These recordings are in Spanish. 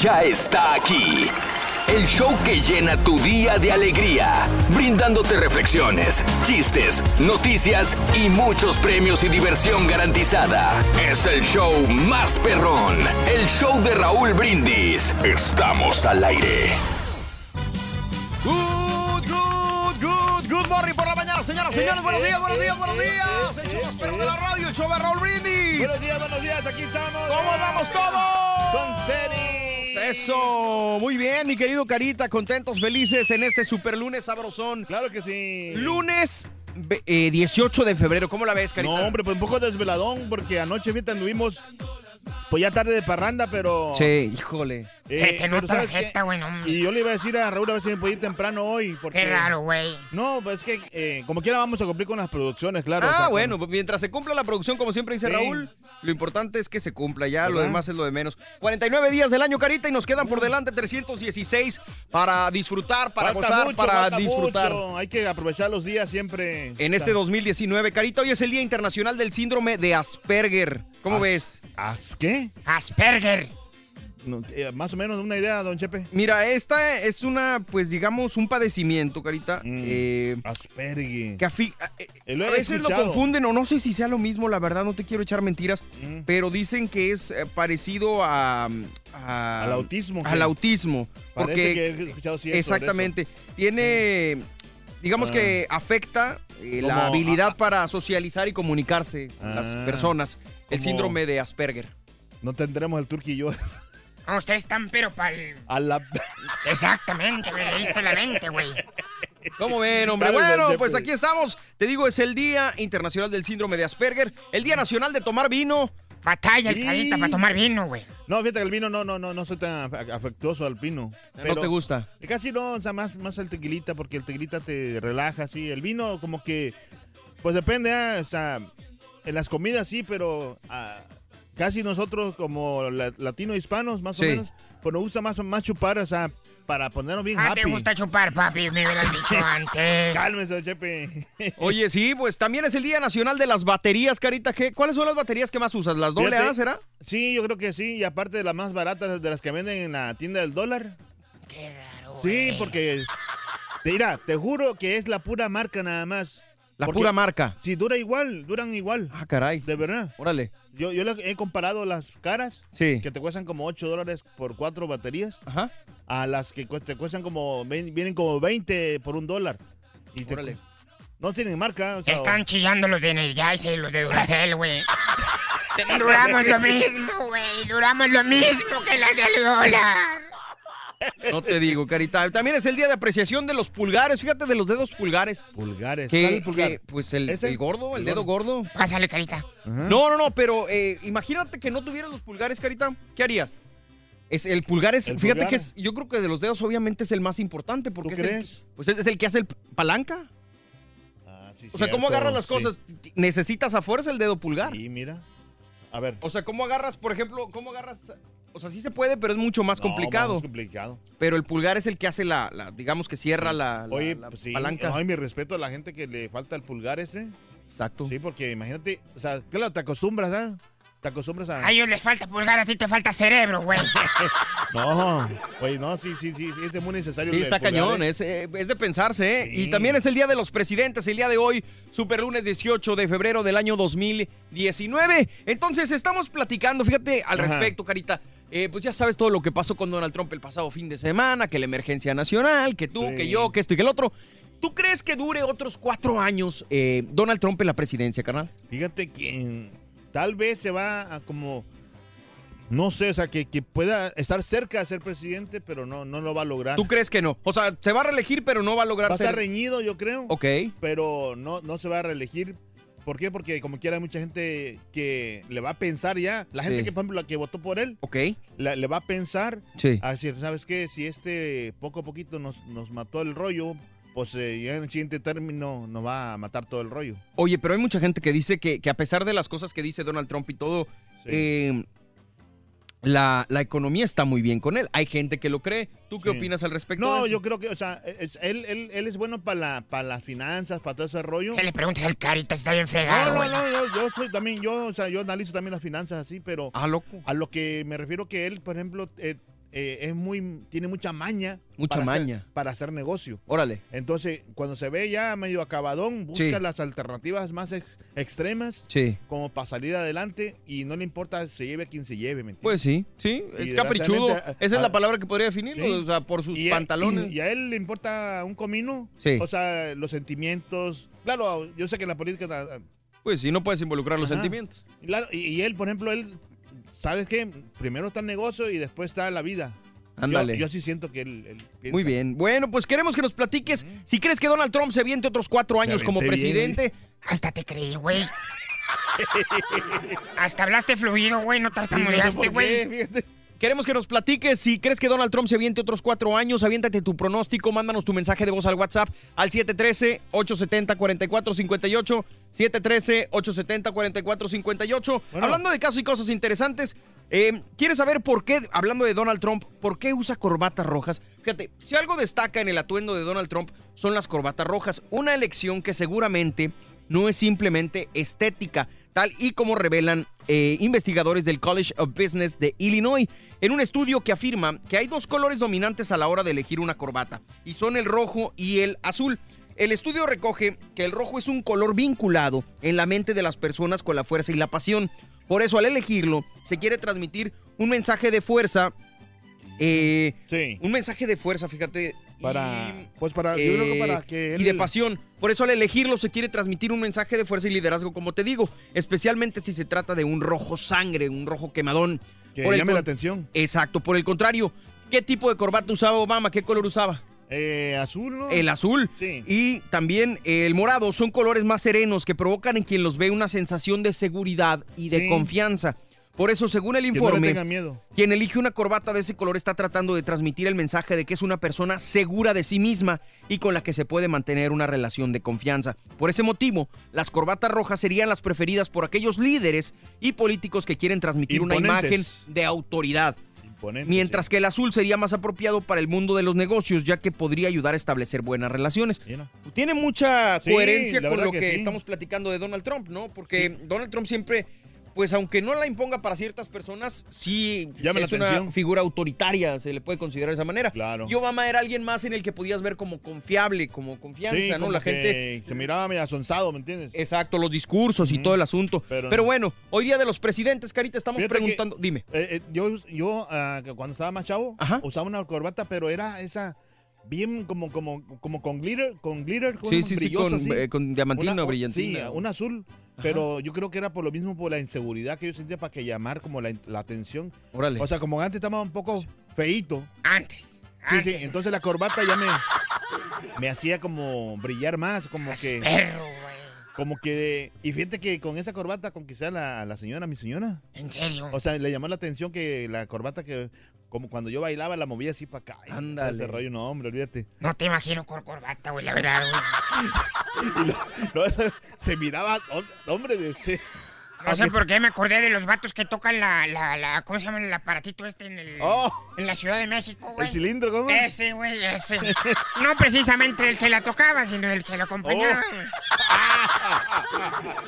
Ya está aquí. El show que llena tu día de alegría, brindándote reflexiones, chistes, noticias y muchos premios y diversión garantizada. Es el show más perrón, el show de Raúl Brindis. Estamos al aire. Good, good, good, good morning por la mañana, señoras, señores. Buenos días, buenos días, buenos días. El show más de la radio, el show de Raúl Brindis. Buenos días, buenos días, aquí estamos. ¿Cómo andamos todos? Con tenis. Eso, muy bien, mi querido Carita, contentos, felices en este super lunes sabrosón. Claro que sí. Lunes ve- eh, 18 de febrero, ¿cómo la ves, Carita? No, hombre, pues un poco desveladón porque anoche fíjate anduvimos pues ya tarde de parranda, pero Sí, híjole. Eh, Se te güey, no, hombre. Y yo le iba a decir a Raúl a ver si me puede ir temprano hoy porque Qué raro, güey. No, pues es que eh, como quiera vamos a cumplir con las producciones, claro. Ah, o sea, bueno, pues mientras se cumpla la producción, como siempre dice Sí. Raúl, lo importante es que se cumpla ya, lo demás es lo de menos. 49 días del año, Carita, y nos quedan por delante 316 para disfrutar, para falta gozar, mucho, para falta disfrutar. mucho. Hay que aprovechar los días siempre. En este 2019, Carita, hoy es el Día Internacional del Síndrome de Asperger. ¿Cómo As- ves? ¿As qué? Asperger. No, eh, más o menos una idea, don Chepe. Mira, esta es una, pues digamos, un padecimiento, Carita, Mm. eh, que eh, lo a veces lo confunden, o no sé si sea lo mismo, la verdad, no te quiero echar mentiras, Mm. pero dicen que es parecido a, a- Al autismo. Al autismo. Parece Porque que he escuchado sí exactamente, tiene, digamos Ah. que afecta eh, la habilidad ah, para socializar y comunicarse con las Ah. personas. El síndrome de Asperger. No tendremos el turqui y yo. No, ustedes están pero pa'l... A la... Exactamente, me leíste la mente, güey. ¿Cómo ven, hombre? Bueno, pues aquí estamos. Te digo, es el Día Internacional del Síndrome de Asperger, el Día Nacional de Tomar Vino. Batalla el Sí. carita para tomar vino, güey. No, fíjate que el vino no, no, no, no soy tan afe- afectuoso al vino. ¿No te gusta? Casi no, o sea, más, más el tequilita, porque el tequilita te relaja, sí. El vino como que, pues depende, ah, o sea, en las comidas sí, pero ah, casi nosotros como la- latino hispanos, más Sí. o menos, pues nos gusta más, más chupar, o sea, para ponernos bien Ah, happy. te gusta chupar, papi, me hubieras dicho antes. Cálmese, Chepe. Oye, sí, pues también es el Día Nacional de las Baterías, Carita. ¿Qué? ¿Cuáles son las baterías que más usas? ¿Las doble. A, será? Sí, yo creo que sí, y aparte de las más baratas, de las que venden en la tienda del dólar. Qué raro, Sí, güey. porque, te mira, te juro que es la pura marca nada más. La Porque- pura marca. Sí, dura igual, duran igual. Ah, caray. De verdad. Órale. Yo, yo le he comparado las caras, Sí. que te cuestan como 8 dólares por cuatro baterías, Ajá. a las que te cuestan como, vienen como 20 por un dólar. Y te Órale. no tienen marca. o sea, Están chillando los de Energize y los de Duracell, güey. Duramos lo mismo, güey. Duramos lo mismo que las del dólar. No te digo, Carita. También es el Día de Apreciación de los pulgares. Fíjate de los dedos pulgares. Pulgares. Que, ¿Cuál es el pulgar? pues el, gordo, el, El dedo gordo. Pásale, carita. Ajá. No, no, no, pero eh, imagínate que no tuvieras los pulgares, Carita. ¿Qué harías? Es, el pulgar es, El fíjate pulgar. que es, yo creo que de los dedos obviamente es el más importante porque ¿Tú es el- crees? pues es, es el que hace el palanca. Ah, sí, O sea, ¿cómo agarras las sí. cosas? Necesitas a fuerza el dedo pulgar. Sí, mira. A ver. O sea, ¿cómo agarras, por ejemplo, cómo agarras? O sea, sí se puede, pero es mucho más No, complicado. más complicado. Pero el pulgar es el que hace la, la- digamos que cierra la, la- Oye, la pues sí, palanca. ay, mi respeto a la gente que le falta el pulgar ese. Exacto. Sí, porque imagínate, o sea, claro, te acostumbras, ¿ah? Te acostumbras a... A ellos les falta pulgar, a ti te falta cerebro, güey. No, oye, no, sí, sí, sí, es muy necesario. Sí, está pulgar, cañón, ¿eh? es, eh, es de pensarse, ¿eh? Sí. Y también es el Día de los Presidentes, el día de hoy, super lunes 18 de febrero del año 2019. Entonces, estamos platicando, fíjate al Ajá. respecto, Carita. Eh, pues ya sabes todo lo que pasó con Donald Trump el pasado fin de semana, que la emergencia nacional, que tú, Sí. que yo, que esto y que el otro. ¿Tú crees que dure otros cuatro años eh, Donald Trump en la presidencia, carnal? Fíjate que tal vez se va a como... No sé, o sea, que, que pueda estar cerca de ser presidente, pero no, no lo va a lograr. ¿Tú crees que no? O sea, se va a reelegir, pero no va a lograr Va a estar reñido, yo creo. Ok. Pero no, no se va a reelegir. ¿Por qué? Porque como quiera hay mucha gente que le va a pensar ya. La gente Sí. que, por ejemplo, la que votó por él, Ok. la- le va a pensar Sí. a decir, ¿sabes qué? Si este poco a poquito nos, nos mató el rollo, pues eh, ya en el siguiente término nos va a matar todo el rollo. Oye, pero hay mucha gente que dice que, que a pesar de las cosas que dice Donald Trump y todo, Sí. eh, la, la economía está muy bien con él. Hay gente que lo cree. ¿Tú qué Sí. opinas al respecto? de No, eso? yo creo que, o sea, es- él, él, él es bueno para la, para las finanzas, para todo ese rollo. Que le preguntes al carita si está bien No, fregado, no, no, yo, yo soy también, yo, o sea, yo analizo también las finanzas así, pero Ah, loco. a lo que me refiero que él, por ejemplo, eh, eh, es muy, tiene mucha maña. Mucha para hacer- maña. para hacer negocio. Órale. Entonces, cuando se ve ya medio acabadón, busca Sí. las alternativas más ex- extremas Sí. como para salir adelante y no le importa se lleve a quien se lleve, ¿me entiendes? Pues sí, sí. Y Es caprichudo. Esa es a- la palabra que podría definirlo. Sí. O sea, por sus y, pantalones. y a él le importa un comino. Sí. O sea, los sentimientos. Claro, yo sé que la política. ah, Pues sí, no puedes involucrar los sentimientos. Claro, y, y él, por ejemplo, él, ¿sabes qué? Primero está el negocio y después está la vida. Ándale. Yo, sí siento que él. Muy bien. Bueno, pues queremos que nos platiques si crees que Donald Trump se aviente otros cuatro años como bien, presidente. Hasta te creí, güey. Hasta hablaste fluido, güey. No Sí, no sé Queremos que nos platiques si crees que Donald Trump se aviente otros cuatro años. Aviéntate tu pronóstico. Mándanos tu mensaje de voz al WhatsApp al 713-870-4458. 713-870-4458. Bueno. Hablando de casos y cosas interesantes, eh, ¿quieres saber por qué, hablando de Donald Trump, por qué usa corbatas rojas? Fíjate, si algo destaca en el atuendo de Donald Trump son las corbatas rojas. Una elección que seguramente no es simplemente estética, tal y como revelan eh, investigadores del College of Business de Illinois, en un estudio que afirma que hay dos colores dominantes a la hora de elegir una corbata, y son el rojo y el azul. El estudio recoge que el rojo es un color vinculado en la mente de las personas con la fuerza y la pasión. Por eso al elegirlo se quiere transmitir un mensaje de fuerza. eh, Sí. Un mensaje de fuerza, fíjate. Para, y- pues para, yo creo que eh, para que él... y de pasión. Por eso al elegirlo se quiere transmitir un mensaje de fuerza y liderazgo, como te digo, especialmente si se trata de un rojo sangre, un rojo quemadón. Que Por el llame la atención. Exacto, por el contrario, ¿qué tipo de corbata usaba Obama? ¿Qué color usaba? Eh, azul, ¿no? El azul Sí. y también el morado son colores más serenos que provocan en quien los ve una sensación de seguridad y de Sí. confianza. Por eso, según el no informe, miedo. quien elige una corbata de ese color está tratando de transmitir el mensaje de que es una persona segura de sí misma y con la que se puede mantener una relación de confianza. Por ese motivo, las corbatas rojas serían las preferidas por aquellos líderes y políticos que quieren transmitir una imagen de autoridad. Mientras sí. que el azul sería más apropiado para el mundo de los negocios, ya que podría ayudar a establecer buenas relaciones. Tiene mucha coherencia con lo que que, sí. estamos platicando de Donald Trump, ¿no? Porque Donald Trump siempre, pues aunque no la imponga para ciertas personas, sí es una figura autoritaria, se le puede considerar de esa manera. Claro. Y Obama era alguien más en el que podías ver como confiable, como confianza, Sí, ¿no? como La que gente... Se miraba medio asonsado, ¿me entiendes? Exacto, los discursos y todo el asunto. Pero Pero, no. bueno, hoy día de los presidentes, Carita, estamos Fíjate que- preguntando... Dime. Eh, eh, yo, yo ah, cuando estaba más chavo, Ajá. usaba una corbata, pero era esa bien como, como, como con glitter, con glitter, con Sí, sí, sí, brilloso, con, así. eh, con diamantina Una- o brillantina. Sí, un azul. Pero yo creo que era por lo mismo, por la inseguridad que yo sentía para que llamar como la, la atención. Órale. O sea, como antes estaba un poco feíto. Antes. Sí, sí, entonces la corbata ya me, me hacía como brillar más, como que... Perro, güey. Como que... Y fíjate que con esa corbata conquisté a la, a la señora, a mi señora. En serio. O sea, le llamó la atención que la corbata que... Como cuando yo bailaba la movía así para acá. y Ándale. Ese rollo, no, hombre, olvídate. No te imagino con corbata, güey, la verdad, güey. Y lo- no, eso se miraba, hom- hombre, de, se- No sé por qué me acordé de los vatos que tocan la, la, la ¿cómo se llama el aparatito este en, el, Oh. en la Ciudad de México, güey? ¿El cilindro, cómo? Ese, güey, ese. No precisamente el que la tocaba, sino el que lo acompañaba.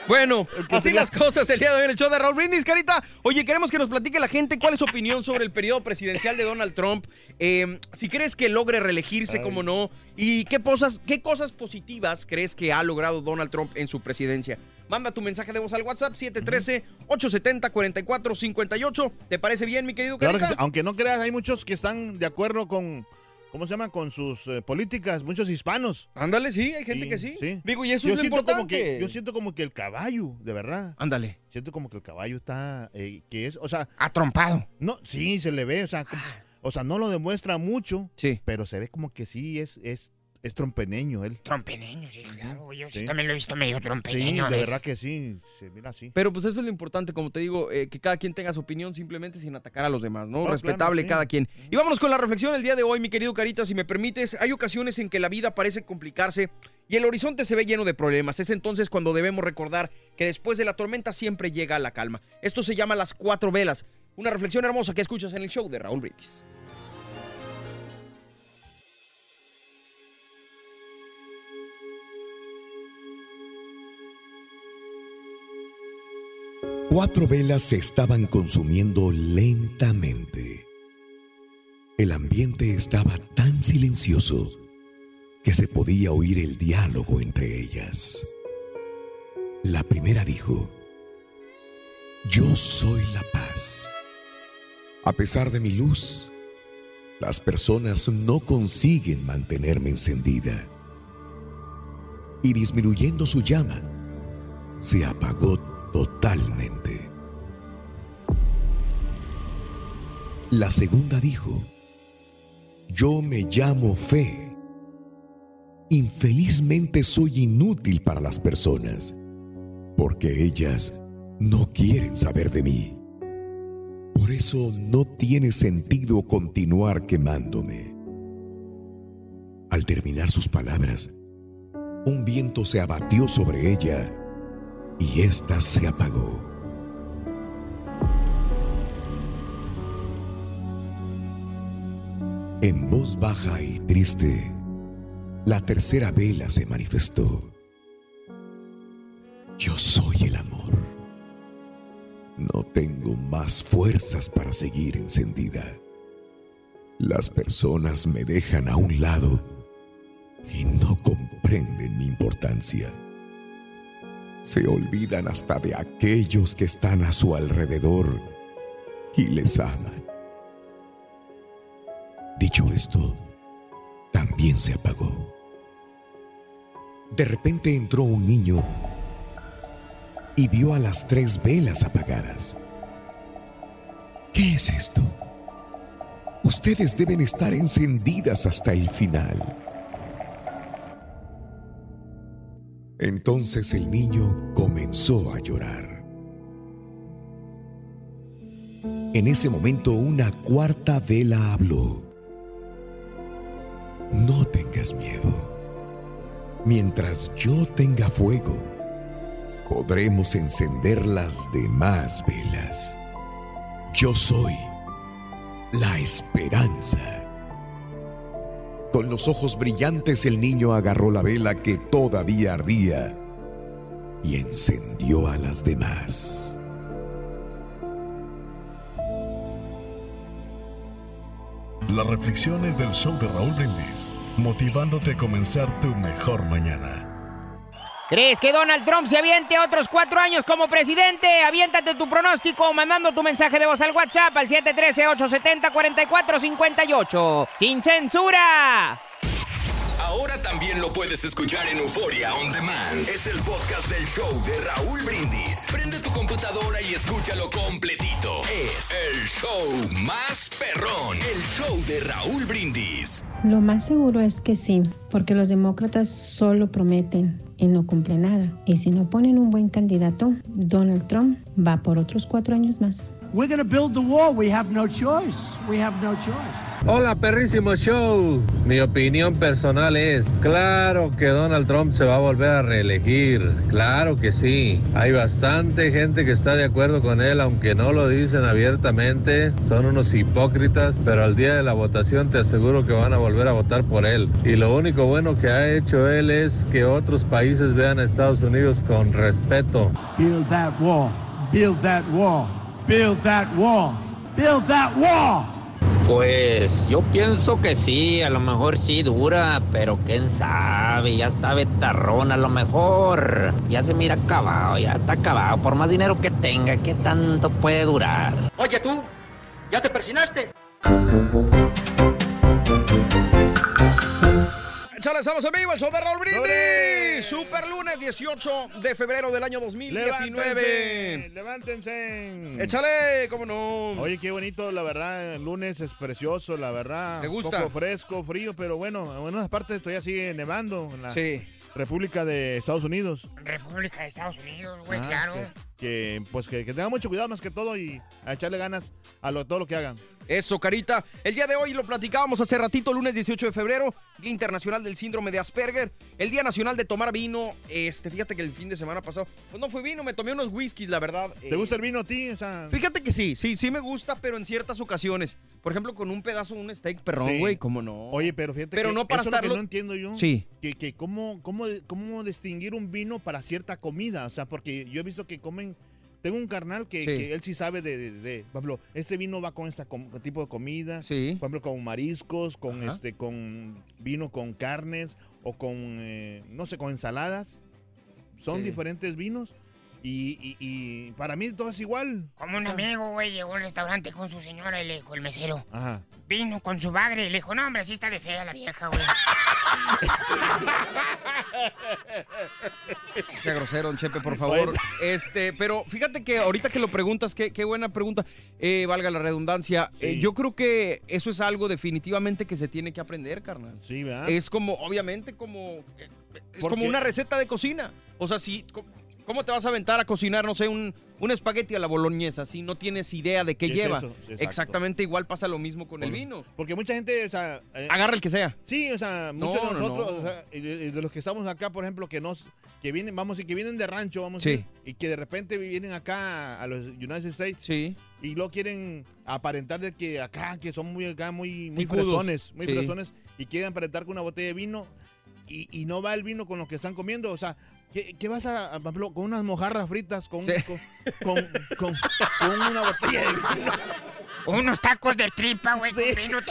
Bueno, que así las cosas el día de hoy en el show de Raúl Brindis, Carita. Oye, queremos que nos platique la gente cuál es su opinión sobre el periodo presidencial de Donald Trump. Eh, si crees que logre reelegirse, Ay. cómo no. Y qué cosas, qué cosas positivas crees que ha logrado Donald Trump en su presidencia. Manda tu mensaje de voz al WhatsApp 713-870-4458. ¿Te parece bien, mi querido Claro Carita? que sí. Aunque no creas, hay muchos que están de acuerdo con, ¿cómo se llama? Con sus eh, políticas, muchos hispanos. Ándale, sí, hay gente que sí. Digo, y eso yo es lo siento como importante. que Yo siento como que el caballo, de verdad. Ándale. Siento como que el caballo está, eh, que es, o sea... Atrompado. No, sí, se le ve, o sea, como- o sea, no lo demuestra mucho, sí. pero se ve como que sí es, es, es trompeneño él. Trompeneño, sí, claro. Yo sí, Sí. también lo he visto medio Sí, trompeneño. a de verdad que sí, se mira así. Pero pues eso es lo importante, como te digo, eh, que cada quien tenga su opinión simplemente sin atacar a los demás, ¿no? No, Respetable claro, sí. cada quien. Y vámonos con la reflexión del día de hoy, mi querido Carita, si me permites. Hay ocasiones en que la vida parece complicarse y el horizonte se ve lleno de problemas. Es entonces cuando debemos recordar que después de la tormenta siempre llega la calma. Esto se llama las cuatro velas. Una reflexión hermosa que escuchas en el show de Raúl Brindis. Cuatro velas se estaban consumiendo lentamente. El ambiente estaba tan silencioso que se podía oír el diálogo entre ellas. La primera dijo, Yo soy la paz. A pesar de mi luz, las personas no consiguen mantenerme encendida. Y disminuyendo su llama, se apagó totalmente. La segunda dijo, yo me llamo fe. Infelizmente soy inútil para las personas, porque ellas no quieren saber de mí. Por eso no tiene sentido continuar quemándome. Al terminar sus palabras, un viento se abatió sobre ella y ésta se apagó. En voz baja y triste, la tercera vela se manifestó. Yo soy el amor. No tengo más fuerzas para seguir encendida. Las personas me dejan a un lado y no comprenden mi importancia. Se olvidan hasta de aquellos que están a su alrededor y les aman. Dicho esto, también se apagó. De repente entró un niño y vio a las tres velas apagadas. ¿Qué es esto? Ustedes deben estar encendidas hasta el final. Entonces el niño comenzó a llorar. En ese momento una cuarta vela habló. No tengas miedo. Mientras yo tenga fuego, podremos encender las demás velas. Yo soy la esperanza. Con los ojos brillantes el niño agarró la vela que todavía ardía y encendió a las demás. Las reflexiones del show de Raúl Brindis, motivándote a comenzar tu mejor mañana. ¿Crees que Donald Trump se aviente otros cuatro años como presidente? Aviéntate tu pronóstico mandando tu mensaje de voz al WhatsApp al 713-870-4458. ¡Sin censura! Ahora también lo puedes escuchar en Euforia On Demand. Es el podcast del show de Raúl Brindis. Prende tu computadora y escúchalo completito. Es el show más perrón. El show de Raúl Brindis. Lo más seguro es que sí, porque los demócratas solo prometen y no cumplen nada. Y si no ponen un buen candidato, Donald Trump va por otros cuatro años más. We're going to build the wall. We have no choice. We have no choice. Hola, perrísimo show. Mi opinión personal es, claro que Donald Trump se va a volver a reelegir. Claro que sí. Hay bastante gente que está de acuerdo con él, aunque no lo dicen abiertamente. Son unos hipócritas, pero al día de la votación te aseguro que van a volver a votar por él. Y lo único bueno que ha hecho él es que otros países vean a Estados Unidos con respeto. Build that wall. Build that wall. Build that wall. Build that wall. Pues yo pienso que sí, a lo mejor sí dura, pero quién sabe, ya está betarrón, a lo mejor ya se mira acabado, ya está acabado, por más dinero que tenga, ¿qué tanto puede durar? Oye tú, ¿ya te persinaste? Chale, estamos en vivo, el show de Raúl Brindis. Super lunes 18 de febrero del año 2019. Levántense, levántense. Échale, cómo no. Oye, qué bonito, la verdad. El lunes es precioso, la verdad. ¿Te gusta? Un poco fresco, frío, pero bueno, en unas partes todavía sigue nevando. En la Sí. República de Estados Unidos. República de Estados Unidos, güey, Ah, claro. Que, que, pues que, que tengan mucho cuidado más que todo y a echarle ganas a lo, todo lo que hagan. Eso, Carita. El día de hoy lo platicábamos hace ratito, lunes 18 de febrero, Día Internacional del Síndrome de Asperger, el Día Nacional de Tomar Vino. Este, fíjate que el fin de semana pasado, pues no fue vino, me tomé unos whiskies, la verdad. ¿Te gusta el vino a ti? O sea, Fíjate que sí, sí, sí me gusta, pero en ciertas ocasiones. Por ejemplo, con un pedazo de un steak perrón, Sí. güey, ¿cómo no? Oye, pero fíjate Pero que no para eso es lo estarlo- que no entiendo yo. Sí. Que, que cómo, cómo, cómo distinguir un vino para cierta comida. O sea, porque yo he visto que comen... Tengo un carnal que, Sí. que él sí sabe de, de, de- por ejemplo, este vino va con este tipo de comida. Sí. Por ejemplo, con mariscos, con Ajá. este, con vino con carnes o con, eh, no sé, con ensaladas. Son Sí. diferentes vinos y, y- y para mí todo es igual. Como un amigo, güey, llegó al restaurante con su señora y le dijo el mesero. Ajá. Vino con su bagre y le dijo, no, hombre, así está de fea la vieja, güey. Sea grosero, Chepe, por favor. Este, pero fíjate que ahorita que lo preguntas, qué, qué buena pregunta, eh, valga la redundancia. Eh, yo creo que eso es algo definitivamente que se tiene que aprender, carnal. Sí, ¿verdad? Es como, obviamente, como. eh, Es como una receta de cocina. O sea, si. ¿Cómo te vas a aventar a cocinar, no sé, un, un espagueti a la boloñesa si no tienes idea de qué, ¿Qué es lleva? Exactamente igual pasa lo mismo con el vino. Porque mucha gente, o sea... eh, Agarra el que sea. Sí, o sea, muchos No, de no, nosotros, no. o sea, de, los que estamos acá, por ejemplo, que nos, que vienen, vamos, y que vienen de rancho, vamos, a Sí. decir, y que de repente vienen acá a los United States, sí. y luego quieren aparentar de que acá, que son muy acá, muy, muy fresones, muy Sí. fresones, y quieren aparentar con una botella de vino, y, y no va el vino con lo que están comiendo, o sea, ¿qué, qué vas a, por ejemplo, con unas mojarras fritas, con, Sí. con, con, con- con una botella de vino? Unos tacos de tripa, güey, con vino.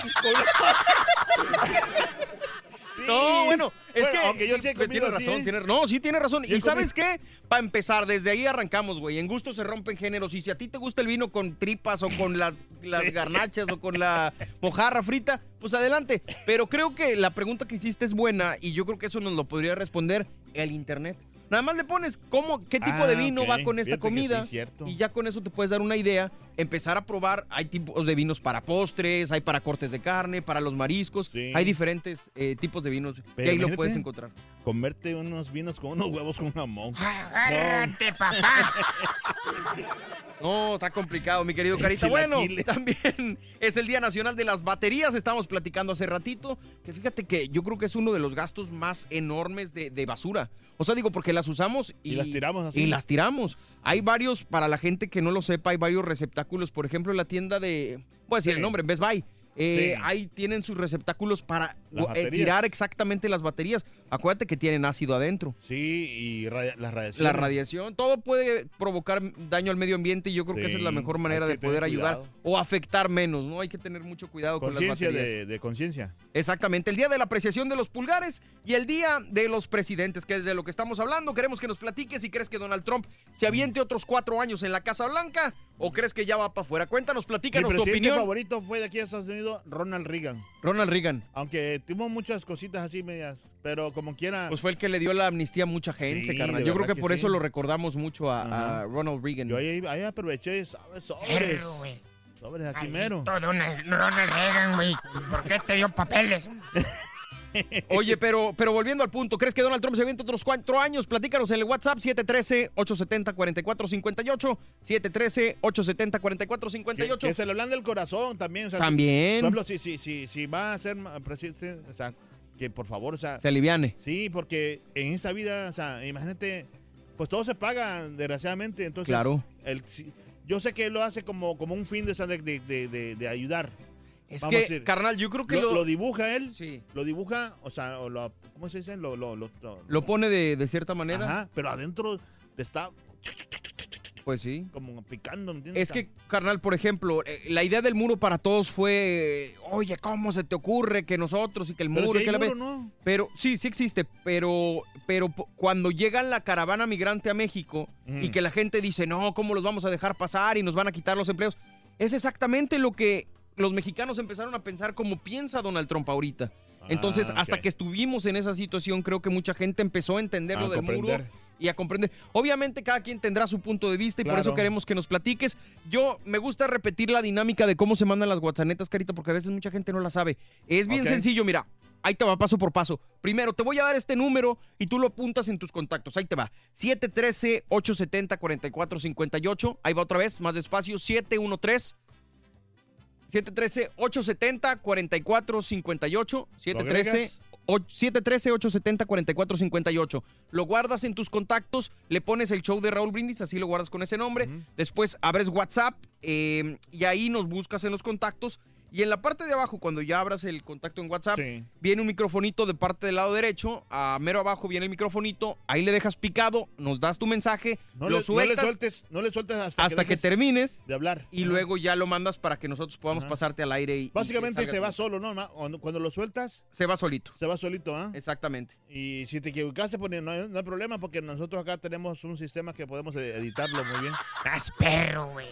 No, bueno, es Bueno, que aunque yo sí he tiene razón, tiene- no, sí tiene razón. Sí ¿Y sabes qué? Para empezar, desde ahí arrancamos, güey. En gusto se rompen géneros. Y si a ti te gusta el vino con tripas o con las, las garnachas o con la mojarra frita, pues adelante. Pero creo que la pregunta que hiciste es buena y yo creo que eso nos lo podría responder el internet. Nada más le pones cómo, qué tipo Ah, de vino va con esta Fíjate que comida. sí, cierto. y ya con eso te puedes dar una idea, empezar a probar. Hay tipos de vinos para postres, hay para cortes de carne, para los mariscos. Hay diferentes eh, tipos de vinos que Pero ahí lo puedes encontrar. Comerte unos vinos con unos huevos con jamón. Agárrate, papá. No, está complicado, mi querido Carita. Bueno, también es el Día Nacional de las Baterías. Estamos platicando hace ratito. Que fíjate que yo creo que es uno de los gastos más enormes de, de basura. O sea, digo, porque las usamos y, Y las tiramos así. Y las tiramos. Hay varios, para la gente que no lo sepa, hay varios receptáculos. Por ejemplo, en la tienda de. Voy a decir el nombre, en Best Buy. Eh, Sí. Ahí tienen sus receptáculos para eh, tirar exactamente las baterías. Acuérdate que tienen ácido adentro. Sí, y radia- las radiaciones. La radiación, todo puede provocar daño al medio ambiente y yo creo que esa es la mejor manera de poder ayudar cuidado. o afectar menos, ¿no? Hay que tener mucho cuidado con las baterías. de, de conciencia. Exactamente, el día de la apreciación de los pulgares y el día de los presidentes, que es de lo que estamos hablando. Queremos que nos platiques si crees que Donald Trump se aviente otros cuatro años en la Casa Blanca o crees que ya va para afuera. Cuéntanos, Mi platícanos tu opinión. favorito fue de aquí a Estados Unidos, Ronald Reagan. Ronald Reagan. Aunque tuvo muchas cositas así medias, pero como quiera. Pues fue el que le dio la amnistía a mucha gente, Sí, carnal. Yo creo que que por sí. eso lo recordamos mucho a, Ronald Reagan. Yo ahí, ahí aproveché, ¿sabes? Sobres. Sobres aquí Ay, mero. Todo Ronald Reagan, güey. ¿Por qué te dio papeles? Oye, pero, pero volviendo al punto, ¿crees que Donald Trump se avienta otros cuatro años? Platícanos en el WhatsApp 713-870-4458. 713-870-4458. Que, que se le blande el corazón también. o sea, si- También. por ejemplo, si, si, si, si va a ser presidente, o sea, que por favor, o sea. Se aliviane. Sí, porque en esta vida, o sea, imagínate, pues todo se paga, desgraciadamente. Entonces, Claro. el- yo sé que él lo hace como, como un fin de, de- de- de ayudar. Es Vamos a que, decir. carnal, yo creo que lo, lo- lo dibuja él. Sí. Lo dibuja, o sea, o lo, ¿cómo se dice? Lo, lo, lo, lo- Lo pone de, de cierta manera. Ajá, pero adentro está Pues sí. como picando, ¿me entiendes? Es que, carnal, por ejemplo, eh, la idea del muro para todos fue, oye, ¿cómo se te ocurre que nosotros y que el Pero muro si hay que la muro, ve-?" ¿no? Pero sí, sí existe, pero, pero cuando llega la caravana migrante a México Mm. y que la gente dice, no, ¿cómo los vamos a dejar pasar y nos van a quitar los empleos? Es exactamente lo que los mexicanos empezaron a pensar como piensa Donald Trump ahorita. Entonces, Ah, hasta ok. que estuvimos en esa situación, creo que mucha gente empezó a entender lo del muro y a comprender. Obviamente cada quien tendrá su punto de vista y por eso queremos que nos platiques. Yo me gusta repetir la dinámica de cómo se mandan las WhatsApps, Carita, porque a veces mucha gente no la sabe. Es bien sencillo, mira. Ahí te va paso por paso. Primero, te voy a dar este número y tú lo apuntas en tus contactos. Ahí te va. 713-870-4458. Ahí va otra vez, más despacio. 713. 713-870-4458. 713 och- 713-870-4458. Lo guardas en tus contactos, le pones el show de Raúl Brindis, así lo guardas con ese nombre. Después abres WhatsApp eh, y ahí nos buscas en los contactos. Y en la parte de abajo, cuando ya abras el contacto en WhatsApp, Sí. viene un microfonito de parte del lado derecho. A mero abajo viene el microfonito. Ahí le dejas picado, nos das tu mensaje, No, lo le, no le sueltas sueltes, no le sueltes hasta, hasta que termines de hablar. y Ajá. luego ya lo mandas para que nosotros podamos Ajá. pasarte al aire. Y, Básicamente se va solo, ¿no? Cuando, lo sueltas, Se va solito. se va solito, ¿ah? Exactamente. Y si te equivocaste, pues no hay, no hay problema porque nosotros acá tenemos un sistema que podemos eh, editarlo muy bien. Estás perro, güey.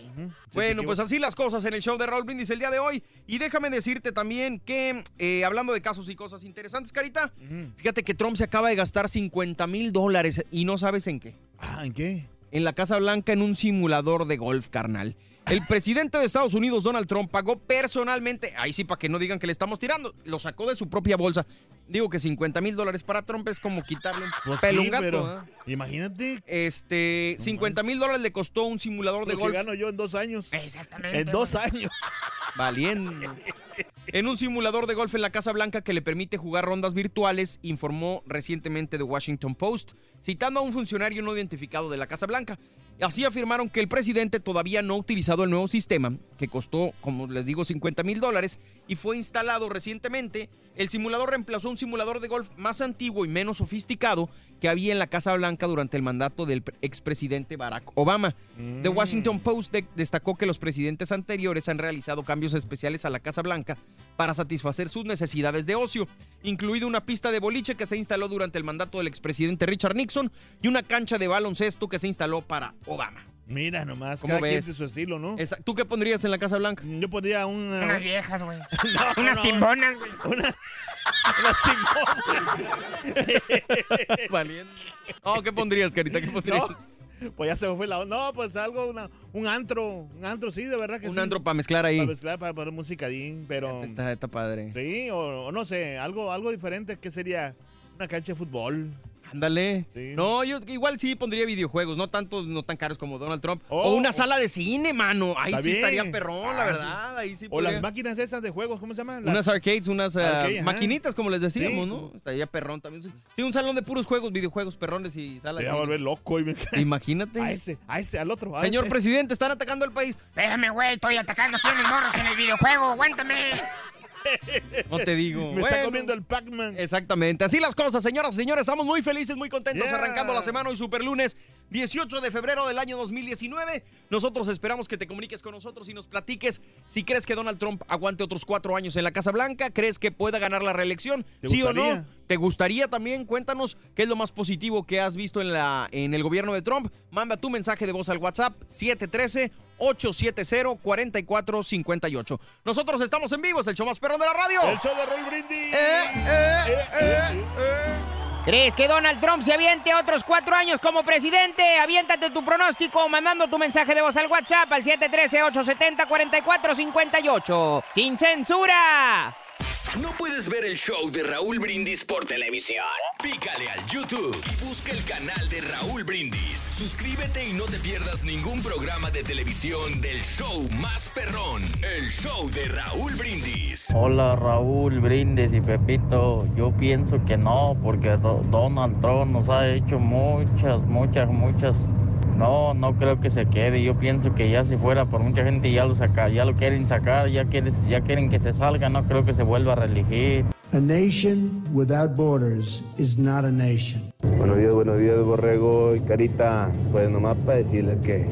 Si Bueno, pues así las cosas en el show de Raúl Brindis el día de hoy. Y déjame decirte también que, eh, hablando de casos y cosas interesantes, Carita, fíjate que Trump se acaba de gastar 50 mil dólares y no sabes en qué. Ah, ¿en qué? En la Casa Blanca en un simulador de golf, carnal. El presidente de Estados Unidos, Donald Trump, pagó personalmente, ahí sí, para que no digan que le estamos tirando, lo sacó de su propia bolsa. Digo que 50 mil dólares para Trump es como quitarle un Pues pelo a sí, un gato. pero ¿ah? imagínate Este, 50 mil dólares le costó un simulador de lo que golf. gano yo en dos años. Exactamente. En dos años. Valiendo. En un simulador de golf en la Casa Blanca que le permite jugar rondas virtuales, informó recientemente The Washington Post, citando a un funcionario no identificado de la Casa Blanca. Así afirmaron que el presidente todavía no ha utilizado el nuevo sistema, que costó, como les digo, 50 mil dólares y fue instalado recientemente. El simulador reemplazó un simulador de golf más antiguo y menos sofisticado que había en la Casa Blanca durante el mandato del pre- expresidente Barack Obama. The Washington Post de- destacó que los presidentes anteriores han realizado cambios especiales a la Casa Blanca para satisfacer sus necesidades de ocio, incluido una pista de boliche que se instaló durante el mandato del expresidente Richard Nixon y una cancha de baloncesto que se instaló para Obama. Mira nomás, ¿Cómo cada quien tiene su estilo, ¿no? Esa- ¿Tú qué pondrías en la Casa Blanca? Yo pondría una... Unas viejas, güey. No, Unas no. timbonas, güey. Una- unas timbonas. Valiendo. Oh, ¿qué pondrías, Carita? ¿Qué pondrías? No, pues ya se me fue la onda. No, pues algo, una- un antro. Un antro, sí, de verdad que Un sí. antro para mezclar ahí. Para mezclar, para poner música ahí, pero... Está, está padre. Sí, o, o no sé, algo, algo diferente que sería una cancha de fútbol. Ándale. Sí. No, yo igual sí pondría videojuegos, no tanto, no tan caros como Donald Trump. Oh, o una oh. sala de cine, mano. Ahí sí bien. estaría perrón, la Ah, verdad. Ahí sí O podría- las máquinas esas de juegos, ¿cómo se llaman? Las- Unas arcades, unas Arcade, ajá. maquinitas, como les decíamos, Sí. ¿no? Estaría perrón también. Sí, un salón de puros juegos, videojuegos, perrones y sala. Me de voy a volver loco. Y me... Imagínate. A ese, a ese, al otro. a Señor ese. presidente, están atacando al país. Espérame, güey. Estoy atacando a mis morros en el videojuego. Aguántame. No te digo. Me está comiendo el Pac-Man. Exactamente. Así las cosas, señoras y señores. Estamos muy felices, muy contentos Yeah. arrancando la semana hoy super lunes 18 de febrero del año 2019. Nosotros esperamos que te comuniques con nosotros y nos platiques si crees que Donald Trump aguante otros cuatro años en la Casa Blanca. ¿Crees que pueda ganar la reelección? ¿Te ¿Sí o no? ¿Te gustaría también? Cuéntanos qué es lo más positivo que has visto en, la, en el gobierno de Trump. Manda tu mensaje de voz al WhatsApp 713-870-4458. Nosotros estamos en vivo, es el show más perrón de la radio. El show de Roll Brindis. Eh, eh, eh, eh. ¿Crees que Donald Trump se aviente otros cuatro años como presidente? Aviéntate tu pronóstico mandando tu mensaje de voz al WhatsApp al 713-870-4458. ¡Sin censura! ¿No puedes ver el show de Raúl Brindis por televisión? Pícale al YouTube y busca el canal de Raúl Brindis. Suscríbete y no te pierdas ningún programa de televisión del show más perrón, el show de Raúl Brindis. Hola Raúl Brindis y Pepito, yo pienso que no, porque Do- Donald Trump nos ha hecho muchas, muchas, muchas. No, no creo que se quede. Yo pienso que ya si fuera por mucha gente ya lo saca, ya lo quieren sacar, ya quieren, ya quieren que se salga. No creo que se vuelva reelegir. A nation without borders is not a nation. Buenos días, buenos días, Borrego y Carita. Pues nomás para decirles que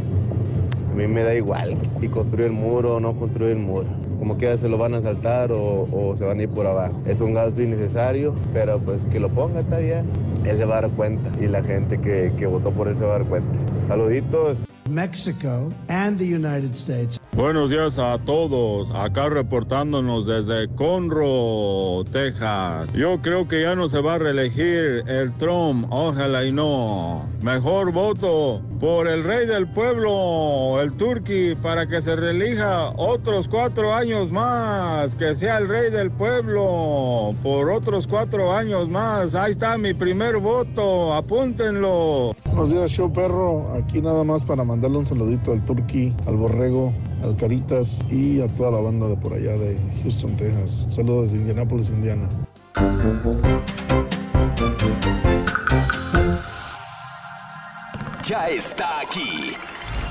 a mí me da igual si construye el muro o no construye el muro. Como quiera se lo van a saltar o, o se van a ir por abajo. Es un gasto innecesario, pero pues que lo ponga está bien. Él se va a dar cuenta y la gente que, que votó por él se va a dar cuenta. Saluditos. Mexico and the United States. Buenos días a todos, acá reportándonos desde Conroe, Texas. Yo creo que ya no se va a reelegir el Trump, ojalá y no. Mejor voto por el rey del pueblo, el Turqui, para que se reelija otros cuatro años más, que sea el rey del pueblo, por otros cuatro años más. Ahí está mi primer voto, apúntenlo. Buenos días, show perro. Aquí nada más para mandarle un saludito al Turqui, al Borrego, al Caritas y a toda la banda de por allá de Houston, Texas. Saludos desde Indianapolis, Indiana. Ya está aquí.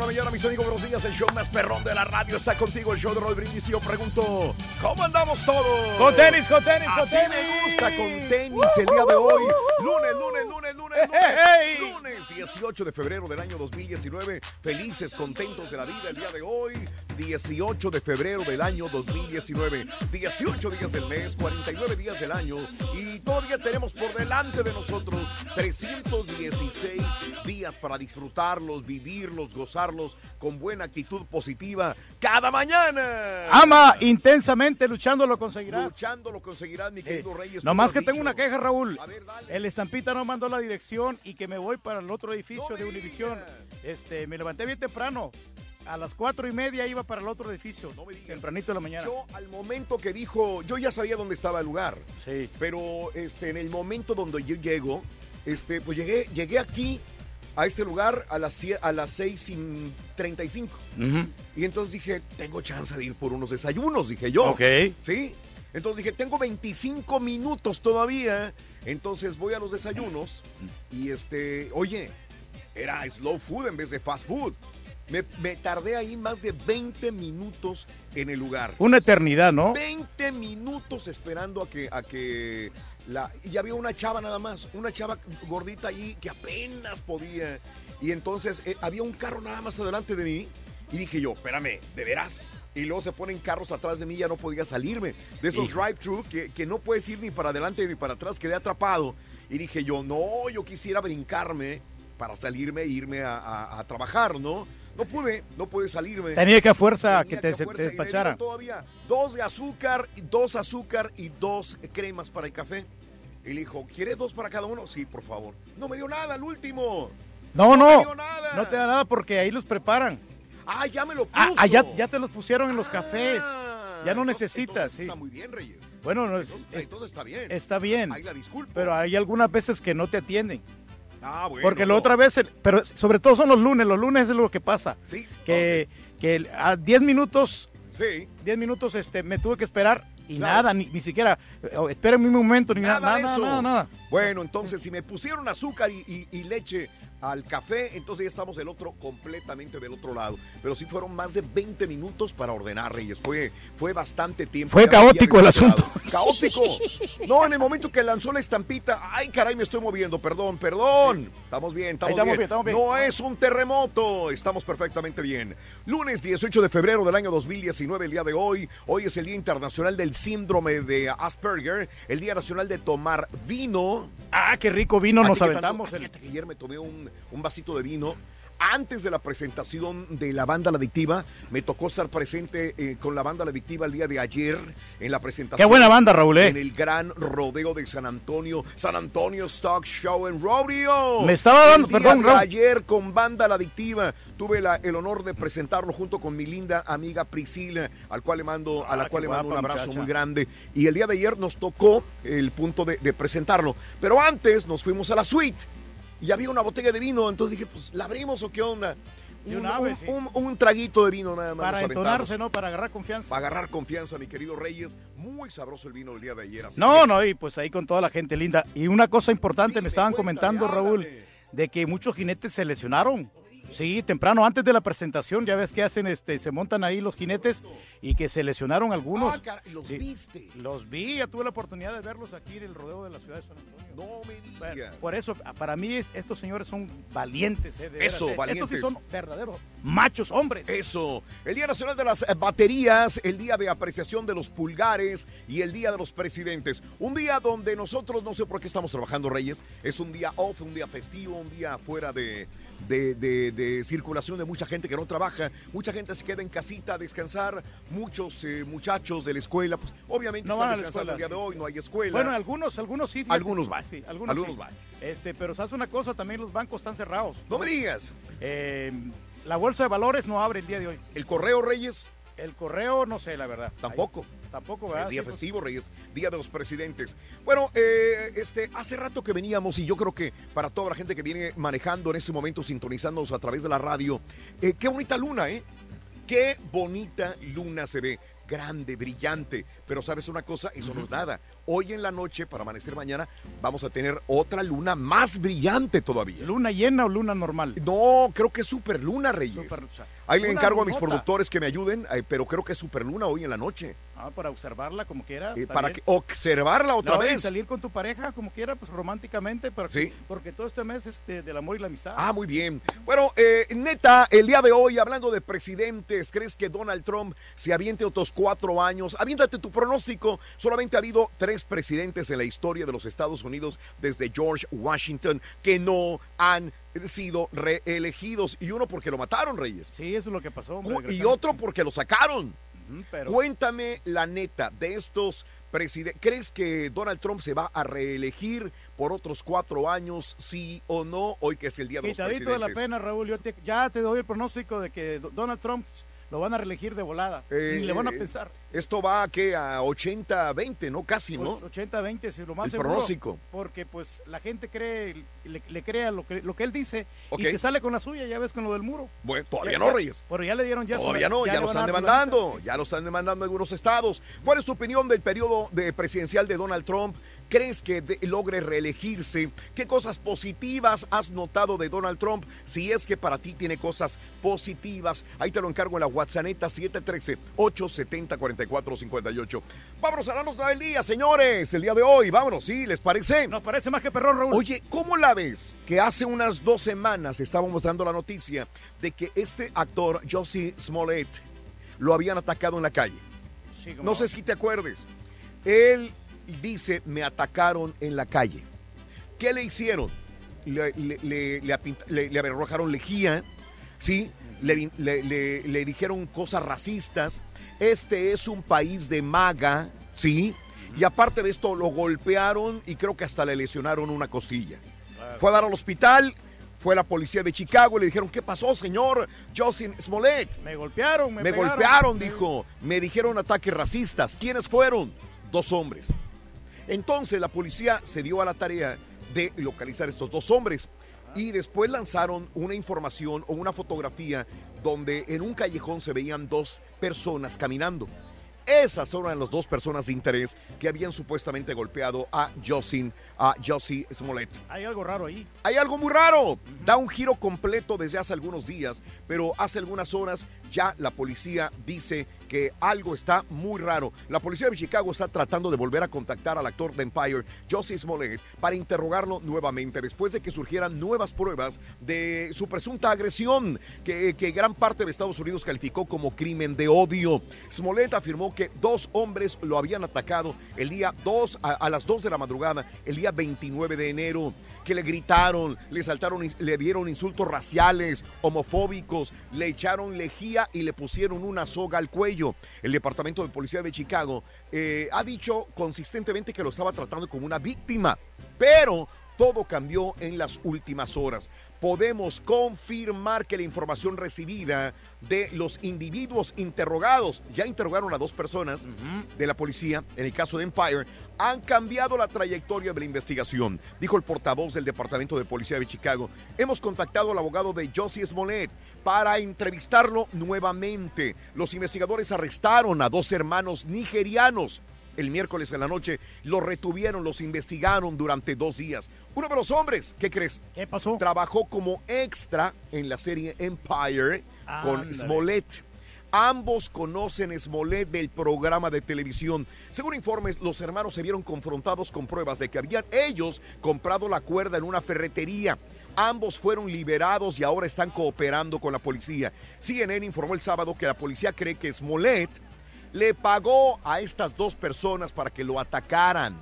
Mañana, mis amigos. Buenos días. El show más perrón de la radio está contigo. El show de Roll Brindis. Y yo pregunto, ¿cómo andamos todos? Con tenis, con tenis, Así con tenis. me gusta, con tenis el día de hoy. Lunes, lunes, lunes, lunes, lunes. Lunes 18 de febrero del año 2019. Felices, contentos de la vida el día de hoy. 18 de febrero del año 2019. 18 días del mes, 49 días del año. Y todavía tenemos por delante de nosotros 316 días para disfrutarlos, vivirlos, gozarlos con buena actitud positiva cada mañana. Ama intensamente, luchando lo conseguirás. Luchando lo conseguirás, mi querido Reyes. tú Nomás que tengo una queja, Raúl. El estampita no mandó la dirección y que me voy para el otro edificio de Univisión. Este, me levanté bien temprano. A las cuatro y media iba para el otro edificio. Tempranito de la mañana. Yo al momento que dijo, yo ya sabía dónde estaba el lugar. Sí. Pero este, en el momento donde yo llego, este, pues llegué, llegué aquí a este lugar a las, a las 6 y 35. Y entonces dije, tengo chance de ir por unos desayunos, dije yo. Ok. Sí. Entonces dije, tengo 25 minutos todavía. Entonces voy a los desayunos y este, oye, era slow food en vez de fast food. Me, me tardé ahí más de 20 minutos en el lugar. Una eternidad, ¿no? 20 minutos esperando a que, a que la. Y había una chava nada más, una chava gordita ahí que apenas podía. Y entonces eh, había un carro nada más adelante de mí. Y dije yo, espérame, ¿de veras? Y luego se ponen carros atrás de mí, ya no podía salirme. De esos drive-thru que, que no puedes ir ni para adelante ni para atrás, quedé atrapado. Y dije yo, no, yo quisiera brincarme para salirme e irme a, a- a trabajar, ¿no? No pude, no pude salirme. Tenía que a fuerza Tenía que te, a te fuerza, me despachara. todavía dos de azúcar, dos azúcar y dos cremas para el café. Y le dijo, ¿quieres dos para cada uno? Sí, por favor. No me dio nada el último. No, No no. me dio nada. No te da nada porque ahí los preparan. Ah, ya me lo puso. Ah, ah, ya, ya te los pusieron en los cafés. Ya no entonces- necesitas. entonces sí. Está muy bien, Reyes. Bueno, no, es- Entonces, entonces está bien. está bien. Ahí la disculpo. Pero hay algunas veces que no te atienden. Ah, bueno. Porque la no. otra vez, pero sobre todo son los lunes, los lunes es lo que pasa. Sí. Que, que a 10 minutos, Sí. 10 minutos este, me tuve que esperar y Claro. nada, ni, ni siquiera, espérenme un momento, ni nada, Nada, nada, nada, nada. Bueno, entonces si me pusieron azúcar y, y- y leche al café, entonces ya estamos del otro, completamente del otro lado. Pero sí fueron más de 20 minutos para ordenar, Reyes. Fue, fue bastante tiempo. Fue caótico el asunto. Caótico. No, en el momento que lanzó la estampita, ay caray, me estoy moviendo, perdón, perdón. Estamos bien, estamos, Ahí estamos bien. bien, estamos bien. No es un terremoto, estamos perfectamente bien. Lunes 18 de febrero del año 2019, el día de hoy. Hoy es el Día Internacional del Síndrome de Asperger, el Día Nacional de Tomar Vino. Ah, qué rico vino ¿A nos aventamos. el- Fíjate que ayer me tomé un, un vasito de vino. Antes de la presentación de la banda La Adictiva. Me tocó estar presente eh, con la banda La Adictiva el día de ayer en la presentación. Qué buena banda, Raúl, ¿eh? En el gran rodeo de San Antonio, San Antonio Stock Show en Rodeo. Me estaba dando, El día perdón, de Raúl. ayer con banda La Adictiva. Tuve la- el honor de presentarlo junto con mi linda amiga Priscila, al cual le mando, a la Ah, cual le mando un abrazo muchacha. muy grande. Y el día de ayer nos tocó el punto de, de presentarlo. Pero antes nos fuimos a la suite y había una botella de vino. Entonces dije, pues, ¿la abrimos o qué onda? Un, una un- vez, sí. un- un traguito de vino nada más. Para entonarse, ¿no? Para agarrar confianza. Para agarrar confianza, mi querido Reyes. Muy sabroso el vino el día de ayer. así No, que- no, y pues ahí con toda la gente linda. Y una cosa importante, me estaban comentando, Raúl, de que muchos jinetes se lesionaron. Sí, temprano, antes de la presentación, ya ves que hacen, este, se montan ahí los jinetes y que se lesionaron algunos. Ah, ¿los Sí, viste? Los vi, ya tuve la oportunidad de verlos aquí en el rodeo de la ciudad de San Antonio. No me digas. Por eso, para mí, es- estos señores son valientes. eh, de Eso, eh. valientes. Estos sí son verdaderos machos hombres. Eso. El Día Nacional de las eh, Baterías, el Día de Apreciación de los Pulgares y el Día de los Presidentes. Un día donde nosotros, no sé por qué estamos trabajando, Reyes, es un día off, un día festivo, un día fuera de, de, de- de circulación de mucha gente que no trabaja. Mucha gente se queda en casita a descansar. Muchos eh, muchachos de la escuela, pues obviamente No están van a descansando escuela, el día de hoy, no hay escuela. Bueno, algunos, algunos sí. fíjate. Algunos van. Sí, algunos, Algunos sí. van. Este, pero sabes una cosa, también los bancos están cerrados. No me digas. Eh, la bolsa de valores no abre el día de hoy. ¿El correo, Reyes? El correo, no sé, la verdad. Tampoco. Ahí- tampoco, ¿verdad? Es día Sí, pues, festivo, Reyes, Día de los Presidentes. Bueno, eh, este, hace rato que veníamos y yo creo que para toda la gente que viene manejando en este momento, sintonizándonos a través de la radio, eh, qué bonita luna, ¿eh? Qué bonita luna se ve. Grande, brillante. Pero sabes una cosa, eso no es nada. Hoy en la noche, para amanecer mañana, vamos a tener otra luna más brillante todavía. ¿Luna llena o luna normal? No, creo que es superluna, Reyes. Super- o sea, Ahí le encargo a mis productores que me ayuden, eh, pero creo que es superluna hoy en la noche. Ah, para observarla como quiera. Eh, para que observarla otra y vez. salir con tu pareja como quiera, pues románticamente, para que- Sí. porque todo este mes es de- del amor y la amistad. Ah, muy bien. Bueno, eh, neta, el día de hoy, hablando de presidentes, ¿crees que Donald Trump se aviente otros cuatro años? Aviéntate tu pronóstico. Solamente ha habido tres presidentes en la historia de los Estados Unidos desde George Washington que no han sido reelegidos. Y uno porque lo mataron, Reyes. Sí, eso es lo que pasó. hombre, Y otro porque lo sacaron. Pero- Cuéntame la neta de estos presidentes. ¿Crees que Donald Trump se va a reelegir por otros cuatro años, sí o no? Hoy que es el día de los Quitadito de la presidentes. pena, Raúl. Yo te- ya te doy el pronóstico de que Do- Donald Trump lo van a reelegir de volada. Eh, Ni le van a eh, pensar. Esto va ¿qué? a 80-20, ¿no? Casi, ¿no? 80-20, sí, lo más El seguro. pronóstico. Porque pues la gente cree, le, le crea lo que, lo que él dice y se sale con la suya, ya ves con lo del muro. Bueno, todavía Ya- no, ya- Reyes. Pero ya le dieron ya su- Todavía no, ya, le lo a están demandando, ya lo están demandando algunos estados. ¿Cuál es tu opinión del periodo de presidencial de Donald Trump? ¿Crees que de- logre reelegirse? ¿Qué cosas positivas has notado de Donald Trump? Si es que para ti tiene cosas positivas, ahí te lo encargo en la WhatsApp 713-870-4458. Vámonos a la nota del día, señores, el día de hoy. Vámonos, ¿sí? ¿Les parece? Nos parece más que perrón, Raúl. Oye, ¿cómo la ves? Que hace unas dos semanas estábamos dando la noticia de que este actor, Josie Smollett, lo habían atacado en la calle. Sí, no. sé si te acuerdes. Él dice, me atacaron en la calle. ¿Qué le hicieron? Le, le, le- le apint- le- le arrojaron lejía, ¿sí? Le, di- le- le- le dijeron cosas racistas. Este es un país de maga, ¿sí? Y aparte de esto, lo golpearon y creo que hasta le lesionaron una costilla. Fue a dar al hospital, fue la policía de Chicago y le dijeron, ¿qué pasó, señor Jocelyn Smollett? Me golpearon, me, Me golpearon, dijo. Me dijeron ataques racistas. ¿Quiénes fueron? Dos hombres. Entonces la policía se dio a la tarea de localizar estos dos hombres y después lanzaron una información o una fotografía donde en un callejón se veían dos personas caminando. Esas eran las dos personas de interés que habían supuestamente golpeado a Jocelyn, a Josie Smollett. Hay algo raro ahí. Hay algo muy raro. Da un giro completo desde hace algunos días, pero hace algunas horas ya la policía dice que algo está muy raro. La policía de Chicago está tratando de volver a contactar al actor de Empire, Josie Smollett, para interrogarlo nuevamente después de que surgieran nuevas pruebas de su presunta agresión, que, gran parte de Estados Unidos calificó como crimen de odio. Smollett afirmó que dos hombres lo habían atacado el día 2 a, a las 2 de la madrugada, el día 29 de enero. Que le gritaron, le saltaron, le dieron insultos raciales, homofóbicos, le echaron lejía y le pusieron una soga al cuello. El Departamento de Policía de Chicago eh, ha dicho consistentemente que lo estaba tratando como una víctima, pero todo cambió en las últimas horas. Podemos confirmar que la información recibida de los individuos interrogados, ya interrogaron a dos personas de la policía, en el caso de Empire, han cambiado la trayectoria de la investigación, dijo el portavoz del Departamento de Policía de Chicago. Hemos contactado al abogado de Josie Smollett para entrevistarlo nuevamente. Los investigadores arrestaron a dos hermanos nigerianos el miércoles en la noche. Los retuvieron, los investigaron durante dos días. Uno de los hombres, ¿qué crees? ¿Qué pasó? Trabajó como extra en la serie Empire con Ándale. Smollett. Ambos conocen Smollett del programa de televisión. Según informes, los hermanos se vieron confrontados con pruebas de que habían ellos comprado la cuerda en una ferretería. Ambos fueron liberados y ahora están cooperando con la policía. CNN informó el sábado que la policía cree que Smollett le pagó a estas dos personas para que lo atacaran.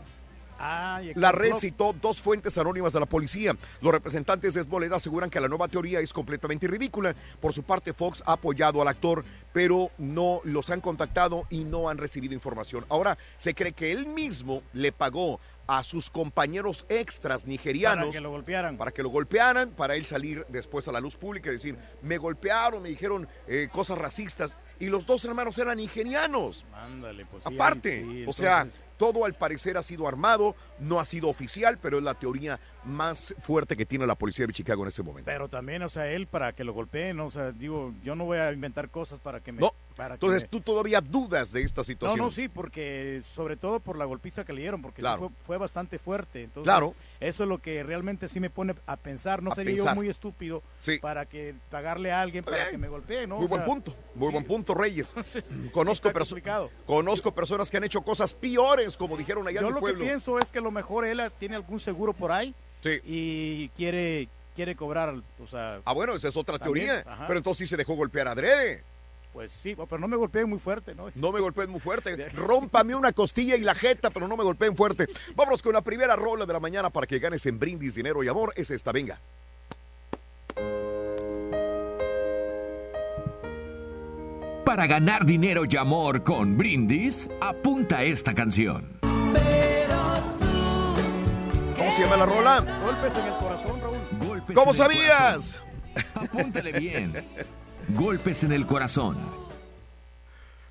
La red citó dos fuentes anónimas de la policía. Los representantes de Smollett aseguran que la nueva teoría es completamente ridícula. Por su parte, Fox ha apoyado al actor, pero no los han contactado y no han recibido información. Ahora, se cree que él mismo le pagó a sus compañeros extras nigerianos Para que lo golpearan. para que lo golpearan, para él salir después a la luz pública y decir, me golpearon, me dijeron eh, cosas racistas, y los dos hermanos eran nigerianos. Ándale, pues sí, Aparte, sí, o sea, todo al parecer ha sido armado, no ha sido oficial, pero es la teoría más fuerte que tiene la policía de Chicago en ese momento. Pero también, o sea, él para que lo golpeen, o sea, digo, yo no voy a inventar cosas para que me... No, para que entonces me- tú todavía dudas de esta No, situación. no, sí, porque sobre todo por la golpiza que le dieron, porque Claro. fue, fue bastante fuerte. Entonces, Claro. Eso es lo que realmente sí me pone a pensar. No A sería pensar. yo muy estúpido Sí. para que pagarle a alguien para que me golpee, ¿no? Muy O buen sea, punto, muy buen punto, Reyes. Conozco, perso- conozco personas que han hecho cosas peores, como dijeron allá Yo en lo mi pueblo. que pienso es que a lo mejor él tiene algún seguro por ahí y quiere quiere cobrar, o sea... Ah, bueno, esa es otra también, teoría. ajá. Pero entonces sí se dejó golpear adrede. Pues sí, pero no me golpeen muy fuerte, ¿no? No me golpeen muy fuerte. Rómpame una costilla y la jeta, pero no me golpeen fuerte. Vámonos con la primera rola de la mañana para que ganes en brindis, dinero y amor. Es esta, venga. Para ganar dinero y amor con brindis, apunta esta canción. ¿Cómo se llama la rola? Golpes en el corazón, Raúl. Golpes ¿Cómo sabías? Apúntale bien. Golpes en el corazón.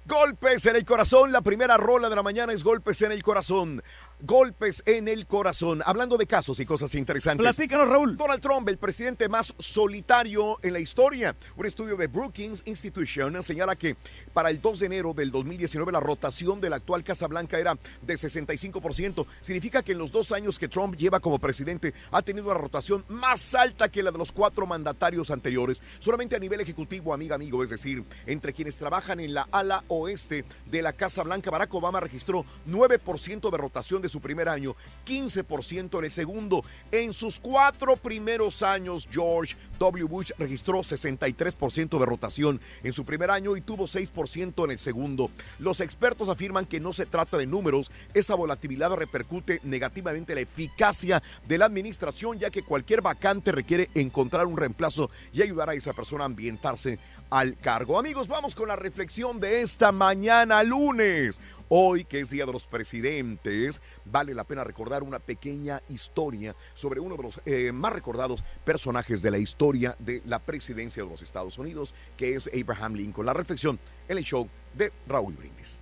Golpes en el corazón. La primera rola de la mañana es Golpes en el corazón. Golpes en el corazón. Hablando de casos y cosas interesantes. Platícanos, Raúl. Donald Trump, el presidente más solitario en la historia. Un estudio de Brookings Institution señala que para el 2 de enero del 2019 la rotación de la actual Casa Blanca era de 65%. Significa que en los dos años que Trump lleva como presidente ha tenido una rotación más alta que la de los cuatro mandatarios anteriores. Solamente a nivel ejecutivo, amiga, amigo, es decir, entre quienes trabajan en la ala oeste de la Casa Blanca, Barack Obama registró 9% de rotación de su primer año, 15% en el segundo. En sus cuatro primeros años, George W. Bush registró 63% de rotación en su primer año y tuvo 6% en el segundo. Los expertos afirman que no se trata de números, esa volatilidad repercute negativamente en la eficacia de la administración, ya que cualquier vacante requiere encontrar un reemplazo y ayudar a esa persona a ambientarse al cargo. Amigos, vamos con la reflexión de esta mañana lunes. Hoy, que es Día de los Presidentes, vale la pena recordar una pequeña historia sobre uno de los eh, más recordados personajes de la historia de la presidencia de los Estados Unidos, que es Abraham Lincoln. La reflexión en el show de Raúl Brindis.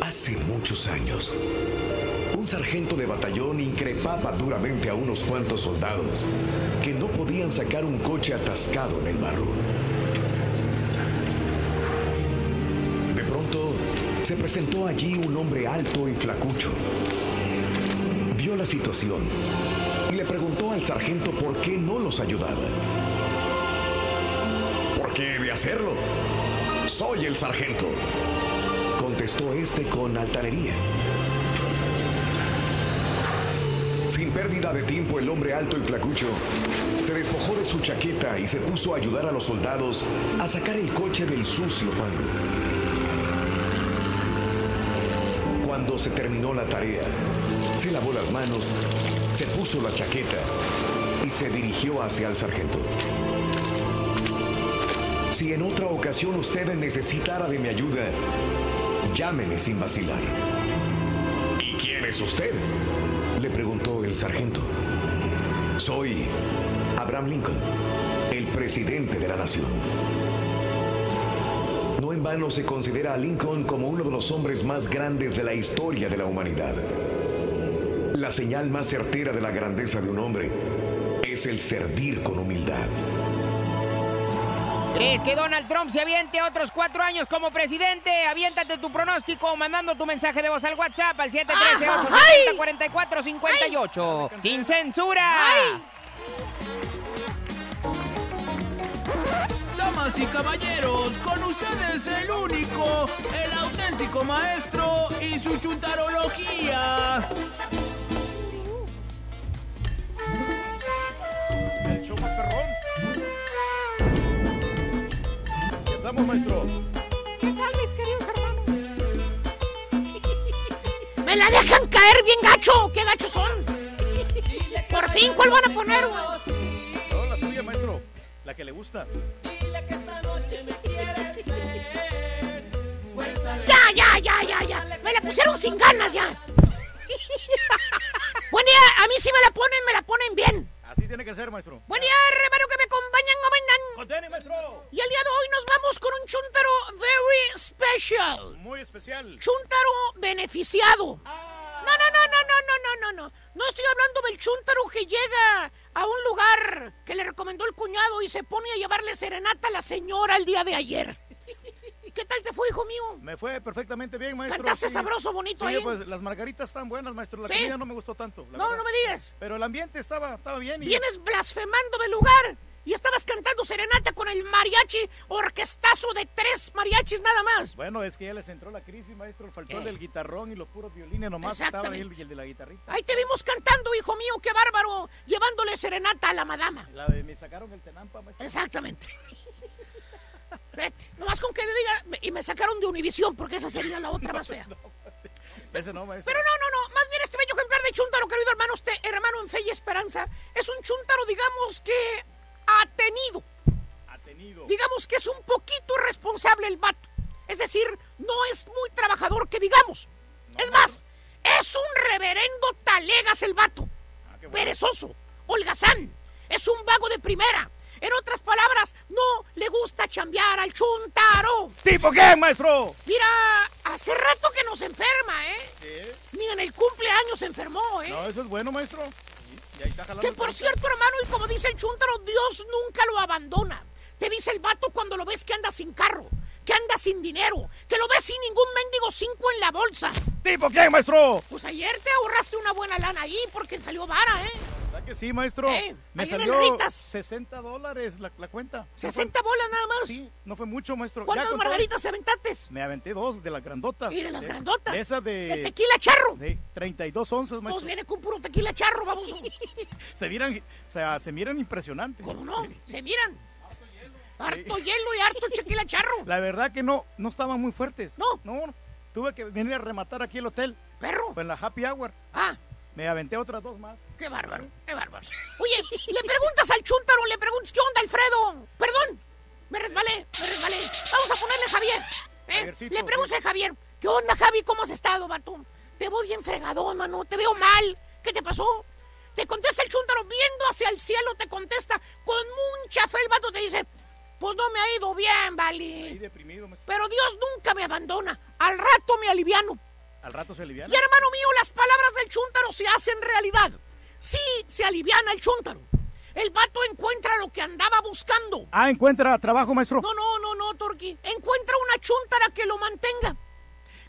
Hace muchos años, un sargento de batallón increpaba duramente a unos cuantos soldados que no podían sacar un coche atascado en el barro. De pronto, se presentó allí un hombre alto y flacucho. Vio la situación y le preguntó al sargento por qué no los ayudaba. ¿Por qué de hacerlo? Soy el sargento contestó este con altanería. Sin pérdida de tiempo, el hombre alto y flacucho se despojó de su chaqueta y se puso a ayudar a los soldados a sacar el coche del sucio fango. Cuando se terminó la tarea, Se lavó las manos, se puso la chaqueta y se dirigió hacia el sargento. Si en otra ocasión usted necesitara de mi ayuda, llámeme sin vacilar. ¿Y quién es usted? Sargento. Soy Abraham Lincoln, el presidente de la nación. No en vano se considera a Lincoln como uno de los hombres más grandes de la historia de la humanidad. La señal más certera de la grandeza de un hombre es el servir con humildad. ¿Crees que Donald Trump se aviente otros cuatro años como presidente? Aviéntate tu pronóstico mandando tu mensaje de voz al WhatsApp al 713-870-4458. ¡Sin censura! Damas y caballeros, con ustedes el único, el auténtico maestro y su chuntarología. Estamos, maestro. ¿Qué tal, mis queridos hermanos? ¡Me la dejan caer bien gacho! ¡Qué gachos son! Por fin, ¿cuál van a poner, güey? No, la suya, maestro. La que le gusta. Ya, ya, ya, ya, ya. Me la pusieron sin ganas ya. Buen día, a mí si me la ponen, me la ponen bien tiene que ser, maestro? Buen día, hermano, que me acompañan, comandan. Contene, maestro. Y el día de hoy nos vamos con un chuntaro very special. Muy especial. Chuntaro beneficiado. Ah. No, no, no, no, no, no, no, no. No estoy hablando del chuntaro que llega a un lugar que le recomendó el cuñado y se pone a llevarle serenata a la señora el día de ayer. ¿Qué tal te fue, hijo mío? Me fue perfectamente bien, maestro. Cantaste Sí. sabroso, bonito Sí, ahí. pues las margaritas están buenas, maestro. La ¿Sí? comida no me gustó tanto. la No, verdad. no me digas. Pero el ambiente estaba, estaba bien. y- Vienes blasfemando del lugar y estabas cantando serenata con el mariachi orquestazo de tres mariachis nada más. Bueno, es que ya les entró la crisis, maestro. Faltó el del guitarrón y los puros violines nomás. Estaba ahí el, el de la guitarrita. Ahí te vimos cantando, hijo mío, qué bárbaro, llevándole serenata a la madama. La de me sacaron el tenampa, maestro. Exactamente. Vete, nomás con que diga, y me sacaron de Univisión, porque esa sería la otra más fea. Ese no. Pero no, no, no, más bien este bello ejemplar de chúntaro, querido hermano, este hermano en fe y esperanza, es un chúntaro, digamos que ha tenido. Ha tenido. Digamos que es un poquito irresponsable el vato. Es decir, no es muy trabajador que digamos. es más, es un reverendo talegas el vato. Perezoso, holgazán, es un vago de primera. En otras palabras, no le gusta chambear al chuntaro. ¿Tipo qué, maestro? Mira, hace rato que nos enferma, ¿eh? Ni en el cumpleaños se enfermó, ¿eh? No, eso es bueno, maestro. Y ahí está Que por cierto, hermano, y como dice el chúntaro, Dios nunca lo abandona. Te dice el vato cuando lo ves que anda sin carro, que anda sin dinero, que lo ves sin ningún mendigo cinco en la bolsa. ¿Tipo qué, maestro? Pues ayer te ahorraste una buena lana ahí porque salió vara, ¿eh? ¿Verdad que sí, maestro? Eh, Me ahí en el salió Ritas. 60 dólares la, la cuenta. 60 bolas nada más. Sí, no fue mucho, maestro. ¿Cuántas margaritas aventaste? Me aventé dos de las grandotas. ¿Y de las grandotas? De esas de... ¿De tequila charro? De 32 onzas, Pues maestro. viene con puro tequila charro, vamos. Se miran, o sea, se miran impresionantes. ¿Cómo no? Se miran. Harto hielo y harto tequila charro. La verdad que no, no estaban muy fuertes. No. No, tuve que venir a rematar aquí el hotel. Perro. En la Happy Hour. Ah. Me aventé otras dos más. Qué bárbaro, qué bárbaro. Oye, le preguntas al chúntaro, le preguntas, ¿qué onda, Alfredo? Perdón, me resbalé, me resbalé. Vamos a ponerle Javier. ¿eh? Le preguntas a Javier, ¿qué onda, Javi? ¿Cómo has estado, vato? Te veo bien fregadón, mano, te veo mal. ¿Qué te pasó? Te contesta el chúntaro viendo hacia el cielo, te contesta con mucha fe. El vato te dice, pues no me ha ido bien, vale. Pero Dios nunca me abandona. Al rato me aliviano. Al rato se aliviana. Y hermano mío, las palabras del chúntaro se hacen realidad. Sí, se aliviana el chúntaro. El vato encuentra lo que andaba buscando. Ah, encuentra trabajo, maestro. No, no, no, no, Torqui. Encuentra una chúntara que lo mantenga.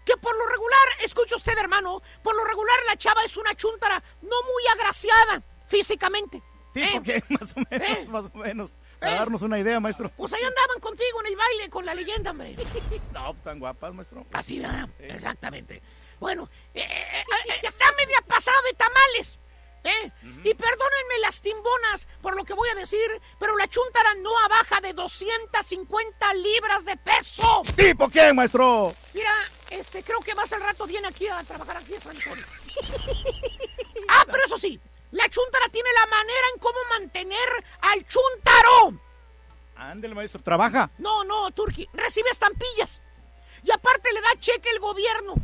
Que por lo regular, escuche usted, hermano, por lo regular la chava es una chúntara no muy agraciada físicamente. ¿Tipo ¿Eh? qué? Más o menos, ¿Eh? más o menos. Para darnos una idea, maestro. Pues ahí andaban contigo en el baile con la leyenda, hombre. No, tan guapas, maestro. Así, ¿verdad? Exactamente. Bueno, eh, eh, eh, está media pasada de tamales. ¿eh? Y perdónenme las timbonas por lo que voy a decir, pero la chuntara no abaja de 250 libras de peso. ¿Tipo qué, maestro? Mira, este, creo que más al rato viene aquí a trabajar aquí en San Antonio. ah, pero eso sí, la chuntara tiene la manera en cómo mantener al chuntaro. Ándale, maestro, trabaja. No, no, Turki, recibe estampillas. Y aparte le da cheque el gobierno.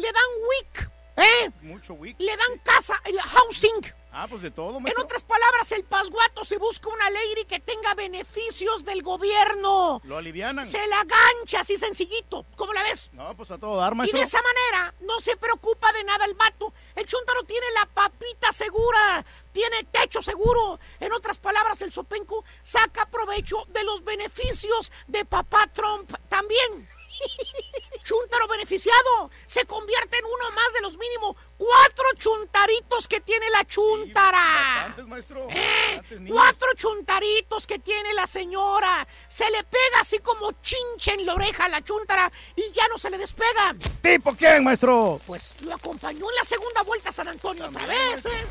Le dan WIC, ¿eh? Mucho WIC. Le dan casa, el housing. Ah, pues de todo, En maestro. otras palabras, el pasguato se busca una lady que tenga beneficios del gobierno. Lo alivianan. Se la gancha así sencillito. ¿Cómo la ves? No, pues a todo dar, Y maestro. de esa manera no se preocupa de nada el vato. El chuntaro tiene la papita segura, tiene techo seguro. En otras palabras, el sopenco saca provecho de los beneficios de papá Trump también. Chuntaro beneficiado se convierte en uno más de los mínimo cuatro chuntaritos que tiene la chuntara. Bastantes, maestro. ¿Eh? Cuatro chuntaritos que tiene la señora. Se le pega así como chinche en la oreja a la chuntara y ya no se le despega. ¿Tipo quién, maestro? Pues lo acompañó en la segunda vuelta a San Antonio otra vez, ¿eh?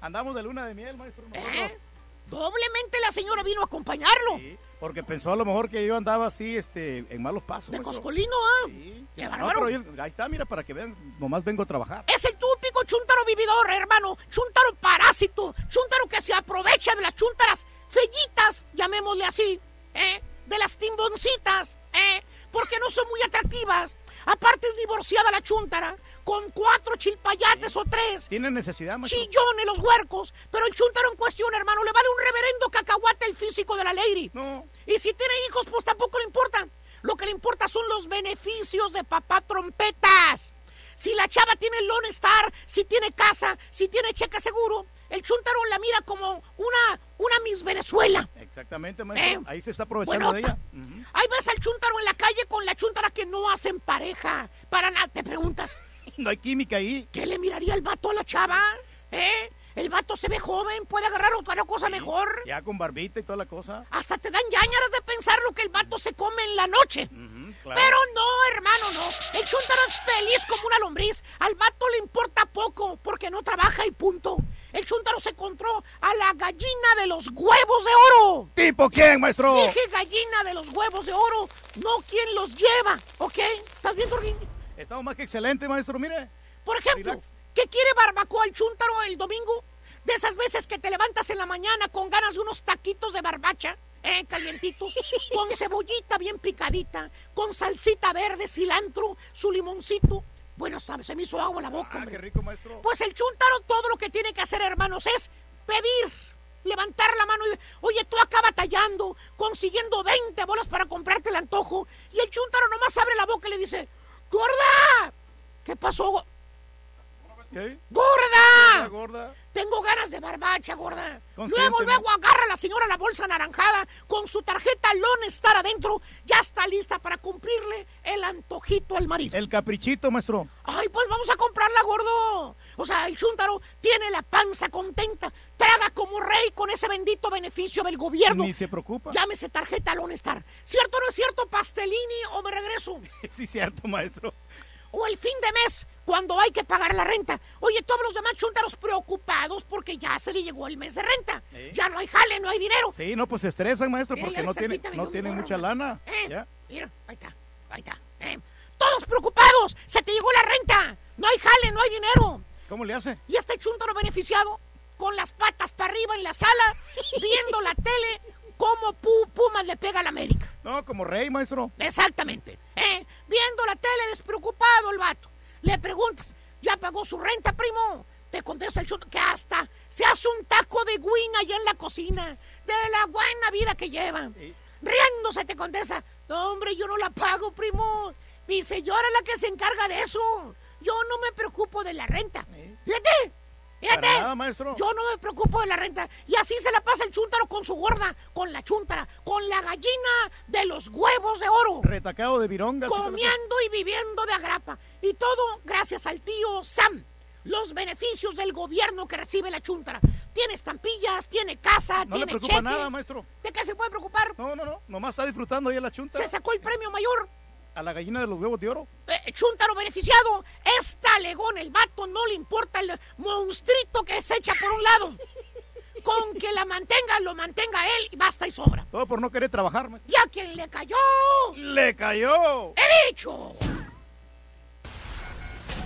Andamos de luna de miel, maestro. ¿Eh? Doblemente la señora vino a acompañarlo. Porque pensó a lo mejor que yo andaba así, este, en malos pasos. De coscolino, ¿ah? Qué No, bárbaro. yo- ahí está, mira, para que vean, nomás vengo a trabajar. Es el típico chuntaro vividor, hermano. Chuntaro parásito. Chuntaro que se aprovecha de las chuntaras fellitas, llamémosle así, ¿eh? De las timboncitas, ¿eh? Porque no son muy atractivas. Aparte es divorciada la chuntara, con cuatro chilpayates o tres. Tienen necesidad, maestro. Chillones los huercos. Pero el chuntaro en cuestión, hermano, le vale un reverendo cacahuate el físico de la lady. No. Y si tiene hijos, pues tampoco le importa. Lo que le importa son los beneficios de papá trompetas. Si la chava tiene Lone Star, si tiene casa, si tiene cheque seguro, el chuntaro la mira como una, una Miss Venezuela. Exactamente, maestro. ¿Eh? Ahí se está aprovechando de ella. Ahí ves al chuntaro en la calle con la chuntara que no hacen pareja. Para nada, te preguntas. No hay química ahí. ¿Qué le miraría el vato a la chava? ¿Eh? El vato se ve joven, puede agarrar otra cosa mejor. Ya con barbita y toda la cosa. Hasta te dan ñañaras de pensar lo que el vato se come en la noche. claro. Pero no, hermano, no. El chuntaro es feliz como una lombriz. Al vato le importa poco porque no trabaja y punto. El chuntaro se encontró a la gallina de los huevos de oro. ¿Tipo quién, maestro? Dije gallina de los huevos de oro, no quien los lleva, ¿ok? ¿Estás bien, Turquín? Estamos más que excelente, maestro, mire. Por ejemplo, ¿qué quiere barbacoa el chúntaro el domingo? De esas veces que te levantas en la mañana con ganas de unos taquitos de barbacha, eh, calientitos, con cebollita bien picadita, con salsita verde, cilantro, su limoncito. Bueno, hasta se me hizo agua la boca, Ah, hombre. qué rico, maestro. Pues el chúntaro todo lo que tiene que hacer, hermanos, es pedir, levantar la mano y, oye, tú acá batallando, consiguiendo 20 bolas para comprarte el antojo, y el chúntaro nomás abre la boca y le dice, ¡Gorda! ¿Qué pasó? ¿Qué? ¡Gorda! gorda? Tengo ganas de barbacha, gorda. Luego, luego agarra a la señora la bolsa anaranjada con su tarjeta Lone Star adentro. Ya está lista para cumplirle el antojito al marido. El caprichito, maestro. Ay, pues vamos a comprarla, gordo. O sea, el chúntaro tiene la panza contenta. Traga como rey con ese bendito beneficio del gobierno. Ni se preocupa. Llámese tarjeta Lone Star. ¿Cierto o no es cierto, Pastelini, o me regreso? Sí, cierto, maestro. O el fin de mes, cuando hay que pagar la renta. Oye, todos los demás chúntaros preocupados porque ya se le llegó el mes de renta. ¿Eh? Ya no hay jale, no hay dinero. Sí, no, pues se estresan, maestro, Mira, porque no me no tienen mucha lana. Eh, Ya. Mira, ahí está, ahí está. eh. Todos preocupados, se te llegó la renta. No hay jale, no hay dinero. ¿Cómo le hace? Y este chúntaro beneficiado, con las patas para arriba en la sala, viendo la tele, como Pu- Pumas le pega a la América. No, como rey, maestro. Exactamente. ¿eh? Viendo la tele despreocupado el vato. Le preguntas, ¿ya pagó su renta, primo? Te contesta el chuto que hasta se hace un taco de guina allá en la cocina. De la buena vida que lleva. Riéndose te contesta, no, hombre, yo no la pago, primo. Mi señora es la que se encarga de eso. Yo no me preocupo de la renta. Fíjate, fíjate. Para nada, maestro. Yo no me preocupo de la renta. Y así se la pasa el chúntaro con su gorda, con la chúntara, con la gallina de los huevos de oro. Retacado de vironga. Comiendo y viviendo de agrapa. Y todo gracias al tío Sam. Los beneficios del gobierno que recibe la chúntara. Tiene estampillas, tiene casa, No le tiene preocupa cheque. nada, maestro. ¿De qué se puede preocupar? No, no, no. Nomás está disfrutando ahí en la chunta. Se sacó el premio mayor. A la gallina de los huevos de oro. Eh, Chuntaro beneficiado, es talegón el vato, no le importa el monstruito que se echa por un lado. Con que la mantenga, lo mantenga él y basta y sobra. Todo por no querer trabajar. ¿Y a quien le cayó? ¡Le cayó! ¡He dicho!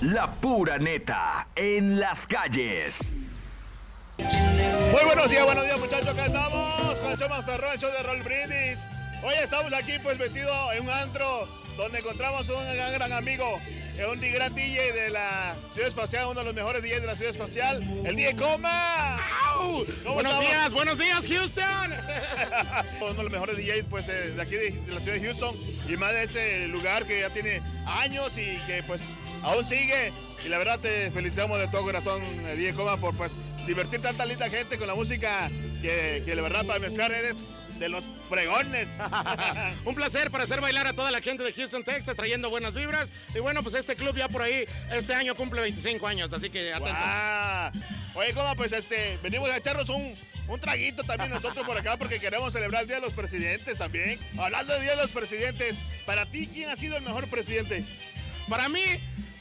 La pura neta en las calles. Muy buenos días, buenos días muchachos, acá estamos con el show más perrón, el show de Roll Brindis. Hoy estamos aquí pues vestido en un antro donde encontramos un gran, gran amigo, eh, un gran DJ de la Ciudad Espacial, uno de los mejores DJs de la Ciudad Espacial, el DJ Coma. ¿Cómo Buenos estamos? días, buenos días, Houston. uno de los mejores DJs pues de, aquí de, de la ciudad de Houston y más de este lugar que ya tiene años y que pues aún sigue y la verdad te felicitamos de todo corazón eh, DJ Coma por pues divertir tanta linda gente con la música que, que la verdad para mezclar eres de los fregones. Un placer para hacer bailar a toda la gente de Houston, Texas, trayendo buenas vibras. Y bueno, pues este club ya por ahí, este año cumple 25 años, así que atento. Guau. Oye, Coma, pues este, venimos a echarnos un, un traguito también nosotros por acá porque queremos celebrar el Día de los Presidentes también. Hablando del Día de los Presidentes, para ti, ¿quién ha sido el mejor presidente? Para mí,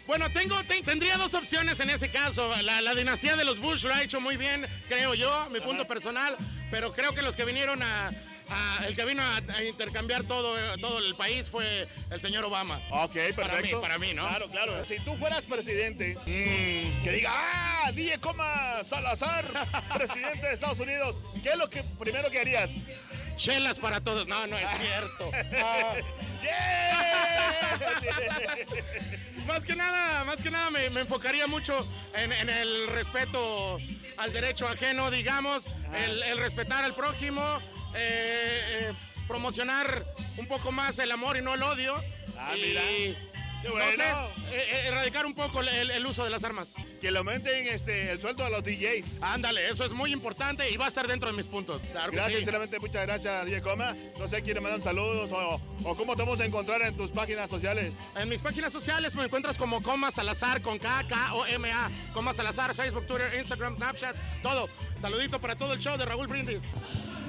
bueno, tengo, ten- tendría dos opciones en ese caso. La, la dinastía de los Bush lo ha hecho muy bien, creo yo, mi punto personal, pero creo que los que vinieron a, el que vino a, a intercambiar todo, todo el país fue el señor Obama. Ok, perfecto. Para mí, para mí, ¿no? Claro, claro. Si tú fueras presidente, que diga, ah, DJ Coma Salazar, presidente de Estados Unidos, ¿qué es lo que primero que harías? Chelas para todos. No, no es cierto. Ah. Más que nada, más que nada me, me enfocaría mucho en, en el respeto al derecho ajeno, digamos, el, el respetar al prójimo, eh, eh, promocionar un poco más el amor y no el odio. Ah, y, mira. No sé, eh, eh, erradicar un poco el, uso de las armas. Que le aumenten este, el sueldo a los DJs. Ándale, eso es muy importante y va a estar dentro de mis puntos. Claro que Gracias, sí. sinceramente, muchas gracias, DJ Coma. No sé, ¿quiere mandar saludos o, o cómo te vamos a encontrar en tus páginas sociales? En mis páginas sociales me encuentras como Coma Salazar con K, K O M A. Coma Salazar, Facebook, Twitter, Instagram, Snapchat, todo. Saludito para todo el show de Raúl Brindis.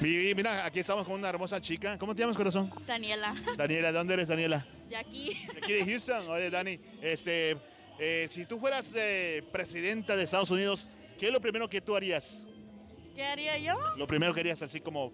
Mi- Mira, aquí estamos con una hermosa chica. ¿Cómo te llamas, corazón? Daniela. Daniela, ¿de dónde eres, Daniela? De aquí. De Aquí de Houston. Oye, Dani, este, eh, si tú fueras eh, presidenta de Estados Unidos, ¿qué es lo primero que tú harías? ¿Qué haría yo? Lo primero que harías, así como,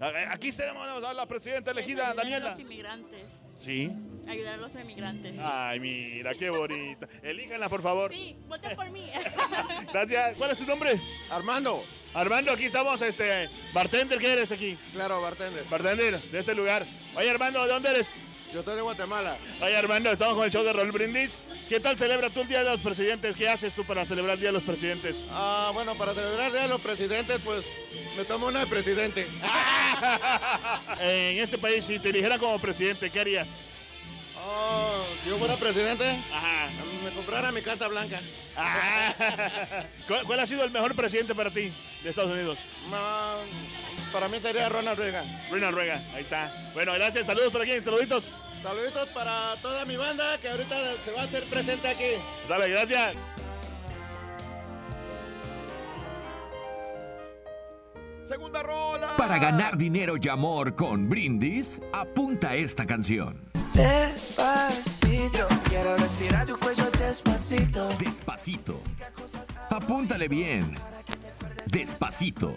"A- aquí tenemos a la presidenta elegida, Daniela. los inmigrantes. Sí. Ayudar a los inmigrantes. Ay, mira, qué bonita. Elíjanla, por favor. Sí, vota por mí. Gracias. ¿Cuál es tu nombre? Armando. Armando, aquí estamos, este, bartender, ¿qué eres aquí? Claro, bartender. Bartender, de este lugar. Oye, Armando, ¿de dónde eres? Yo estoy de Guatemala. Oye, Armando, estamos con el show de Raúl Brindis. ¿Qué tal celebras tú el Día de los Presidentes? ¿Qué haces tú para celebrar el Día de los Presidentes? Ah, bueno, para celebrar el Día de los Presidentes, pues me tomo una de presidente. en este país, si te eligieran como presidente, ¿qué harías? Oh, si yo fuera presidente, Ajá. me comprara mi Casa Blanca. ¿Cuál, cuál ha sido el mejor presidente para ti de Estados Unidos? Ah, para mí sería Ronald Reagan. Ronald Reagan, ahí está. Bueno, gracias. Saludos por aquí, saluditos. Saluditos para toda mi banda que ahorita se va a hacer presente aquí. Dale, gracias. Segunda rola. Para ganar dinero y amor con Brindis, apunta esta canción. Despacito, quiero respirar tu cuello despacito. Despacito. Apúntale bien. Despacito.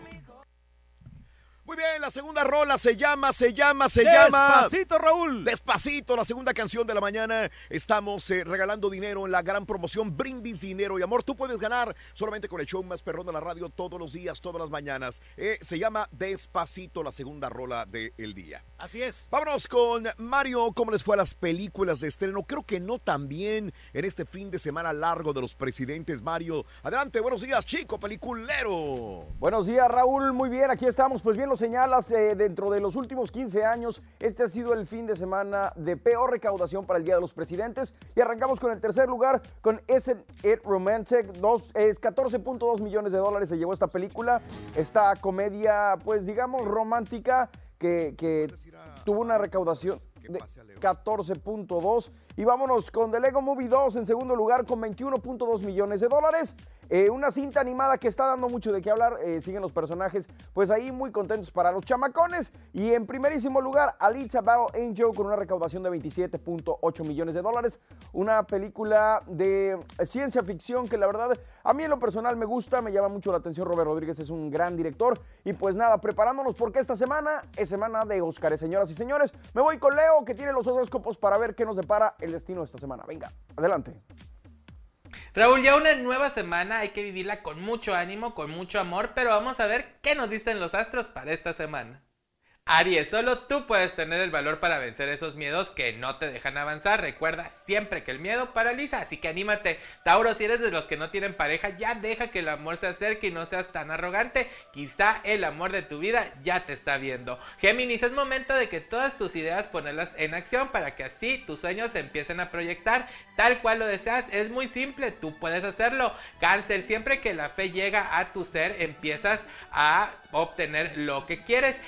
Muy bien, la segunda rola se llama, se llama, se llama. Despacito, Raúl. Despacito, la segunda canción de la mañana. Estamos eh, regalando dinero en la gran promoción Brindis Dinero y Amor. Tú puedes ganar solamente con el show más perrón de la radio todos los días, todas las mañanas. Eh, se llama Despacito, la segunda rola del día. Así es. Vámonos con Mario. ¿Cómo les fue a las películas de estreno? Creo que no tan bien en este fin de semana largo de los presidentes. Mario, adelante, buenos días, chico peliculero. Buenos días, Raúl. Muy bien, aquí estamos. Pues bien, lo señalas, eh, dentro de los últimos 15 años, este ha sido el fin de semana de peor recaudación para el Día de los Presidentes. Y arrancamos con el tercer lugar, con Isn't It Romantic. Dos, es 14.2 millones de dólares se llevó esta película. Esta comedia, pues digamos, romántica, que, que tuvo una recaudación de 14.2. Y vámonos con The Lego Movie 2 en segundo lugar con 21.2 millones de dólares. Eh, una cinta animada que está dando mucho de qué hablar. eh, siguen los personajes, pues ahí muy contentos para los chamacones. Y en primerísimo lugar, Alita Battle Angel con una recaudación de 27.8 millones de dólares. Una película de ciencia ficción que la verdad a mí en lo personal me gusta, me llama mucho la atención. Robert Rodríguez es un gran director. Y pues nada, preparándonos porque esta semana es semana de Óscares, señoras y señores. Me voy con Leo que tiene los horóscopos para ver qué nos depara el destino esta semana. Venga, adelante. Raúl, ya una nueva semana, hay que vivirla con mucho ánimo, con mucho amor, pero vamos a ver qué nos dicen los astros para esta semana. Aries, solo tú puedes tener el valor para vencer esos miedos que no te dejan avanzar. Recuerda siempre que el miedo paraliza, así que anímate. Tauro, si eres de los que no tienen pareja, ya deja que el amor se acerque y no seas tan arrogante. Quizá el amor de tu vida ya te está viendo. Géminis, es momento de que todas tus ideas ponerlas en acción para que así tus sueños se empiecen a proyectar tal cual lo deseas. Es muy simple, tú puedes hacerlo. Cáncer, siempre que la fe llega a tu ser, empiezas a obtener lo que quieres.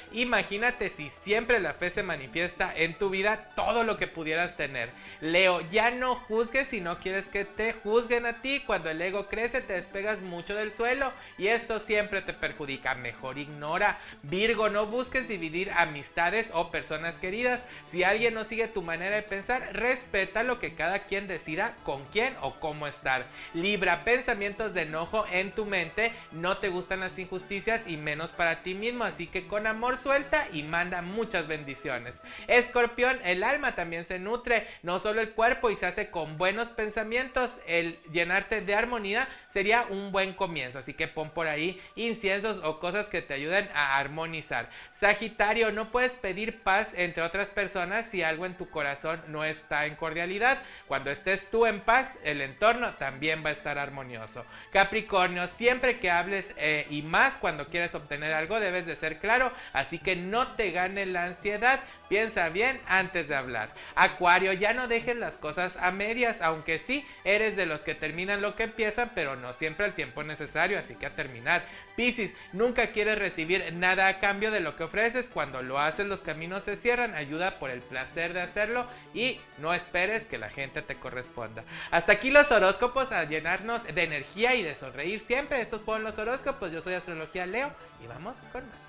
Si siempre la fe se manifiesta en tu vida, todo lo que pudieras tener. Leo, ya no juzgues si no quieres que te juzguen a ti. Cuando el ego crece te despegas mucho del suelo y esto siempre te perjudica. Mejor ignora. Virgo, no busques dividir amistades o personas queridas. Si alguien no sigue tu manera de pensar, respeta lo que cada quien decida con quién o cómo estar. Libra, pensamientos de enojo en tu mente. No te gustan las injusticias y menos para ti mismo, así que con amor suelta y manda muchas bendiciones. Escorpión, el alma también se nutre, no solo el cuerpo y se hace con buenos pensamientos, el llenarte de armonía sería un buen comienzo, así que pon por ahí inciensos o cosas que te ayuden a armonizar. Sagitario, no puedes pedir paz entre otras personas si algo en tu corazón no está en cordialidad. Cuando estés tú en paz, el entorno también va a estar armonioso. Capricornio, siempre que hables eh, y más cuando quieres obtener algo debes de ser claro, así que no te gane la ansiedad. Piensa bien antes de hablar. Acuario, ya no dejes las cosas a medias, aunque sí eres de los que terminan lo que empiezan, pero no siempre el tiempo necesario, así que a terminar. Piscis, nunca quieres recibir nada a cambio de lo que ofreces. Cuando lo haces, los caminos se cierran. Ayuda por el placer de hacerlo y no esperes que la gente te corresponda. Hasta aquí los horóscopos a llenarnos de energía y de sonreír siempre. Estos fueron los horóscopos. Yo soy Astrología Leo y vamos con más.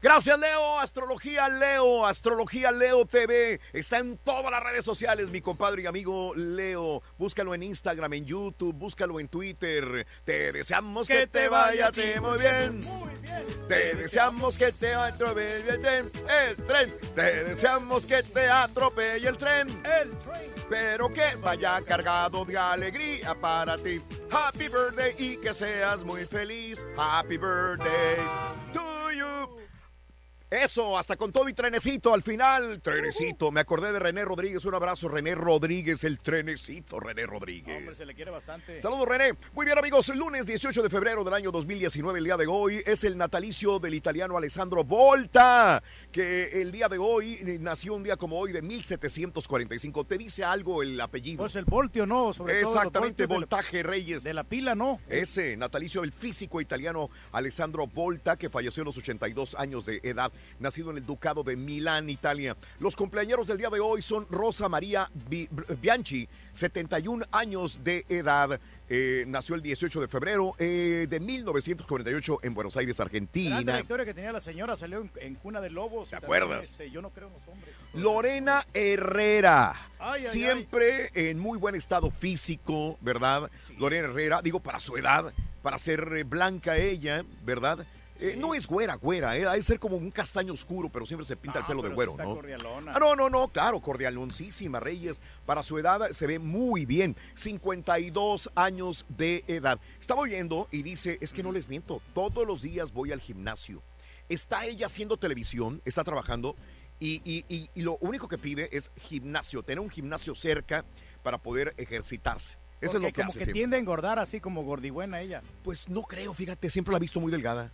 Gracias, Leo. Astrología Leo. Astrología Leo TV. Está en todas las redes sociales, mi compadre y amigo Leo. Búscalo en Instagram, en YouTube, búscalo en Twitter. Te deseamos que, te vaya a ti muy bien. Te deseamos que te atropelle el tren. El tren. Te deseamos que te atropelle el tren. El tren. Pero que vaya cargado de alegría para ti. Happy birthday y que seas muy feliz. Happy birthday to you. Eso, hasta con todo y trenecito al final. Trenecito, me acordé de René Rodríguez. Un abrazo, René Rodríguez, el trenecito, René Rodríguez. Hombre, se le quiere bastante. Saludos, René. Muy bien, amigos. Lunes 18 de febrero del año 2019, el día de hoy, es el natalicio del italiano Alessandro Volta, que el día de hoy eh, nació un día como hoy de 1745. ¿Te dice algo el apellido? Pues el voltio, ¿no? Sobre Exactamente, voltios de la- Voltaje Reyes. De la pila, ¿no? Ese natalicio del físico italiano Alessandro Volta, que falleció a los 82 años de edad, nacido en el Ducado de Milán, Italia. Los cumpleaños del día de hoy son Rosa María Bi- Bianchi, 71 años de edad. Eh, nació el 18 de febrero eh, de 1948 en Buenos Aires, Argentina. trayectoria que tenía la señora, salió en, en cuna de lobos. ¿Te acuerdas? yo no creo en los hombres. Lorena Herrera. Ay, ay, Siempre en muy buen estado físico, ¿verdad? Lorena Herrera, digo, para su edad, para ser eh, blanca ella, ¿verdad? Eh, no es güera, güera, ¿eh? Hay ser como un castaño oscuro, pero siempre se pinta el pelo de sí güero, está ¿no? cordialona. Ah, no, no, no, claro, cordialoncísima, Reyes. Para su edad se ve muy bien. 52 años de edad. Estaba oyendo y dice, es que no les miento, todos los días voy al gimnasio. Está ella haciendo televisión, está trabajando y, y- y- y lo único que pide es gimnasio, tener un gimnasio cerca para poder ejercitarse. Eso es lo que como hace que siempre. tiende a engordar así como gordibuena ella. Pues no creo, fíjate, siempre la he visto muy delgada.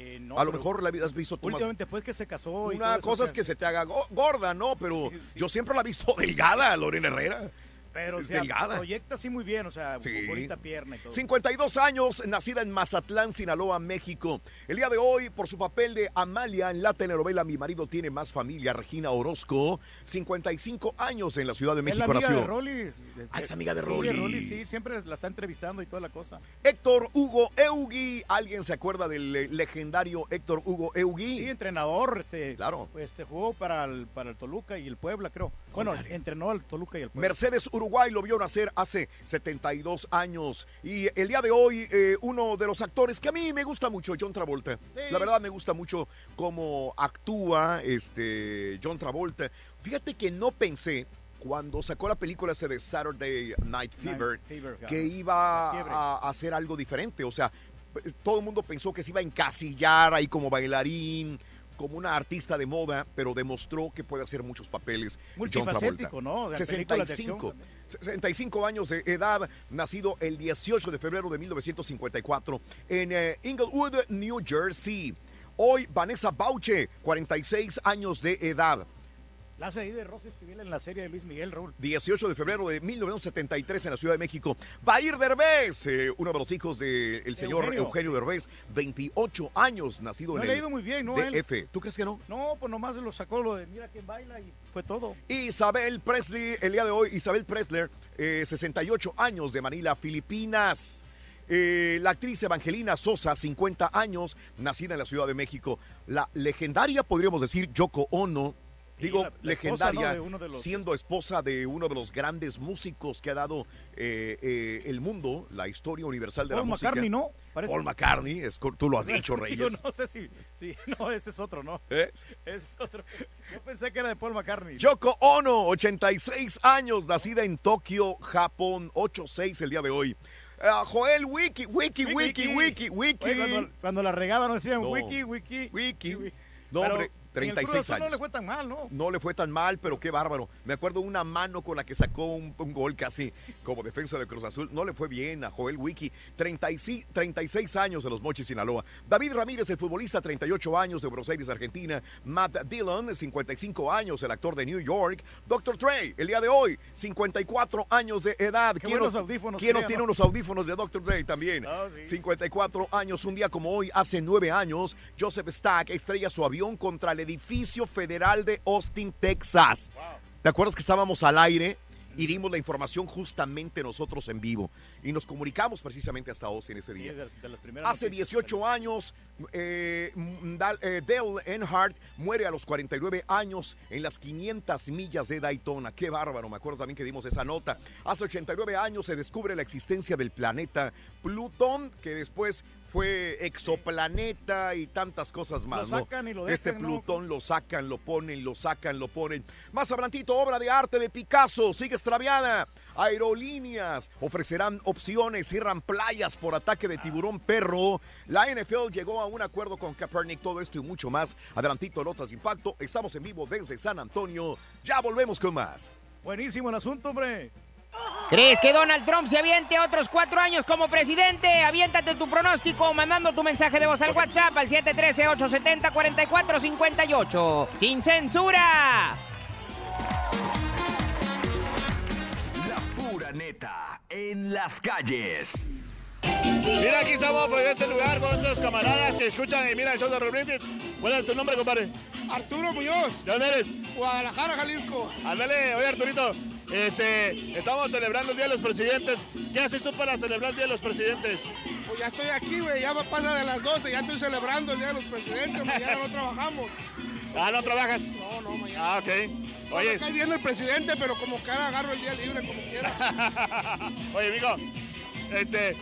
Eh, no, a lo mejor la has visto tú más- Últimamente después que se casó y Una cosa es que se te haga go- gorda, ¿no? Pero yo siempre la he visto delgada, Lorena Herrera. Pero o es sea, delgada. proyecta así muy bien, o sea, Sí. bonita pierna y todo. 52 años, nacida en Mazatlán, Sinaloa, México. El día de hoy, por su papel de Amalia en la telenovela Mi marido tiene más familia, Regina Orozco, 55 años en la Ciudad de es México la amiga nació. de Rolly. Ah, es amiga de Sí, Rolly. sí, siempre la está entrevistando y toda la cosa. Héctor Hugo Eugui, ¿alguien se acuerda del eh, legendario Héctor Hugo Eugui? Sí, entrenador, este, Claro. este, jugó para el, para el Toluca y el Puebla, creo. Bueno, entrenó al Toluca y el Puebla. Mercedes Uruguay lo vio nacer hace 72 años. Y el día de hoy, eh, uno de los actores que a mí me gusta mucho, John Travolta. La verdad me gusta mucho cómo actúa este John Travolta. Fíjate que no pensé cuando sacó la película ese de Saturday Night Fever, Fever, claro. que iba a, a hacer algo diferente. O sea, todo el mundo pensó que se iba a encasillar ahí como bailarín, como una artista de moda, pero demostró que puede hacer muchos papeles. Multifacético, ¿no? De películas de acción 65. 65 años de edad, nacido el 18 de febrero de 1954 en eh, Inglewood, New Jersey. Hoy Vanessa Bauche, 46 años de edad. La hace ahí de Rosa Esquivel en la serie de Luis Miguel, Raúl. 18 de febrero de 1973 en la Ciudad de México. Bair Derbez, eh, uno de los hijos del señor Eugenio. Eugenio. Derbez, 28 años, nacido No en le ha el ido muy bien, ¿no? Él. DF. ¿Tú crees que no? No, pues nomás lo sacó lo de Mira quién baila y fue todo. Isabel Presley, el día de hoy, Isabel Presler, eh, 68 años de Manila, Filipinas. Eh, la actriz Evangelina Sosa, 50 años, nacida en la Ciudad de México. La legendaria, podríamos decir, Yoko Ono. Digo, la- la esposa, legendaria, siendo esposa de uno de los grandes músicos que ha dado eh, eh, el mundo, la historia universal de Paul la música. McCartney, ¿no? Parece. Paul McCartney, es tú lo has dicho, Reyes. no sé si. No, ese es otro, ¿no? ¿Eh? Ese es otro. Yo pensé que era de Paul McCartney. Yoko Ono, 86 años, nacida en Tokio, Japón, 8-6 el día de hoy. Ah, Joel Wiki, Wiki, Wiki, Wiki, Wiki. Oye, cuando, cuando la regaban decían No. wiki, wiki. Wiki. No, Pero hombre, 36 Azul No años. le fue tan mal, ¿no? No le fue tan mal, pero qué bárbaro. Me acuerdo una mano con la que sacó un, un gol casi como defensa de Cruz Azul. No le fue bien a Joel Wiki. 36, 36 años de los Mochis, Sinaloa. David Ramírez, el futbolista, 38 años de Buenos Aires, Argentina. Matt Dillon, 55 años, el actor de New York. Dr. Dre, el día de hoy, 54 años de edad. Qué ¿Quién no- audífonos quién no tenía, tiene ¿no? unos audífonos de Dr. Dre también? Ah, sí. 54 años, un día como hoy, hace nueve años, Joseph Stack estrella su avión contra el edificio federal de Austin, Texas. ¿Te acuerdas que estábamos al aire y dimos la información justamente nosotros en vivo? Y nos comunicamos precisamente hasta Austin ese Sí, día. de, de Hace noticias. 18 años, eh, eh, Dale Earnhardt muere a los 49 años en las 500 millas de Daytona. Qué bárbaro, me acuerdo también que dimos esa nota. Hace 89 años se descubre la existencia del planeta Plutón, que después fue exoplaneta y tantas cosas más. ¿no? sacan y lo Este dejan, ¿no? Plutón lo sacan, lo ponen, lo sacan, lo ponen. Más adelantito, obra de arte de Picasso, sigue extraviada. Aerolíneas ofrecerán opciones, cierran playas por ataque de tiburón perro. La NFL llegó a un acuerdo con Kaepernick, todo esto y mucho más. Adelantito, Notas de Impacto. Estamos en vivo desde San Antonio. Ya volvemos con más. Buenísimo el asunto, hombre. ¿Crees que Donald Trump se aviente otros cuatro años como presidente? Aviéntate tu pronóstico mandando tu mensaje de voz al WhatsApp al 713-870-4458. ¡Sin censura! La pura neta en las calles. Mira, aquí estamos pues, en este lugar con estos camaradas que escuchan y miran el show de Rubritis. ¿Cuál es tu nombre, compadre? Arturo Muñoz. ¿De dónde eres? Guadalajara, Jalisco. Ándale, oye Arturito, este, estamos celebrando el Día de los Presidentes. ¿Qué haces tú para celebrar el Día de los Presidentes? Pues ya estoy aquí, güey. Ya pasa de las 12. Ya estoy celebrando el Día de los Presidentes. Mañana no trabajamos. Ah, ¿no trabajas? No, no, mañana. Ah, ok. Oye. Cae bien el presidente, pero como cara agarro el día libre, como quiera. oye, amigo, este.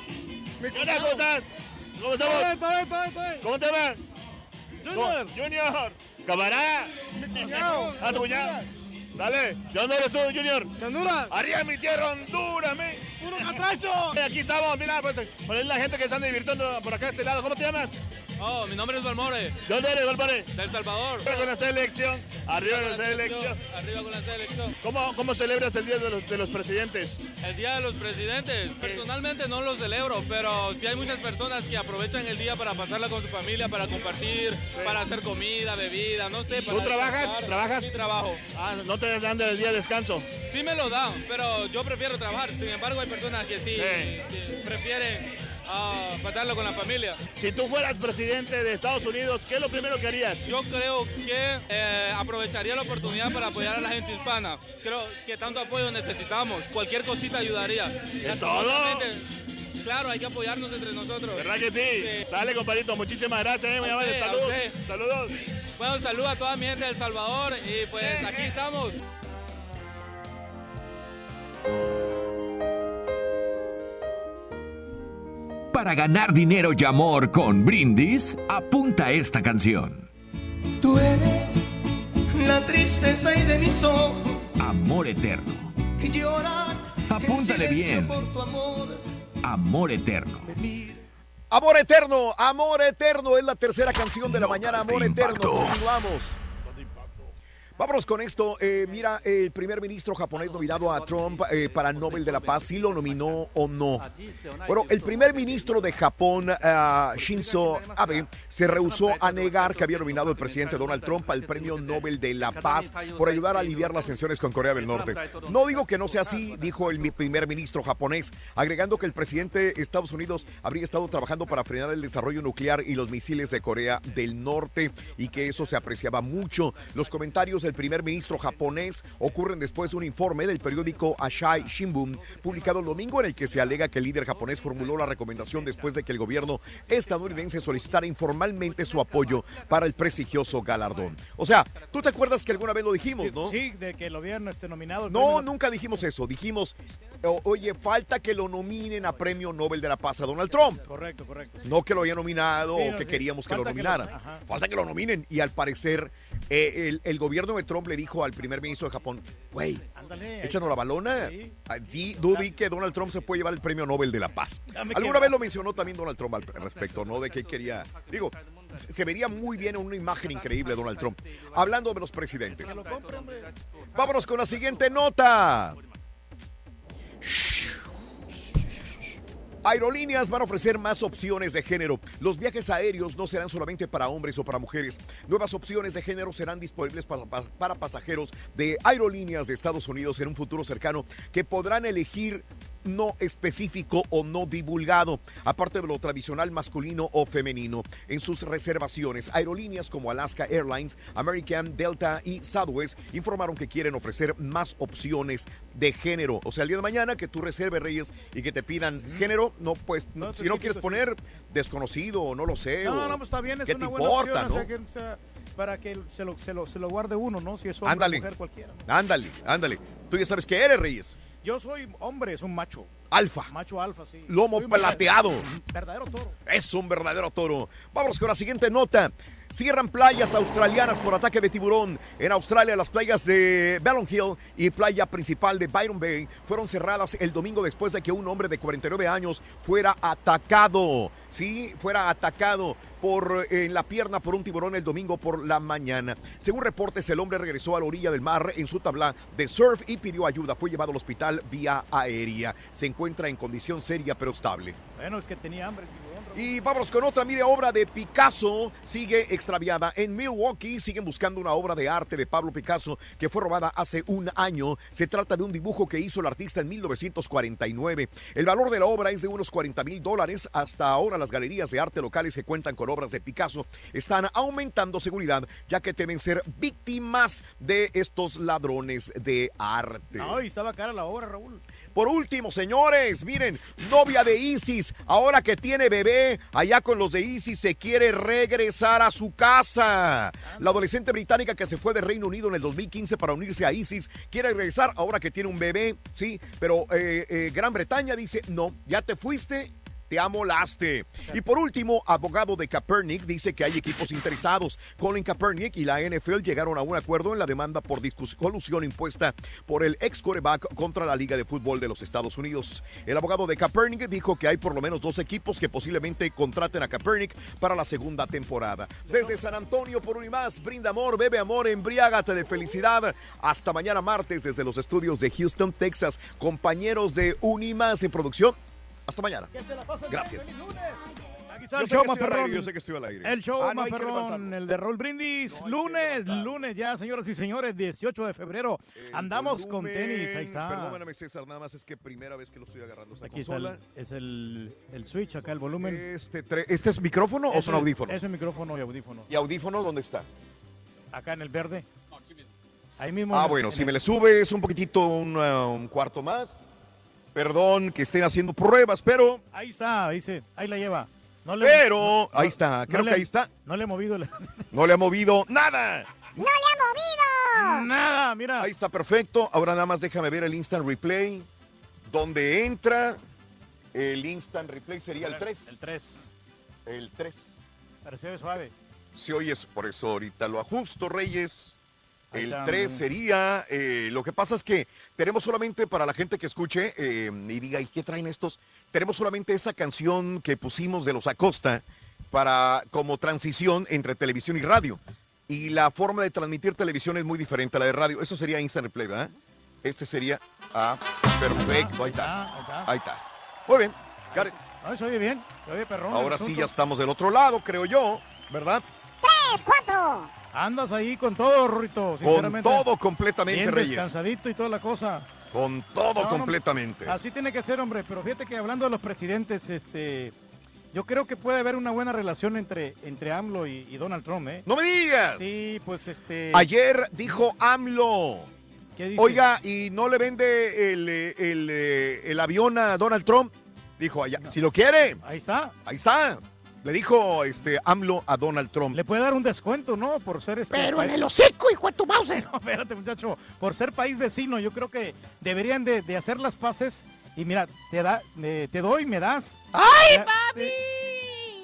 ¿Cómo estás? ¿Cómo estamos? ¿Cómo te llamas? Junior. Junior. Camarada. Mi cuñado. Ah, tu cuñado. Dale. ¿De dónde eres tú, Junior? ¿De Honduras? Arriba mi tierra, Honduras, me. ¡Puro catracho! Aquí estamos, mira, pues, por ahí la gente que se anda divirtiendo por acá a este lado. ¿Cómo te llamas? Oh, mi nombre es Valmore, ¿De dónde eres, Valpare? de El Salvador. Arriba con la selección. Arriba con la selección. Arriba con la selección. ¿Cómo, ¿Cómo celebras el Día de los, de los Presidentes? El Día de los Presidentes. Personalmente no lo celebro, pero sí hay muchas personas que aprovechan el día para pasarla con su familia, para compartir, para hacer comida, bebida, no sé. Para ¿Tú trabajas? ¿Trabajas? Sí, trabajo. Ah, no te dan el día de descanso. Sí me lo dan, pero yo prefiero trabajar. Sin embargo, hay personas que sí, que prefieren ah, pasarlo con la familia. Si tú fueras presidente de Estados Unidos, ¿qué es lo primero que harías? Yo creo que eh, aprovecharía la oportunidad para apoyar a la gente hispana. Creo que tanto apoyo necesitamos. Cualquier cosita ayudaría. ¿Es todo? Claro, hay que apoyarnos entre nosotros. ¿Verdad que sí? Dale, compadrito, muchísimas gracias. eh, muy amable. Saludos. Saludos. Bueno, un saludo a toda mi gente de El Salvador y pues aquí estamos. Para ganar dinero y amor con Brindis, apunta esta canción. Tú eres la tristeza y de mis ojos, Amor eterno. Apúntale bien. Amor eterno. Amor eterno, amor eterno es la tercera canción de la mañana. Amor eterno. Continuamos. Vámonos con esto. Eh, mira, el primer ministro japonés nominado a Trump eh, para Nobel de la Paz, si lo nominó o no. Bueno, el primer ministro de Japón, ah, Shinzo Abe, se rehusó a negar que había nominado al presidente Donald Trump al premio Nobel de la Paz por ayudar a aliviar las tensiones con Corea del Norte. No digo que no sea así, dijo el primer ministro japonés, agregando que el presidente de Estados Unidos habría estado trabajando para frenar el desarrollo nuclear y los misiles de Corea del Norte y que eso se apreciaba mucho. Los comentarios del primer ministro japonés ocurren después de un informe del periódico Asahi Shimbun publicado el domingo en el que se alega que el líder japonés formuló la recomendación después de que el gobierno estadounidense solicitara informalmente su apoyo para el prestigioso galardón. O sea, ¿tú te acuerdas que alguna vez lo dijimos, no? Sí, de que lo habían este, nominado. No, premio- nunca dijimos eso. Dijimos, oye, falta que lo nominen a Premio Nobel de la Paz a Donald Trump. Correcto, correcto. No que lo haya nominado Sí, o que sí. queríamos que lo Falta que lo- nominaran. Falta que lo nominen. Y al parecer, eh, el, el gobierno de Trump le dijo al primer ministro de Japón, güey, échanos la balona. Ah, Di, tú di que Donald Trump se puede llevar el premio Nobel de la Paz. Alguna vez lo mencionó también Donald Trump al respecto, ¿no? De que quería. Digo, se- vería muy bien en una imagen increíble Donald Trump. Hablando de los presidentes. Vámonos con la siguiente nota. Aerolíneas van a ofrecer más opciones de género. Los viajes aéreos no serán solamente para hombres o para mujeres. Nuevas opciones de género serán disponibles para, pasajeros de aerolíneas de Estados Unidos en un futuro cercano que podrán elegir no específico o no divulgado, aparte de lo tradicional masculino o femenino. En sus reservaciones, aerolíneas como Alaska Airlines, American, Delta y Southwest informaron que quieren ofrecer más opciones de género. O sea, el día de mañana que tú reserves, Reyes, y que te pidan género, no, pues, No, si no quieres sí. poner desconocido o no lo sé. No, o no, pues está bien, es ¿Qué una te buena importa, opción, no? o sea, que, o sea, para que se lo, se, lo, se lo guarde uno, ¿no? Si es hombre Ándale. mujer cualquiera. ¿no? Ándale, ándale. Tú ya sabes qué eres, Reyes. Yo soy hombre, es un macho. Alfa. Macho alfa, sí. Lomo Soy un plateado. Verdadero toro. Es un verdadero toro. Vamos con la siguiente nota. Cierran playas australianas por ataque de tiburón. En Australia, las playas de Ballon Hill y playa principal de Byron Bay fueron cerradas el domingo después de que un hombre de 49 años fuera atacado. Sí, fuera atacado por eh, en la pierna por un tiburón el domingo por la mañana. Según reportes, el hombre regresó a la orilla del mar en su tabla de surf y pidió ayuda. Fue llevado al hospital vía aérea. Se encuentra en condición seria pero estable. Bueno, es que tenía hambre. Y vámonos con otra, mire, obra de Picasso sigue extraviada. En Milwaukee siguen buscando una obra de arte de Pablo Picasso que fue robada hace un año. Se trata de un dibujo que hizo el artista en 1949. El valor de la obra es de unos 40 mil dólares. Hasta ahora las galerías de arte locales que cuentan con obras de Picasso están aumentando seguridad ya que temen ser víctimas de estos ladrones de arte. No, y estaba cara la obra, Raúl. Por último, señores, miren, novia de Isis, ahora que tiene bebé, allá con los de Isis se quiere regresar a su casa. La adolescente británica que se fue de Reino Unido en el 2015 para unirse a Isis quiere regresar ahora que tiene un bebé, sí, pero eh, eh, Gran Bretaña dice, no, ya te fuiste. Te amolaste. Y por último, abogado de Kaepernick dice que hay equipos interesados. Colin Kaepernick y la NFL llegaron a un acuerdo en la demanda por colusión impuesta por el ex quarterback contra la Liga de Fútbol de los Estados Unidos. El abogado de Kaepernick dijo que hay por lo menos dos equipos que posiblemente contraten a Kaepernick para la segunda temporada. Desde San Antonio por un más, brinda amor, bebe amor, embriágate de felicidad. Hasta mañana martes desde los estudios de Houston, Texas. Compañeros de Unimás en producción. Hasta mañana. Gracias. El show más perrón. yo sé que estoy al aire. El show Ah, no más perrón, el de Roll Brindis. lunes, lunes ya, señoras y señores, 18 de febrero. Andamos con Volumen. tenis, ahí está. Perdóname, César, nada más es que primera vez que lo estoy agarrando esta Aquí está el, consola. es el, el switch acá, el volumen. Este, tre- ¿Este es micrófono o Es son audífonos? Es el micrófono y audífono. ¿Y audífono dónde está? Acá en el verde. Ahí mismo. Ah, en- bueno, en si el- me le subes un poquitito, un, uh, un cuarto más. Perdón que estén haciendo pruebas, pero... Ahí está, dice, ahí la lleva. No le- Pero, no- ahí está, no creo le- que ahí está. No le he movido. la- No le ha movido nada. ¡No le ha movido! Nada, mira. Ahí está perfecto. Ahora nada más déjame ver el instant replay. Donde entra el instant replay sería el 3. El 3. El 3. Pero se ve suave. Si oyes, por eso ahorita lo ajusto, Reyes. El está, 3 hombre. sería, eh, lo que pasa es que tenemos solamente para la gente que escuche eh, y diga, ¿y qué traen estos? Tenemos solamente esa canción que pusimos de los Acosta para como transición entre televisión y radio. Y la forma de transmitir televisión es muy diferente a la de radio. Eso sería Instant Replay, ¿verdad? Este sería, ah, perfecto, ahí está. Ahí está. Muy bien, got it. Ay, se oye bien, se oye perrón. Ahora sí ya estamos del otro lado, creo yo, ¿verdad? ¡Tres, cuatro! Andas ahí con todo, Rurito, Con todo completamente, Bien Reyes. descansadito y toda la cosa. Con todo No, no, completamente. Así tiene que ser, hombre. Pero fíjate que hablando de los presidentes, este, yo creo que puede haber una buena relación entre, entre AMLO y, y Donald Trump, ¿eh? ¡No me digas! Sí, pues este. Ayer dijo AMLO. ¿Qué dice? Oiga, ¿y no le vende el, el, el avión a Donald Trump? Dijo allá, si lo quiere. Ahí está. Ahí está. Le dijo este AMLO a Donald Trump. Le puede dar un descuento, ¿no? Por ser este. Pero en el hocico, hijo de tu Mauser. No, espérate, muchacho. Por ser país vecino, yo creo que deberían de, de hacer las paces. Y mira, te da, eh, te doy, me das. ¡Ay, eh,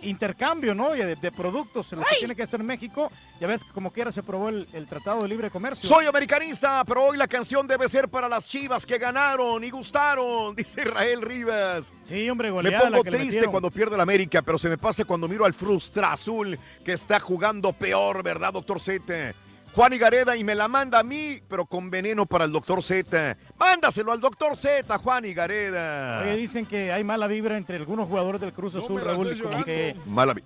intercambio, ¿no? Y De, de productos, lo que tiene que hacer México. Ya ves, que como quiera se aprobó el, el Tratado de Libre Comercio. Soy americanista, pero hoy la canción debe ser para las chivas que ganaron y gustaron, dice Israel Rivas. Sí, hombre, Me goleada la pongo triste cuando pierde la América, pero se me pasa cuando miro al Frustra Azul que está jugando peor, ¿verdad, doctor Z? Juan Gareda y me la manda a mí, pero con veneno para el doctor Z. Mándaselo al doctor Z, Juan Gareda. Oye, dicen que hay mala vibra entre algunos jugadores del Cruz Azul, Raúl, que, Mala vi-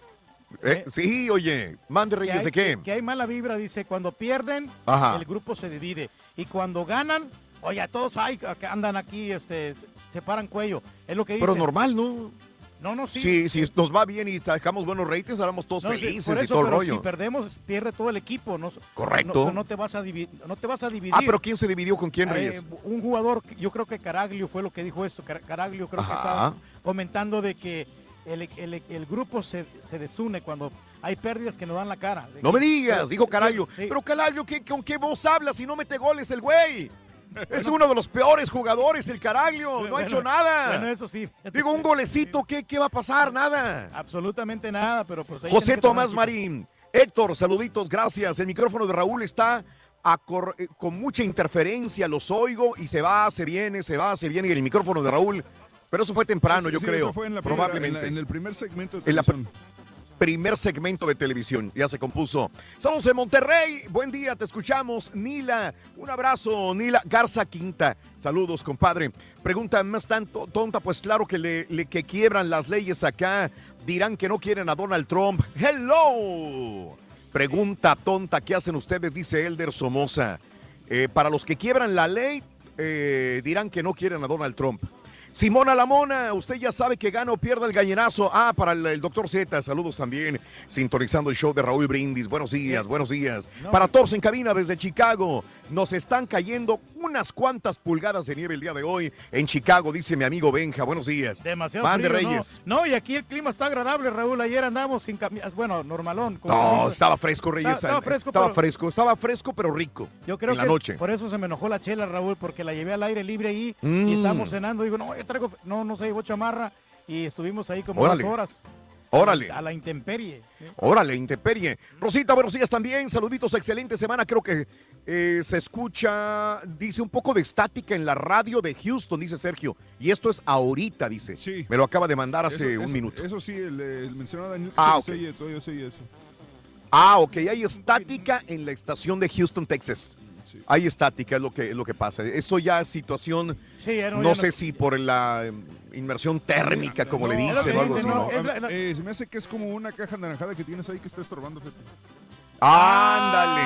Eh, Sí, oye, mande que Reyes de qué. que- que hay mala vibra, dice, cuando pierden, Ajá. el grupo se divide. Y cuando ganan, oye, todos hay, que andan aquí, este, se- paran cuello. Es lo que dicen. Pero normal, ¿no? No, no, sí. Sí, si nos va bien y sacamos buenos ratings, éramos todos No, sí, felices por y eso, todo el pero rollo. si perdemos, pierde todo el equipo. No, Correcto. No, no te vas a dividir. No te vas a dividir. Ah, pero ¿quién se dividió con quién, Eh, Reyes? un jugador, yo creo que Caraglio fue lo que dijo esto. Car- Caraglio creo que estaba comentando de que el, el- el grupo se, se desune cuando hay pérdidas que no dan la cara. No me digas, dijo Caraglio. Sí. Pero Caraglio, ¿qué, ¿con qué voz habla si no mete goles el güey? Es uno de los peores jugadores, el Caraglio. No ha hecho nada. Bueno, eso sí. Digo, un golecito, ¿qué, qué va a pasar? Nada. Absolutamente nada, pero pues ahí José Tomás. Marín. Héctor, saluditos, gracias. El micrófono de Raúl está a cor- eh, con mucha interferencia, los oigo y se va, se viene, se va, se viene. Y el micrófono de Raúl, pero eso fue temprano, Sí, yo sí, creo. eso fue en la primera- probablemente. en la- en el primer segmento de En la televisión. Primer segmento de televisión, ya se compuso. Saludos en Monterrey, buen día, te escuchamos. Nila, un abrazo, Nila Garza Quinta. Saludos, compadre. Pregunta más tanto tonta, pues claro que le, le- que quiebran las leyes acá. Dirán que no quieren a Donald Trump. Hello. Pregunta tonta, ¿qué hacen ustedes? Dice Elder Somoza. Eh, para los que quiebran la ley, eh, dirán que no quieren a Donald Trump. Simona Lamona, usted ya sabe que gana o pierde el gallinazo. Ah, para el, el doctor Z, saludos también. Sintonizando el show de Raúl Brindis. Buenos días, buenos días. No, para todos en cabina desde Chicago, nos están cayendo unas cuantas pulgadas de nieve el día de hoy en Chicago, dice mi amigo Benja. Buenos días. Demasiado Mande frío, ¿no? Reyes. No, y aquí el clima está agradable, Raúl. Ayer andamos sin camisas. Bueno, normalón. No, estaba fresco, Reyes. Estaba, estaba fresco, Estaba pero fresco, estaba fresco, pero rico. yo creo en la que noche. por eso se me enojó la chela, Raúl, porque la llevé al aire libre ahí Mm. y estábamos cenando. Digo, no, yo traigo, no, no sé, chamarra y estuvimos ahí como Órale. dos horas. Órale. A la intemperie. ¿sí? Órale, intemperie. Rosita, buenos días también. Saluditos, excelente semana. Creo que eh, se escucha, dice, un poco de estática en la radio de Houston, dice Sergio. Y esto es ahorita, dice. Sí. Me lo acaba de mandar hace Eso- un eso- minuto. Eso sí, el, el mencionado Daniel. Ah, sí, ok. se oye, todavía se oye eso. Ah, ok, hay estática en la estación de Houston, Texas. Hay estática, es lo que, es lo que pasa. Eso ya es situación, Sí, ya no- no, ya sé no- si por la eh, inmersión térmica, como le dicen o algo así. eh, se me hace que es como una caja naranjada que tienes ahí que está estorbando. Ándale.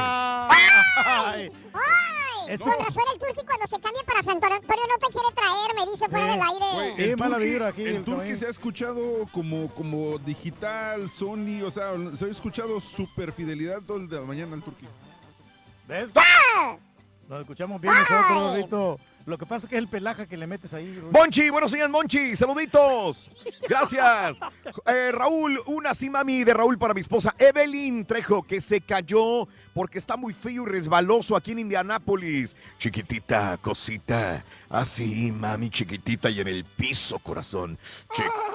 Ay. ¡Ay! Con razón el Turqui cuando se cambia para San Antonio no te quiere traer, me dice fuera del aire. Güey, el mala Turqui- vibra aquí, El el Turqui se ha escuchado como, como digital, Sony, o sea, se ha escuchado super fidelidad todo el de la mañana al Turqui. ¿Ves? Nos escuchamos bien nosotros, Rito. Lo que pasa es que es el pelaje que le metes ahí. Rudy. Monchi, buenos días, Monchi. Saluditos. Gracias. Eh, Raúl, una sí, mami, de Raúl para mi esposa Evelyn Trejo, que se cayó porque está muy frío y resbaloso aquí en Indianápolis. Chiquitita, cosita. Así, mami, chiquitita y en el piso, corazón.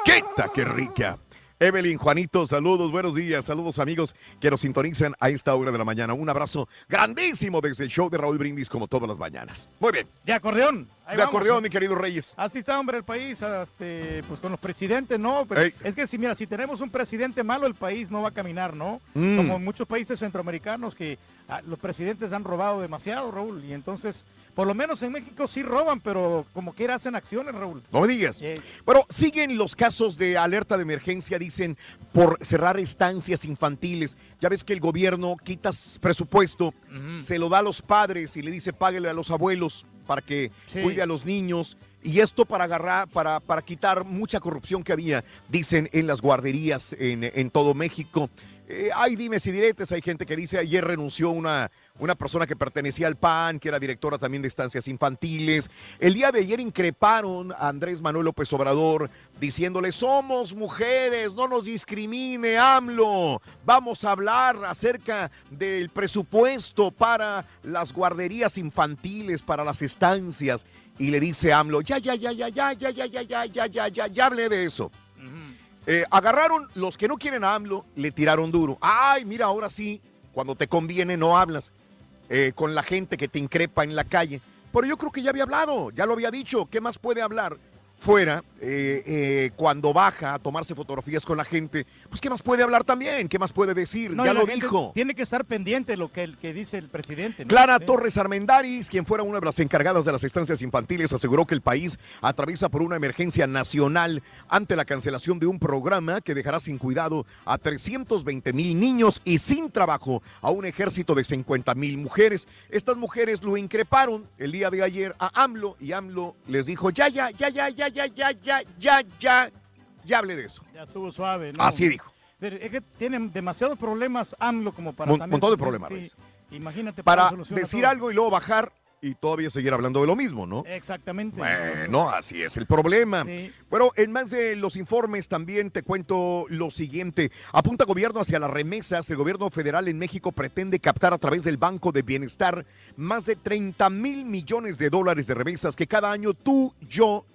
Chiquita, qué rica. Evelyn, Juanito, saludos, buenos días, saludos amigos que nos sintonizan a esta hora de la mañana. Un abrazo grandísimo desde el show de Raúl Brindis como todas las mañanas. Muy bien. De acordeón. Ahí de vamos. acordeón, mi querido Reyes. Así está, hombre, el país, este, pues con los presidentes, ¿no? Pero Ey. es que si, mira, si tenemos un presidente malo, el país no va a caminar, ¿no? Mm. Como en muchos países centroamericanos que ah, los presidentes han robado demasiado, Raúl, y entonces, por lo menos en México sí roban, pero como quiera hacen acciones, Raúl. No me digas. Eh, Bueno, siguen los casos de alerta de emergencia, dicen, por cerrar estancias infantiles. Ya ves que el gobierno quita presupuesto, se lo da a los padres y le dice páguele a los abuelos para que Sí. cuide a los niños. Y esto para agarrar, para, para quitar mucha corrupción que había, dicen, en las guarderías en, en todo México. Eh, hay dimes y diretes, hay gente que dice ayer renunció una, una persona que pertenecía al PAN, que era directora también de estancias infantiles. El día de ayer increparon a Andrés Manuel López Obrador diciéndole, somos mujeres, no nos discrimine AMLO, vamos a hablar acerca del presupuesto para las guarderías infantiles, para las estancias. Y le dice AMLO, ya, ya, ya, ya, ya, ya, ya, ya, ya, ya, ya, ya, ya hablé de eso. Eh, agarraron los que no quieren a AMLO, le tiraron duro. Ay, mira, ahora sí, cuando te conviene no hablas eh, con la gente que te increpa en la calle. Pero yo creo que ya había hablado, ya lo había dicho. ¿Qué más puede hablar? Fuera, eh, eh, cuando baja a tomarse fotografías con la gente, pues ¿qué más puede hablar también? ¿Qué más puede decir? no, ya lo dijo. Tiene que estar pendiente de lo que, el, que dice el presidente. ¿no? Clara Sí. Torres Armendaris, quien fuera una de las encargadas de las estancias infantiles, aseguró que el país atraviesa por una emergencia nacional ante la cancelación de un programa que dejará sin cuidado a 320 mil niños y sin trabajo a un ejército de 50 mil mujeres. Estas mujeres lo increparon el día de ayer a AMLO y AMLO les dijo, ya, ya, ya, ya, ya, ya, ya, ya, ya, ya, ya hablé de eso. Ya estuvo suave, ¿no? Así dijo. Pero es que tienen demasiados problemas AMLO como para Mon- también... montón de problemas, sí. Imagínate. Para decir algo y luego bajar y todavía seguir hablando de lo mismo, ¿no? Exactamente. Bueno, así es el problema. Sí. Bueno, en más de los informes también te cuento lo siguiente. Apunta gobierno hacia las remesas. El gobierno federal en México pretende captar a través del Banco de Bienestar más de 30 mil millones de dólares de remesas que cada año tú, yo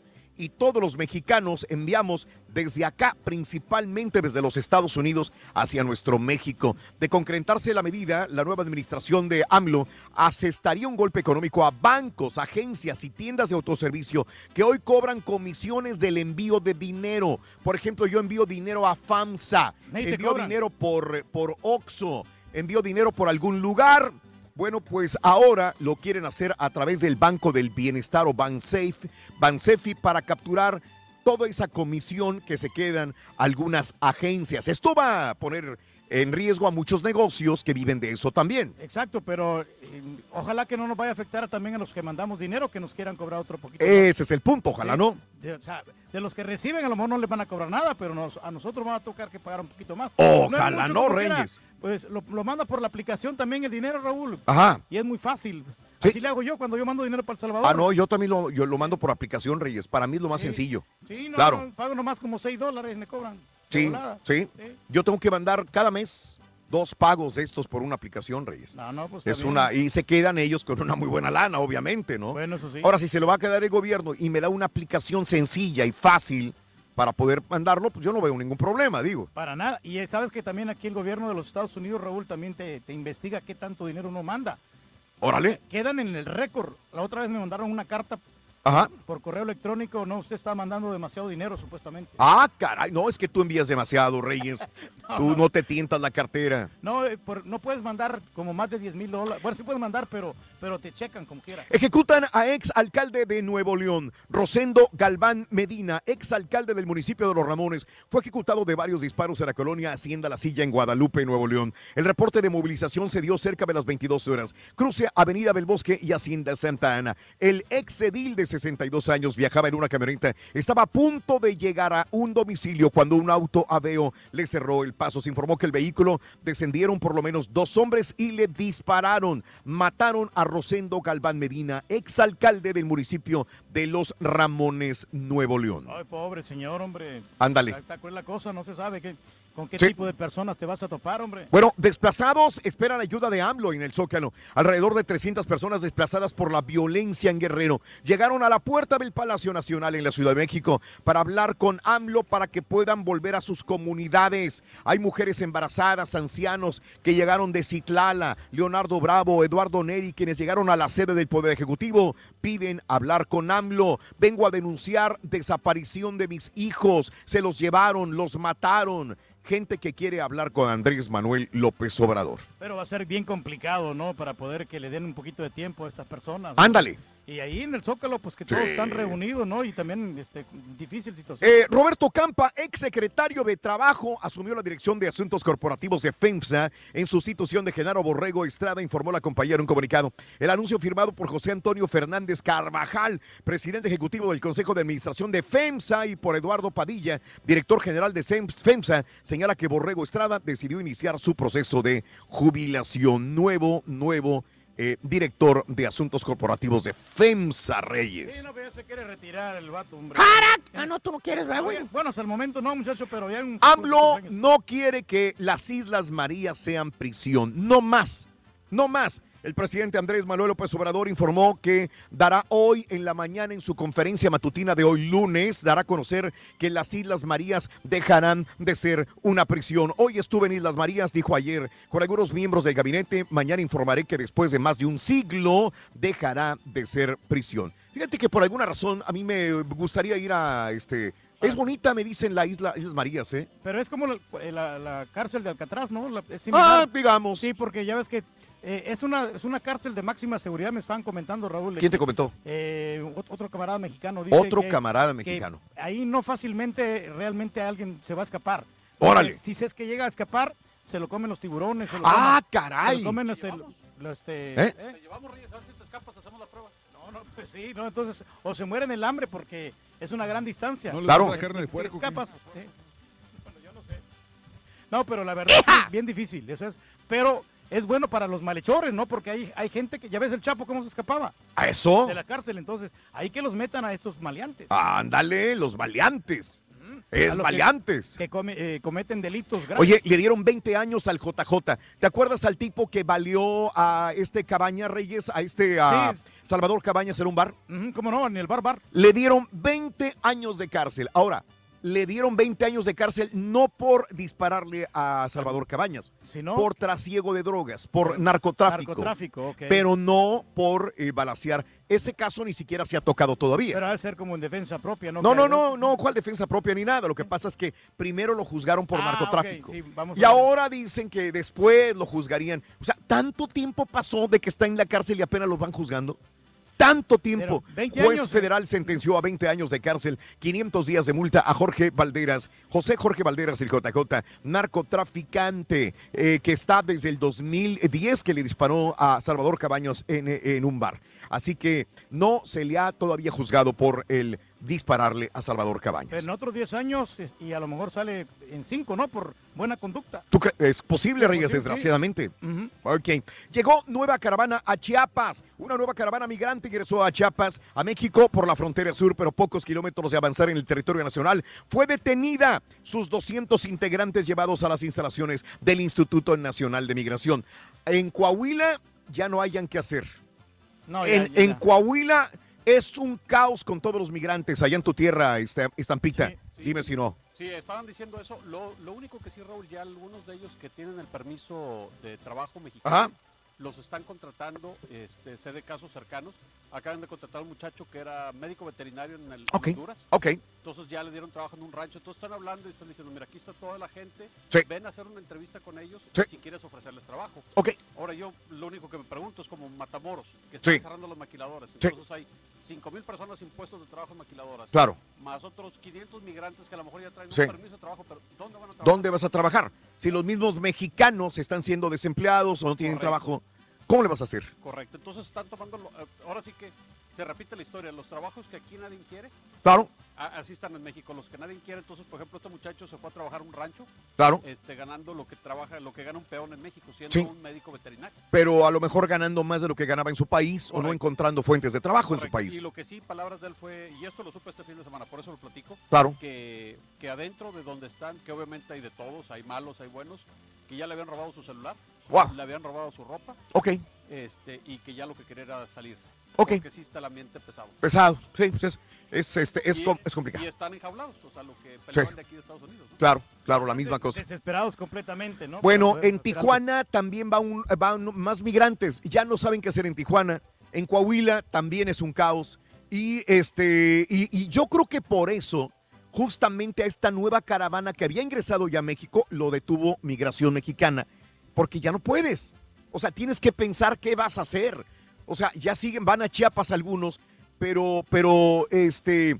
y todos los mexicanos enviamos desde acá, principalmente desde los Estados Unidos hacia nuestro México. De concretarse la medida, la nueva administración de AMLO asestaría un golpe económico a bancos, agencias y tiendas de autoservicio que hoy cobran comisiones del envío de dinero. Por ejemplo, yo envío dinero a FAMSA, envío cobran. dinero por, por OXO, envío dinero por algún lugar. Bueno, pues ahora lo quieren hacer a través del Banco del Bienestar o Bansafe, Bansefi para capturar toda esa comisión que se quedan algunas agencias. Esto va a poner en riesgo a muchos negocios que viven de eso también. Exacto, pero eh, ojalá que no nos vaya a afectar también a los que mandamos dinero, que nos quieran cobrar otro poquito. más. Ese es el punto, ojalá Sí. no. De, o sea, de los que reciben a lo mejor no les van a cobrar nada, pero nos- a nosotros va a tocar que pagar un poquito más. Ojalá no, quiera. Pues lo, lo manda por la aplicación también el dinero, Raúl. Ajá. Y es muy fácil. Sí. Así le hago yo cuando yo mando dinero para El Salvador. Ah, no, yo también lo, yo lo mando por aplicación, Reyes. Para mí es lo más Sí. sencillo. Sí, no, claro. no, pago nomás como 6 dólares, me cobran. Sí, sí. Yo tengo que mandar cada mes dos pagos de estos por una aplicación, Reyes. No, no, pues Es bien. una, y se quedan ellos con una muy buena lana, obviamente, ¿no? Bueno, eso sí. Ahora, si se lo va a quedar el gobierno y me da una aplicación sencilla y fácil para poder mandarlo, pues yo no veo ningún problema, digo. Para nada. Y eh, sabes que también aquí el gobierno de los Estados Unidos, Raúl, también te, te investiga qué tanto dinero uno manda. Órale. Quedan en el récord. La otra vez me mandaron una carta Ajá. por correo electrónico. No, usted está mandando demasiado dinero, supuestamente. Ah, caray, no, es que tú envías demasiado, Reyes. Tú no te tientas la cartera. No, eh, por- no puedes mandar como más de 10 mil dólares. Bueno, sí puedes mandar, pero, pero te checan como quiera. Ejecutan a ex alcalde de Nuevo León, Rosendo Galván Medina, ex alcalde del municipio de Los Ramones, fue ejecutado de varios disparos en la colonia Hacienda La Silla en Guadalupe, Nuevo León. El reporte de movilización se dio cerca de las 22 horas. Cruce Avenida del Bosque y Hacienda Santa Ana. El ex edil de 62 años viajaba en una camioneta. Estaba a punto de llegar a un domicilio cuando un auto aveo le cerró el paso. Se informó que el vehículo descendieron por lo menos dos hombres y le dispararon. Mataron a Rosendo Galván Medina, exalcalde del municipio de Los Ramones, Nuevo León. Ay, pobre señor, hombre. Ándale. La cosa, no se sabe. ¿Qué, ¿Con qué Sí. tipo de personas te vas a topar, hombre? Bueno, desplazados esperan ayuda de AMLO en el Zócalo. Alrededor de 300 personas desplazadas por la violencia en Guerrero llegaron a la puerta del Palacio Nacional en la Ciudad de México para hablar con AMLO para que puedan volver a sus comunidades. Hay mujeres embarazadas, ancianos que llegaron de Citlala, Leonardo Bravo, Eduardo Neri, quienes llegaron a la sede del Poder Ejecutivo, piden hablar con AMLO. Vengo a denunciar desaparición de mis hijos. Se los llevaron, los mataron. Gente que quiere hablar con Andrés Manuel López Obrador. Pero va a ser bien complicado, ¿no? Para poder que le den un poquito de tiempo a estas personas. ¿no? Ándale. Y ahí en el Zócalo, pues que todos están reunidos, ¿no? Y también, este, difícil situación. Eh, Roberto Campa, ex secretario de Trabajo, asumió la dirección de Asuntos Corporativos de FEMSA en sustitución de Genaro Borrego Estrada, informó la compañía en un comunicado. El anuncio firmado por José Antonio Fernández Carvajal, presidente ejecutivo del Consejo de Administración de FEMSA, y por Eduardo Padilla, director general de FEMSA, señala que Borrego Estrada decidió iniciar su proceso de jubilación. Nuevo, nuevo eh, director de Asuntos Corporativos de FEMSA Reyes. Sí, no, pero ya se quiere retirar el vato, hombre. Ah, no, tú no quieres, ¿verdad, güey? Bueno, hasta el momento no, muchacho, pero ya en... AMLO no quiere que las Islas Marías sean prisión. No más. No más. El presidente Andrés Manuel López Obrador informó que dará hoy en la mañana en su conferencia matutina de hoy lunes, dará a conocer que las Islas Marías dejarán de ser una prisión. Hoy estuve en Islas Marías, dijo ayer, con algunos miembros del gabinete. Mañana informaré que después de más de un siglo dejará de ser prisión. Fíjate que por alguna razón a mí me gustaría ir a este... Es bonita, me dicen la isla Islas Marías, ¿eh? Pero es como la, la- la cárcel de Alcatraz, ¿no? La- es Ah, digamos. Sí, porque ya ves que eh, es, una, es una cárcel de máxima seguridad, me estaban comentando, Raúl. ¿Quién te comentó? Eh, ot- otro camarada mexicano. Dice Otro que- camarada que mexicano. ahí no fácilmente realmente alguien se va a escapar. Órale. Si es que llega a escapar, se lo comen los tiburones. Se lo Ah, comen- caray. Se lo comen este, lo- este, ¿Eh? ¿eh? llevamos, Reyes, a ver si te escapas, hacemos la prueba. No, no, pues sí, no, entonces, o se mueren el hambre porque es una gran distancia. ¿No Claro. gusta la carne de Te puerco, qué? escapas, sí. Bueno, yo no sé. No, pero la verdad es bien difícil, eso es. Pero es bueno para los malhechores, ¿no? Porque hay, hay gente que, ya ves el Chapo cómo se escapaba. ¿A eso? De la cárcel, entonces, hay que los metan a estos maleantes. Ándale, los maleantes. Es que- maleantes. Que, come- eh, cometen delitos graves. Oye, le dieron 20 años al JJ. ¿Te acuerdas al tipo que valió a este Cabaña Reyes, a este a Sí. Salvador Cabañas en un bar? ¿Cómo no? En el bar bar. Le dieron 20 años de cárcel. Ahora, le dieron 20 años de cárcel no por dispararle a Salvador Cabañas, Sino- por trasiego de drogas, por narcotráfico. Narcotráfico. Pero no por eh, balacear. Ese caso ni siquiera se ha tocado todavía. Pero de ser como en defensa propia, ¿no? No, no, no, no, cuál defensa propia ni nada. Lo que pasa es que primero lo juzgaron por Ah, narcotráfico. ok, sí, vamos y ahora dicen que después lo juzgarían. O sea, tanto tiempo pasó de que está en la cárcel y apenas los van juzgando. Tanto tiempo. Pero 20 Juez años, ¿eh? federal sentenció a 20 años de cárcel, 500 días de multa a Jorge Valderas, José Jorge Valderas, el JJ, narcotraficante, eh, que está desde el 2010 que le disparó a Salvador Cabaños en, en un bar. Así que no se le ha todavía juzgado por el dispararle a Salvador Cabañas. En otros 10 años y a lo mejor sale en 5, ¿no? Por buena conducta. ¿Tú cre- ¿Es posible, Es Reyes, posible, sí. desgraciadamente? Ok. Llegó nueva caravana a Chiapas. Una nueva caravana migrante ingresó a Chiapas, a México, por la frontera sur, pero pocos kilómetros de avanzar en el territorio nacional. Fue detenida. Sus 200 integrantes llevados a las instalaciones del Instituto Nacional de Migración. En Coahuila ya no hayan que hacer. No, ya- en, ya- en Coahuila es un caos con todos los migrantes allá en tu tierra, esta- Estampita. Dime si no. Sí, estaban diciendo eso. Lo, lo único que sí, Raúl, ya algunos de ellos que tienen el permiso de trabajo mexicano, Ajá. los están contratando, este, sé de casos cercanos. Acaban de contratar a un muchacho que era médico veterinario en el en Ok, Honduras. ok. Entonces ya le dieron trabajo en un rancho. Entonces están hablando y están diciendo, mira, aquí está toda la gente. Sí. Ven a hacer una entrevista con ellos Sí. si quieres ofrecerles trabajo. Ok. Ahora yo lo único que me pregunto es como Matamoros, que están cerrando las maquiladoras. Sí. Entonces hay 5 mil personas sin puestos de trabajo en maquiladoras. Claro. Más otros 500 migrantes que a lo mejor ya traen Sí. un permiso de trabajo, pero ¿dónde van a trabajar? ¿Dónde vas a trabajar? Si los mismos mexicanos están siendo desempleados o no tienen Correcto. trabajo, ¿cómo le vas a hacer? Correcto, entonces están tomando, lo- eh, ahora sí que se repite la historia, los trabajos que aquí nadie quiere, Claro. Así están en México. Los que nadie quiere, entonces, por ejemplo, este muchacho se fue a trabajar a un rancho. Claro. Este, ganando lo que trabaja, lo que gana un peón en México, siendo Sí. un médico veterinario. Pero a lo mejor ganando más de lo que ganaba en su país o no encontrando fuentes de trabajo en su país. Y lo que sí, palabras de él fue, y esto lo supe este fin de semana, por eso lo platico. Claro. Que, que adentro de donde están, que obviamente hay de todos, hay malos, hay buenos, que ya le habían robado su celular, Guau. le habían robado su ropa. Ok. Este, y que ya lo que quería era salir. Ok. Porque sí está el ambiente pesado. Pesado, sí, pues es, es, este, es, Y- com- es complicado. Y están enjaulados, o sea, lo que peleaban Sí. de aquí de Estados Unidos. ¿no? Claro, claro, la misma cosa. Desesperados completamente, ¿no? Bueno, en Tijuana también va un, van más migrantes. Ya no saben qué hacer en Tijuana. En Coahuila también es un caos. Y este, y, y yo creo que por eso, justamente a esta nueva caravana que había ingresado ya a México, lo detuvo Migración Mexicana. Porque ya no puedes. O sea, tienes que pensar qué vas a hacer. O sea, ya siguen, van a Chiapas algunos, pero, pero este,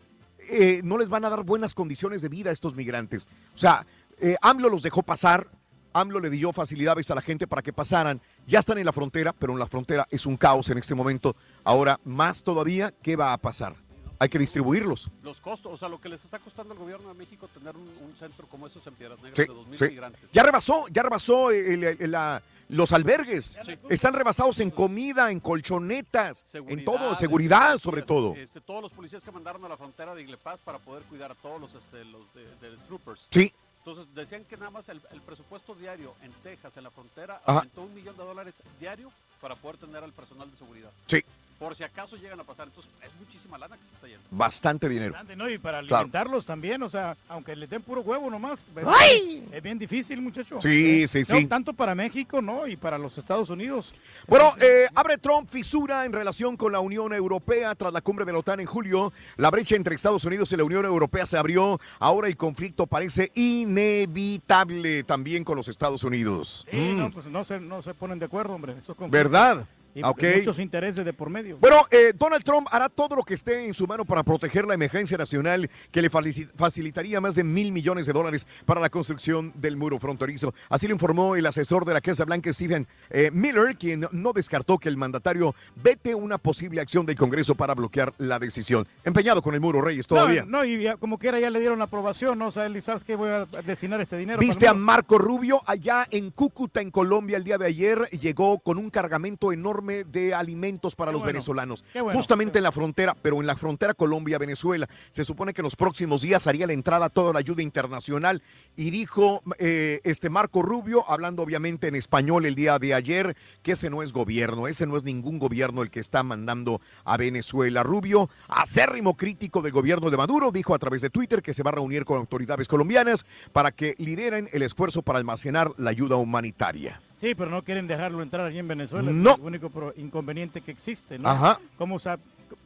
eh, no les van a dar buenas condiciones de vida a estos migrantes. O sea, eh, AMLO los dejó pasar, AMLO le dio facilidades a la gente para que pasaran. Ya están en la frontera, pero en la frontera es un caos en este momento. Ahora, más todavía, ¿qué va a pasar? Hay que distribuirlos. Los costos, o sea, lo que les está costando al gobierno de México tener un, un centro como esos en Piedras Negras Sí, de 2.000 sí. migrantes. Ya rebasó, ya rebasó el- el- la- los albergues. Están rebasados en comida, en colchonetas, en todo, seguridad sobre todo. Este, todos los policías que mandaron a la frontera de Iglepaz para poder cuidar a todos los, este, los de, de troopers. Sí. Entonces decían que nada más el, el presupuesto diario en Texas, en la frontera, Ajá. aumentó un millón de dólares diario para poder tener al personal de seguridad. Sí. Por si acaso llegan a pasar. Entonces es muchísima lana que se está yendo. Bastante dinero. Grande, ¿no? Y para Claro. alimentarlos también, o sea, aunque les den puro huevo nomás. ¡Ay! Es bien difícil, muchacho. Sí, ¿Eh? sí, No, sí. tanto para México, ¿no? Y para los Estados Unidos. Bueno, eh, abre Trump fisura en relación con la Unión Europea tras la cumbre de la OTAN en julio. La brecha entre Estados Unidos y la Unión Europea se abrió. Ahora el conflicto parece inevitable también con los Estados Unidos. Sí, Mm, no, pues no se, no se ponen de acuerdo, hombre. Esos. ¿Verdad? Y Ok. muchos intereses de por medio. Bueno, eh, Donald Trump hará todo lo que esté en su mano para proteger la emergencia nacional que le facilitaría más de mil millones de dólares para la construcción del muro fronterizo. Así lo informó el asesor de la Casa Blanca, Stephen eh, Miller, quien no descartó que el mandatario vete una posible acción del Congreso para bloquear la decisión. Empeñado con el muro, Reyes, todavía. No, no, y ya, como quiera ya le dieron la aprobación, ¿no? O sea, él, ¿sabes qué? Voy a destinar este dinero. Viste a. Marco Rubio allá en Cúcuta, en Colombia, el día de ayer. Llegó con un cargamento enorme de alimentos para Qué los bueno, venezolanos. bueno. Justamente en la frontera, pero en la frontera Colombia-Venezuela. Se supone que en los próximos días haría la entrada toda la ayuda internacional. Y dijo eh, este Marco Rubio, hablando obviamente en español el día de ayer, que ese no es gobierno, ese no es ningún gobierno el que está mandando a Venezuela. Rubio, acérrimo crítico del gobierno de Maduro, dijo a través de Twitter que se va a reunir con autoridades colombianas para que lideren el esfuerzo para almacenar la ayuda humanitaria. Sí, pero no quieren dejarlo entrar allí en Venezuela. No. Es el único inconveniente que existe, ¿no? Ajá. Como, o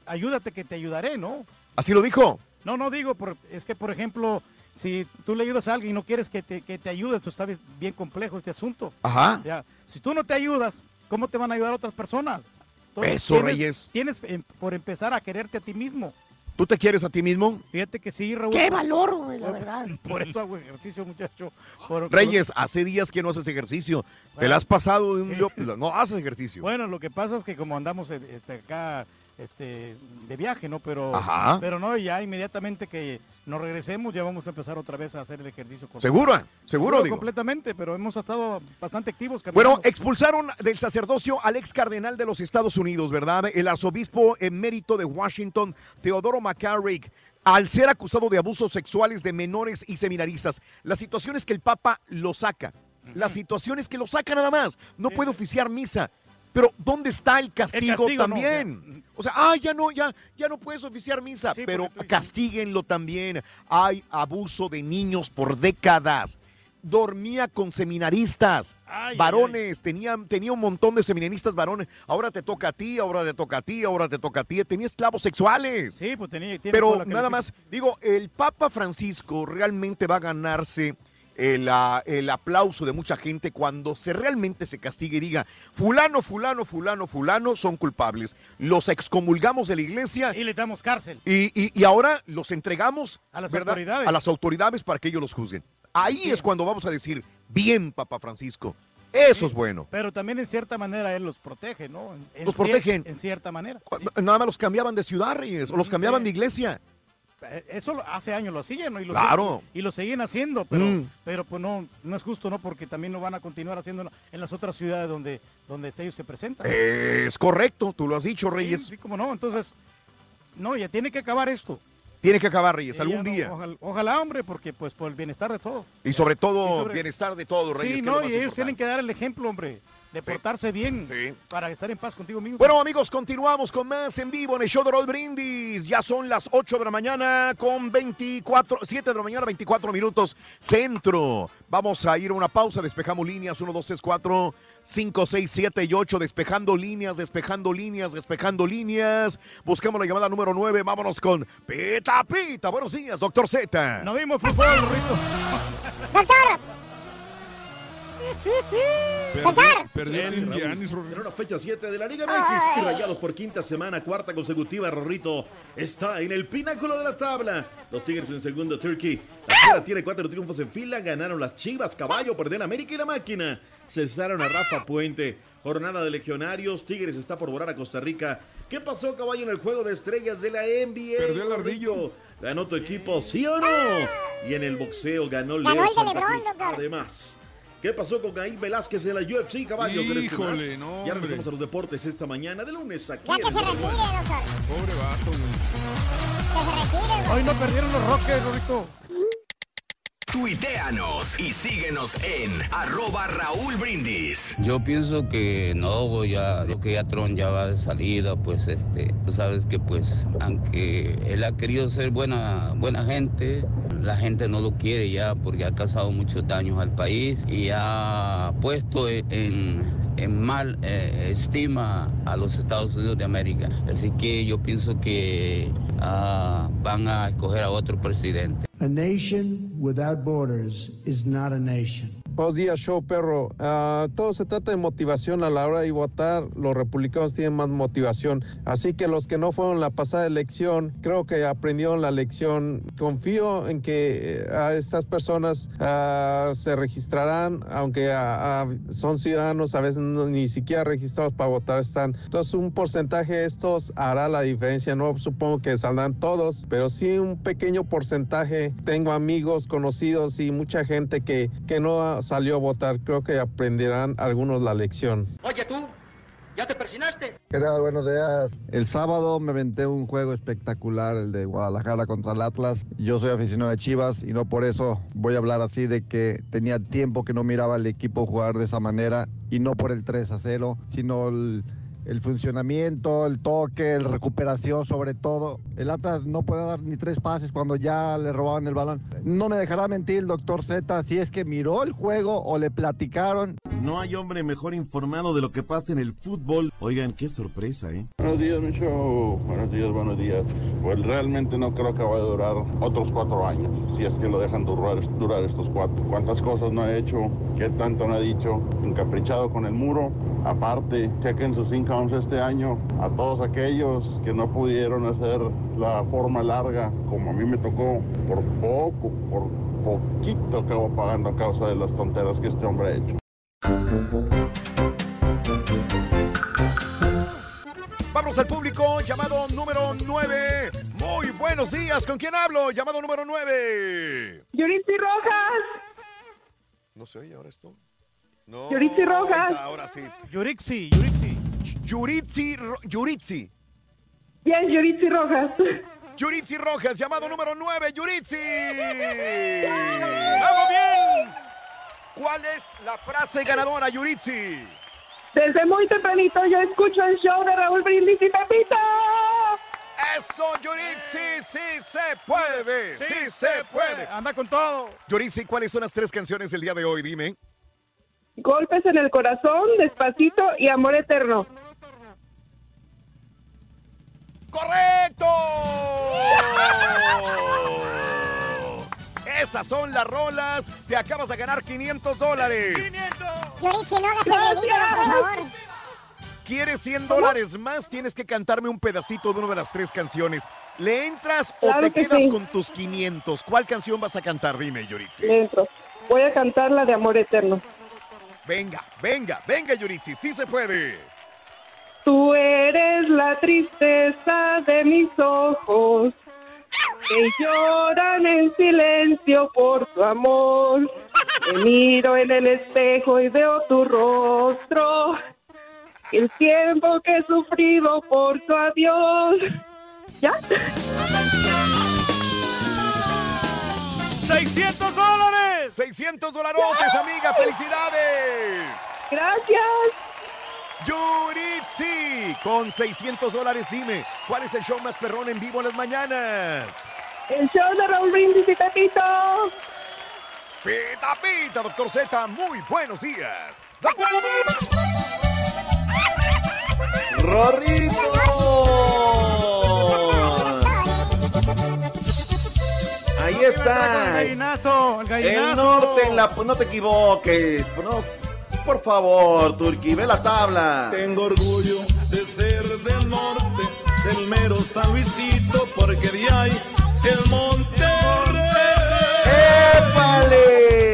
ayúdate que te ayudaré, ¿no? Así lo dijo. No, no digo, por- es que, por ejemplo, si tú le ayudas a alguien y no quieres que te, que te ayude, esto está bien- complejo este asunto. Ajá. Ya, si tú no te ayudas, ¿cómo te van a ayudar otras personas? Eso, tienes- Reyes. Tienes em, por empezar a quererte a ti mismo. ¿Tú te quieres a ti mismo? Fíjate que sí, Raúl. ¡Qué valor, güey, la verdad! Por eso hago ejercicio, muchacho. Por- Reyes, hace días que no haces ejercicio. Te la has pasado de un... sí. No haces ejercicio. Bueno, lo que pasa es que como andamos este, acá este, de viaje, ¿no? Pero, Ajá. pero no, ya inmediatamente que nos regresemos ya vamos a empezar otra vez a hacer el ejercicio. correcto. ¿Seguro? Seguro, digo. completamente, pero hemos estado bastante activos. Bueno, expulsaron del sacerdocio al ex cardenal de los Estados Unidos, ¿verdad? El arzobispo emérito de Washington, Teodoro McCarrick, al ser acusado de abusos sexuales de menores y seminaristas. La situación es que el Papa lo saca. La situación es que lo saca nada más. No puede oficiar misa. Pero ¿dónde está el castigo, castigo no, también? o sea, ah, ya no, ya, ya no puedes oficiar misa, pero castíguenlo también. Hay abuso de niños por décadas. Dormía con seminaristas, Ay, varones, tenía, tenía un montón de seminaristas varones. Ahora te toca a ti, ahora te toca a ti, ahora te toca a ti. Tenía esclavos sexuales. Sí, pues tenía. Pero nada más, digo, el Papa Francisco realmente va a ganarse el, ah, el aplauso de mucha gente cuando se realmente se castigue y diga, fulano, fulano, fulano, fulano son culpables. Los excomulgamos de la iglesia. Y le damos cárcel. Y, y- y ahora los entregamos A las ¿verdad? autoridades. a las autoridades para que ellos los juzguen. Ahí es cuando vamos a decir, bien, Papa Francisco. Eso es bueno. Pero también en cierta manera él los protege, ¿no? En- en Los cier- protegen. En cierta manera. Nada más los cambiaban de ciudad, Reyes, o los cambiaban de iglesia. Eh, eso hace años lo hacían, ¿no? Y lo Claro. siguen- y lo siguen haciendo, pero, Mm. pero pues no, no es justo, ¿no? Porque también lo van a continuar haciendo en las otras ciudades donde, donde ellos se presentan. Es correcto, tú lo has dicho, Reyes. Sí, sí, cómo no. Entonces, no, ya tiene que acabar esto. Tiene que acabar, Reyes, algún no, día. Ojalá, ojalá, hombre, porque pues por el bienestar de todos. Y sobre todo, Y sobre- bienestar de todos, Reyes. Sí, no, y ellos importante. tienen que dar el ejemplo, hombre, de portarse bien para estar en paz contigo mismo. Bueno, amigos, continuamos con más en vivo en el show de Roll Brindis. Ya son las 8 de la mañana con 24, 7 de la mañana, 24 minutos centro. Vamos a ir a una pausa, despejamos líneas 1, 2, 3, 4, 5, 6, 7 y 8, despejando líneas, despejando líneas, despejando líneas. Buscamos la llamada número 9, vámonos con Pita Pita. Buenos días, doctor Z. No vimos fútbol, Rito. ¡Doctor! Perdió, perdió el Indianis, Será una fecha 7 de la Liga MX y Rayados por quinta semana, cuarta consecutiva. Rorrito está en el pináculo de la tabla. Los Tigres en segundo, Turkey. La Fiera tiene cuatro triunfos en fila. Ganaron las Chivas, Caballo, perdieron América y la Máquina. Cesaron a Rafa Puente. Jornada de legionarios. Tigres está por volar a Costa Rica. ¿Qué pasó, Caballo, en el juego de estrellas de la NBA? Perdió el ardillo. ¿Ganó tu equipo, sí o no? Y en el boxeo ganó Leo Santa Cruz. Además. ¿Qué pasó con Gail Velázquez en la UFC, caballo? Híjole, no, Ya regresamos a los deportes esta mañana, de lunes aquí. Ya que se retire, doctor. Pobre vato, güey. Que se retire, Hoy no perdieron los Rockets, Rorrito. Tuiteanos y síguenos en arroba Raúl Brindis. Yo pienso que no, ya, que ya Tron ya va de salida, pues este, tú sabes que pues, aunque él ha querido ser buena, buena gente, la gente no lo quiere ya porque ha causado muchos daños al país y ha puesto en, en mal eh, estima a los Estados Unidos de América. Así que yo pienso que ah, van a escoger a otro presidente. A nation without borders is not a nation. Buenos días, show perro. Ah, todo se trata de motivación a la hora de votar. Los republicanos tienen más motivación. Así que los que no fueron la pasada elección, creo que aprendieron la lección. Confío en que eh, a estas personas ah, se registrarán, aunque ah, son ciudadanos, a veces no- ni siquiera registrados para votar están. Entonces, un porcentaje de estos hará la diferencia. No supongo que saldrán todos, pero sí un pequeño porcentaje. Tengo amigos, conocidos y mucha gente que, que no salió a votar. Creo que aprenderán algunos la lección. Oye tú, ¿ya te persinaste? ¿Qué tal? Buenos días. El sábado me aventé un juego espectacular, el de Guadalajara contra el Atlas. Yo soy aficionado de Chivas y no por eso voy a hablar así de que tenía tiempo que no miraba al equipo jugar de esa manera y no por el 3 a 0, sino el, el funcionamiento, el toque, la recuperación sobre todo. El Atlas no puede dar ni tres pases cuando ya le robaban el balón. No me dejará mentir el doctor Z si es que miró el juego o le platicaron. No hay hombre mejor informado de lo que pasa en el fútbol. Oigan, qué sorpresa, ¿eh? Buenos días, mi show. Buenos días, buenos días. Pues realmente no creo que vaya a durar otros cuatro años, si es que lo dejan durar, durar estos cuatro. ¿Cuántas cosas no ha hecho? ¿Qué tanto no ha dicho? Encaprichado con el muro. Aparte, chequen sus este año a todos aquellos que no pudieron hacer la forma larga, como a mí me tocó, por poco, por poquito acabo pagando a causa de las tonteras que este hombre ha hecho. Vamos al público, llamado número 9. Muy buenos días, ¿con quién hablo? Llamado número 9. Yuritsi Rojas. No se oye ahora esto. No. Yuritsi Rojas. Ahora sí. Yurixi, Yurixi. Yuritsi, Ro- Yuritsi. Bien, Yuritsi Rojas. Yuritsi Rojas, llamado número 9, Yuritsi. ¡Vamos bien! ¿Cuál es la frase ganadora, Yuritsi? Desde muy tempranito yo escucho el show de Raúl Brindis y Pepito. Eso, Yuritsi, sí se puede, sí, se puede. Anda con todo. Yuritsi, ¿cuáles son las tres canciones del día de hoy? Dime. Golpes en el corazón, despacito y amor eterno. ¡Correcto! Esas son las rolas. Te acabas de ganar 500 dólares. Yuritsi, no hagas el ridículo, por favor. ¿Quieres 100 dólares más? Tienes que cantarme un pedacito de una de las tres canciones. ¿Le entras o Claro te que quedas sí. con tus 500? ¿Cuál canción vas a cantar? Dime, Yuritsi. Dentro. Voy a cantar la de amor eterno. Venga, venga, venga, Yuritsi. Sí se puede. Tú eres la tristeza de mis ojos. que lloran en silencio por tu amor. Me miro en el espejo y veo tu rostro. El tiempo que he sufrido por tu adiós. ¿Ya? 600 dólares. 600 dolarotes, amiga. Felicidades. Gracias. Yuritsi, con 600 dólares, dime, ¿cuál es el show más perrón en vivo en las mañanas? El show de Raúl Brindis y Pepito. Pita, pita, doctor Z, muy buenos días. Ahí está. El gallinazo, el gallinazo. El norte en la... No te equivoques. No, por favor, Turki, ve la tabla. Tengo orgullo de ser del norte, del mero San Luisito, porque de ahí el Monterrey. De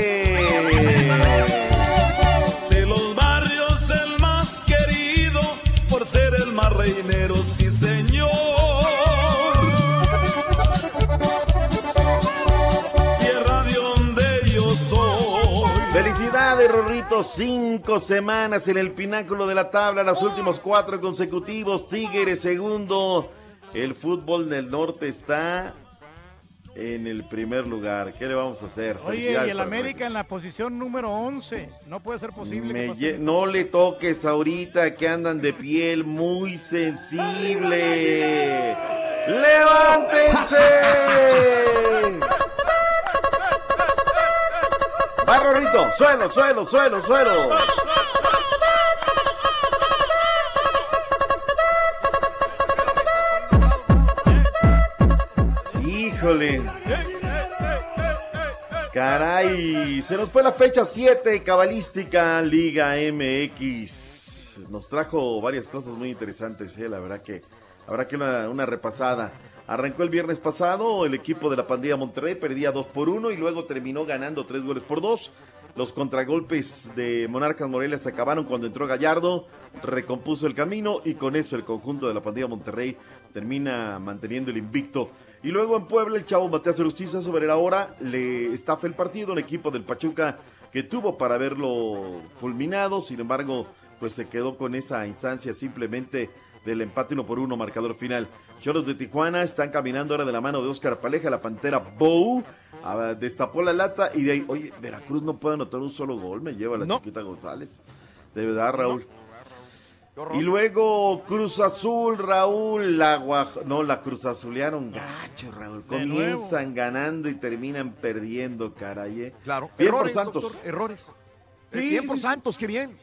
Cinco semanas en el pináculo de la tabla, los últimos cuatro consecutivos. Tigres segundo. El fútbol del norte está en el primer lugar. ¿Qué le vamos a hacer? Oye, y el América en la posición número 11. No puede ser posible. Que no le toques ahorita que andan de piel muy sensible. ¡Levántense! Va, Rorrito. Suelo, suelo, suelo, suelo. Híjole. Caray, se nos fue la fecha 7 cabalística Liga MX. Nos trajo varias cosas muy interesantes, eh, la verdad que habrá que una, una repasada. Arrancó el viernes pasado, el equipo de la pandilla Monterrey perdía 2 por 1 y luego terminó ganando 3 goles por 2. Los contragolpes de Monarcas Morelia se acabaron cuando entró Gallardo, recompuso el camino y con eso el conjunto de la pandilla Monterrey termina manteniendo el invicto. Y luego en Puebla el chavo Mateas Justicia sobre la hora le estafa el partido, un equipo del Pachuca que tuvo para verlo fulminado, sin embargo pues se quedó con esa instancia simplemente del empate uno por uno marcador final. Choros de Tijuana están caminando ahora de la mano de Oscar Paleja, la pantera Bow, ah, destapó la lata y de ahí, oye, Veracruz no puede anotar un solo gol, me lleva la chiquita González. De verdad, Raúl. Y luego Cruz Azul, Raúl, la Guaj- no, la Cruz Azulearon gacho, Raúl. Comienzan ganando y terminan perdiendo, caray. eh. Claro, Bien por Santos. doctor, errores. Eh, Sí, bien por. Santos, qué bien.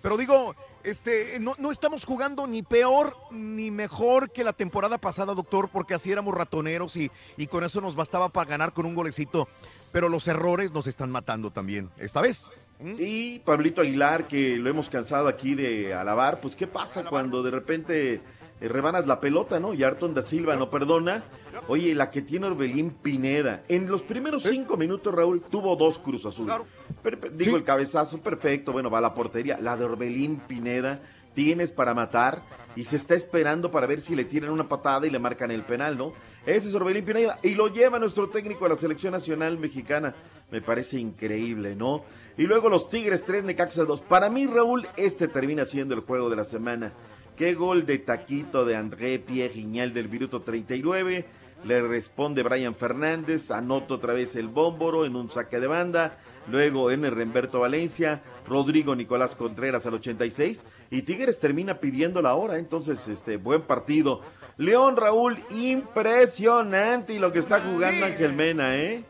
Pero digo, este, no, no estamos jugando ni peor ni mejor que la temporada pasada, doctor, porque así éramos ratoneros y, y con eso nos bastaba para ganar con un golecito. Pero los errores nos están matando también, esta vez. Y Pablito Aguilar, que lo hemos cansado aquí de alabar, pues ¿qué pasa cuando de repente eh, rebanas la pelota, ¿no? Y Arton da Silva no perdona. Oye, la que tiene Orbelín Pineda. En los primeros cinco minutos, Raúl, tuvo dos Cruz Azul. Per- per- digo, el cabezazo, perfecto, bueno, va a la portería. La de Orbelín Pineda, tienes para matar y se está esperando para ver si le tiran una patada y le marcan el penal, ¿no? Ese es Orbelín Pineda y lo lleva nuestro técnico a la selección nacional mexicana. Me parece increíble, ¿no? Y luego los Tigres 3, Necaxa 2. Para mí, Raúl, este termina siendo el juego de la semana. Qué gol de taquito de André Pierre Gignal del minuto 39. Le responde Brian Fernández, anota otra vez el bómboro en un saque de banda. Luego en el Remberto Valencia, Rodrigo Nicolás Contreras al 86 y Tigres termina pidiendo la hora, entonces este buen partido. León Raúl, impresionante y lo que está jugando Ángel Mena, ¿eh?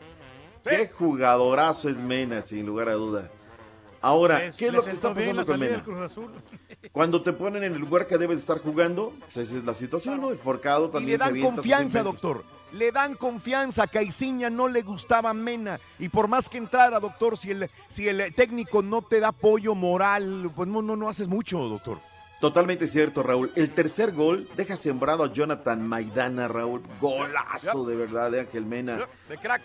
Qué jugadorazo es Mena, sin lugar a duda. Ahora, Les- ¿qué es lo que está pasando con Mena? Cuando te ponen en el lugar que debes estar jugando, pues esa es la situación, ¿no? El forcado Y también le se dan confianza, doctor. Le dan confianza. A Caiciña no le gustaba Mena. Y por más que entrara, doctor, si el, si el técnico no te da apoyo moral, pues no, no, no haces mucho, doctor. Totalmente cierto, Raúl. El tercer gol deja sembrado a Jonathan Maidana, Raúl. Golazo de verdad de Ángel Mena. De crack.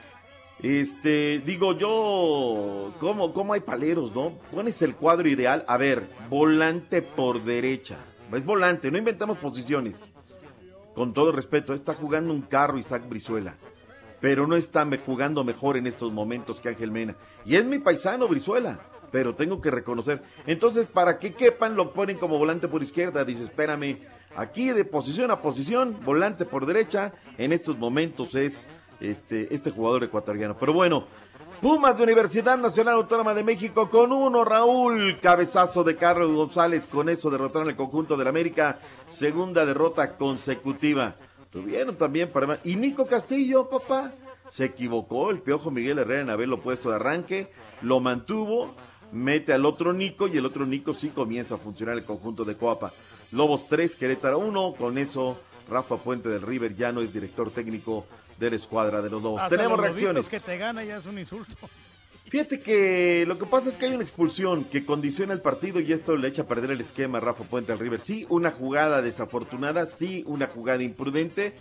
Este, digo yo, ¿cómo, ¿cómo hay paleros, no? Pones el cuadro ideal. A ver, volante por derecha. Es volante, no inventamos posiciones. Con todo respeto, está jugando un carro Isaac Brizuela. pero no está jugando mejor en estos momentos que Ángel Mena. Y es mi paisano, Brizuela, pero tengo que reconocer. Entonces, para que quepan, lo ponen como volante por izquierda. Dice, espérame, aquí de posición a posición, volante por derecha, en estos momentos es este, este jugador ecuatoriano. Pero bueno, Pumas de Universidad Nacional Autónoma de México con uno, Raúl, cabezazo de Carlos González, con eso derrotaron al conjunto del América, segunda derrota consecutiva. Tuvieron también para... Y Nico Castillo, papá, se equivocó. El piojo Miguel Herrera en haberlo puesto de arranque, lo mantuvo, mete al otro Nico y el otro Nico sí comienza a funcionar el conjunto de Coapa. Lobos 3, Querétaro 1, con eso Rafa Puente del River ya no es director técnico de la escuadra de los Lobos. Hasta Tenemos los reacciones. que te gana ya es un insulto. Fíjate que lo que pasa es que hay una expulsión que condiciona el partido y esto le echa a perder el esquema a Rafa Puente al River. Sí, una jugada desafortunada, sí, una jugada imprudente,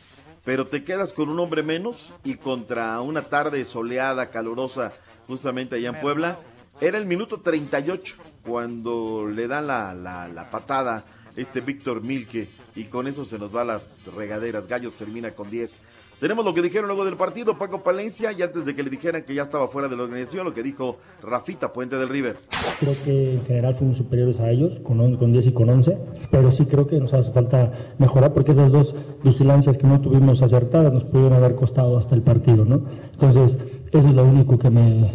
pero te quedas con un hombre menos y contra una tarde soleada, calurosa, justamente allá en Puebla. Era el minuto 38 cuando le dan la, la, la patada este Víctor Milke y con eso se nos va a las regaderas. Gallos termina con 10. Tenemos lo que dijeron luego del partido Paco Palencia y antes de que le dijeran que ya estaba fuera de la organización, lo que dijo Rafita Puente del River. Creo que en general fuimos superiores a ellos, con, on- con 10 y con 11, pero sí creo que nos hace falta mejorar porque esas dos vigilancias que no tuvimos acertadas nos pudieron haber costado hasta el partido, ¿no? Entonces, eso es lo único que me,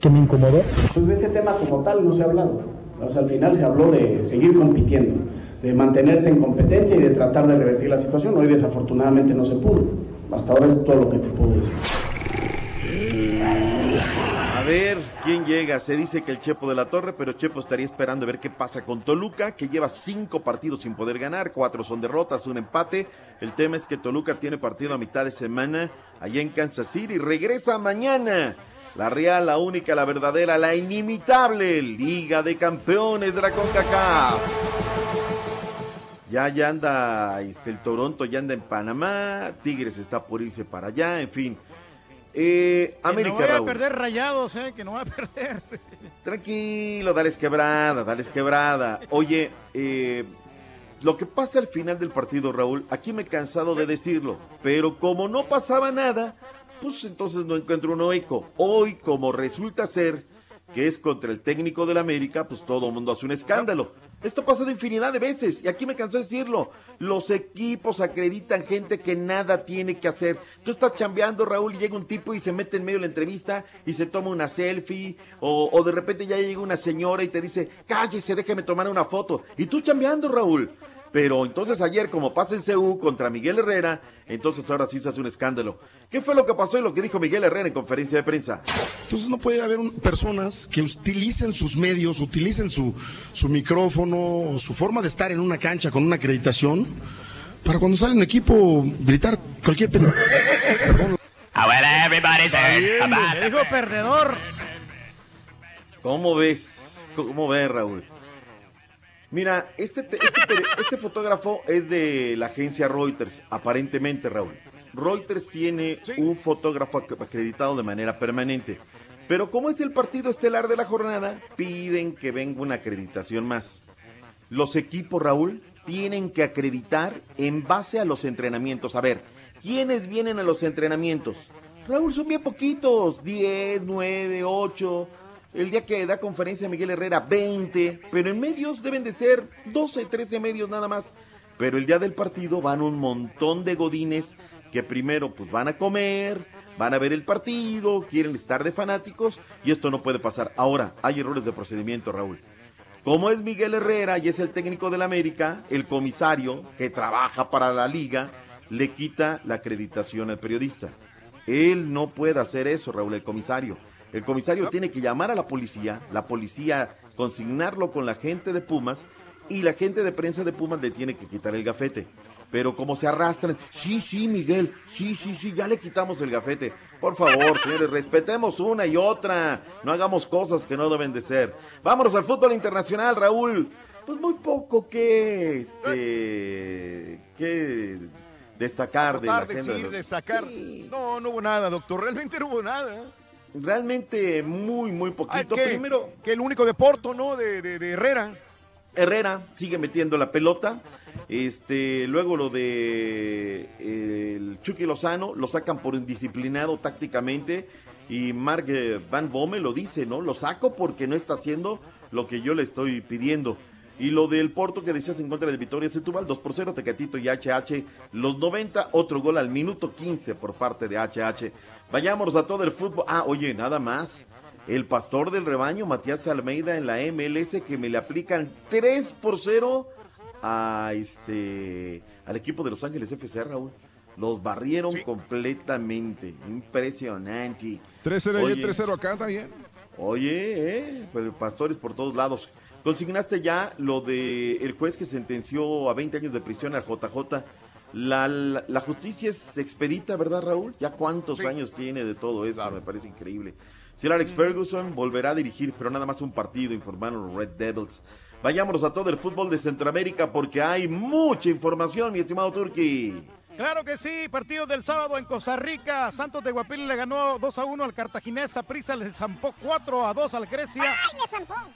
que me incomodó. Pues de ese tema como tal no se ha hablado. O sea, al final se habló de seguir compitiendo, de mantenerse en competencia y de tratar de revertir la situación. Hoy desafortunadamente no se pudo. Hasta ahora es todo lo que te puedo decir. A ver quién llega. Se dice que el Chepo de la Torre, pero Chepo estaría esperando a ver qué pasa con Toluca, que lleva cinco partidos sin poder ganar, cuatro son derrotas, un empate. El tema es que Toluca tiene partido a mitad de semana allá en Kansas City. Regresa mañana. La Real, la única, la verdadera, la inimitable Liga de Campeones de la CONCACAF. Ya, ya anda este, el Toronto, ya anda en Panamá, Tigres está por irse para allá, en fin. Eh, Que América, no voy a Raúl. perder rayados, ¿eh? Que no voy a perder. Tranquilo, dales quebrada, dales quebrada. Oye, eh, lo que pasa al final del partido, Raúl, aquí me he cansado de decirlo, pero como no pasaba nada, pues entonces no encuentro un eco. Hoy, como resulta ser que es contra el técnico del América, pues todo el mundo hace un escándalo. Esto pasa de infinidad de veces y aquí me cansó de decirlo. Los equipos acreditan gente que nada tiene que hacer. Tú estás chambeando, Raúl, y llega un tipo y se mete en medio de la entrevista y se toma una selfie o, o de repente ya llega una señora y te dice, cállese, déjeme tomar una foto. Y tú chambeando, Raúl. Pero entonces ayer, como pasa en CU contra Miguel Herrera, entonces ahora sí se hace un escándalo. ¿Qué fue lo que pasó y lo que dijo Miguel Herrera en conferencia de prensa? Entonces no puede haber un- personas que utilicen sus medios, utilicen su, su micrófono, su forma de estar en una cancha con una acreditación, para cuando sale un equipo gritar cualquier Perdón. Dijo perdedor. ¿Cómo ves? ¿Cómo ves, Raúl? Mira, este, te- este, este fotógrafo es de la agencia Reuters, aparentemente, Raúl. Reuters tiene un fotógrafo ac- acreditado de manera permanente. Pero como es el partido estelar de la jornada, piden que venga una acreditación más. Los equipos, Raúl, tienen que acreditar en base a los entrenamientos. A ver, ¿quiénes vienen a los entrenamientos? Raúl, son bien poquitos, 10, 9, 8. El día que da conferencia Miguel Herrera, 20. Pero en medios deben de ser 12, 13 medios nada más. Pero el día del partido van un montón de godines que primero pues van a comer, van a ver el partido, quieren estar de fanáticos y esto no puede pasar. Ahora, hay errores de procedimiento, Raúl. Como es Miguel Herrera y es el técnico del América, el comisario que trabaja para la liga le quita la acreditación al periodista. Él no puede hacer eso, Raúl, el comisario. El comisario tiene que llamar a la policía, la policía consignarlo con la gente de Pumas y la gente de prensa de Pumas le tiene que quitar el gafete. Pero como se arrastran, sí, sí, Miguel, sí, sí, sí, ya le quitamos el gafete. Por favor, señores, respetemos una y otra. No hagamos cosas que no deben de ser. Vámonos al fútbol internacional, Raúl. Pues muy poco que, este, que destacar de la agenda decir, de sacar. No, no hubo nada, doctor. Realmente no hubo nada. Realmente muy, muy Ay, poquito. que, Primero, que el único de Porto, ¿no? De, de, de Herrera. Herrera sigue metiendo la pelota. Este, luego lo de eh, el Chucky Lozano, lo sacan por indisciplinado tácticamente. Y Mark eh, Van Bommel lo dice, ¿no? Lo saco porque no está haciendo lo que yo le estoy pidiendo. Y lo del Porto que decías en contra del Vitoria Setúbal, 2 por 0, Tecatito y HH, los 90, otro gol al minuto 15 por parte de HH. Vayámonos a todo el fútbol. Ah, oye, nada más. El pastor del rebaño, Matías Almeida, en la MLS, que me le aplican 3 por 0 a este al equipo de Los Ángeles FC, Raúl. Los barrieron completamente. Impresionante. 3-0 Oye. allá, 3-0 acá también. Oye, eh, pues pastores por todos lados. Consignaste ya lo de el juez que sentenció a 20 años de prisión al JJ. La, la, la justicia es expedita, ¿verdad, Raúl? ¿Ya cuántos años tiene de todo eso? Me parece increíble. Sir Alex Ferguson volverá a dirigir, pero nada más un partido, informaron los Red Devils. Vayámonos a todo el fútbol de Centroamérica porque hay mucha información, mi estimado Turki. Claro que sí, partido del sábado en Costa Rica. Santos de Guapil le ganó 2 a 1 al cartaginés. Prisa le zampó 4 a 2 al Grecia.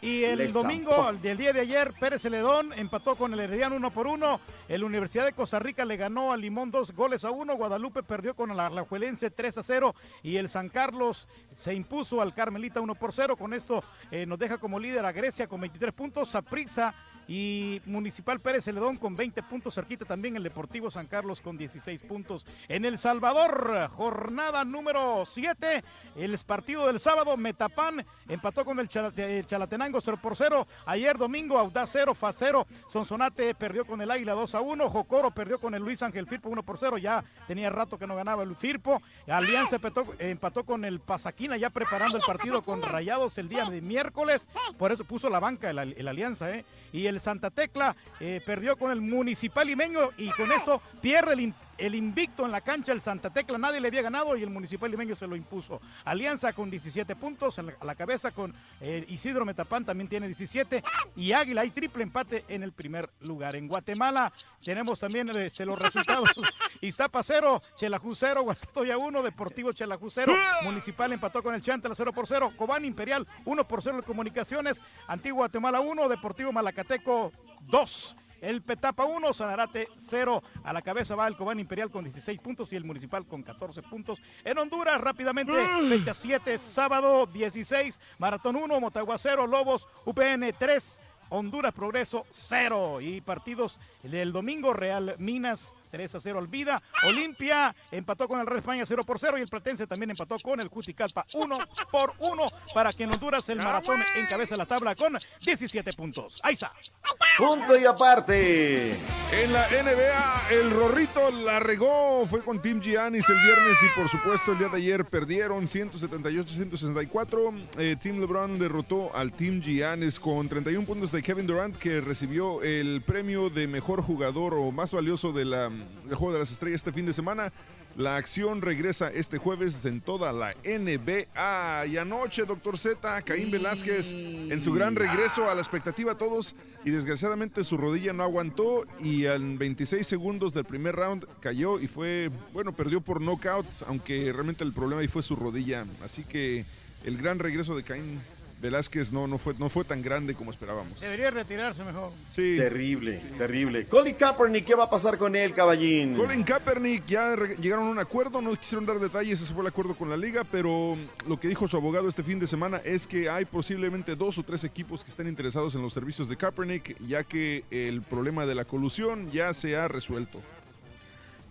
Y el Le domingo zampó. el del día de ayer, Pérez Celedón empató con el Herediano 1 por 1. El Universidad de Costa Rica le ganó al Limón 2 goles a 1. Guadalupe perdió con el Alajuelense 3 a 0. Y el San Carlos se impuso al Carmelita 1 por 0. Con esto eh, nos deja como líder a Grecia con 23 puntos. Saprissa y Municipal Pérez Celedón con 20 puntos, cerquita también el Deportivo San Carlos con 16 puntos. En El Salvador, jornada número 7, el partido del sábado, Metapán empató con el Chalate- el Chalatenango 0 por 0. Ayer domingo, Audaz 0, Fa 0. Sonsonate perdió con el Águila 2 a 1. Jocoro perdió con el Luis Ángel Firpo 1 por 0. Ya tenía rato que no ganaba el Firpo. Alianza empató, empató con el Pasaquina, ya preparando el partido con Rayados el día de miércoles. Por eso puso la banca el, el Alianza, ¿eh? Y el Santa Tecla eh, perdió con el Municipal Limeño y con esto pierde el, el invicto en la cancha el Santa Tecla. Nadie le había ganado y el Municipal Limeño se lo impuso. Alianza con 17 puntos en la, a la cabeza con eh, Isidro Metapán también tiene 17 y Águila hay triple empate en el primer lugar. En Guatemala tenemos también este, los resultados. Iztapa 0, Chelajú 0, Guastatoya 1, Deportivo Chelajú 0, Municipal empató con el Chantala 0 por 0, Cobán Imperial 1 por 0 en Comunicaciones, Antigua Guatemala 1, Deportivo Malacateco 2. El Petapa 1, Sanarate 0. A la cabeza va el Cobán Imperial con 16 puntos y el Municipal con 14 puntos. En Honduras, rápidamente, fecha 7, sábado 16, Maratón 1, Motagua 0, Lobos, UPN 3. Honduras Progreso 0 y partidos del domingo Real Minas 3 a 0 al Vida. Olimpia empató con el Real España 0 por 0 y el Platense también empató con el Juticalpa 1 por 1 para que en Honduras el maratón encabeza la tabla con 17 puntos. Ahí está. Punto y aparte. En la NBA, el Rorrito la regó, fue con Team Giannis el viernes y por supuesto el día de ayer perdieron 178-164. Eh, Team LeBron derrotó al Team Giannis con 31 puntos de Kevin Durant que recibió el premio de mejor jugador o más valioso de la- del Juego de las Estrellas este fin de semana. La acción regresa este jueves en toda la NBA. Y anoche, doctor Z, Caín Velázquez, en su gran regreso a la expectativa a todos, y desgraciadamente su rodilla no aguantó y en 26 segundos del primer round cayó y fue, bueno, perdió por knockouts, aunque realmente el problema ahí fue su rodilla. Así que el gran regreso de Caín Velázquez no, no, fue, no fue tan grande como esperábamos. Debería retirarse mejor. Sí. Terrible, terrible. Colin Kaepernick, ¿qué va a pasar con él, caballín? Colin Kaepernick ya llegaron a un acuerdo, no quisieron dar detalles, ese fue el acuerdo con la liga, pero lo que dijo su abogado este fin de semana es que hay posiblemente dos o tres equipos que están interesados en los servicios de Kaepernick, ya que el problema de la colusión ya se ha resuelto.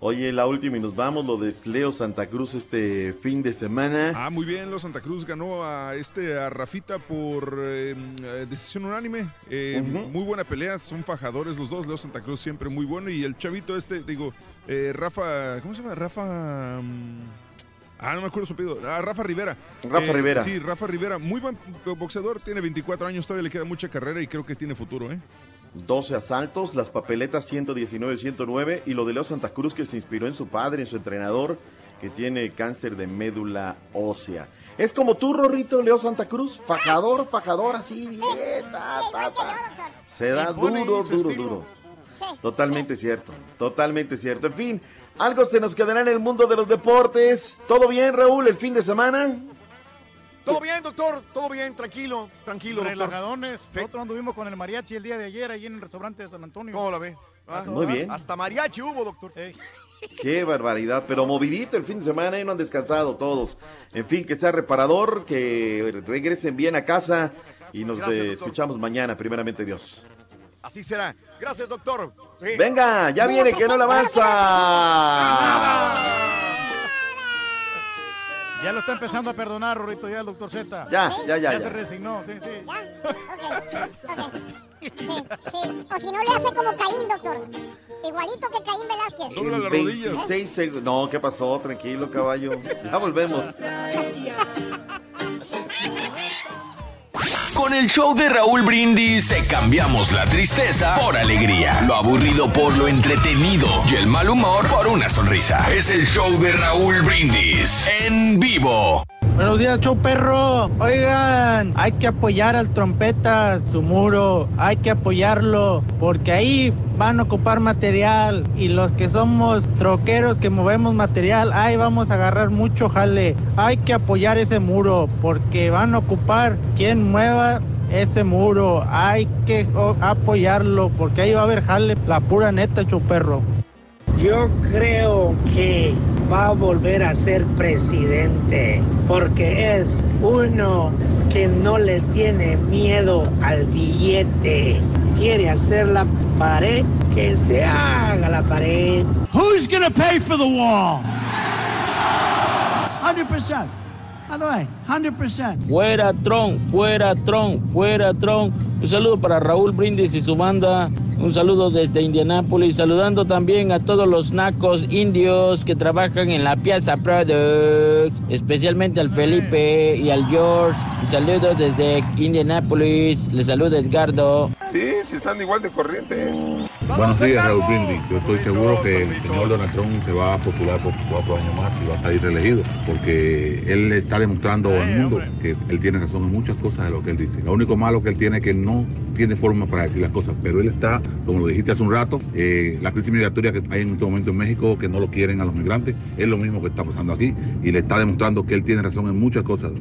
Oye, la última y nos vamos, lo de Leo Santa Cruz este fin de semana. Ah, muy bien, los Santa Cruz ganó a este a Rafita por eh, eh, decisión unánime. Eh, Ujú. Muy buena pelea, son fajadores los dos. Leo Santa Cruz siempre muy bueno. Y el chavito este, digo, eh, Rafa, ¿cómo se llama? Rafa. mm, Ah, no me acuerdo su apellido. Ah, Rafa Rivera. Rafa Rivera. Sí, Rafa Rivera. Muy buen boxeador, tiene 24 años, todavía le queda mucha carrera y creo que tiene futuro, ¿eh? 12 asaltos, las papeletas 119-109 y lo de Leo Santa Cruz que se inspiró en su padre, en su entrenador, que tiene cáncer de médula ósea. Es como tú, Rorrito, Leo Santa Cruz, fajador, fajador, así bien, ta, ta, ta. Se da duro, duro, duro. Totalmente cierto, totalmente cierto. En fin, algo se nos quedará en el mundo de los deportes. ¿Todo bien, Raúl, el fin de semana? ¿Todo bien, doctor? ¿Todo bien? Tranquilo, tranquilo, doctor. Relajadones. Nosotros anduvimos con el mariachi el día de ayer allí en el restaurante de San Antonio. ¿Cómo la ve? Ah, Muy bien. Hasta mariachi hubo, doctor. Qué barbaridad, pero movidito el fin de semana y no han descansado todos. En fin, que sea reparador, que regresen bien a casa y nos Gracias, eh, doctor. escuchamos mañana, primeramente Dios. Así será. Gracias, doctor. Sí. Venga, ya viene, que no la avanza. Ya lo está empezando a perdonar, Rorito, ya el doctor Z. Ya, ya, ya, Ya ya. se resignó, sí, sí. Sí, sí. O si no le hace como Caín, doctor. Igualito que Caín Velázquez. En 26 segundos. No, ¿qué pasó? Tranquilo, caballo. Ya volvemos. Con el show de Raúl Brindis te cambiamos la tristeza por alegría, lo aburrido por lo entretenido y el mal humor por una sonrisa. Es el show de Raúl Brindis en vivo. Buenos días, show perro. Oigan, hay que apoyar al trompetas, su muro. Hay que apoyarlo porque ahí van a ocupar material y los que somos troqueros que movemos material, ahí vamos a agarrar mucho jale. Hay que apoyar ese muro porque van a ocupar quien mueva ese muro. Hay que o, apoyarlo porque ahí va a haber jale, la pura neta, show perro. Yo creo que va a volver a ser presidente porque es uno que no le tiene miedo al billete. Quiere hacer la pared, que se haga la pared. Who's gonna pay for the wall? 100%. By the way, 100%. Fuera Tron, fuera Tron, fuera Tron. Un saludo para Raúl Brindis y su banda. Un saludo desde Indianápolis. Saludando también a todos los nacos indios que trabajan en la Piazza Products. Especialmente al Felipe y al George. Un saludo desde Indianápolis. Les saluda Edgardo. Sí, si están igual de corrientes. Buenos días, Raúl Brindis. Yo estoy seguro que el señor Donald Trump se va a postular por cuatro años más y va a salir reelegido, porque él le está demostrando al mundo que él tiene razón en muchas cosas de lo que él dice. Lo único malo que él tiene es que no tiene forma para decir las cosas, pero él está, como lo dijiste hace un rato, eh, la crisis migratoria que hay en este momento en México, que no lo quieren a los migrantes, es lo mismo que está pasando aquí y le está demostrando que él tiene razón en muchas cosas.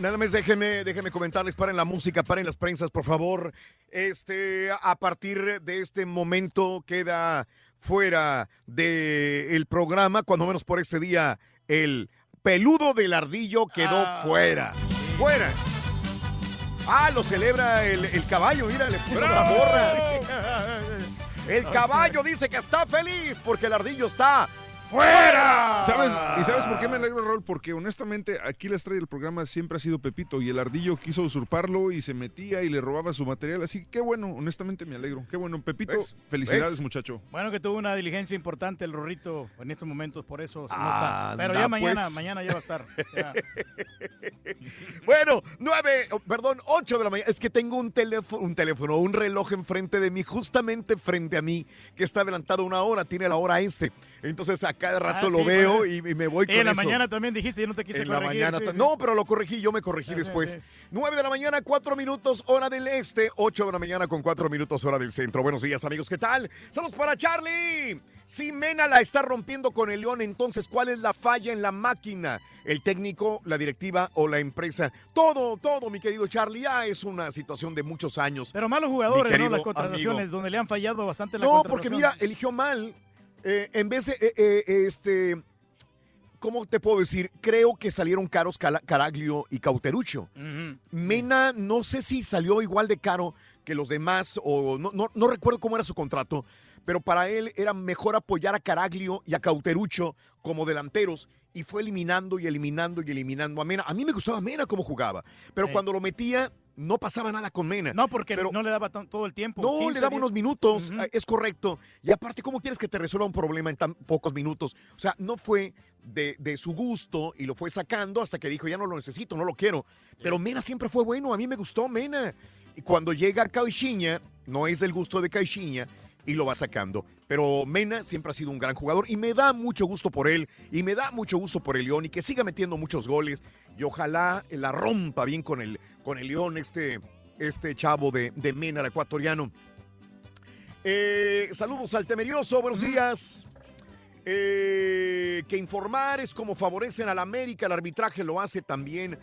Nada más déjenme, déjenme comentarles, paren la música, paren las prensas, por favor. Este, a partir de este momento queda fuera del programa, cuando menos por este día, el peludo del ardillo quedó fuera. Fuera. Ah, lo celebra el, el caballo, mira, le puso la borra. El caballo dice que está feliz porque el ardillo está fuera. ¿Sabes? ¿Y sabes por qué me alegro, Raúl? Porque honestamente aquí la estrella del programa siempre ha sido Pepito y el ardillo quiso usurparlo y se metía y le robaba su material. Así que qué bueno, honestamente me alegro. Qué bueno, Pepito. ¿Ves? Felicidades, ¿Ves? muchacho. Bueno, que tuvo una diligencia importante el Rorrito en estos momentos, por eso no Anda, está. Pero ya mañana, pues. mañana ya va a estar. Ya. Bueno, nueve, oh, perdón, ocho de la mañana. Es que tengo un teléfono, un teléfono, un reloj enfrente de mí, justamente frente a mí, que está adelantado una hora, tiene la hora este. Entonces a cada rato Ah, lo sí, veo bueno. y, y me voy con en la eso. mañana también dijiste, yo no te quise En la mañana. sí. No, pero lo corregí, yo me corregí después. sí. 9 de la mañana, 4 minutos, hora del este. 8 de la mañana con 4 minutos, hora del centro. Buenos días, amigos. ¿Qué tal? Saludos para Charlie. Si Mena la está rompiendo con el León, entonces, ¿cuál es la falla en la máquina? ¿El técnico, la directiva o la empresa? Todo, todo, mi querido Charlie. Ya es una situación de muchos años. Pero malos jugadores, ¿no? Las contrataciones, amigo. donde le han fallado bastante la No, porque mira, eligió mal. Eh, en vez de, eh, eh, este, ¿cómo te puedo decir? Creo que salieron caros Caraglio y Cauterucho. Mena, no sé si salió igual de caro que los demás, o no, no, no recuerdo cómo era su contrato, pero para él era mejor apoyar a Caraglio y a Cauterucho como delanteros. Y fue eliminando y eliminando y eliminando a Mena. A mí me gustaba Mena cómo jugaba, pero Sí. cuando lo metía, no pasaba nada con Mena. No, porque no le daba todo el tiempo. No, 15, le daba 10. unos minutos, es correcto. Y aparte, ¿cómo quieres que te resuelva un problema en tan pocos minutos? O sea, no fue de, de su gusto y lo fue sacando hasta que dijo, ya no lo necesito, no lo quiero. Pero Mena siempre fue bueno, a mí me gustó Mena. Y cuando llega Caixinha, no es del gusto de Caixinha y lo va sacando. Pero Mena siempre ha sido un gran jugador y me da mucho gusto por él y me da mucho gusto por el León y que siga metiendo muchos goles y ojalá la rompa bien con el, con el León este, este chavo de, de Mena, el ecuatoriano. Eh, saludos al temerioso, buenos días. Eh, que informar es como favorecen a la América, el arbitraje lo hace también.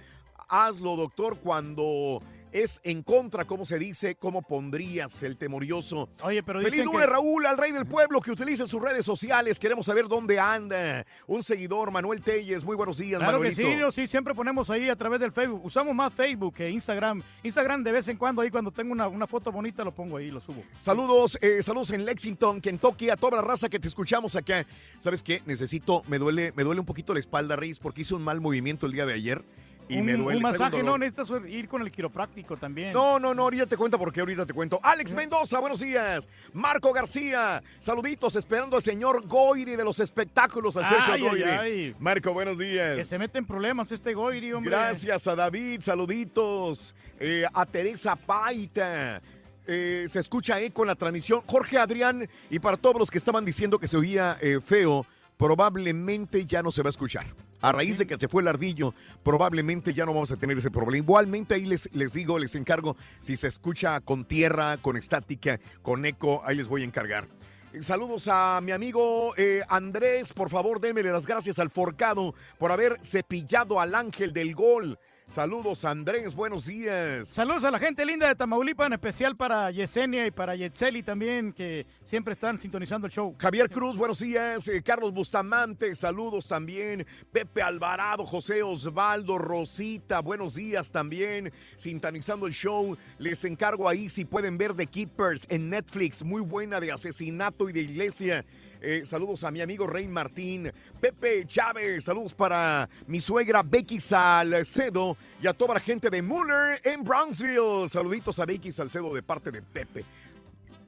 Hazlo, doctor, cuando es en contra, ¿cómo se dice? ¿Cómo pondrías el temorioso? Oye, pero Feliz lunes, que- Raúl, al rey del pueblo que utiliza sus redes sociales. Queremos saber dónde anda. Un seguidor, Manuel Telles. Muy buenos días, Claro que Manuelito. sí, yo sí, siempre ponemos ahí a través del Facebook. Usamos más Facebook que Instagram. Instagram de vez en cuando ahí cuando tengo una, una foto bonita lo pongo ahí, lo subo. Saludos, eh, saludos en Lexington, Kentucky, a toda la raza que te escuchamos acá. ¿Sabes qué? Necesito, me duele, me duele un poquito la espalda, Reyes, porque hice un mal movimiento el día de ayer y un, me duele. un masaje, no, necesitas ir con el quiropráctico también. No, no, no, ahorita te cuento porque ahorita te cuento. Alex Mendoza, buenos días. Marco García, saluditos, esperando al señor Goiri de los espectáculos, al Sergio Ay, ay, Goiri. ay. Marco, buenos Que días. se mete en problemas este Goiri, hombre. Gracias a David, saluditos. Eh, a Teresa Paita. Eh, se escucha eco en la transmisión. Jorge Adrián, y para todos los que estaban diciendo que se oía eh, feo, probablemente ya no se va a escuchar. A raíz de que se fue el ardillo, probablemente ya no vamos a tener ese problema. Igualmente ahí les, les digo, les encargo, si se escucha con tierra, con estática, con eco, ahí les voy a encargar. Eh, Saludos a mi amigo eh, Andrés, por favor démele las gracias al Forcado por haber cepillado al ángel del gol. Saludos Andrés, buenos días. Saludos a la gente linda de Tamaulipas, en especial para Yesenia y para Yetzeli también, que siempre están sintonizando el show. Javier Cruz, buenos días. Eh, Carlos Bustamante, saludos también. Pepe Alvarado, José Osvaldo, Rosita, buenos días también. Sintonizando el show. Les encargo ahí si pueden ver The Keepers en Netflix. Muy buena de asesinato y de iglesia. Eh, saludos a mi amigo Rey Martín, Pepe Chávez, saludos para mi suegra Becky Salcedo y a toda la gente de Muller en Brownsville. Saluditos a Becky Salcedo de parte de Pepe.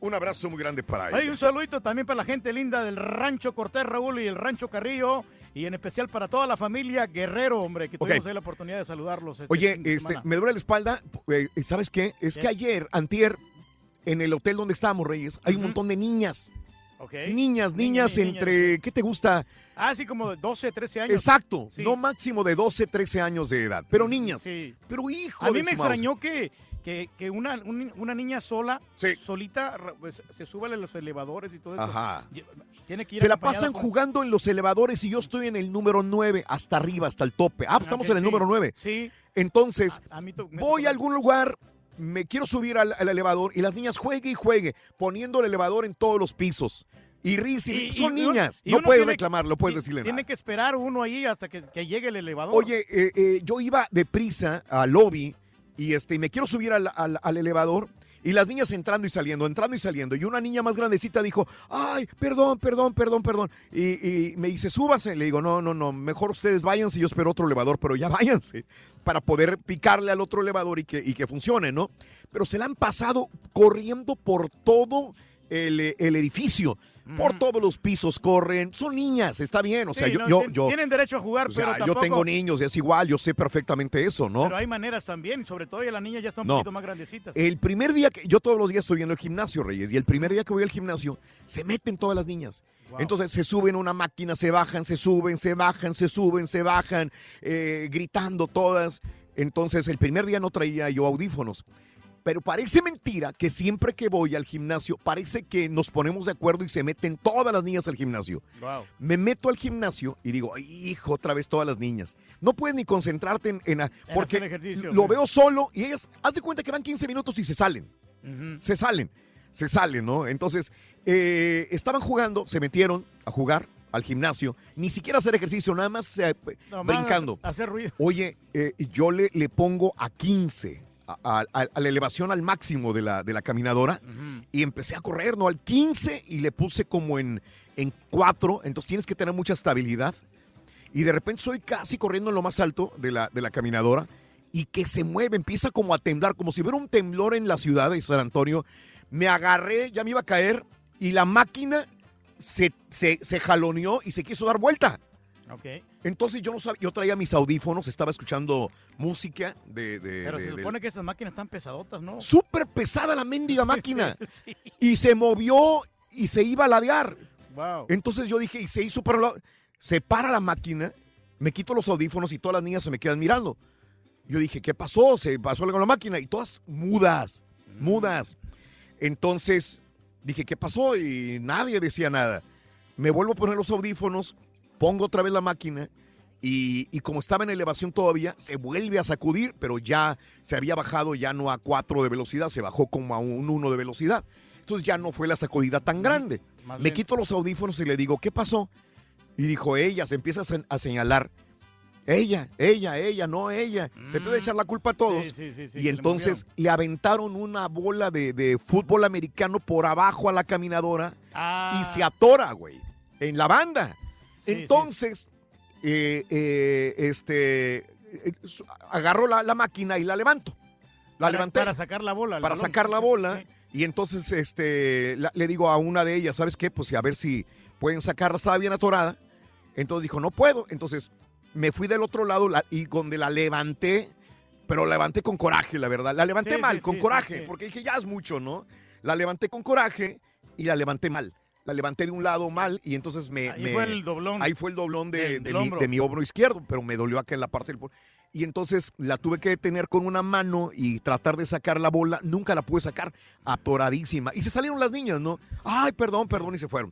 Un abrazo muy grande para Hay ella. un saludito también para la gente linda del Rancho Cortés Raúl y el Rancho Carrillo. Y en especial para toda la familia Guerrero, hombre, que tuvimos ahí la oportunidad de saludarlos. este Oye, de este, me duele la espalda. eh, ¿Sabes qué? Es ¿Qué? que ayer, antier, en el hotel donde estábamos, Reyes, hay un montón de niñas. Ok. Niñas, niñas niñas, entre, ¿qué te gusta? Ah, sí, como de 12, 13 años. Exacto, Sí. no máximo de 12, 13 años de edad, pero niñas. Sí. Pero hijo A mí me extrañó que, que, que una, un- una niña sola, Sí. solita, pues, se sube a los elevadores y todo eso. Ajá. Tiene que ir Se la pasan con- jugando en los elevadores y yo estoy en el número 9, hasta arriba, hasta el tope. Ah, estamos Ok, en el número 9. Sí. Entonces, A mí voy a algún lugar, me quiero subir al, al elevador y las niñas juegue y juegue, poniendo el elevador en todos los pisos. Y Riz, y- son y niñas, y no puedes tiene- reclamar, no puedes decirle Tiene que esperar uno ahí hasta que, que llegue el elevador. Oye, eh, eh, yo iba deprisa al lobby y este, me quiero subir al, al- al elevador y las niñas entrando y saliendo, entrando y saliendo. Y una niña más grandecita dijo, ay, perdón, perdón, perdón, perdón. Y, y me dice, súbanse. Le digo, no, no, no, mejor ustedes váyanse, yo espero otro elevador, pero ya váyanse para poder picarle al otro elevador y que, y que funcione, ¿no? Pero se la han pasado corriendo por todo el, el edificio. Por todos los pisos corren, son niñas, está bien, o sea, Sí, yo, no, yo, yo, Tienen derecho a jugar, o sea, pero yo tampoco... tengo niños y es igual, yo sé perfectamente eso, ¿no? Pero hay maneras también, sobre todo ya las niñas ya están un No. poquito más grandecitas. El primer día que yo todos los días estoy viendo el gimnasio, Reyes, y el primer día que voy al gimnasio, se meten todas las niñas. Wow. Entonces se suben a una máquina, se bajan, se suben, se bajan, se suben, se bajan, eh, gritando todas. Entonces el primer día no traía yo audífonos. Pero parece mentira que siempre que voy al gimnasio, parece que nos ponemos de acuerdo y se meten todas las niñas al gimnasio. Wow. Me meto al gimnasio y digo, "Ay, hijo, otra vez todas las niñas. No puedes ni concentrarte en... en- porque hacer ejercicio, lo sí. veo solo y ellas, haz de cuenta que van 15 minutos y se salen. Se salen, se salen, ¿no? Entonces, eh, estaban jugando, se metieron a jugar al gimnasio, ni siquiera hacer ejercicio, nada más eh, brincando. Hacer ruido. Oye, eh, yo le, le pongo a 15, a, a- a- a la elevación al máximo de la, de la caminadora, y empecé a correr, ¿no? Al 15 y le puse como en, en 4, entonces tienes que tener mucha estabilidad. Y de repente soy casi corriendo en lo más alto de la, de la caminadora y que se mueve, empieza como a temblar, como si hubiera un temblor en la ciudad de San Antonio. Me agarré, ya me iba a caer y la máquina se, se, se jaloneó y se quiso dar vuelta. Ok. Entonces yo no sabía, yo traía mis audífonos, estaba escuchando música de... de- Pero de- se de- supone que esas máquinas están pesadotas, ¿no? Súper pesada la mendiga máquina. sí. Y se movió y se iba a ladear. Wow. Entonces yo dije, y se hizo para la... Se para la máquina, me quito los audífonos y todas las niñas se me quedan mirando. Yo dije, ¿qué pasó? Se pasó algo con la máquina y todas mudas, mudas. Entonces dije, ¿qué pasó? Y nadie decía nada. me vuelvo a poner los audífonos, pongo otra vez la máquina y, y como estaba en elevación todavía, se vuelve a sacudir, pero ya se había bajado ya no a 4 de velocidad, se bajó como a un 1 de velocidad. Entonces ya no fue la sacudida tan grande. Más Me bien. quito los audífonos y le digo, ¿qué pasó? Y dijo, ella, se empieza a, se- a señalar. Ella, ella, ella, no ella. Se empieza a echar la culpa a todos. Mm. Sí, sí, sí, y le entonces le, aventaron una bola de, de fútbol americano por abajo a la caminadora Ah. y se atora, güey, en la banda. Sí, entonces, eh, eh, este, eh, agarro la, la máquina y la levanto. La Para- levanté Para sacar la bola. para balón. sacar la bola. Y entonces este, la- le digo a una de ellas, ¿sabes qué? Pues a ver si pueden sacarla, estaba bien atorada. Entonces dijo, no puedo. Entonces me fui del otro lado la- y donde la levanté, pero la levanté con coraje, la verdad. La levanté Sí, mal, sí, con coraje, porque dije, ya es mucho, ¿no? La levanté con coraje y la levanté mal. La levanté de un lado mal y entonces me... Ahí me- fue el doblón. Ahí fue el doblón de, mi, de mi hombro izquierdo, pero me dolió acá en la parte del... Y entonces la tuve que detener con una mano y tratar de sacar la bola. Nunca la pude sacar, atoradísima. Y se salieron las niñas, ¿no? Ay, perdón, perdón, y se fueron.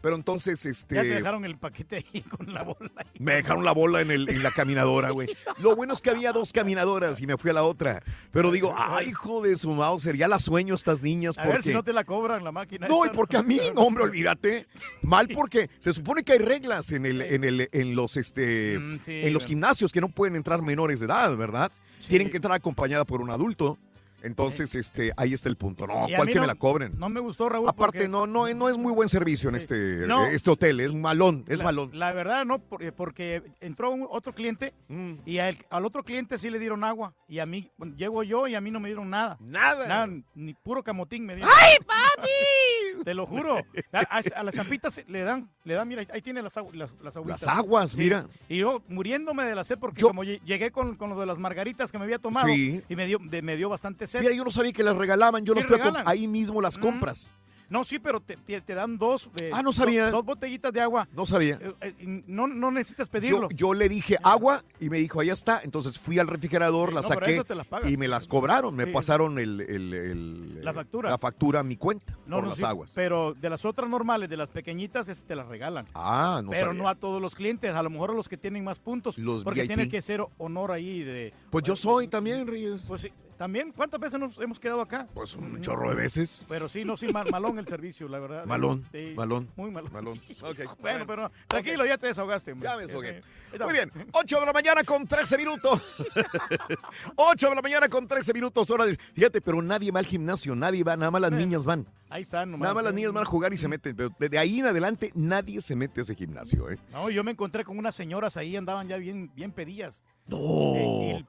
Pero entonces, este... Ya te dejaron el paquete ahí con la bola. Me dejaron la bola en, el- en la caminadora, güey. Lo bueno es que había dos caminadoras y me fui a la otra. Pero digo, ay, hijo de su Mauser, ya la sueño a estas niñas A porque... ver si no te la cobran la máquina. No, y porque a mí, no, hombre, olvídate. Mal porque se supone que hay reglas en el, en el, en los este, Mm, sí, en los gimnasios que no pueden entrar menores de edad, ¿verdad? Tienen que entrar acompañada por un adulto. Entonces, este, ahí está el punto. No, cual que no- me la cobren. No me gustó, Raúl. Aparte, porque- no, no, no es muy buen servicio en este, No. este hotel, es malón, es la, malón. La verdad, no, eh, porque entró un- otro cliente Mm. y al, al otro cliente sí le dieron agua. Y a mí, bueno, llego yo y a mí no me dieron nada. Nada. ni puro camotín me dieron. ¡Ay, papi! Te lo juro. A, a- a las champitas le dan, le dan, mira, ahí tiene las, las, las agüitas. Las aguas, mira. Y yo muriéndome de la sed porque como lle- llegué con, con lo de las margaritas que me había tomado Sí. y me dio, de- me dio bastante Mira, yo no sabía que las regalaban, yo Sí las fui a ahí mismo las compras. No, sí, pero te, te- te dan dos. eh, Ah, no sabía. Dos, dos botellitas de agua. No sabía. Eh, eh, no, no necesitas pedirlo. yo le dije agua y me dijo, ahí está. Entonces fui al refrigerador, la no, saqué y me las cobraron. Me Sí. pasaron el, el- el- La factura. la factura a mi cuenta No, por no, las sí, aguas. Pero de las otras normales, de las pequeñitas, es- te las regalan. Ah, no pero sabía. no a todos los clientes, a lo mejor a los que tienen más puntos. Los porque VIP. tiene que ser honor ahí de. Pues yo soy también, Reyes. Pues sí, también. ¿Cuántas veces nos hemos quedado acá? Pues un chorro de veces. Pero sí, no, sí, mal- malón el servicio, la verdad. Malón, Sí, malón. Muy malón. Malón. Ok. Bueno, pero tranquilo, ya te desahogaste. hombre. Ya me desahogué. Sí. Muy bien, 8 de la mañana con 13 minutos. 8 de la mañana con 13 minutos. Hora de- Fíjate, pero nadie va al gimnasio, nadie va, nada más las niñas van. Ahí están, nomás. Nada más las niñas van a jugar y se meten. Pero de ahí en adelante nadie se mete a ese gimnasio, ¿eh? No, yo me encontré con unas señoras ahí, andaban ya bien, bien pedillas. No. Eh,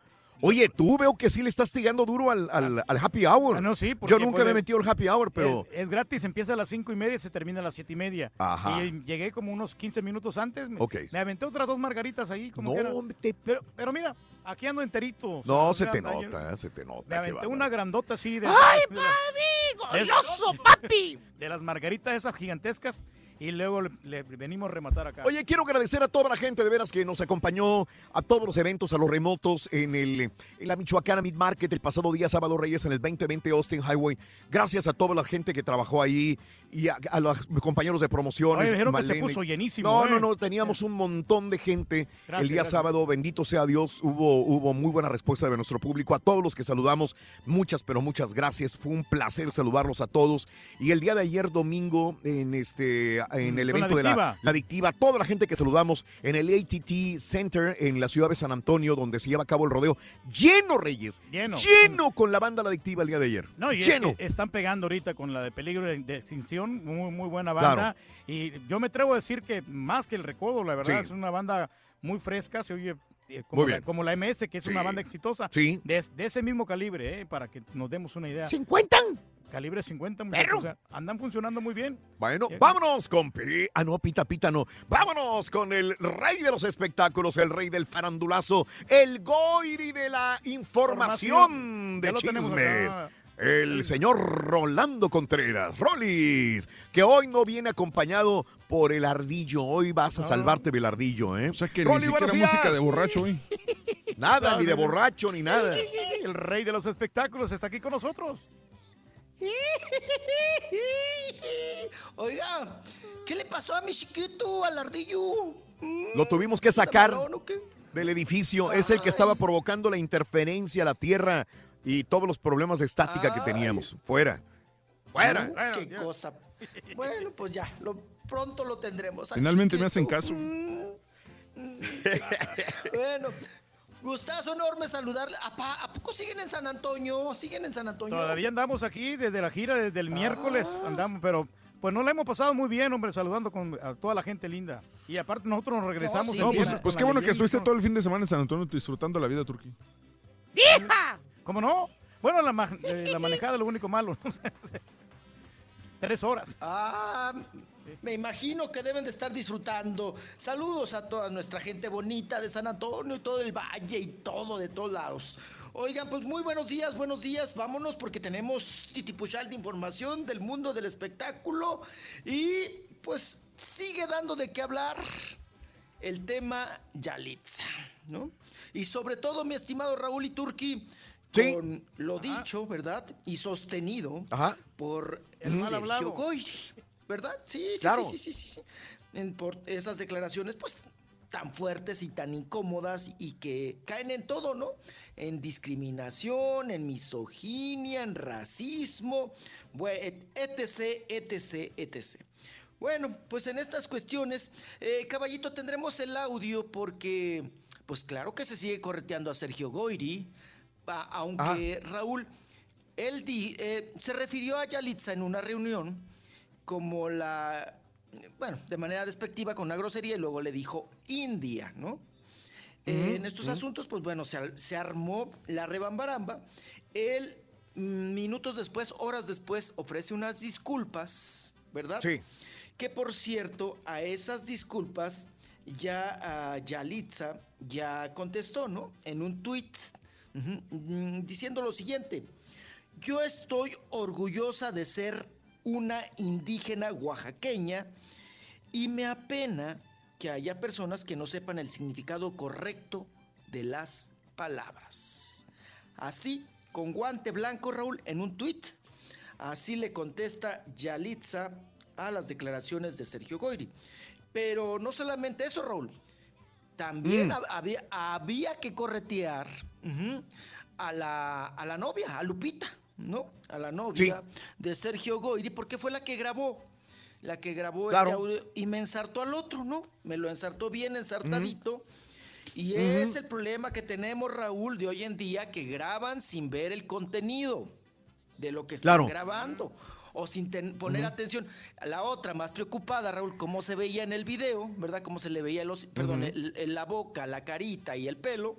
Oye, tú veo que sí le estás tigando duro al, al- al happy hour. Ah, no, sí, Yo porque, nunca pues, me he metido al happy hour, pero. Es, es gratis, empieza a las cinco y media y se termina a las siete y media. Ajá. Y llegué como unos 15 minutos antes. Me, Ok. me aventé otras dos margaritas ahí, como No, que era. hombre, te- Pero, pero mira, aquí ando enterito. No, O se te ayer nota, se te nota. Me aventé una grandota así de. ¡Ay, de de- ¡Goloso, papi! De las margaritas esas gigantescas y luego le, le venimos a rematar acá. Oye, quiero agradecer a toda la gente de veras que nos acompañó a todos los eventos, a los remotos en, el, en la Michoacana Meat Market el pasado día sábado Reyes en el 2020 Austin Highway. Gracias a toda la gente que trabajó ahí y a, a los compañeros de promociones. Oye, dijeron que se puso llenísimo, No, ¿eh? no, no, teníamos un montón de gente Gracias, el día gracias. sábado. Bendito sea Dios, hubo, hubo muy buena respuesta de nuestro público. A todos los que saludamos, muchas, pero muchas gracias. Fue un placer saludarlos a todos. Y el día de ayer, domingo, en este en el la evento de la, adictiva. la adictiva, toda la gente que saludamos en el ATT Center en la ciudad de San Antonio, donde se lleva a cabo el rodeo, lleno, Reyes, Lleno. lleno con la banda La Adictiva el día de ayer. No, y es lleno. que están pegando ahorita con la de peligro de, extinción, muy, muy buena banda. Y yo me atrevo a decir que más que el recodo, la verdad, Sí. es una banda muy fresca, se oye eh, como, Muy la, como la MS, que es Sí. una banda exitosa. Sí. De, de ese mismo calibre, eh, para que nos demos una idea. ¿50? Calibre 50, muchachos, o sea, andan funcionando muy bien. Bueno, Eh, vámonos con Pi- Ah, no, Pita Pita no. Vámonos con el rey de los espectáculos, el rey del farandulazo, el goiri de la información de Ya lo tenemos chisme. acá. El señor Rolando Contreras, Rolis, que hoy no viene acompañado por el ardillo. Hoy vas a Ah. salvarte del ardillo, ¿eh? O sea que ni siquiera música de borracho hoy. Nada, No, ni de borracho, ni nada. El rey de los espectáculos está aquí con nosotros. Oiga, ¿qué le pasó a mi chiquito, al ardillo? Lo tuvimos que sacar del edificio. Es el que estaba provocando la interferencia a la Tierra y todos los problemas de estática que teníamos. Fuera. Fuera. Uh, qué cosa. Bueno, pues ya, lo, pronto lo tendremos. al Finalmente me hacen caso. Bueno, gustazo enorme saludarle. ¿A, ¿A poco siguen en San Antonio? ¿Siguen en San Antonio? Todavía andamos aquí desde la gira, desde el miércoles andamos, pero pues no la hemos pasado muy bien, hombre, saludando con a toda la gente linda. Y aparte nosotros nos regresamos. No, el pues, viernes pues qué bueno que estuviste ¿no? todo el fin de semana en San Antonio disfrutando la vida, Turquía. ¡Hija! ¿Cómo no? Bueno, la, ma- eh, la manejada es lo único malo. ¿no? Tres horas. Ah, me imagino que deben de estar disfrutando. Saludos a toda nuestra gente bonita de San Antonio y todo el valle y todo de todos lados. Oigan, pues muy buenos días, buenos días. Vámonos porque tenemos titipuchal de información del mundo del espectáculo y pues sigue dando de qué hablar el tema Yalitza, ¿no? Y sobre todo, mi estimado Raúl y Turki, Sí. con lo dicho, ¿verdad? Y sostenido Ajá. por El Sergio. Goyri, ¿verdad? Sí, sí, Claro. sí, sí, sí, sí. En- por esas declaraciones, pues tan fuertes y tan incómodas y que caen en todo, ¿no? En discriminación, en misoginia, en racismo, etc, etc, etc. Bueno, pues en estas cuestiones, eh, caballito, tendremos el audio porque, pues claro que se sigue correteando a Sergio Goyri, a- aunque Raúl, él di- eh, se refirió a Yalitza en una reunión como la, bueno, de manera despectiva con una grosería y luego le dijo India, ¿no? Eh, en estos asuntos, pues bueno, se, se armó la rebambaramba. Él, mm, minutos después, horas después, ofrece unas disculpas, ¿verdad? Sí. Que por cierto, a esas disculpas ya a Yalitza ya contestó, ¿no? En un tuit mm, diciendo lo siguiente. Yo estoy orgullosa de ser una indígena oaxaqueña y me apena que haya personas que no sepan el significado correcto de las palabras. Así, con guante blanco, Raúl, en un tuit, así le contesta Yalitza a las declaraciones de Sergio Goyri. Pero no solamente eso, Raúl. También Mm. hab- había, había que corretear a, la, a la novia, a Lupita, ¿no? A la novia de Sergio Goyri, porque fue la que grabó. La que grabó Claro. este audio y me ensartó al otro, ¿no? Me lo ensartó bien ensartadito. Y es el problema que tenemos, Raúl, de hoy en día, que graban sin ver el contenido de lo que están Claro. grabando o sin ten- poner Ujú. atención. La otra más preocupada, Raúl, cómo se veía en el video, ¿verdad? Cómo se le veía los, perdón, Ujú. el- el- la boca, la carita y el pelo.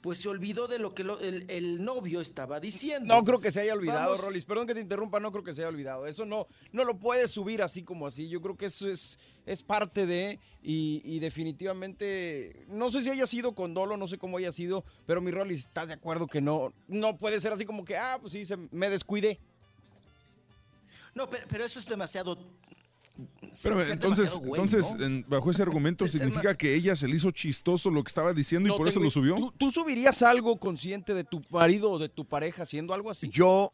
Pues se olvidó de lo que lo- el, el novio estaba diciendo. No creo que se haya olvidado, Vamos- Rolis. Perdón que te interrumpa, no creo que se haya olvidado. Eso no, no lo puedes subir así como así. Yo creo que eso es, es parte de, y, y definitivamente, no sé si haya sido con dolo, no sé cómo haya sido, pero mi Rolis, ¿estás de acuerdo que no, no puede ser así como que, ah, pues sí, se, me descuidé? No, pero, pero eso es demasiado. Pero entonces, güey, entonces ¿no? en- bajo ese argumento Es significa que ella se le hizo chistoso lo que estaba diciendo y por eso lo subió. ¿Tú, tú subirías algo consciente de tu marido o de tu pareja haciendo algo así? Yo,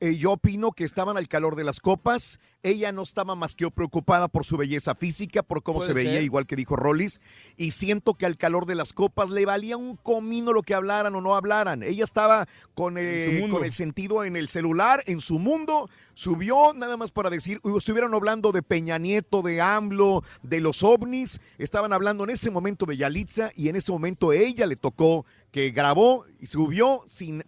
eh, yo opino que estaban al calor de las copas. Ella no estaba más que preocupada por su belleza física, por cómo se veía, ser. igual que dijo Rollis. Y siento que al calor de las copas le valía un comino lo que hablaran o no hablaran. Ella estaba con, eh, con el sentido en el celular, en su mundo. Subió nada más para decir, estuvieron hablando de Peña Nieto, de AMLO, de los ovnis. Estaban hablando en ese momento de Yalitza y en ese momento ella le tocó que grabó y subió sin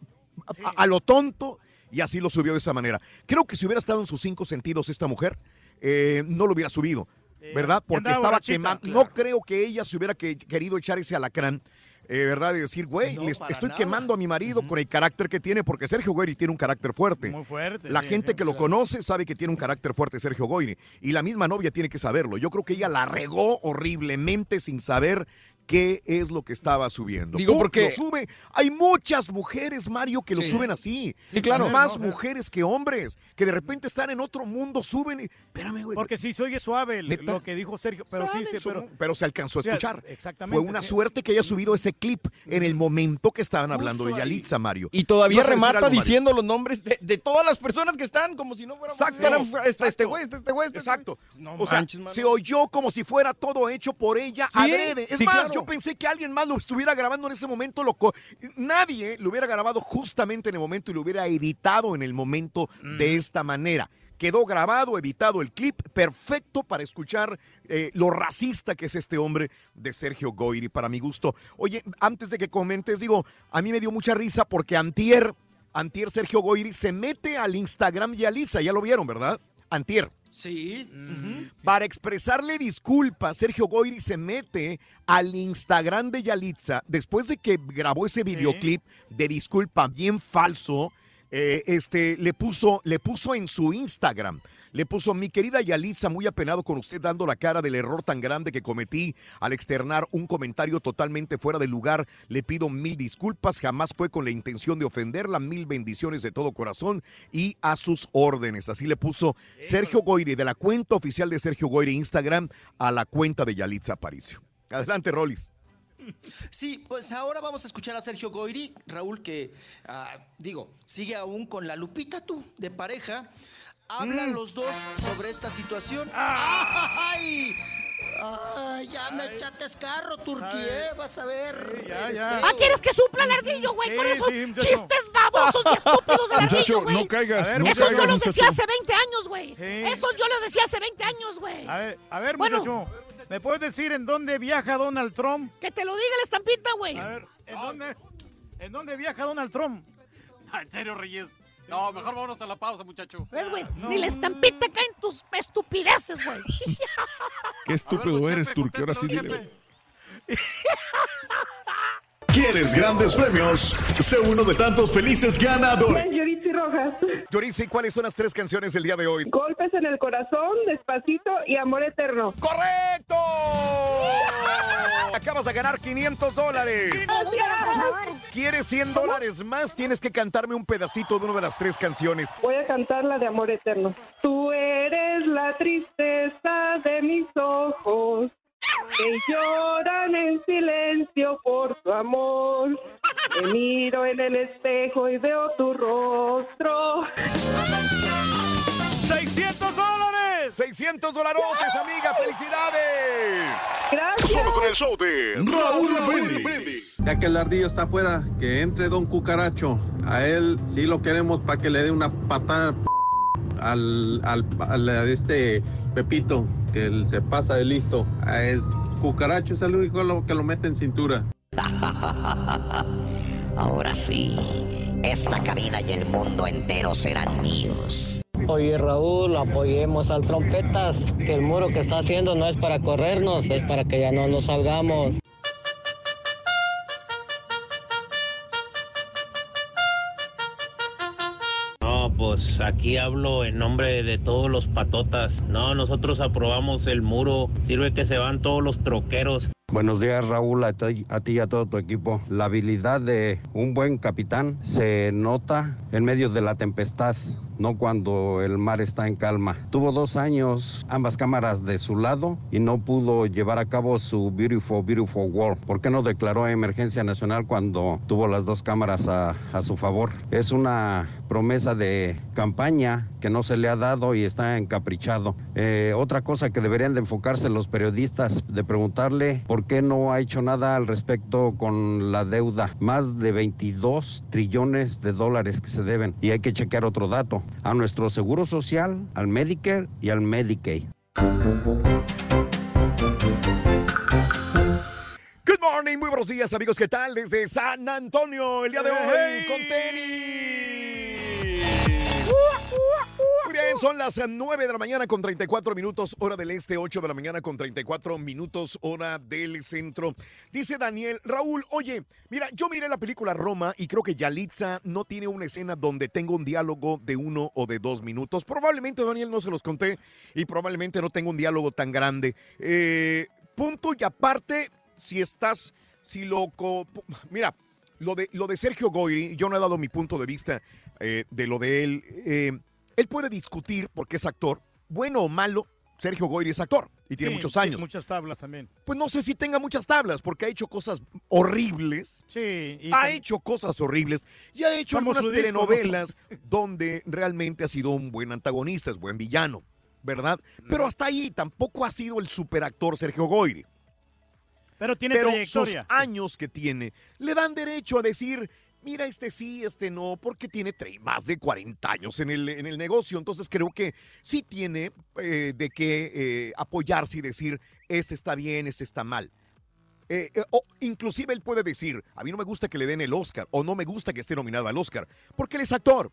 a, a lo tonto y así lo subió de esa manera. Creo que si hubiera estado en sus cinco sentidos esta mujer, eh, no lo hubiera subido, ¿verdad? Porque estaba quemando. claro. No creo que ella se hubiera que- querido echar ese alacrán. eh, ¿Verdad? De decir, güey, No, estoy nada. quemando a mi marido con el carácter que tiene, porque Sergio Goyri tiene un carácter fuerte. Muy fuerte. La sí, gente que lo conoce sabe que tiene un carácter fuerte Sergio Goyri. Y la misma novia tiene que saberlo. Yo creo que ella la regó horriblemente sin saber qué es lo que estaba subiendo. Digo, Pum, porque- lo sube. Hay muchas mujeres, Mario, que lo Sí. suben así. Sí, claro. Más No, mujeres que hombres, que de repente están en otro mundo, suben y... Espérame, güey. Porque sí se oye suave lo que dijo Sergio, pero sí, sí, pero... pero se alcanzó a O sea, escuchar. exactamente, Fue una sí. suerte que haya subido ese clip en el momento que estaban hablando de. Yalitza, Mario. Y todavía ¿Ibas a decir remata algo, Mario? diciendo los nombres de, de todas las personas que están, como si no fuera Exacto. este, este güey, este, este güey, este Exacto. No o sea, se oyó como si fuera todo hecho por ella Sí, adrede. Es sí, más, claro. Yo pensé que alguien más lo estuviera grabando en ese momento. Lo co- Nadie lo hubiera grabado justamente en el momento y lo hubiera editado en el momento de esta manera. Quedó grabado, editado el clip, perfecto para escuchar eh, lo racista que es este hombre de Sergio Goyri, para mi gusto. Oye, antes de que comentes, digo, a mí me dio mucha risa porque Antier, Antier Sergio Goyri se mete al Instagram de Alisa, ya lo vieron, ¿verdad? Antier. Sí. Para expresarle disculpas, Sergio Goyri se mete al Instagram de Yalitza después de que grabó ese videoclip de disculpa bien falso. eh, este le puso, le puso en su Instagram. Le puso, mi querida Yalitza, muy apenado con usted dando la cara del error tan grande que cometí al externar un comentario totalmente fuera de lugar. Le pido mil disculpas, jamás fue con la intención de ofenderla, mil bendiciones de todo corazón y a sus órdenes. Así le puso Sergio Goyri, de la cuenta oficial de Sergio Goyri Instagram a la cuenta de Yalitza Aparicio. Adelante, Rolis. Sí, pues ahora vamos a escuchar a Sergio Goyri, Raúl, que, ah, digo, sigue aún con la Lupita, tú, de pareja. Hablan los dos sobre esta situación. ¡Ay! Ay, ya me echaste carro, Turquía, vas a ver. ya, ya. Ah, ¿quieres que supla el ardillo, güey? Sí, Con esos sí, chistes babosos y estúpidos del Muchacho, ardillo, güey. no caigas, ver, no Esos yo los decía hace 20 años, güey. Sí. Esos yo los decía hace 20 años, güey. A ver, a ver, Bueno. muchacho, ¿me puedes decir en dónde viaja Donald Trump? Que te lo diga la estampita, güey. A ver, ¿en dónde, ¿en dónde viaja Donald Trump? Ah, ¿En serio, Reyes? No, mejor vámonos a la pausa, muchacho. ¿Ves, güey? Ni la estampita cae en tus estupideces, güey. Qué estúpido eres, Turquía. Ahora sí dile. ¿Quieres grandes premios? Sé uno de tantos felices ganadores. Yoritzi Rojas. Yorice, ¿cuáles son las tres canciones del día de hoy? En el corazón, despacito y amor eterno. ¡Correcto! Acabas de ganar 500 dólares. ¿Quieres 100 dólares más? Tienes que cantarme un pedacito de una de las tres canciones. Voy a cantar la de amor eterno. Tú eres la tristeza de mis ojos que lloran en silencio por tu amor. Me miro en el espejo y veo tu rostro. ¡600 dólares! 600 dolarotes, amiga. ¡Felicidades! Gracias. Solo con el show de Raúl Brindis. Ya que el ardillo está afuera, que entre Don Cucaracho. A él sí lo queremos para que le dé una patada al, al, al- a este Pepito, que él se pasa de listo. A es, Cucaracho es el único que lo mete en cintura. Ahora sí, esta cabina y el mundo entero serán míos. Oye Raúl, apoyemos al trompetas, que el muro que está haciendo no es para corrernos, es para que ya no nos salgamos. No, pues aquí hablo en nombre de todos los patotas. No, nosotros aprobamos el muro. Sirve que se van todos los troqueros. Buenos días Raúl, a ti, a ti y a todo tu equipo. La habilidad de un buen capitán se nota en medio de la tempestad, no cuando el mar está en calma. Tuvo dos años ambas cámaras de su lado y no pudo llevar a cabo su Beautiful, Beautiful World. ¿Por qué no declaró emergencia nacional cuando tuvo las dos cámaras a, su favor? Es una promesa de campaña que no se le ha dado y está encaprichado. Eh, otra cosa que deberían de enfocarse los periodistas, de preguntarle por qué no ha hecho nada al respecto con la deuda. Más de 22 trillones de dólares que se deben. Y hay que chequear otro dato. A nuestro seguro social, al Medicare y al Medicaid. Good morning, muy buenos días, amigos. ¿Qué tal? Desde San Antonio, el día de hoy, con tenis. Muy bien, son las 9 de la mañana con 34 minutos, hora del este, 8 de la mañana con 34 minutos, hora del centro. Dice Daniel, Raúl, oye, mira, yo miré la película Roma y creo que Yalitza no tiene una escena donde tenga un diálogo de uno o de dos minutos. Probablemente, Daniel, no se los conté y probablemente no tenga un diálogo tan grande. Eh, punto y aparte, si estás, si lo... co- Mira, lo de, lo de Sergio Goyri, yo no he dado mi punto de vista eh, de lo de él. Eh, él puede discutir porque es actor, bueno o malo, Sergio Goyri es actor y tiene Sí, muchos años. Muchas tablas también. Pues no sé si tenga muchas tablas porque ha hecho cosas horribles. Sí. y ha hecho cosas horribles y ha hecho Como algunas su disco, ¿no? telenovelas donde realmente ha sido un buen antagonista, es buen villano, ¿verdad? Pero hasta ahí tampoco ha sido el superactor Sergio Goyri. Pero tiene Pero trayectoria. años que tiene le dan derecho a decir, mira, este sí, este no, porque tiene más de 40 años en el, en el negocio. Entonces creo que sí tiene eh, de qué eh, apoyarse y decir, este está bien, este está mal. Eh, eh, o inclusive él puede decir, a mí no me gusta que le den el Oscar o no me gusta que esté nominado al Oscar, porque él es actor.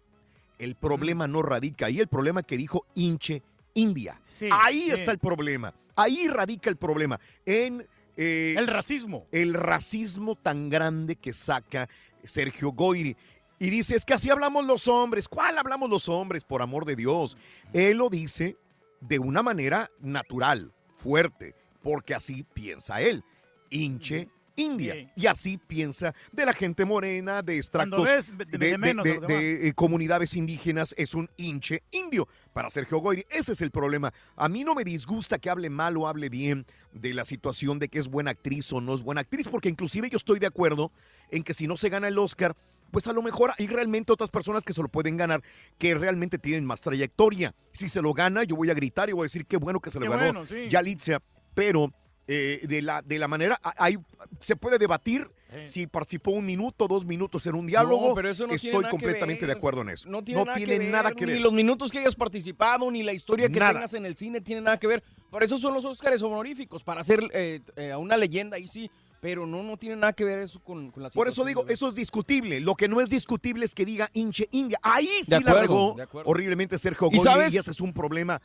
El problema no radica ahí, el problema que dijo hinche India. Sí, ahí sí. está el problema, ahí radica el problema, en... eh, El racismo. El racismo tan grande que saca Sergio Goyri. Y dice, es que así hablamos los hombres. ¿Cuál hablamos los hombres, por amor de Dios? Él lo dice de una manera natural, fuerte, porque así piensa él. Hinche India. Sí. Y así piensa de la gente morena, de extractos ves de- eh, comunidades indígenas, es un hinche indio para Sergio Goyri. Ese es el problema. A mí no me disgusta que hable mal o hable bien de la situación de que es buena actriz o no es buena actriz, porque inclusive yo estoy de acuerdo en que si no se gana el Oscar, pues a lo mejor hay realmente otras personas que se lo pueden ganar, que realmente tienen más trayectoria. Si se lo gana, yo voy a gritar y voy a decir qué bueno que se lo Qué ganó bueno, sí. Yalitza, pero eh, de, la, de la manera, a- hay, se puede debatir si participó un minuto, dos minutos en un diálogo. No, pero eso no Estoy tiene nada que completamente ver. de acuerdo en eso. No tiene, nada, que ver, nada que Ni los minutos que hayas participado, ni la historia que Nada. tengas en el cine tiene nada que ver. Por eso son los Óscares honoríficos, para hacer eh, eh, una leyenda ahí sí. Pero no, no tiene nada que ver eso con, con la Por eso digo, eso es discutible. Lo que no es discutible es que diga hinche India. Ahí sí De la acuerdo, regó acuerdo. horriblemente Sergio ¿Y Goyri y ese es un problema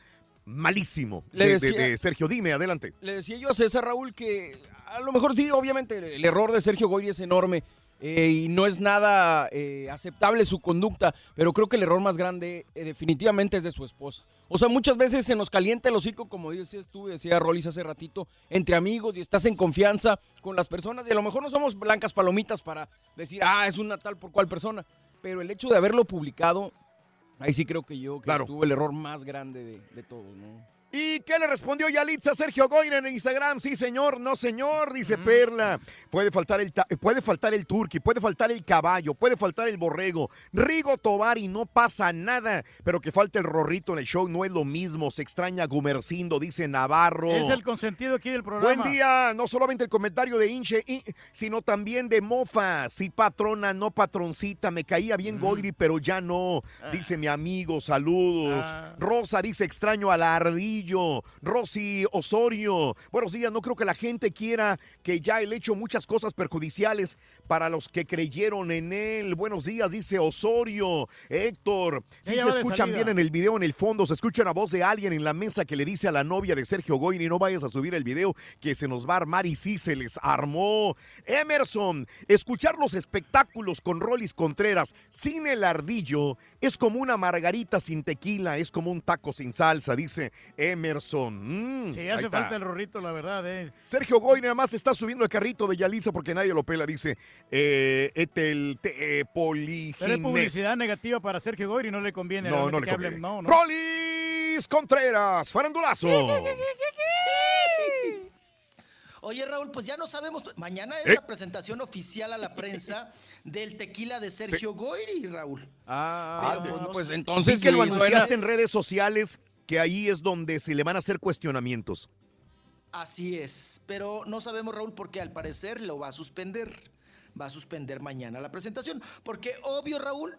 malísimo Le de, de- decía- de Sergio. Dime, adelante. Le decía yo a César Raúl que a lo mejor sí, obviamente el error de Sergio Goyri es enorme eh, y no es nada eh, aceptable su conducta, pero creo que el error más grande eh, definitivamente es de su esposa. O sea, muchas veces se nos calienta el hocico, como dices tú, decía Rolis hace ratito, entre amigos y estás en confianza con las personas y a lo mejor no somos blancas palomitas para decir, ah, es una tal por cual persona, pero el hecho de haberlo publicado, ahí sí creo que yo que Claro. estuvo el error más grande de, de todos, ¿no? ¿Y qué le respondió Yalitza a Sergio Goyri en Instagram? Sí, señor, no, señor, dice Perla. Puede faltar el puede faltar el turqui, puede faltar el caballo, puede faltar el borrego. Rigo Tobar y no pasa nada. Pero que falte el rorrito en el show no es lo mismo. Se extraña a Gumercindo, dice Navarro. Es el consentido aquí del programa. Buen día, no solamente el comentario de Inche, sino también de Mofa. Sí, patrona, no patroncita. Me caía bien Goyri, pero ya no. Dice mi amigo, saludos. Ah. Rosa dice extraño al ardillo. Rosy Osorio. Buenos días, no creo que la gente quiera que ya él hecho muchas cosas perjudiciales para los que creyeron en él. Buenos días, dice Osorio. Héctor, si Ella se escuchan bien en el video, en el fondo, se escucha una voz de alguien en la mesa que le dice a la novia de Sergio Goyri, no vayas a subir el video que se nos va a armar y sí se les armó. Emerson, escuchar los espectáculos con Rollis Contreras sin el ardillo es como una margarita sin tequila, es como un taco sin salsa, dice Emerson. Mm, Sí, hace está. falta el rorrito, la verdad, eh. Sergio Goy nada más está subiendo el carrito de Yaliza porque nadie lo pela, dice eh, etel, te, eh. Pero es publicidad negativa para Sergio Goyri, no le conviene. No, no le que hablen- conviene. no, no. Rolis Contreras, farandulazo. Oye, Raúl, pues ya no sabemos. Mañana es ¿Eh? la presentación oficial a la prensa del tequila de Sergio Goyri, Raúl. Ah, Pero, pues, no pues sé. entonces Vi que lo sí, anunciaste en redes sociales que ahí es donde se le van a hacer cuestionamientos. Así es, pero no sabemos, Raúl, porque al parecer lo va a suspender. Va a suspender mañana la presentación. Porque obvio, Raúl,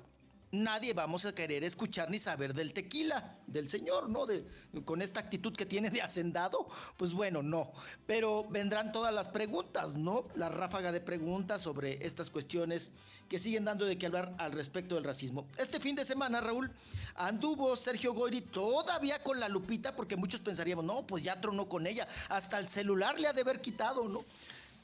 nadie vamos a querer escuchar ni saber del tequila, del señor, ¿no? De, con esta actitud que tiene de hacendado, pues bueno, no. Pero vendrán todas las preguntas, ¿no? La ráfaga de preguntas sobre estas cuestiones que siguen dando de qué hablar al respecto del racismo. Este fin de semana, Raúl, anduvo Sergio Goyri todavía con la Lupita, porque muchos pensaríamos, no, pues ya tronó con ella, hasta el celular le ha de haber quitado, ¿no?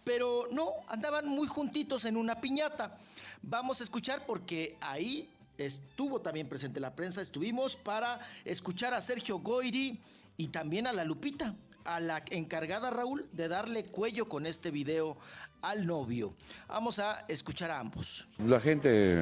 Pero no, andaban muy juntitos en una piñata. Vamos a escuchar porque ahí estuvo también presente la prensa, estuvimos para escuchar a Sergio Goyri y también a la Lupita. a la encargada Raúl de darle cuello con este video al novio. Vamos a escuchar a ambos. La gente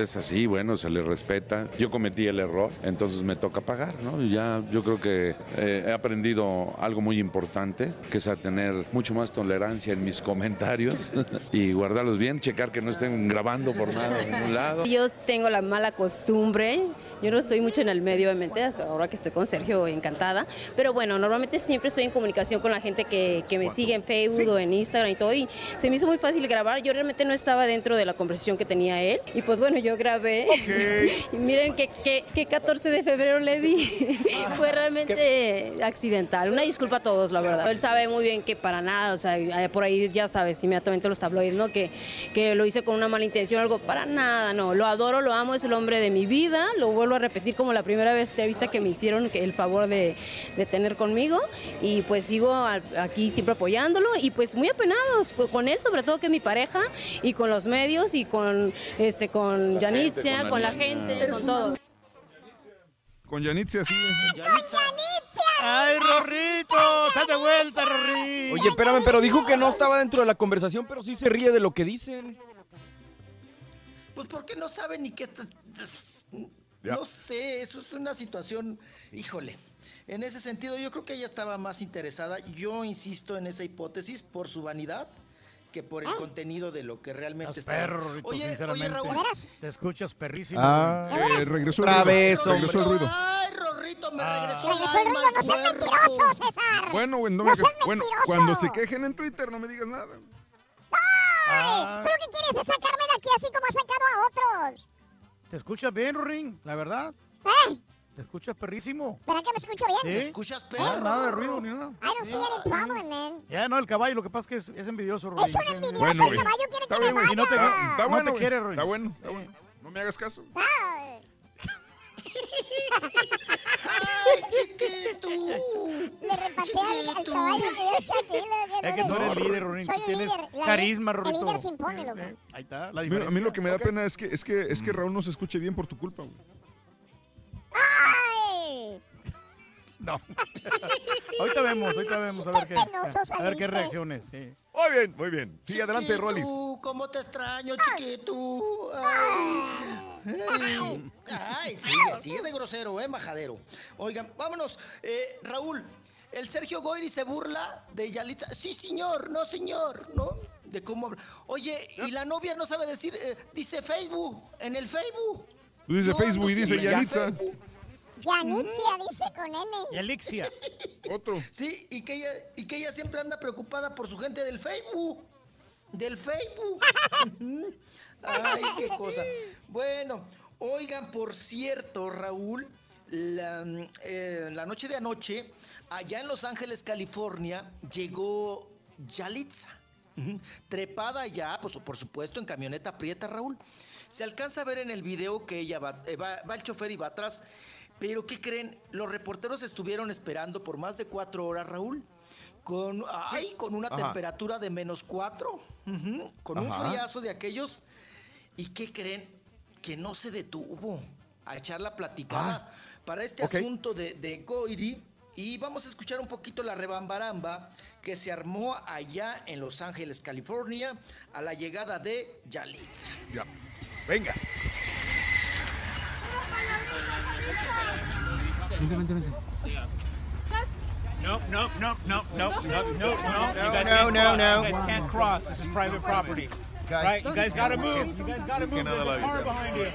es así, bueno, se le respeta. Yo cometí el error, entonces me toca pagar, ¿no? Y ya yo creo que eh, he aprendido algo muy importante, que es a tener mucho más tolerancia en mis comentarios y guardarlos bien, checar que no estén grabando por nada en ningún lado. Yo tengo la mala costumbre, yo no estoy mucho en el medio, obviamente, hasta ahora que estoy con Sergio, encantada, pero bueno, normalmente siempre estoy en comunicación con la gente que, que me sigue en Facebook o en Instagram y todo, y se me hizo muy fácil grabar, yo realmente no estaba dentro de la conversación que tenía él, y pues bueno, yo grabé, y miren qué que, que 14 de febrero le di, fue realmente accidental, una disculpa a todos, la verdad. Él sabe muy bien que para nada, o sea, eh, por ahí ya sabes inmediatamente los tabloides, ¿no? Que, que lo hice con una mala intención, algo para nada, no, lo adoro, lo amo, es el hombre de mi vida, lo vuelvo a repetir como la primera vez entrevista que me hicieron que el favor de, de tener conmigo. Y pues sigo aquí siempre apoyándolo. Y pues muy apenados pues, con él, sobre todo que es mi pareja y con los medios y con este con Janitzia, con con la gente, con todo. Con Yanitza, sí. ¡Ay, Rorrito! ¡Estás de vuelta, Rorrito! Oye, espérame, pero dijo que no estaba dentro de la conversación, pero sí se ríe de lo que dicen. Pues porque no saben ni qué... No sé, eso es una situación, híjole. En ese sentido, yo creo que ella estaba más interesada, yo insisto en esa hipótesis, por su vanidad, que por el contenido de lo que realmente está. Perro, Oye, sinceramente. oye, Raúl. Te escuchas perrísimo. Ah, eh, regresó el ruido. vez, regresó el ruido. Ay, Rorrito, me regresó, Regresó el alma al cuerpo. Bueno, güey, no No me- seas bueno, mentiroso. cuando se quejen en Twitter, no me digas nada. Ah, ¿Tú lo que quieres es sacarme de aquí así como has sacado a otros? ¿Te escuchas bien, Rorín? La verdad. ¿Eh? ¿Te escuchas perrísimo? ¿Verdad que me escucho bien? ¿Sí? ¿Te escuchas Nada, perro? nada de ruido ni nada. I don't see any problem, man. Ya, no, el caballo, lo que pasa es que es, es envidioso, Rorín. Es un envidioso, Bueno, el caballo quiere Está que bien, me güey. Y no te, vaya. Está no bueno, te quiere, Rorín. Está bueno, está bueno. No me hagas caso. Ay, ¡Ay, chiquito! Le repateé al, al caballo que yo estoy aquí. Es que tú eres le- líder, Rorín. Soy tienes líder, carisma, El Rorrito. líder se impone, loco. Ahí está, la A mí, diferencia. a mí lo que me da pena es que, es que, es que Raúl no se escuche bien por tu culpa, güey. ¡Ay! No. ahorita vemos, ahorita vemos a ver qué, a ver qué saliste. reacciones. Sí. Muy bien, muy bien. Sigue adelante, Rolis. ¿Cómo te extraño, chiquito? Ay, Ay, Ay, sigue, sigue de grosero, ¿eh, majadero? Oigan, vámonos. Eh, Raúl, el Sergio Goyri se burla de Yalitza. Sí, señor, no, señor, ¿no? De cómo habla. Oye, y la novia no sabe decir, eh, dice Facebook, en el Facebook. No, Facebook y dice sirve ya Yanitza. Facebook. Yanitzia dice con N. Y Elixia. Otro. Sí, y que, ella, y que ella siempre anda preocupada por su gente del Facebook. Del Facebook. Ay, qué cosa. Bueno, oigan, por cierto, Raúl, la, mm, eh, la noche de anoche, allá en Los Ángeles, California, llegó Yalitza. Trepada ya, pues por supuesto, en camioneta prieta, Raúl. Se alcanza a ver en el video que ella va, eh, va, va el chofer y va atrás. Pero, ¿qué creen? Los reporteros estuvieron esperando por más de cuatro horas, Raúl. Con, ay, con una Ajá. temperatura de menos cuatro. con un friazo de aquellos. ¿Y qué creen? Que no se detuvo a echar la platicada para este asunto de, de Goiri. Y vamos a escuchar un poquito la rebambaramba que se armó allá en Los Ángeles, California, a la llegada de Yalitza. Ya. Venga. No, no, no, no, no, no, no, no. You guys no, can't no, cross. no. You guys can't cross. This is private property. Right? You guys gotta move. You guys gotta move. There's a car behind you.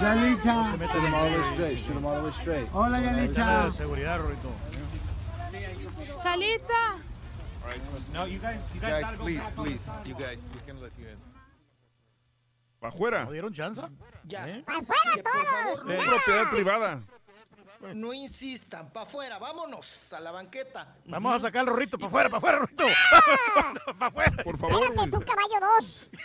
Yalitza. Shoot them all the way straight. Shoot them all the way straight. Hola, Yalitza. de seguridad, Rorrito. Chalitza. No, you guys, you guys, Guys, gotta go please, you guys, we can let you in. ¿Pa' afuera? ¿No dieron chance? Ya. ¿Eh? Por favor, Es propiedad privada. no insistan, para afuera, vámonos a la banqueta. Vamos a sacar al Rorrito para afuera, para afuera, Rorrito. Para afuera. Por favor, Espérate, tu caballo 2.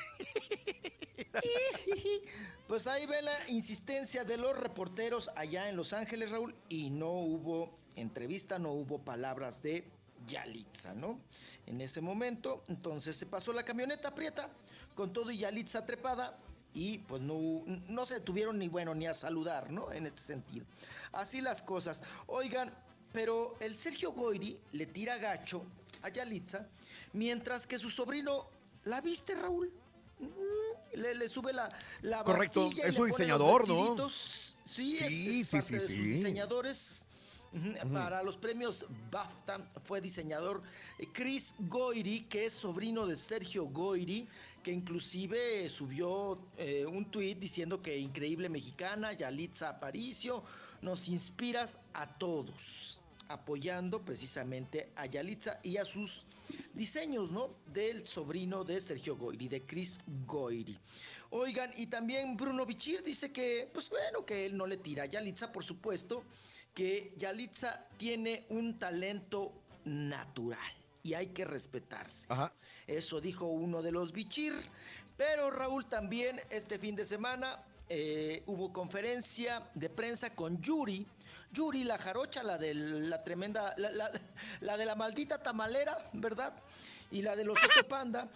Pues ahí ve la insistencia de los reporteros allá en Los Ángeles, Raúl, y no hubo entrevista, no hubo palabras de Yalitza, ¿no? En ese momento, entonces se pasó la camioneta prieta con todo y Yalitza trepada y pues no, no se tuvieron ni bueno ni a saludar, ¿no? En este sentido. Así las cosas. Oigan, pero el Sergio Goyri le tira gacho a Yalitza, mientras que su sobrino, ¿la viste, Raúl? Mm, Le, le sube la, la Correcto, es su diseñador, ¿no? Sí, es- Sí, es, sí, parte sí, de sus sí. diseñadores. Para los premios BAFTA fue diseñador Chris Goiri, que es sobrino de Sergio Goiri, que inclusive subió eh, un tuit diciendo que increíble mexicana, Yalitza Aparicio, nos inspiras a todos, apoyando precisamente a Yalitza y a sus diseños, ¿no? Del sobrino de Sergio Goiri, de Chris Goiri. Oigan, y también Bruno Bichir dice que, pues bueno, que él no le tira a Yalitza, por supuesto, que Yalitza tiene un talento natural y hay que respetarse. Ajá. Eso dijo uno de los Bichir. Pero Raúl también este fin de semana eh, hubo conferencia de prensa con Yuri. Yuri, la jarocha, la de la tremenda, la, la- la de la maldita tamalera, ¿verdad? Y la de los Oso Panda.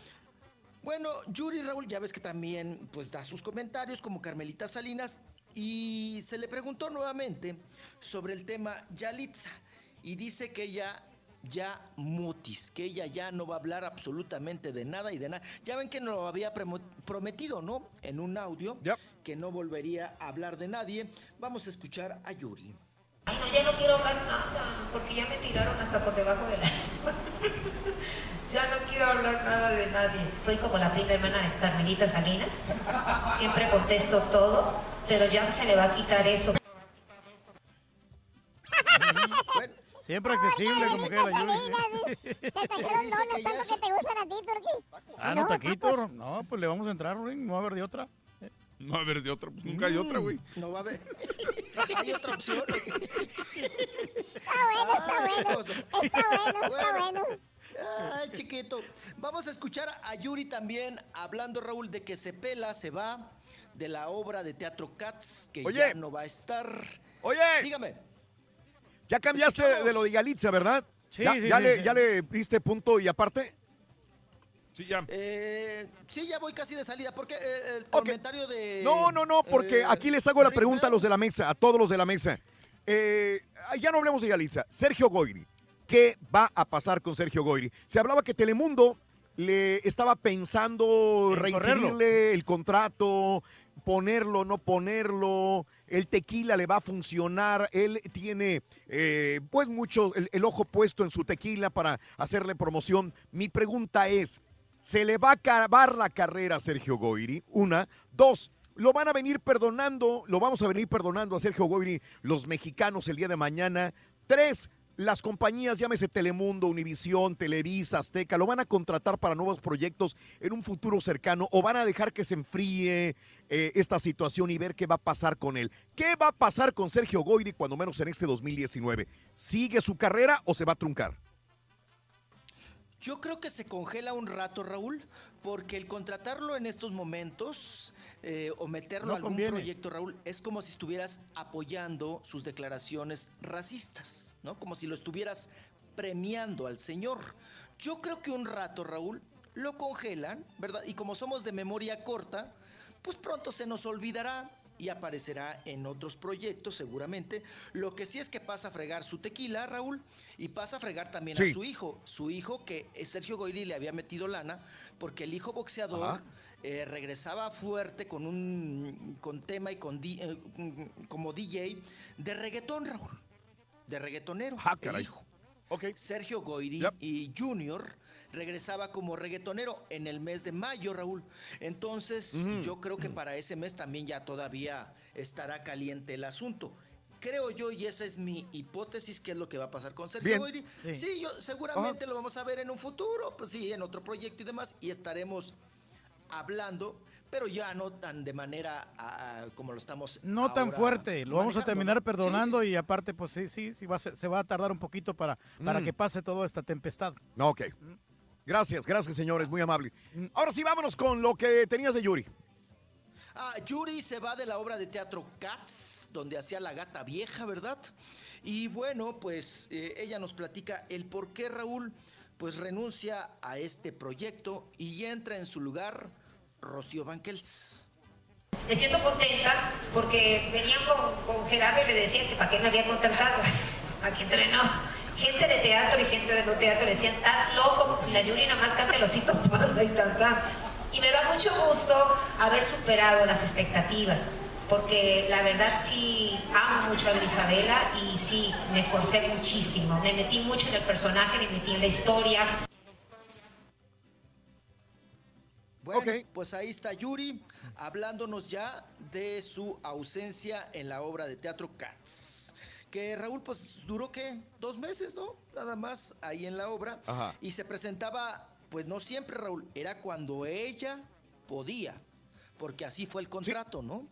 Bueno, Yuri Raúl, ya ves que también pues da sus comentarios como Carmelita Salinas y se le preguntó nuevamente sobre el tema Yalitza y dice que ella ya mutis, que ella ya no va a hablar absolutamente de nada y de nada. Ya ven que nos lo había prometido, ¿no? En un audio, que no volvería a hablar de nadie. Vamos a escuchar a Yuri. Ay, no, ya no quiero hablar nada, porque ya me tiraron hasta por debajo de la... ya no quiero hablar nada de nadie. Soy como la prima hermana de Carmelita Salinas. Siempre contesto todo, pero ya se le va a quitar eso. Siempre accesible, como que la Yuri. Te trajeron donos tanto que te gustan a ti, Turki. Ah, no, taquito. No, pues le vamos a entrar, Ring, no va a haber de otra. No va a haber de otra, pues nunca hay otra, güey. No va a haber. ¿Hay otra opción? Está bueno, está bueno. Está bueno, está bueno. Ay, chiquito. Vamos a escuchar a Yuri también hablando, Raúl, de que se pela, se va de la obra de teatro Cats, que Oye. ya no va a estar. Oye. Dígame. Ya cambiaste de lo de Yalitza, ¿verdad? Sí, ya, sí, ya sí, le, sí. ya le diste punto y aparte. Sí, ya. Eh, sí, ya voy casi de salida, porque eh, el comentario de... No, no, no, porque eh, aquí les hago la pregunta a los de la mesa, a todos los de la mesa. Eh, ya no hablemos de Yalitza. Sergio Goyri. ¿Qué va a pasar con Sergio Goyri? Se hablaba que Telemundo le estaba pensando En reincidirle el contrato, ponerlo, no ponerlo. El tequila le va a funcionar. Él tiene, eh, pues, mucho el, el ojo puesto en su tequila para hacerle promoción. Mi pregunta es: ¿se le va a acabar la carrera a Sergio Goyri? Una. Dos. Lo van a venir perdonando, lo vamos a venir perdonando a Sergio Goyri, los mexicanos el día de mañana. Tres, las compañías, llámese Telemundo, Univisión, Televisa, Azteca, lo van a contratar para nuevos proyectos en un futuro cercano o van a dejar que se enfríe eh, esta situación y ver qué va a pasar con él. ¿Qué va a pasar con Sergio Goyri cuando menos en este 2019? ¿Sigue su carrera o se va a truncar? Yo creo que se congela un rato, Raúl, porque el contratarlo en estos momentos eh, o meterlo No a algún conviene. proyecto, Raúl, es como si estuvieras apoyando sus declaraciones racistas, ¿no? Como si lo estuvieras premiando al señor. Yo creo que un rato, Raúl, lo congelan, ¿verdad? Y como somos de memoria corta, pues pronto se nos olvidará y aparecerá en otros proyectos seguramente. Lo que sí es que pasa a fregar su tequila, Raúl, y pasa a fregar también Sí. a su hijo. Su hijo que Sergio Goyri le había metido lana porque el hijo boxeador eh, regresaba fuerte con un con tema y con di- eh, como DJ de reggaetón, Raúl. De reggaetonero. Ah, el hijo. Sergio Goyri y Junior regresaba como reggaetonero en el mes de mayo, Raúl. Entonces, yo creo que para ese mes también ya todavía estará caliente el asunto. Creo yo, y esa es mi hipótesis, qué es lo que va a pasar con Sergio. Goyri. Sí. Sí, yo seguramente lo vamos a ver en un futuro, pues sí, en otro proyecto y demás, y estaremos hablando, pero ya no tan de manera ah, como lo estamos No tan fuerte, lo vamos a terminar perdonando Sí, sí, sí. y aparte, pues sí, sí, sí va a ser- se va a tardar un poquito para, para Mm. que pase toda esta tempestad. No, ok. Gracias, gracias, señores, muy amable. Ahora sí, vámonos con lo que tenías de Yuri. Ah, Yuri se va de la obra de teatro Cats, donde hacía la gata vieja, ¿verdad? Y bueno, pues eh, ella nos platica el por qué Raúl pues renuncia a este proyecto y entra en su lugar Rocío Banquels. Me siento contenta porque venían con, con Gerardo y le decían que para qué me había contratado. Aquí entre nos. Gente de teatro y gente de no teatro le decían, estás loco, si la Yuri nomás canta el osito panda y tal, tal. Y me da mucho gusto haber superado las expectativas, porque la verdad sí amo mucho a Isabela y sí me esforcé muchísimo. Me metí mucho en el personaje, me metí en la historia. Bueno, pues ahí está Yuri hablándonos ya de su ausencia en la obra de teatro Cats. Que Raúl, pues duró que dos meses, ¿no? Nada más ahí en la obra. Ajá. Y se presentaba, pues no siempre, Raúl, era cuando ella podía, porque así fue el contrato, ¿no?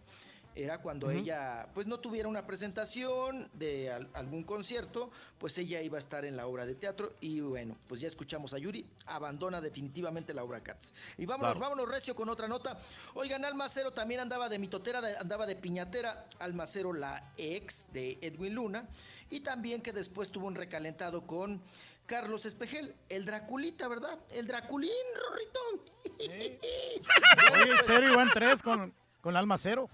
Era cuando ella, pues no tuviera una presentación de al- algún concierto, pues ella iba a estar en la obra de teatro y bueno, pues ya escuchamos a Yuri, abandona definitivamente la obra Cats. Y vámonos, Claro. vámonos recio con otra nota. Oigan, Almacero también andaba de mitotera, de- andaba de piñatera, Almacero la ex de Edwin Luna, y también que después tuvo un recalentado con Carlos Espejel, el Draculita, ¿verdad? El Draculín, Rorrito. Oye, el cero iban tres con, con Alma Cero.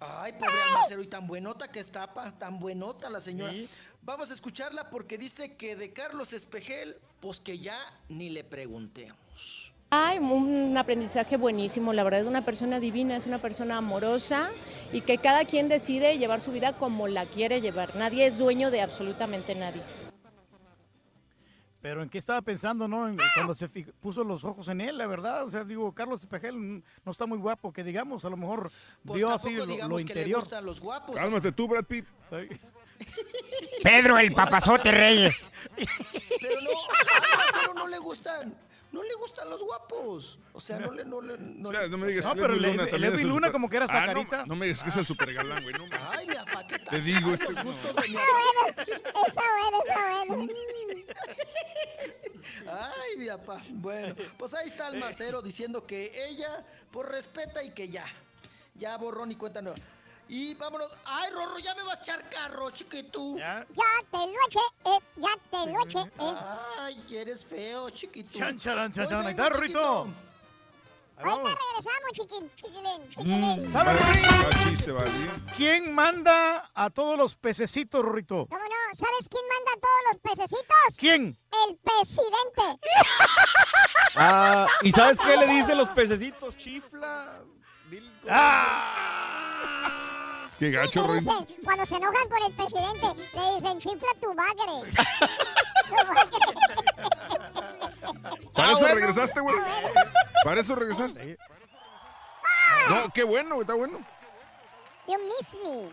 Ay, pobre almacero y tan buenota que está, pa, tan buenota la señora. Vamos a escucharla porque dice que de Carlos Espejel, pues que ya ni le preguntemos. Hay un aprendizaje buenísimo, la verdad es una persona divina, es una persona amorosa y que cada quien decide llevar su vida como la quiere llevar. Nadie es dueño de absolutamente nadie. Pero en qué estaba pensando, ¿no? En- Cuando se puso los ojos en él, la verdad. O sea, digo, Carlos Espejel no está muy guapo, que digamos, a lo mejor Pues vio tampoco así lo, que le interior. gustan los guapos. Cálmate tú, Brad Pitt. Pedro el papazote Reyes. Pero no, almacero no le gustan, no le gustan los guapos. O sea, no le, no le, no O sea, le- no me digas o sea, que Edwin Luna también es el super- Ah, no, carita. No, me digas que es el super galán, güey. No, Ay, mi papá, ¿qué tal? Te digo, Ay, este- los gustos de mi Está bueno, está bueno. Ay, mi papá. Bueno, pues ahí está el macero diciendo que ella, pues respeta y que ya. Ya borrón y cuenta nueva. Y vámonos. Ay, Rorro, ya me vas a echar carro, chiquitú. Ya te lo eché, eh, ya te lo eché, eh. Ay, eres feo, chiquitú. Chan, charan, chan, Hoy chan, ahí está, Rorrito. chiquito. Ahorita regresamos, chiquín, chiquilín, chiquilín. ¿Sabes, Ah. ¿Quién manda a todos los pececitos, Rorrito? ¿Cómo no? ¿Sabes quién manda a todos los pececitos? ¿Quién? El presidente. Ah, ¿y sabes qué le dicen los pececitos? Chifla. Dile cómo- Qué gacho, dicen, cuando se enojan con el presidente, le dicen, chifla tu bagre. ¿Para Ah, eso bueno. regresaste, güey? ¿Para eso regresaste? No, qué bueno, está bueno. You miss me.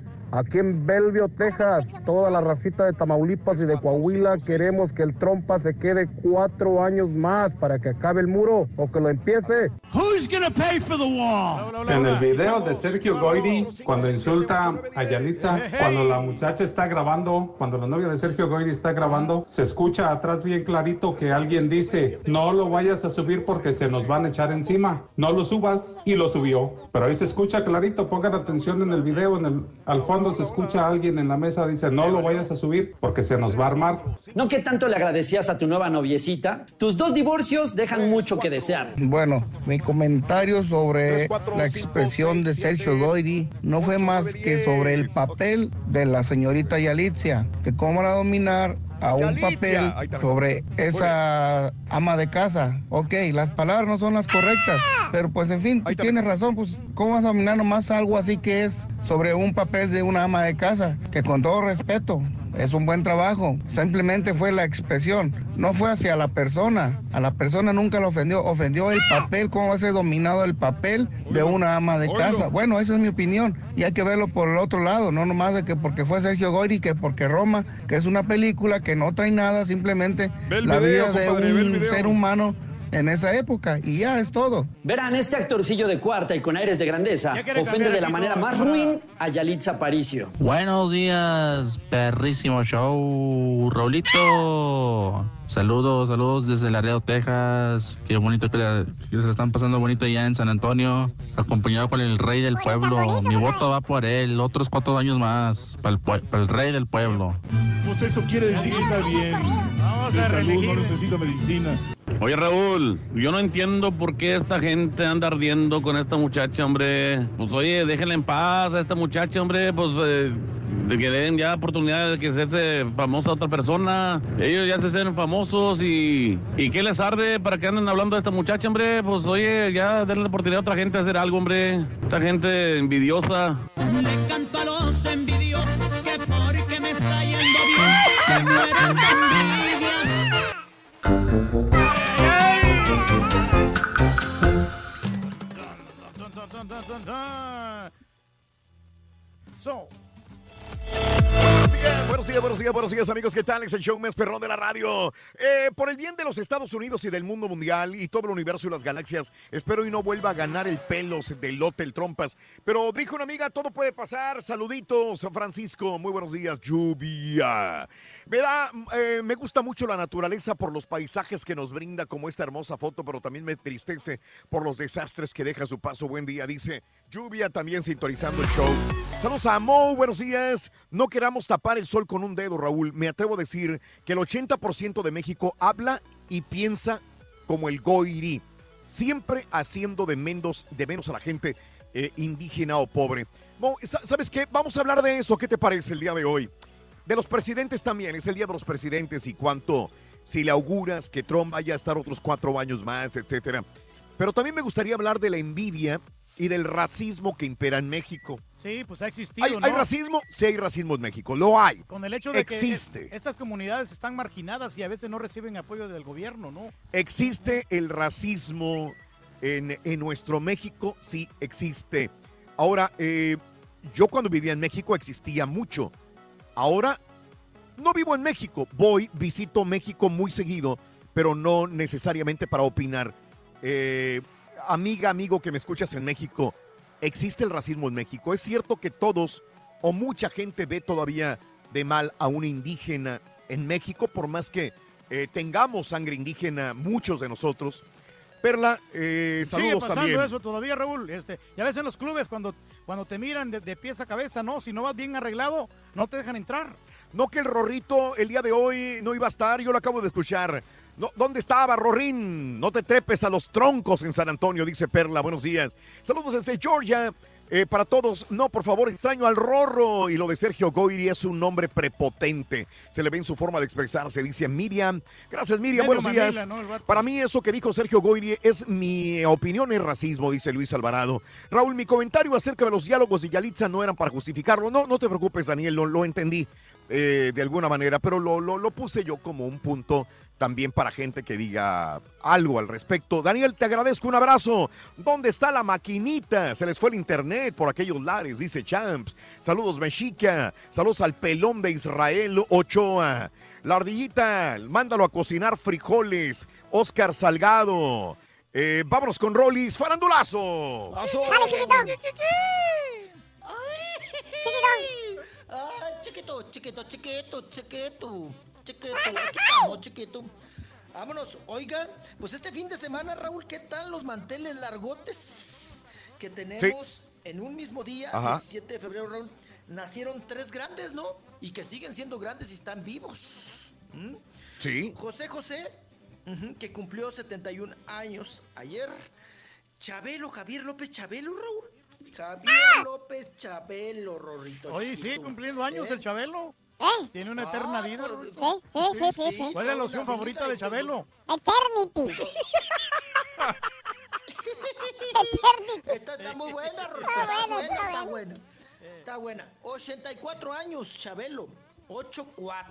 aquí en Belvio, Texas, toda la racita de Tamaulipas y de Coahuila queremos que el trompa se quede cuatro años más para que acabe el muro o que lo empiece. Who's gonna pay for the wall? En el video de Sergio Goyri, cuando insulta a Yalitza, cuando la muchacha está grabando, cuando la novia de Sergio Goyri está grabando, se escucha atrás bien clarito que alguien dice, no lo vayas a subir porque se nos van a echar encima, no lo subas, y lo subió. Pero ahí se escucha clarito, pongan atención en el video, en el, al fondo se escucha a alguien en la mesa, dice, no lo vayas a subir porque se nos va a armar. ¿No que tanto le agradecías a tu nueva noviecita? Tus dos divorcios dejan mucho que desear. Bueno, mi comentario sobre la expresión de Sergio Goyri no fue más que sobre el papel de la señorita Yalitza, que cómo a dominar a un papel sobre esa ama de casa. Ok, las palabras no son las correctas, pero pues en fin, tú tienes razón, pues cómo vas a dominar nomás algo así que es sobre un papel de una ama de casa, que con todo respeto, es un buen trabajo. Simplemente fue la expresión, no fue hacia la persona. A la persona nunca la ofendió, ofendió el papel, cómo va a ser dominado el papel de una ama de casa. Bueno, esa es mi opinión y hay que verlo por el otro lado, no nomás de que porque fue Sergio Goyri, que porque Roma, que es una película que no trae nada, simplemente la video, vida de compadre, un ser humano en esa época y ya es todo. Verán, este actorcillo de cuarta y con aires de grandeza ofende de la manera más ruin a Yalitza Aparicio. Buenos días, perrísimo show, Raulito. Saludos, saludos desde Laredo, Texas. Qué bonito que, la- que se están pasando bonito allá en San Antonio, acompañado con el rey del pueblo. Mi voto va por él, otros cuatro años más, para el, pue- para el rey del pueblo. Pues eso quiere decir que está bien. De salud, no necesita medicina. Oye Raúl, yo no entiendo por qué esta gente anda ardiendo con esta muchacha, hombre. Pues oye, déjenla en paz a esta muchacha, hombre. Pues eh, de que den ya oportunidad de que se hace famosa otra persona. Ellos ya se hacen famosos y, y ¿qué les arde para que anden hablando de esta muchacha, hombre? Pues oye, ya denle la oportunidad a otra gente de hacer algo, hombre. Esta gente envidiosa. Le canto a los envidiosos que porque me está yendo bien se mueren de envidia. So, Once again. Buenos días, buenos días, buenos días, amigos. ¿Qué tal? Es el show más perrón de la radio. Eh, por el bien de los Estados Unidos y del mundo mundial y todo el universo y las galaxias, espero y no vuelva a ganar el pelos del lote, el trompas. Pero dijo una amiga, todo puede pasar. Saluditos, Francisco. Muy buenos días, lluvia. Me da, eh, me gusta mucho la naturaleza por los paisajes que nos brinda, como esta hermosa foto, pero también me tristece por los desastres que deja su paso. Buen día, dice lluvia, también sintonizando el show. Saludos a Mo, buenos días. No queramos tapar el sol con un dedo, Raúl. Me atrevo a decir que el 80% de México habla y piensa como el Goiri, siempre haciendo de menos, de menos a la gente eh, indígena o pobre. ¿sabes qué? Vamos a hablar de eso. ¿Qué te parece el día de hoy? De los presidentes también, es el día de los presidentes y cuánto, si le auguras que Trump vaya a estar otros cuatro años más, etcétera. Pero también me gustaría hablar de la envidia y del racismo que impera en México. sí, pues ha existido, ¿Hay, ¿no? hay racismo? Sí hay racismo en México, lo hay. Con el hecho de Existe. que es- estas comunidades están marginadas y a veces no reciben apoyo del gobierno, ¿no? ¿Existe el racismo en, en nuestro México? Sí, existe. Ahora, eh, yo cuando vivía en México existía mucho. Ahora, no vivo en México. Voy, visito México muy seguido, pero no necesariamente para opinar. Eh, amiga, amigo que me escuchas en México, ¿existe el racismo en México? ¿Es cierto que todos o mucha gente ve todavía de mal a un indígena en México, por más que eh, tengamos sangre indígena, muchos de nosotros? Perla, eh, Sigue saludos pasando también. eso todavía, Raúl. Este, ya ves en los clubes cuando, cuando te miran de, de pies a cabeza, no, si no vas bien arreglado, no te dejan entrar. No que el Rorrito el día de hoy no iba a estar, yo lo acabo de escuchar. No, ¿Dónde estaba Rorrín? No te trepes a los troncos en San Antonio, dice Perla. Buenos días. Saludos desde Georgia. Eh, para todos, no, por favor, extraño al Rorro. Y lo de Sergio Goyri es un nombre prepotente. Se le ve en su forma de expresarse, dice Miriam. Gracias, Miriam. Medio Buenos días. Para mí, eso que dijo Sergio Goyri es mi opinión, es racismo, dice Luis Alvarado. Raúl, mi comentario acerca de los diálogos de Yalitza no eran para justificarlo. No, no te preocupes, Daniel, lo, lo entendí eh, de alguna manera, pero lo, lo- lo puse yo como un punto también para gente que diga algo al respecto. Daniel, te agradezco, un abrazo. ¿Dónde está la maquinita? Se les fue el internet por aquellos lares, dice Champs. Saludos, Mexica. Saludos al pelón de Israel Ochoa. La ardillita, mándalo a cocinar frijoles. Oscar Salgado. Eh, vámonos con Rollis, farandulazo. ¡Dale, chiquito! Ay, chiquito, chiquito, chiquito, chiquito. Chiquito, aquí estamos, chiquito. Vámonos, oigan, pues este fin de semana, Raúl, ¿qué tal los manteles largotes que tenemos en un mismo día, Ajá. 17 de febrero, Raúl? Nacieron tres grandes, ¿no? Y que siguen siendo grandes y están vivos. ¿Mm? Sí. José José, que cumplió 71 años ayer. Chabelo, Javier López Chabelo, Raúl. Javier López Chabelo, Rorrito. Oye, sí, cumpliendo años ¿Eh? el Chabelo. Tiene una eterna Ah, vida. Rorrito. Sí, sí, sí, sí. ¿Cuál es la loción favorita de. Chabelo? Eternity. Eternity. Está, está muy buena, Rorrito. Está buena, está está buena. Está buena. 84 años, Chabelo. 8-4.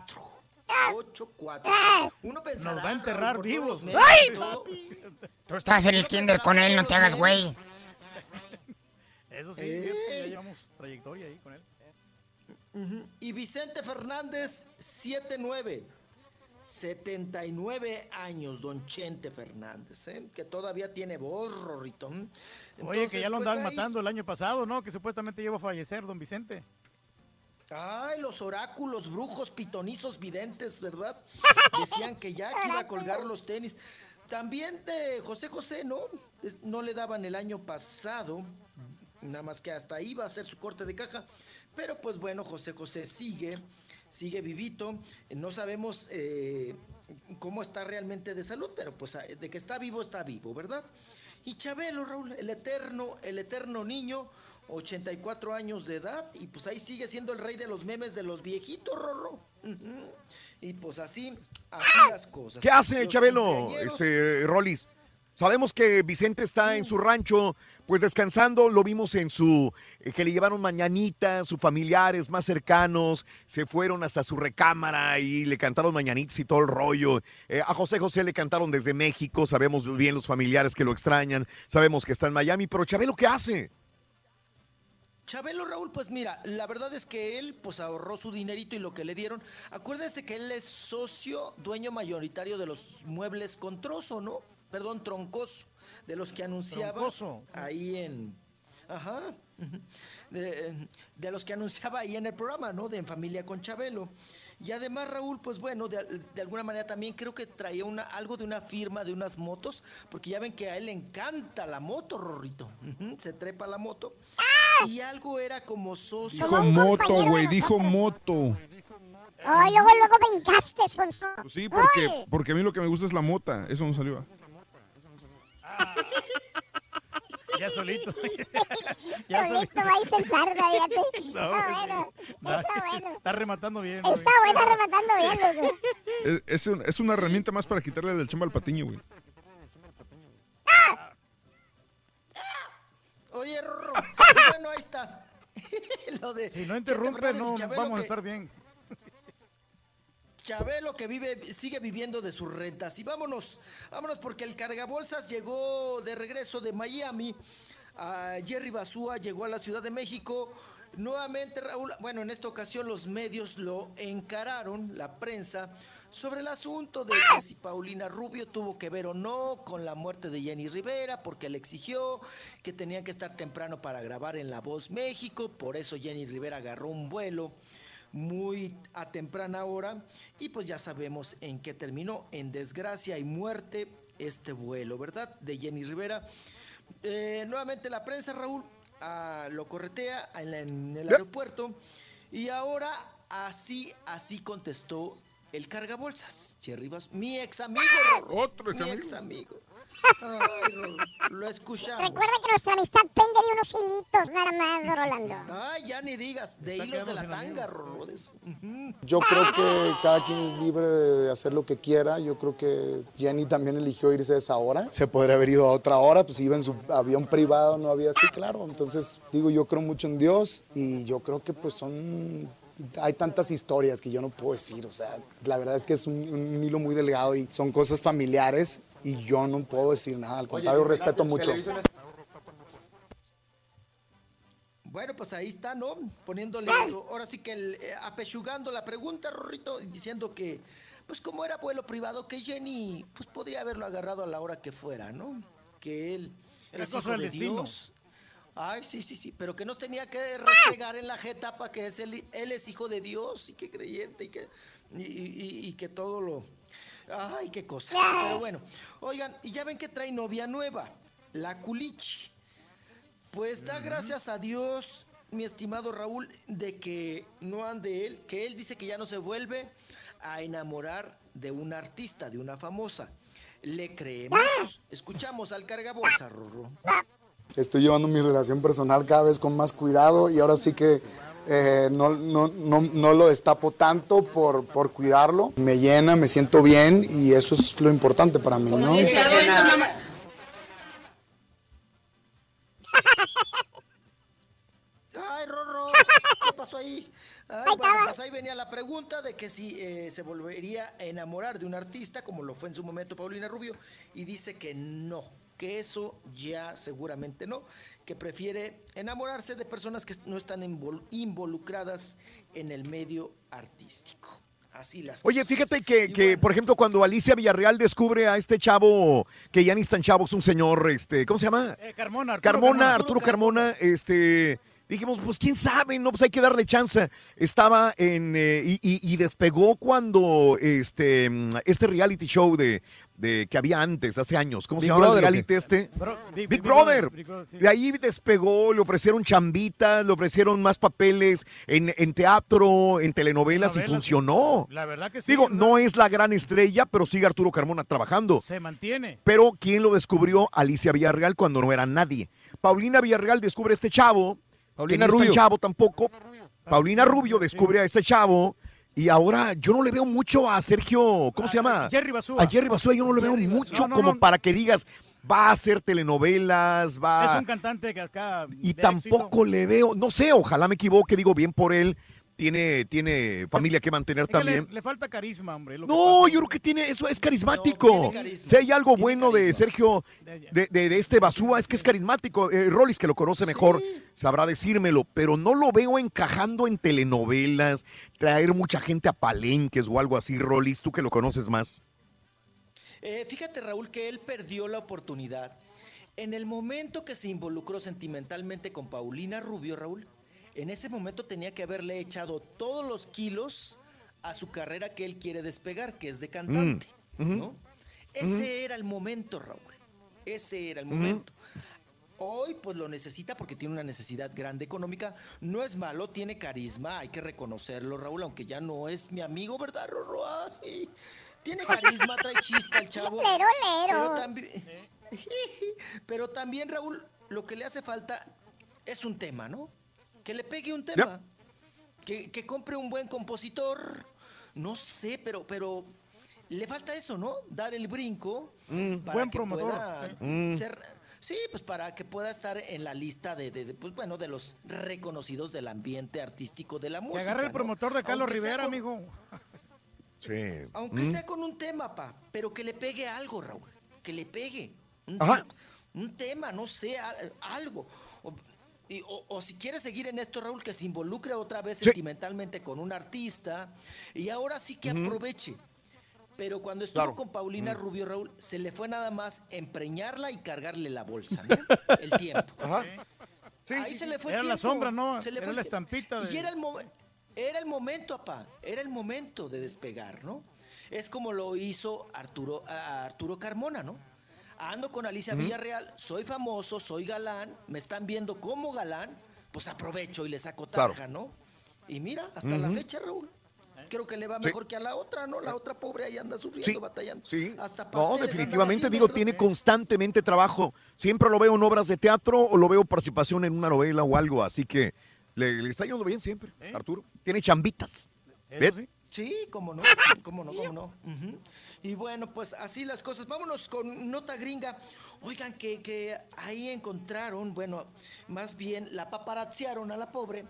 8-4. Uno pensará, Nos va a enterrar todos vivos. los medios ¡Ay! todo. Tú estás en el kinder con él, no te hagas güey. Eso sí, Eh. ya llevamos trayectoria ahí con él. Y Vicente Fernández, 7-9. 79 años, don Chente Fernández, ¿eh? que todavía tiene voz, Rorrito. Oye, que ya lo pues, andaban ahí- matando el año pasado, ¿no? Que supuestamente llegó a fallecer, don Vicente. Ay, los oráculos, brujos, pitonizos, videntes, ¿verdad? Decían que ya que iba a colgar los tenis. También de José José, ¿no? No le daban el año pasado, nada más que hasta ahí va a hacer su corte de caja. Pero pues bueno, José José sigue, sigue vivito. No sabemos eh, cómo está realmente de salud, pero pues ah, de que está vivo, está vivo, ¿verdad? Y Chabelo, Raúl, el eterno, el eterno niño, 84 años de edad, y pues ahí sigue siendo el rey de los memes de los viejitos, Rorro. Y pues así, así las cosas. ¿Qué hace Los Chabelo, este, Rolis? Sabemos que Vicente está en su rancho, pues descansando, lo vimos en su, eh, que le llevaron mañanitas, sus familiares más cercanos, se fueron hasta su recámara y le cantaron mañanitas y todo el rollo. Eh, a José José le cantaron desde México, sabemos bien los familiares que lo extrañan, sabemos que está en Miami, pero Chabelo, ¿qué hace? Chabelo Raúl, pues mira, la verdad es que él pues ahorró su dinerito y lo que le dieron. Acuérdense que él es socio, dueño mayoritario de los muebles con trozo, ¿no? Perdón, troncoso, de los que anunciaba Troncoso. ahí en... Ajá. De, de los que anunciaba ahí en el programa, ¿no? De En Familia con Chabelo. Y además, Raúl, pues bueno, de, de alguna manera también creo que traía una, algo de una firma de unas motos, porque ya ven que a él le encanta la moto, Rorrito. Se trepa la moto. Y algo era como socio. Dijo moto, güey, dijo moto. Ay, luego, luego me encaste, Sonso. Pues sí, porque, porque a mí lo que me gusta es la mota. Eso no salió. Ya solito. Solito va a censar, fíjate. No, Está bueno, Da- está bueno. Está rematando bien. Está bueno, rematando bien, loco. Es, es un- es una herramienta más para quitarle la chamba al patiño, güey. Oye, Rorro, bueno, ahí está. Lo de Si no interrumpe, no vamos a estar bien. Chabelo que vive, sigue viviendo de sus rentas. Y vámonos, vámonos porque el cargabolsas llegó de regreso de Miami. A Jerry Basúa llegó a la Ciudad de México. Nuevamente, Raúl, bueno, en esta ocasión los medios lo encararon, la prensa, sobre el asunto de que si Paulina Rubio tuvo que ver o no con la muerte de Jenny Rivera, porque le exigió que tenían que estar temprano para grabar en La Voz México, por eso Jenny Rivera agarró un vuelo muy a temprana hora y pues ya sabemos en qué terminó, en desgracia y muerte este vuelo, ¿verdad? De Jenny Rivera. Eh, nuevamente la prensa, Raúl, ah, lo corretea en, la- en el aeropuerto y ahora así, así contestó el cargabolsas, Jerry Bas- mi ex amigo, Otro mi ex amigo. Ay, lo escuchamos. Recuerda que nuestra amistad pende de unos hilitos nada más, Rolando. Ay, ya ni digas, de Está hilos de la tanga. Ujú. Yo creo que cada quien es libre de hacer lo que quiera. Yo creo que Jenny también eligió irse a esa hora. Se podría haber ido a otra hora, pues iba en su avión privado, no había así, claro. Entonces, digo, yo creo mucho en Dios y yo creo que pues son... Hay tantas historias que yo no puedo decir, o sea, la verdad es que es un, un hilo muy delgado y son cosas familiares y yo no puedo decir nada, al contrario, respeto mucho. Bueno, pues ahí está, ¿no? Poniéndole, ahora sí que el, eh, apechugando la pregunta, Rorrito, y diciendo que, pues como era vuelo privado, que Jenny, pues podría haberlo agarrado a la hora que fuera, ¿no? Que él Era hijo de destino. Dios. Ay, sí, sí, sí, pero que nos tenía que restregar en la jeta para que es él, él es hijo de Dios y que creyente y que, y, y- y que todo lo... Ay, qué cosa. Pero bueno, oigan, y ya ven que trae novia nueva, la Culichi. Pues da gracias a Dios, mi estimado Raúl, de que no ande él, que él dice que ya no se vuelve a enamorar de una artista, de una famosa. ¿Le creemos? Escuchamos al cargabolsa, Rorro. Estoy llevando mi relación personal cada vez con más cuidado y ahora sí que eh, no, no, no, no lo destapo tanto por, por cuidarlo. Me llena, me siento bien y eso es lo importante para mí, ¿no? Ay, Rorro, ¿qué pasó ahí? Ay, bueno, pues ahí venía la pregunta de que si eh, se volvería a enamorar de un artista, como lo fue en su momento Paulina Rubio, y dice que no, que eso ya seguramente no, que prefiere enamorarse de personas que no están invol- involucradas en el medio artístico. Así las Oye, cosas. fíjate que, que, por ejemplo, cuando Alicia Villarreal descubre a este chavo, que ya ni es tan chavo, es un señor, este, ¿cómo se llama? Eh, Carmona, Arturo Carmona, Arturo Carmona, este, dijimos, pues quién sabe, no, pues hay que darle chance. Estaba en, eh, y, y- y despegó cuando este, este reality show de, de que había antes, hace años, ¿cómo se llamaba el Brother, ¿o reality este? Bro- Big- Big, Big Brother. Brother, Big Brother, sí. De ahí despegó, le ofrecieron chambitas, le ofrecieron más papeles en, en teatro, en telenovelas y funcionó. La verdad que sí. Digo, no es la gran estrella, pero sigue Arturo Carmona trabajando. Se mantiene. Pero ¿quién lo descubrió? Alicia Villarreal cuando no era nadie. Paulina Villarreal descubre a este chavo. Paulina que no es tan Rubio. chavo tampoco. Paulina Rubio descubre a este chavo. Y ahora yo no le veo mucho a Sergio, ¿cómo se llama? Jerry Basúa. A Jerry Basúa yo no le veo mucho No, no, como no. para que digas, va a hacer telenovelas, va... Es un cantante que acá. y tampoco le veo, no sé, ojalá me equivoque, digo bien por él. Tiene, tiene familia que mantener éxito. Es que también. Le, le falta carisma, hombre. lo No, yo creo que tiene, eso es carismático. carisma, si hay algo bueno de Sergio, de, de- de este Basúa, es que es carismático. Eh, Rolis, que lo conoce mejor, sabrá decírmelo, pero no lo veo encajando en telenovelas, traer mucha gente a palenques o algo así, Rolis, tú que lo conoces más. Eh, fíjate, Raúl, que él perdió la oportunidad. En el momento que se involucró sentimentalmente con Paulina Rubio, Raúl, en ese momento tenía que haberle echado todos los kilos a su carrera que él quiere despegar, que es de cantante. Mm. ¿no? Ese era el momento, Raúl. Ese era el momento. Hoy pues lo necesita porque tiene una necesidad grande económica. No es malo, tiene carisma, hay que reconocerlo, Raúl, aunque ya no es mi amigo, ¿verdad, Rorro? Ay, tiene carisma, trae chispa el chavo. Lero, lero. Pero también, pero también, Raúl, lo que le hace falta es un tema, ¿no? Que le pegue un tema. Que, que compre un buen compositor. No sé, pero, pero le falta eso, ¿no? Dar el brinco para buen que promotor, pueda sí. Mm. ser- Sí, pues para que pueda estar en la lista de, de- de, pues bueno, de los reconocidos del ambiente artístico de la Que música. agarre el ¿no? promotor de Carlos Aunque Rivera, con- mijo. Sí. Aunque Mm. sea con un tema, pa, pero que le pegue algo, Raúl. Que le pegue. Un, Ajá. un tema, no sé, al- algo. O, y- o- o si quiere seguir en esto, Raúl, que se involucre otra vez Sí. sentimentalmente con un artista y ahora sí que aproveche. Pero cuando estuvo Claro. con Paulina. Rubio, Raúl, se le fue nada más empreñarla y cargarle la bolsa, ¿no? El tiempo. Ajá. Sí, Ahí sí, se sí. le fue Era el la tiempo. sombra, ¿no? Se le Era fue la estampita de- Y era el, era el momento, apá. Era el momento de despegar, ¿no? Es como lo hizo Arturo, a- Arturo Carmona, ¿no? Ando con Alicia. Villarreal, soy famoso, soy galán, me están viendo como galán, pues aprovecho y le saco Claro. taja, ¿no? Y mira, hasta la fecha, Raúl. Creo que le va Sí. mejor que a la otra, ¿no? La otra pobre ahí anda sufriendo, Sí, batallando. sí. Hasta No, definitivamente, digo, tiene constantemente trabajo. Siempre lo veo en obras de teatro o lo veo participación en una novela o algo, así que le, le está yendo bien siempre, Arturo. Tiene chambitas. ¿Ves? Sí, cómo no, cómo no, cómo no. Ujú. Y bueno, pues así las cosas. Vámonos con nota gringa. Oigan, que, que ahí encontraron, bueno, más bien la paparazziaron a la pobre,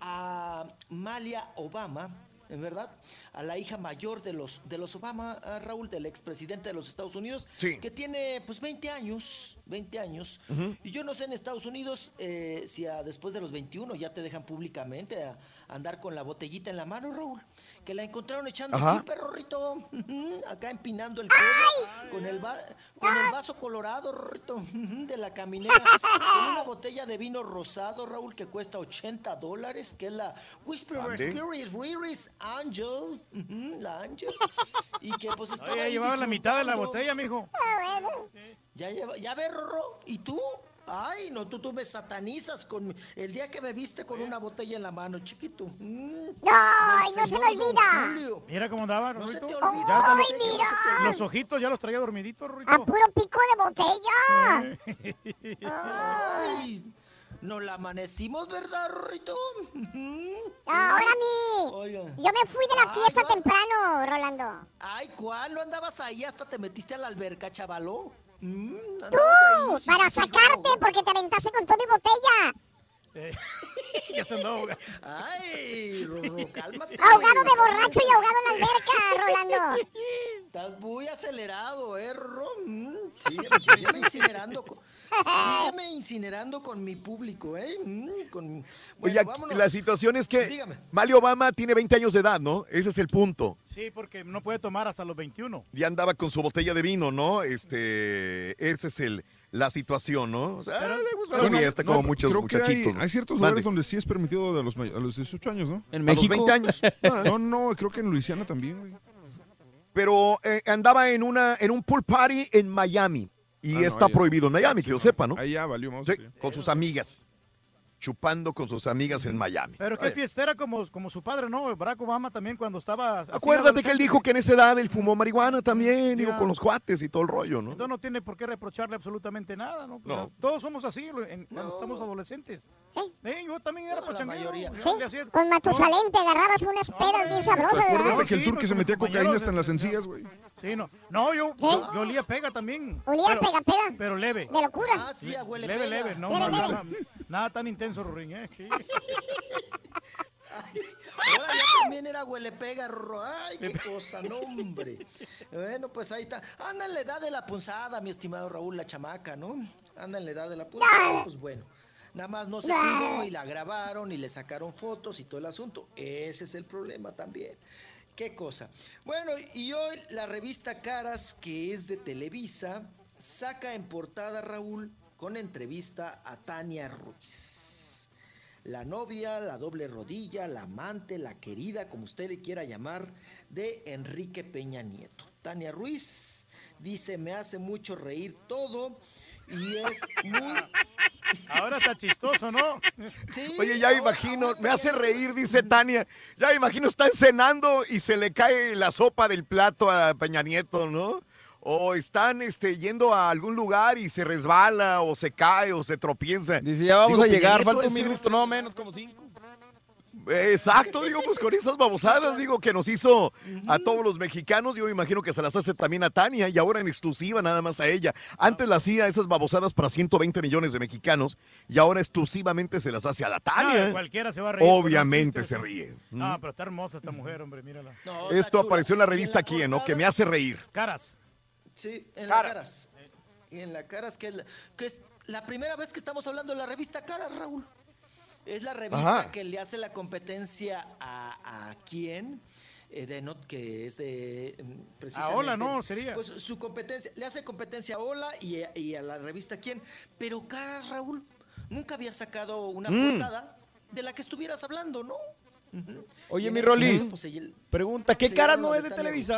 a Malia Obama, en verdad, a la hija mayor de los, de los Obama, a Raúl, del expresidente de los Estados Unidos, Sí. que tiene pues 20 años, 20 años. Y yo no sé en Estados Unidos eh, si a- después de los 21 ya te dejan públicamente a, andar con la botellita en la mano, Raúl. Que la encontraron echando Ajá. Rorrito. Ujú, Acá empinando el codo con el, va- con el vaso colorado, Rorrito, de la caminera. Con una botella de vino rosado, Raúl, que cuesta 80 dólares, que es la Whisperer. Spirits Riris Angel. La Angel. Y que pues estaba Oye, ahí llevaba la mitad de la botella, mijo. Ya, lleva, ya ve, Rorro. ¿Y tú? Ay, no, tú, tú me satanizas con el día que me viste con una botella en la mano, chiquito. Mm, Ay, del no se me olvida. Julio. Mira cómo andaba, No se Rorrito. te olvida. Ya Ay, mira. Los ojitos ya los traía dormiditos, A Rorrito. puro pico de botella. Ay, nos la amanecimos, ¿verdad, Rorrito? Ahora mi. Oiga. Yo me fui de la fiesta no. temprano, Rolando. Ay, ¿cuál? ¿No andabas ahí? Hasta te metiste a la alberca, chavalo. Mm, Tú, ahí, para sacarte, porque te aventaste con todo y botella. ya se andó ahogando. Ay, Rorro, cálmate. Ahogado de borracho y ahogado en la alberca, Rolando. Estás muy acelerado, ¿eh, Rorro? Mm, Sí, sígueme incinerando. Sígueme incinerando con mi público, ¿eh? Mm, con... Oye, Bueno, aquí vámonos. la situación es que Dígame. Mario Obama tiene 20 años de edad, ¿no? Ese es el punto. Sí, porque no puede tomar hasta los 21. Ya andaba con su botella de vino, ¿no? Este, ese es el, la situación, ¿no? O sea, le gusta la Bueno, fiesta no, como muchos creo que hay, muchachitos. ¿no? hay ciertos Mande. lugares donde sí es permitido a los, a los 18 años, ¿no? ¿En A los México? 20 años. No, no, creo que en Luisiana también, güey. Pero eh, andaba en una en un pool party en Miami. Y Ah, no, está ya. prohibido en Miami, que yo sepa, ¿no? Ahí ya valió más. Sí, con sus amigas. Chupando con sus amigas en Miami. Pero qué fiestera como, como su padre, ¿no? Barack Obama también cuando estaba... Acuérdate que él dijo que en esa edad él fumó marihuana también, digo, Ya. con los cuates y todo el rollo, ¿no? Entonces no tiene por qué reprocharle absolutamente nada, ¿no? No. Todos somos así en- cuando estamos adolescentes. Sí. Eh, yo también era pachanguero. Sí, con Matusalén te agarrabas unas peras bien sabrosas, ¿verdad? Acuérdate que el sí, turque se metía cocaína hasta en las encías, güey. Sí, no. No, yo, yo, yo olía pega también. Olía pero, pega, pega. Pero leve. De locura. Ah, sí, huele Leve, pega. leve. No, Leve, no, leve. nada, nada tan intenso, Rurín, ¿eh? Sí. Ahora ya también era huele pega, Rorro. Ay, qué cosa, no, hombre. Bueno, pues ahí está. Anda en la edad de la punzada, mi estimado Raúl, la chamaca, ¿no? Anda en la edad de la punzada, pues bueno. Nada más no se cuidó y la grabaron y le sacaron fotos y todo el asunto. Ese es el problema también. Qué cosa. Bueno, y hoy la revista Caras, que es de Televisa, saca en portada, Raúl, con entrevista a Tania Ruiz. La novia, la doble rodilla, la amante, la querida, como usted le quiera llamar, de Enrique Peña Nieto. Tania Ruiz dice, me hace mucho reír todo y es muy... Ahora está chistoso, ¿no? Sí, Oye, ya me imagino, ahora me hace reír, dice Tania. Ya me imagino, está cenando y se le cae la sopa del plato a Peña Nieto, ¿no? O están este, yendo a algún lugar y se resbala, o se cae, o se tropieza. Dice, ya vamos Digo, a llegar, falta un minuto, no menos, como cinco. Exacto, digo, pues con esas babosadas, digo, que nos hizo a todos los mexicanos, yo me imagino que se las hace también a Tania y ahora en exclusiva nada más a ella. Antes la hacía esas babosadas para 120 millones de mexicanos y ahora exclusivamente se las hace a la Tania. No, cualquiera se va a reír. Obviamente se ríe. No, pero está hermosa esta mujer, hombre, mírala. No, Esto chula. apareció en la revista aquí, ¿no? Que me hace reír. Caras. Sí, en la caras. Y en la caras, que es, la, que es la primera vez que estamos hablando de la revista Caras, Raúl. Es la revista Ajá. que le hace la competencia a, a quién. Eh, de no, que es de mm, precisamente, Hola, ¿no? Sería. Pues su competencia, le hace competencia a Hola y, a- y a la revista quién. Pero Caras, Raúl, nunca había sacado una Mm. portada de la que estuvieras hablando, ¿no? Oye, mi este Rolis, pues, pregunta, ¿qué cara no es de Ruiz.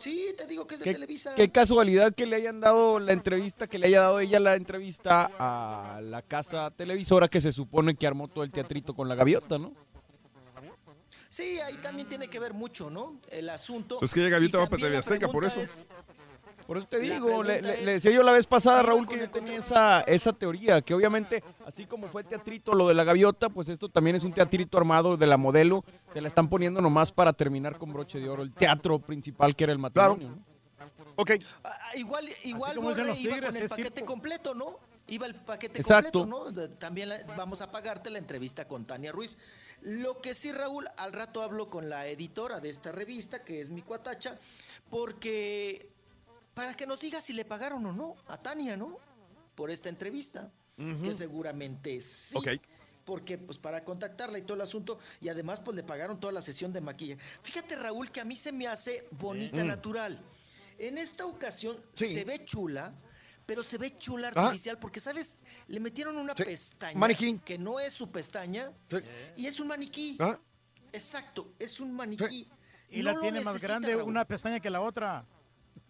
Sí, te digo que es de ¿Qué, Televisa. qué casualidad que le hayan dado la entrevista, que le haya dado ella la entrevista a la casa televisora que se supone que armó todo el teatrito con la gaviota, ¿no? Sí, ahí también tiene que ver mucho, ¿no? El asunto. Pues que llega Gaviota va para TV la Azteca, por eso. es, Por eso te digo, le, pregunta le- es, le decía yo la vez pasada, ¿sí va Raúl, que yo tenía esa, esa teoría, que obviamente, así como fue teatrito lo de la gaviota, pues esto también es un teatrito armado de la modelo, se la están poniendo nomás para terminar con broche de oro, el teatro principal que era el matrimonio, ¿no? Ok. ah, ah, igual, igual Borre iba tigres, con el paquete circo. completo, ¿no? Iba el paquete Exacto. completo, ¿no? También la- vamos a pagarte la entrevista con Tania Ruiz. Lo que sí, Raúl, al rato hablo con la editora de esta revista, que es mi cuatacha, porque para que nos diga si le pagaron o no a Tania, ¿no? Por esta entrevista, que seguramente sí. Porque, pues, para contactarla y todo el asunto, y además, pues, le pagaron toda la sesión de maquillaje. Fíjate, Raúl, que a mí se me hace bonita, Mm. natural. En esta ocasión Sí. se ve chula, pero se ve chula Ajá. artificial, porque, ¿sabes? Le metieron una Sí. pestaña Maniquí. que no es su pestaña, Sí. y es un maniquí. Ah. Exacto, es un maniquí. Y No la tiene más grande Raúl. una pestaña que la otra.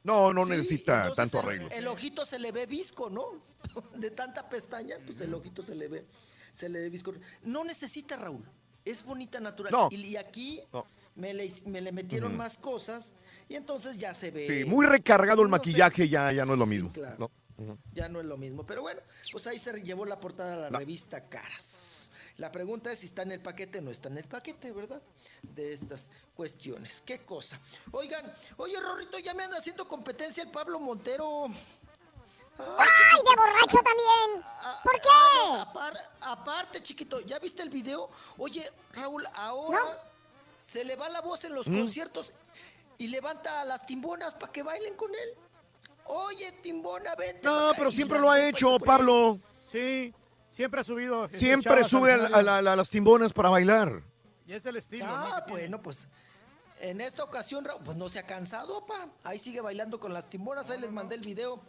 No, no Sí, necesita tanto arreglo. El, ojito se le ve visco, ¿no? De tanta pestaña, pues el ojito se le ve, se le ve visco. No necesita, Raúl. Es bonita natural. No. Y, y aquí No. me, le, me le metieron más cosas y entonces ya se ve. Sí, muy recargado el no sé. maquillaje, ya, ya no es lo Sí, mismo. claro. ¿no? Ujú. Ya no es lo mismo. Pero bueno, pues ahí se llevó la portada de la revista Caras. La pregunta es si está en el paquete o no está en el paquete, ¿verdad? De estas cuestiones. ¿Qué cosa? Oigan, oye, Rorrito, ya me anda haciendo competencia el Pablo Montero. ¡Ay, de borracho también! ¿Por Ah, qué? no, apar- aparte, chiquito, ¿ya viste el video? Oye, Raúl, ahora se le va la voz en los Mm. conciertos y levanta a las timbonas para que bailen con él. Oye, Timbona, vente. No, por pero siempre lo ha hecho, Pablo. Sí, siempre ha subido. este, Siempre sube a, a la- a las timbonas para bailar. Y es el estilo. Ah, bueno, pues en esta ocasión, Raúl, pues no se ha cansado, pa. Ahí sigue bailando con las timbonas. Ahí les mandé el video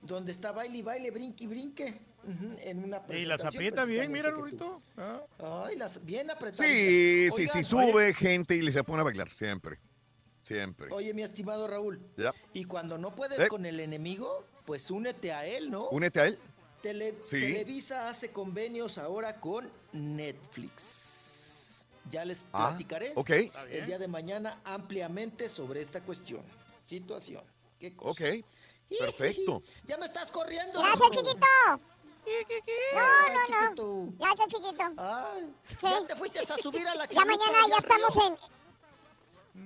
donde está baile y baile, brinque y brinque. En una Y las aprieta bien, mira, Rurito. Ah. Ay, las bien apretadas. Sí, sí, Oigan, sí, sube gente y se pone a bailar, siempre. Siempre. Oye, mi estimado Raúl, y cuando no puedes Eh. con el enemigo, pues únete a él, ¿no? Únete a él. Tele- Sí. Televisa hace convenios ahora con Netflix. Ya les Ah, platicaré el día de mañana ampliamente sobre esta cuestión, situación. ¿Qué cosa? Ok, perfecto. Ya me estás corriendo. Gracias, chiquito. No, Ay, no, chiquito. no. Gracias, chiquito. Ay, Sí. ya te fuiste a subir a la Ya mañana ya estamos en...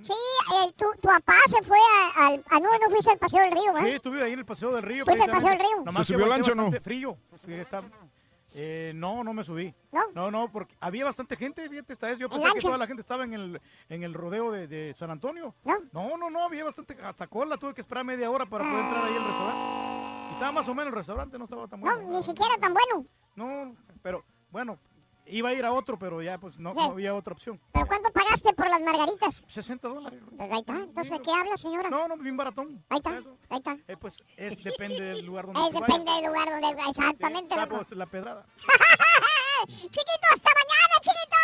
Sí, el- tu, tu papá se fue a- al... A, no, no fuiste al Paseo del Río, Sí, ¿eh? estuve ahí en el Paseo del Río. ¿Fuiste al Paseo del. Río? Nomás ¿Se subió volteé lancha o no? frío. está- eh, no, no me subí. ¿No? No, no, porque había bastante gente, fíjate, esta vez. Yo ¿En pensé que toda la gente estaba en el, en el rodeo de, de San Antonio. ¿No? No, no, no, había bastante, hasta cola, tuve que esperar media hora para poder entrar ahí al restaurante. Y estaba más o menos el restaurante, no estaba tan No, bueno. ni siquiera tan bueno. No, pero bueno, iba a ir a otro, pero ya pues no, había otra opción. ¿Pero cuánto pagaste por las margaritas? 60 dólares. Pues ahí está. Entonces, ¿qué habla, señora? No, no, bien baratón. Ahí está, ahí está. Eh, pues es, depende del lugar donde tú depende vayas. del lugar donde... Exactamente. Sí, pues, la pedrada. ¡Chiquito, hasta mañana, chiquito!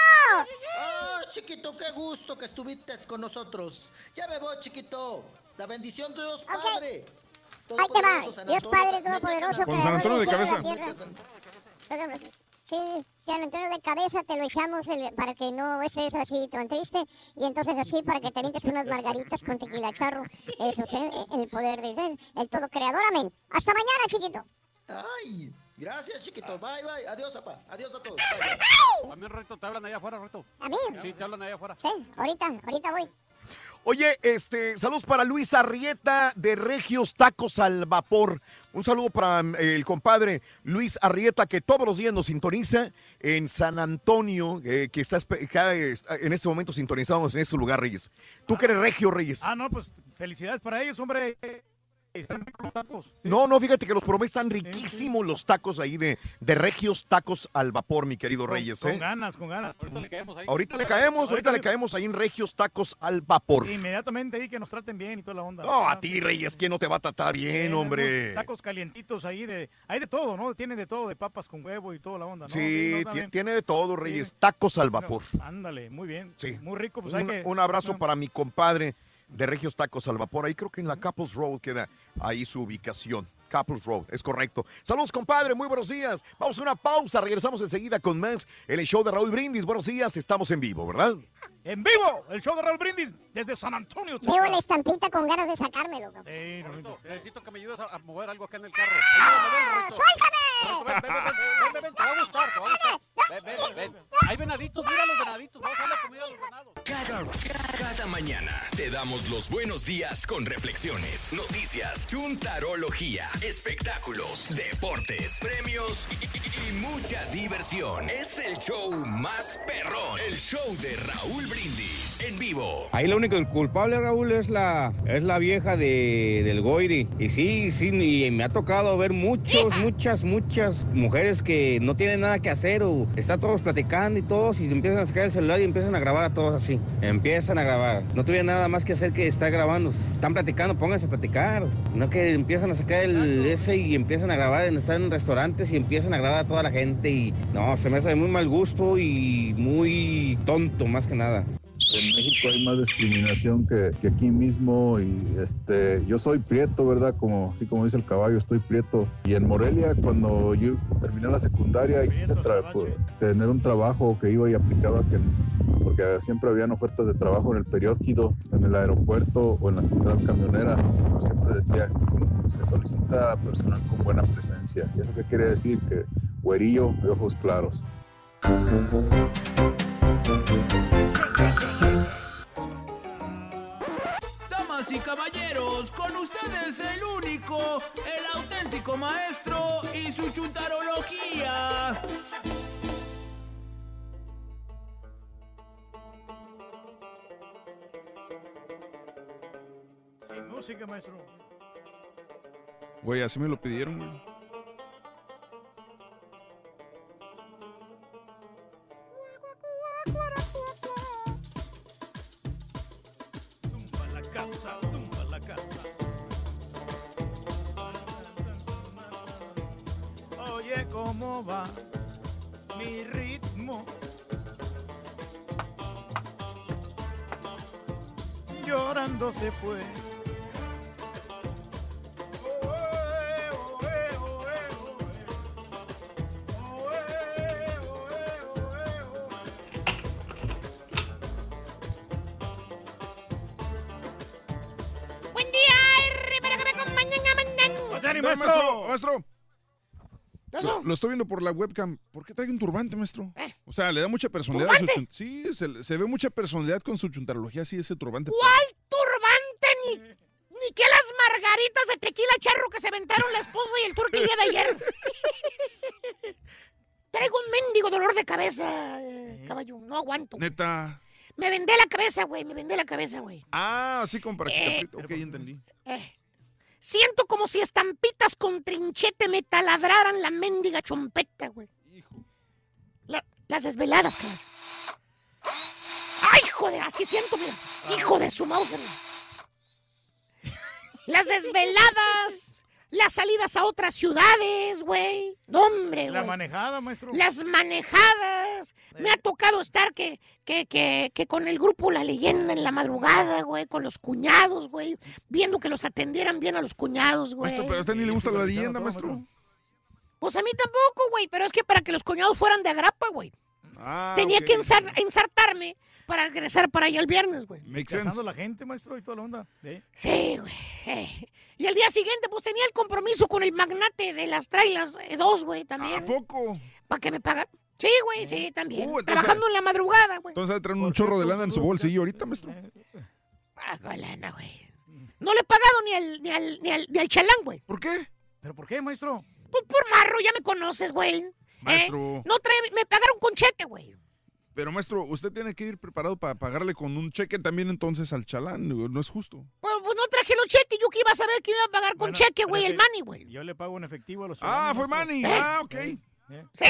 Ah, chiquito, qué gusto que estuviste con nosotros. Ya me voy, chiquito. La bendición de Dios Padre. Ahí te va. Todopoderoso, San Dios Antonio, Padre Todopoderoso. Con San Antonio de cabeza. Sí, San Antonio de cabeza te lo echamos el- para que no estés así tan triste y entonces así para que te avientes unas margaritas con tequila charro. Eso es eh, el poder de Dios, el todo creador, amén. Hasta mañana, chiquito. Ay, gracias, chiquito. Bye, bye. Adiós, papá. Adiós a todos. Bye, bye. También, Rito, te hablan allá afuera, Rito. ¿A mí? Sí, te hablan allá afuera. Sí, ahorita, ahorita voy. Oye, este, saludos para Luis Arrieta de Regios Tacos al Vapor. Un saludo para mm, el compadre Luis Arrieta que todos los días nos sintoniza en San Antonio, eh, que está eh, está en este momento sintonizados en este lugar, Reyes. Tú que eres Regio, Reyes. Ah, no, pues felicidades para ellos, hombre. Están ricos tacos. No, no, fíjate que los probé, están riquísimos los tacos ahí de, de Regios Tacos al Vapor, mi querido Con- Reyes. Con ¿eh? ganas, con ganas. Ahorita le caemos ahí. Ahorita le caemos, ahorita le caemos ahí en Regios Tacos al Vapor. Inmediatamente ahí que nos traten bien y toda la onda. No, a ti, Reyes, ¿quién no te va a tratar bien, hombre? Tacos calientitos ahí de. Hay de todo, ¿no? Tienen de todo, de papas con huevo y toda la onda, ¿no? Sí, no, tiene de todo, Reyes. Tacos al vapor. Ándale, muy bien. Sí. Muy rico, pues un, hay que. un abrazo para mi compadre de Regios Tacos al Vapor. Ahí creo que en la Couples Road queda ahí su ubicación. Couples Road, es correcto. Saludos, compadre, muy buenos días. Vamos a una pausa, regresamos enseguida con más el show de Raúl Brindis. Buenos días, estamos en vivo, ¿verdad? En vivo, el show de Raúl Brindis desde San Antonio, Veo la estampita con ganas de sacármelo. loco. Ey, Rorrito. Necesito que me ayudes a, a mover algo acá en el carro. Ayúdame, ven, ven, ven, te va a gustar, te va a gustar. Ven, ven, ven. Hay venaditos, mira los venaditos. Vamos a darle comida a los venados. Cada, cada mañana te damos los buenos días con reflexiones, noticias, chuntarología, espectáculos, deportes, premios y, y- y mucha diversión. Es el show más perrón, el show de Raúl Brindis en vivo. Ahí lo único el culpable, Raúl, es la, es la vieja de, del Goiri. Y sí, sí, y me ha tocado ver muchos, muchas, muchas mujeres que no tienen nada que hacer o están todos platicando y todos y empiezan a sacar el celular y empiezan a grabar a todos así. Empiezan a grabar. No tuvieron nada más que hacer que estar grabando. Están platicando, pónganse a platicar. No que empiezan a sacar el ese y empiezan a grabar, en- están en restaurantes y empiezan a grabar a toda la gente y no, se me hace de muy mal gusto y muy tonto más que nada. En México hay más discriminación que, que aquí mismo y este yo soy prieto, ¿verdad? Como así como dice el caballo, estoy prieto. Y en Morelia cuando yo terminé la secundaria y quise pues, tener un trabajo que iba y aplicaba que porque siempre habían ofertas de trabajo en el periódico, en el aeropuerto o en la central camionera. Siempre decía, "Mm, se solicita personal con buena presencia. ¿Y eso qué quiere decir? Que güerillo de ojos claros. Damas y caballeros, con ustedes el único, el auténtico maestro y su chuntarología. Sin música, maestro. Güey, así me lo pidieron, güey. ¿Cómo va mi ritmo? Llorando se fue. Buen día, R, para que me acompañen a maestro! ¡Maestro! Lo, lo estoy viendo por la webcam. ¿Por qué trae un turbante, maestro? Eh. O sea, le da mucha personalidad. a su sí, se, se ve mucha personalidad con su chuntarología, sí, ese turbante. ¿Cuál turbante? Ni, ni que las margaritas de tequila charro que se aventaron la esposa y el turco el día de ayer. Traigo un mendigo dolor de cabeza, eh, caballo. No aguanto. Neta. Me vendé la cabeza, güey. Me vendé la cabeza, güey. Ah, así como para que te Eh. Ok, ya entendí. Eh, Siento como si estampitas con trinchete me taladraran la mendiga chompeta, güey. La- las desveladas, caballo. ¡Ay, hijo de! Así siento, mira. Hijo de su mouse. güey. Las desveladas, las salidas a otras ciudades, güey. No, hombre, La manejada, maestro. Las manejadas. Me ha tocado estar que, que, que, que con el grupo La Leyenda en la madrugada, güey, con los cuñados, güey, viendo que los atendieran bien a los cuñados, güey. Maestro, pero a usted ni le gusta la leyenda, maestro. Pues a mí tampoco, güey, pero es que para que los cuñados fueran de agrapa, güey. Ah, Tenía que ensar- ensartarme para regresar para allá el viernes, güey. A la gente, maestro, y toda la onda. ¿eh? Sí, güey. eh. Y al día siguiente, pues tenía el compromiso con el magnate de las trailas eh, dos, güey, también. ¿A poco? ¿Para que me pagan? Sí, güey, sí, también. Uh, entonces- Trabajando en la madrugada, güey. Entonces traen un chorro de lana en su bolsillo ahorita, maestro. Ah, con lana, güey. No le he pagado ni al, ni al, ni al, ni al chalán, güey. ¿Por qué? ¿Pero por qué, maestro? Pues por marro, ya me conoces, güey. ¿Eh? Maestro. No trae, me pagaron con cheque, güey. Pero, maestro, usted tiene que ir preparado para pagarle con un cheque también entonces al chalán. No es justo. Pues, pues no traje los cheques, yo que iba a saber que iba a pagar con Bueno, cheque, güey, el money, güey. Yo le pago en efectivo a los Ah, fue. Manny. ¿Eh? Ah, ok. Sí.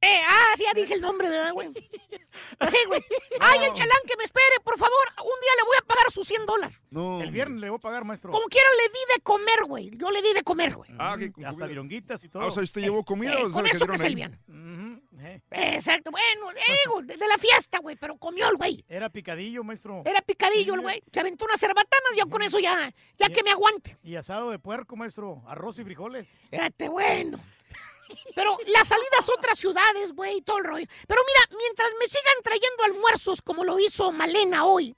Eh, ah, sí, ya dije el nombre, ¿verdad, güey? Pues sí, güey. Ay, el chalán que me espere, por favor. Un día le voy a pagar sus 100 dólares. No. El viernes le voy a pagar, maestro. Como quiera le di de comer, güey. Yo le di de comer, güey. Ah, que Hasta vironguitas y todo. Ah, o sea, ¿usted llevó comida Eh, o con sea, eso que es el bien. Eh. Exacto, bueno, eh, digo, de, de la fiesta, güey, pero comió el güey. Era picadillo, maestro. Era picadillo el güey. Se aventó unas cerbatanas, yo con eso ya, ya que me aguante. Y asado de puerco, maestro. Arroz y frijoles. Fíjate, bueno. Pero las salidas a otras ciudades, güey, todo el rollo. Pero mira, mientras me sigan trayendo almuerzos como lo hizo Malena hoy,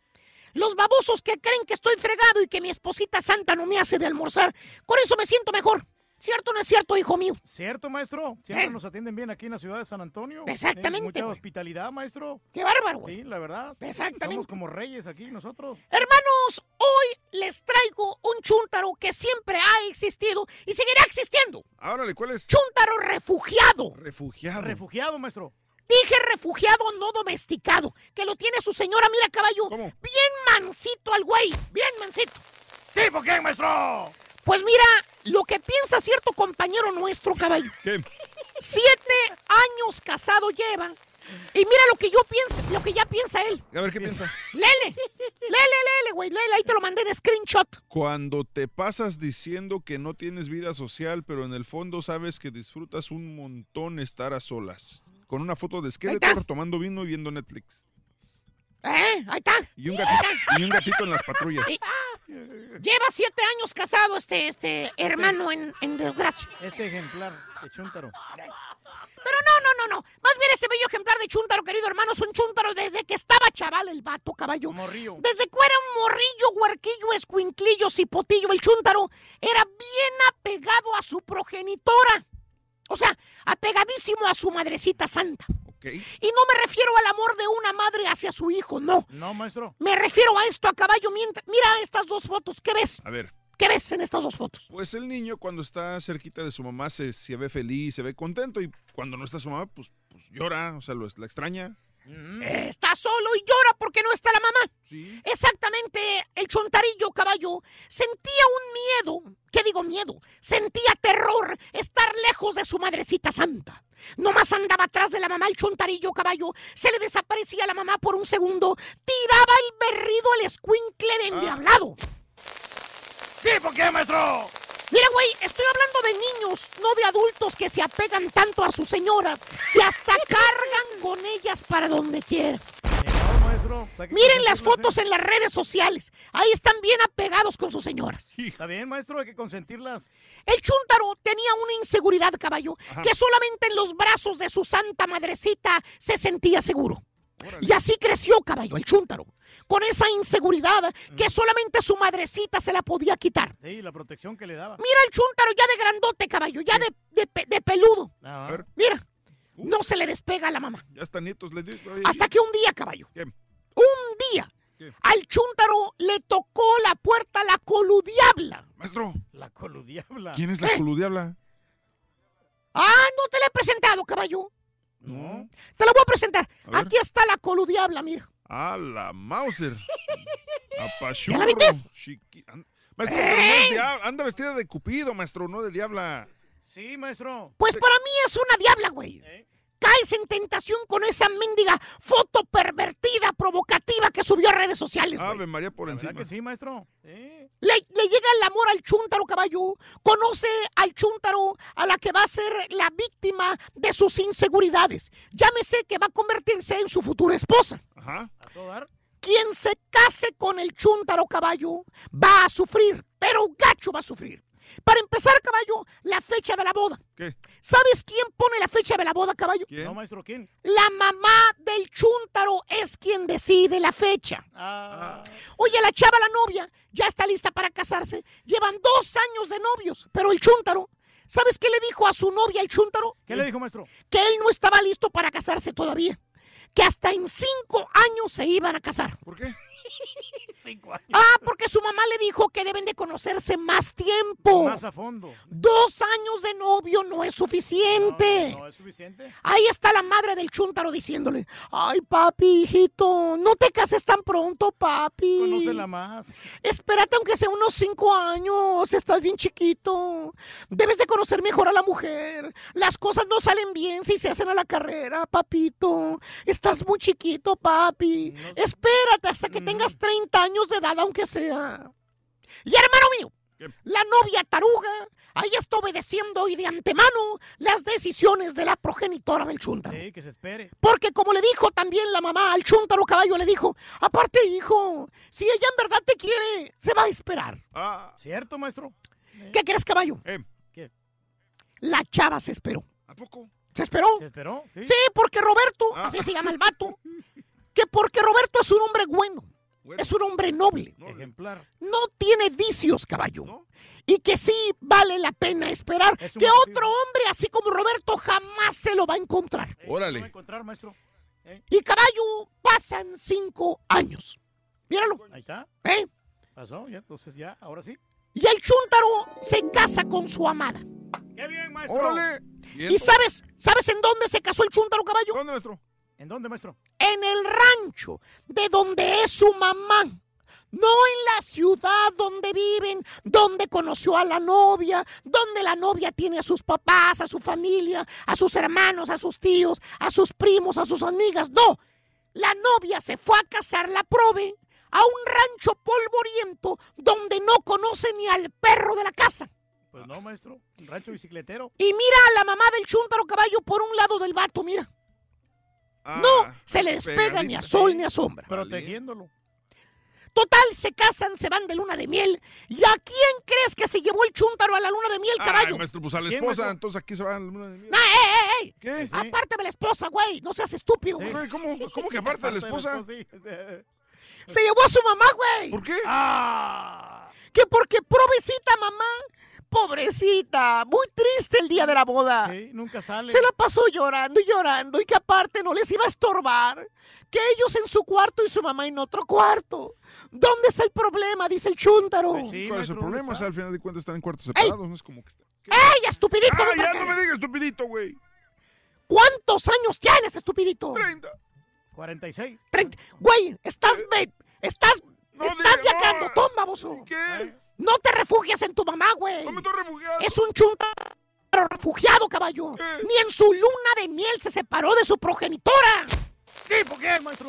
los babosos que creen que estoy fregado y que mi esposita santa no me hace de almorzar, con eso me siento mejor. ¿Cierto o no es cierto, hijo mío? ¿Cierto, maestro? Siempre Eh. nos atienden bien aquí en la ciudad de San Antonio. Exactamente, mucha hospitalidad, maestro. Qué bárbaro, güey. Sí, la verdad. Exactamente. Somos como reyes aquí nosotros. Hermanos, hoy les traigo un chúntaro que siempre ha existido y seguirá existiendo. Árale, ¿cuál es? Chúntaro refugiado. Refugiado. Refugiado, maestro. Dije refugiado, no domesticado. Que lo tiene su señora, mira, caballo. Bien mansito al güey. Bien mansito. ¿Tipo qué, maestro? Pues mira, lo que piensa cierto compañero nuestro, caballo. ¿Qué? Siete años casado lleva. Y mira lo que yo pienso, lo que ya piensa él. A ver, ¿qué piensa? Lele, lele, lele, güey, lele. Ahí te lo mandé en screenshot. Cuando te pasas diciendo que no tienes vida social, pero en el fondo sabes que disfrutas un montón estar a solas. Con una foto de Skeletor tomando vino y viendo Netflix. ¿Eh? Ahí está. Y un gatito, y un gatito en las patrullas. Y- Lleva siete años casado este, este hermano en, en desgracia. Este ejemplar de chúntaro. Pero no, no, no, no. Más bien este bello ejemplar de chúntaro, querido hermano, es un chúntaro desde que estaba chaval el vato, caballo. Morrillo. Desde que era un morrillo, huerquillo, escuinclillo, cipotillo, el chúntaro era bien apegado a su progenitora. O sea, apegadísimo a su madrecita santa. Y no me refiero al amor de una madre hacia su hijo, no. No, maestro. Me refiero a esto a caballo mientras... Mira estas dos fotos, ¿qué ves? A ver. ¿Qué ves en estas dos fotos? Pues el niño cuando está cerquita de su mamá se, se ve feliz, se ve contento y cuando no está su mamá, pues, pues llora, o sea, lo, la extraña. Eh, Está solo y llora porque no está la mamá. Exactamente, el chontarillo caballo sentía un miedo. ¿Qué digo miedo? Sentía terror estar lejos de su madrecita santa. Nomás andaba atrás de la mamá el chontarillo caballo. Se le desaparecía la mamá por un segundo. Tiraba el berrido al escuincle de endiablado. ¿Sí? ¿Por qué, maestro? Mira, güey, estoy hablando de niños, no de adultos que se apegan tanto a sus señoras que hasta cargan con ellas para donde quieran. Maestro. Miren las fotos en las redes sociales. Ahí están bien apegados con sus señoras. Está bien, maestro, hay que consentirlas. El chúntaro tenía una inseguridad, caballo, Ajá. que solamente en los brazos de su santa madrecita se sentía seguro. Y así creció, caballo, el chúntaro, con esa inseguridad que solamente su madrecita se la podía quitar. Sí, la protección que le daba. Mira el chúntaro ya de grandote, caballo, ya de, de pe- de peludo. Ah, Mira, no se le despega a la mamá. Ya hasta nietos le digo. ahí. Hasta que un día, caballo, ¿Qué? Un día, ¿Qué? al chúntaro le tocó la puerta la coludiabla. Maestro, La coludiabla. ¿quién es la coludiabla? Ah, no te la he presentado, caballo. No. Te la voy a presentar. A. Aquí está la coludiabla, mira. Ah, la Mauser. Apachurro. ¿Ya la viste? Chiqui- Maestro, pero no es diabla. Anda vestida de cupido, maestro, no de diabla. Sí, maestro. Pues para mí es una diabla, güey. Caes en tentación con esa mendiga foto pervertida, provocativa que subió a redes sociales. Ave María por encima. que sí, maestro? Le, le llega el amor al chúntaro, caballo. Conoce al chúntaro a la que va a ser la víctima de sus inseguridades. Llámese que va a convertirse en su futura esposa. Ajá. ¿A todo dar? Quien se case con el chúntaro, caballo, va a sufrir, pero gacho va a sufrir. Para empezar, caballo, la fecha de la boda. ¿Qué? ¿Sabes quién pone la fecha de la boda, caballo? No, maestro, ¿quién? La mamá del chúntaro es quien decide la fecha. Ah. Oye, la chava, la novia, ya está lista para casarse. Llevan dos años de novios, pero el chúntaro, ¿sabes qué le dijo a su novia el chúntaro? ¿Qué le dijo, maestro? Que él no estaba listo para casarse todavía. Que hasta en cinco años se iban a casar. ¿Por qué? Cinco años. Ah, porque su mamá le dijo que deben de conocerse más tiempo. Más a fondo. Dos años de novio no es suficiente. ¿No es suficiente? Ahí está la madre del chúntaro diciéndole, ay papi, hijito, no te cases tan pronto, papi. Conócela más. Espérate aunque sea unos cinco años, estás bien chiquito. Debes de conocer mejor a la mujer. Las cosas no salen bien si se hacen a la carrera, papito. Estás muy chiquito, papi. Espérate hasta que tengas 30 años de edad, aunque sea. Y hermano mío, la novia taruga ahí está obedeciendo y de antemano las decisiones de la progenitora del chúntaro. Sí, que se espere. Porque como le dijo también la mamá al chúntaro caballo, le dijo, aparte hijo, si ella en verdad te quiere, se va a esperar. Ah. ¿Cierto, maestro? ¿Qué crees caballo? Eh, ¿Qué? La chava se esperó. ¿A poco? ¿Se esperó? ¿Se esperó? Sí. Sí, porque Roberto, Ah. así se llama el vato, que porque Roberto es un hombre bueno, es un hombre noble, Ejemplar. no tiene vicios, caballo. Y que sí vale la pena esperar Es que motivo. otro hombre así como Roberto jamás se lo va a encontrar. ¿Lo va a Órale. encontrar, maestro? ¿Eh? Y caballo, pasan cinco años. Míralo, Ahí está. ¿eh? Pasó, ya, entonces ya, ahora sí. Y el chúntaro se casa con su amada. ¡Qué bien, maestro! Órale. ¿Y sabes, sabes en dónde se casó el chúntaro caballo? ¿Dónde, maestro? ¿En dónde, maestro? En el rancho de donde es su mamá. No en la ciudad donde viven, donde conoció a la novia, donde la novia tiene a sus papás, a su familia, a sus hermanos, a sus tíos, a sus primos, a sus amigas. No, la novia se fue a casar la prove a un rancho polvoriento donde no conoce ni al perro de la casa. Pues no, maestro. Un rancho bicicletero. Y mira a la mamá del chúntaro caballo por un lado del vato, mira. Ah, No se le despega ni a sol ni a sombra. Protegiéndolo. Total, se casan, se van de luna de miel. ¿Y a quién crees que se llevó el chúntaro a la luna de miel, caballo? Ay, maestro, pues a la ¿Quién, esposa, maestro? entonces aquí se va a la luna de miel. ¡Ah, ey, ey, ey! ¿Qué? Aparte de la esposa, güey. No seas estúpido, güey. ¿Cómo, ¿Cómo que aparte de la esposa? Sí. Se llevó a su mamá, güey. ¿Por qué? ¡Ah! Que porque pobrecita mamá, pobrecita, muy triste el día de la boda. Sí, nunca sale. Se la pasó llorando y llorando y que aparte no les iba a estorbar. Que ellos en su cuarto y su mamá en otro cuarto. ¿Dónde está el problema? Dice el chúntaro. Pues sí, ¿Cuál es el problema? ¿dónde O sea, al final de cuentas están en cuartos separados, no es como que... está- ¡Ey, estupidito! ¡Ah, ya no me digas estupidito, güey! ¿Cuántos años tienes, estupidito? 30. 46. 30. Güey, estás, ve- estás, estás yacando, toma, bozo. ¿Qué? No te refugias en tu mamá, güey. No me estoy refugiando. Es un chuntaro refugiado, caballo. Ni en su luna de miel se separó de su progenitora. Sí, ¿por qué, maestro?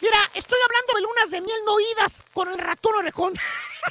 Mira, estoy hablando de lunas de miel no oídas con el ratón orejón.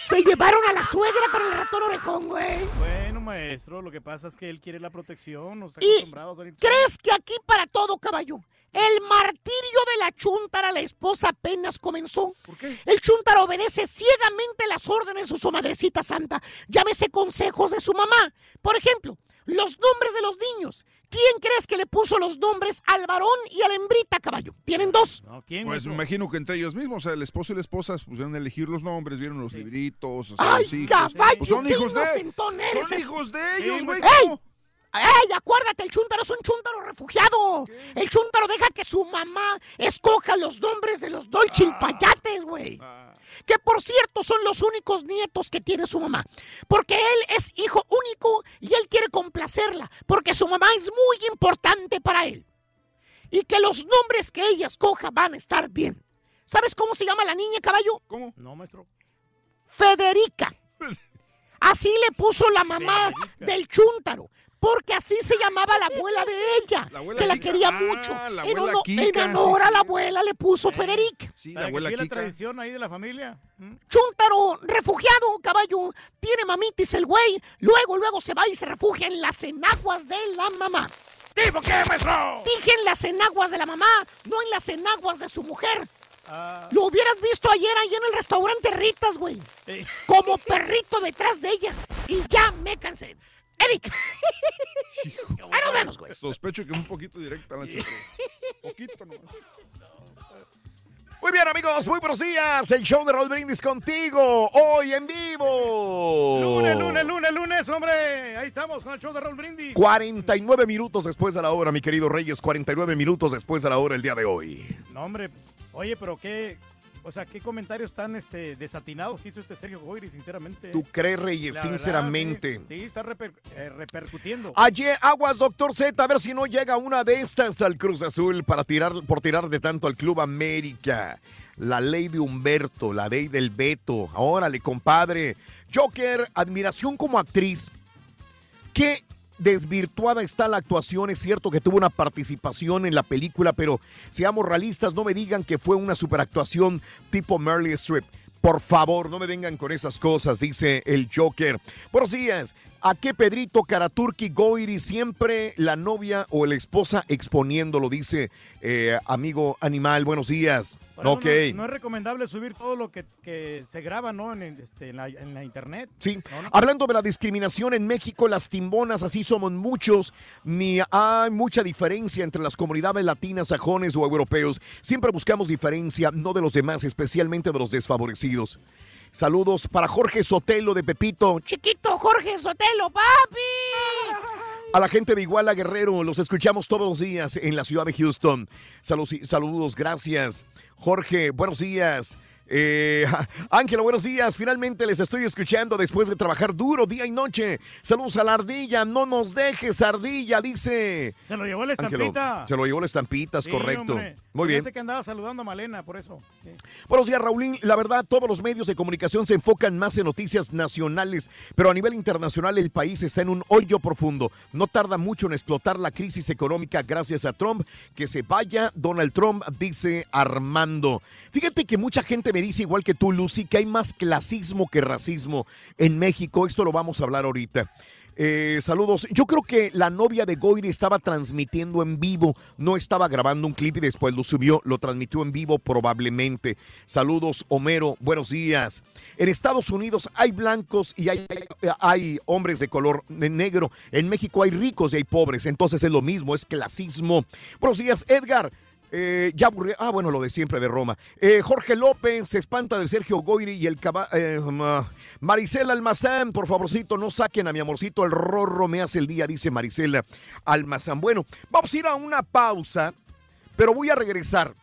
Se llevaron a la suegra con el ratón orejón, güey. Bueno, maestro, lo que pasa es que él quiere la protección, no está Y- acostumbrado a salir. ¿Crees que aquí para todo, caballo? El martirio de la chuntara, la esposa, apenas comenzó. ¿Por qué? El chuntara obedece ciegamente las órdenes de su madrecita santa. Llámese consejos de su mamá. Por ejemplo, los nombres de los niños. ¿Quién crees que le puso los nombres al varón y a la hembrita, caballo? Tienen dos. No, ¿quién, Pues me imagino que entre ellos mismos, o sea, el esposo y la esposa pusieron a elegir los nombres, vieron los libritos, o sea, ¡Ay, los hijos. caballo! Pues son qué hijos de. Son hijos de ellos, güey. ¡Ey! Acuérdate, el chúntaro es un chúntaro refugiado. El chúntaro deja que su mamá escoja los nombres de los dos chilpayates, güey. Que por cierto son los únicos nietos que tiene su mamá. Porque él es hijo único y él quiere complacerla. Porque su mamá es muy importante para él. Y que los nombres que ella escoja van a estar bien. ¿Sabes cómo se llama la niña, caballo? ¿Cómo? No, maestro. Federica. Así le puso la mamá del chúntaro. Porque así se llamaba la abuela de ella, La abuela que la Kika. quería Ah, mucho. En honor- Kika, en honor sí, a la abuela le puso Federica. Sí, la abuela siga la Kika. tradición ahí de la familia. ¿Mm? Chúntaro, refugiado, caballo. Tiene mamitis el güey. Luego, luego se va y se refugia en las enaguas de la mamá. ¿Tipo qué, maestro? Dije en las enaguas de la mamá, no en las enaguas de su mujer. Ah, Lo hubieras visto ayer ahí en el restaurante Ritas, güey. eh, Como perrito detrás de ella. Y ya me cansé. Dicho. Ahí nos vemos, güey. Sospecho que un poquito directa la chorro. Poquito nomás. Muy bien, amigos, muy buenos días. El show de Roll Brindis contigo, hoy en vivo. lunes, lunes, lunes, lunes, hombre. Ahí estamos con el show de Roll Brindis. 49 minutos después de la hora, mi querido Reyes. 49 minutos después de la hora el día de hoy. No, hombre. Oye, pero qué. O sea, qué comentarios tan este, desatinados hizo este Sergio Goyri, sinceramente. ¿Tú crees, Reyes? La verdad, Sinceramente. sí, sí, está reper- eh, repercutiendo. Ayer, aguas, doctor Z, a ver si no llega una de estas al Cruz Azul para tirar, por tirar de tanto al Club América. La ley de Humberto, la ley del Beto. Órale, compadre. Joker, admiración como actriz. Qué desvirtuada está la actuación. Es cierto que tuvo una participación en la película, pero seamos realistas, no me digan que fue una superactuación tipo Meryl Streep. Por favor, no me vengan con esas cosas, dice el Joker. Buenos días. ¿A qué Pedrito Karaturki Goiri siempre la novia o la esposa exponiéndolo? Dice eh, amigo animal. Buenos días. Por eso ok. No, no es recomendable subir todo lo que, que se graba, ¿no? En, el- este, en, la, en la internet. Sí, no. hablando de la discriminación en México, las timbonas, así somos muchos, ni hay mucha diferencia entre las comunidades latinas, sajones o europeos. Siempre buscamos diferencia, no de los demás, especialmente de los desfavorecidos. Saludos para Jorge Sotelo de Pepito. Chiquito Jorge Sotelo, papi. A la gente de Iguala Guerrero, los escuchamos todos los días en la ciudad de Houston. Salud- saludos, gracias. Jorge, buenos días. Eh, Ángela, buenos días. Finalmente les estoy escuchando después de trabajar duro día y noche. Saludos a la ardilla. No nos dejes, ardilla, dice. Se lo llevó la Ángelo, estampita. se lo llevó la estampita, es Sí, correcto. hombre. Muy bien. Parece que andaba saludando a Malena, por eso. Sí. Buenos días, Raulín. La verdad, todos los medios de comunicación se enfocan más en noticias nacionales, pero a nivel internacional el país está en un hoyo profundo. No tarda mucho en explotar la crisis económica gracias a Trump. Que se vaya Donald Trump, dice Armando. Fíjate que mucha gente me dice, igual que tú, Lucy, que hay más clasismo que racismo en México. Esto lo vamos a hablar ahorita. Eh, saludos. Yo creo que la novia de Goyri estaba transmitiendo en vivo, no estaba grabando un clip y después lo subió, lo transmitió en vivo probablemente. Saludos, Homero. Buenos días. En Estados Unidos hay blancos y hay, hay hombres de color negro. En México hay ricos y hay pobres. Entonces es lo mismo, es clasismo. Buenos días, Edgar. Eh, ya. Ah, bueno, lo de siempre de Roma. Eh, Jorge López se espanta de Sergio Goyri y el caba- eh, ma- Marisela Almazán, por favorcito, no saquen a mi amorcito, el rorro me hace el día, dice Marisela Almazán. Bueno, vamos a ir a una pausa, pero voy a regresar.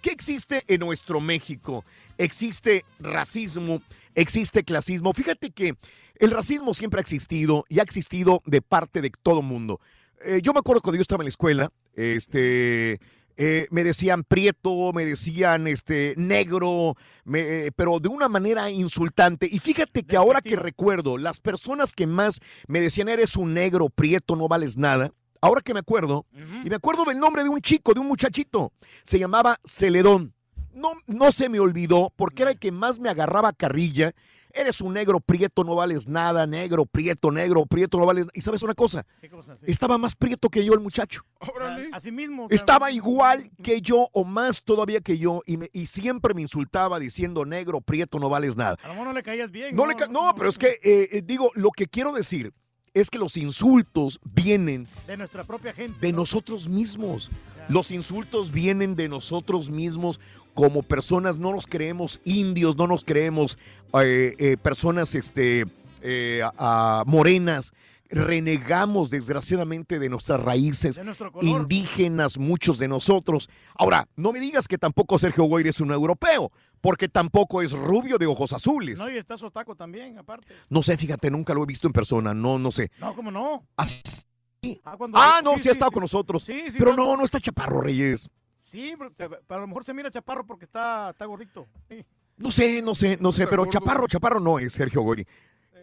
¿Qué existe en nuestro México? Existe racismo, existe clasismo. Fíjate que el racismo siempre ha existido y ha existido de parte de todo mundo. Eh, yo me acuerdo cuando yo estaba en la escuela, este, eh, me decían prieto, me decían este negro, me- eh, pero de una manera insultante. Y fíjate que ahora que recuerdo, las personas que más me decían eres un negro, prieto, no vales nada. Ahora que me acuerdo, y me acuerdo del nombre de un chico, de un muchachito, se llamaba Celedón. No, no se me olvidó porque era el que más me agarraba carrilla. Eres un negro prieto, no vales nada, negro, prieto, negro, prieto, no vales. Y sabes una cosa, ¿Qué cosa? Sí. estaba más prieto que yo el muchacho. Así mismo. Estaba igual que yo o más todavía que yo y, me- y siempre me insultaba diciendo negro, prieto, no vales nada. A lo mejor no le caías bien. No, le ca- no, pero es que eh, eh, digo, lo que quiero decir es que los insultos vienen De nuestra propia gente. de nosotros mismos. Los insultos vienen de nosotros mismos como personas, no nos creemos indios, no nos creemos eh, eh, personas este, eh, ah, morenas. Renegamos desgraciadamente de nuestras raíces De indígenas, muchos de nosotros. Ahora, no me digas que tampoco Sergio Goyri es un europeo, porque tampoco es rubio de ojos azules. No, y está Sotaco también, aparte. No sé, fíjate, nunca lo he visto en persona, no, no sé. No, ¿cómo no? Ah, Ah, no, sí, sí, ha estado sí. con nosotros. Sí, sí, pero no, no está Chaparro Reyes. Sí, pero, te- pero a lo mejor se mira chaparro porque está, está gordito. Sí. No sé, no sé, no sé, pero Chaparro, Chaparro no es Sergio Goyri.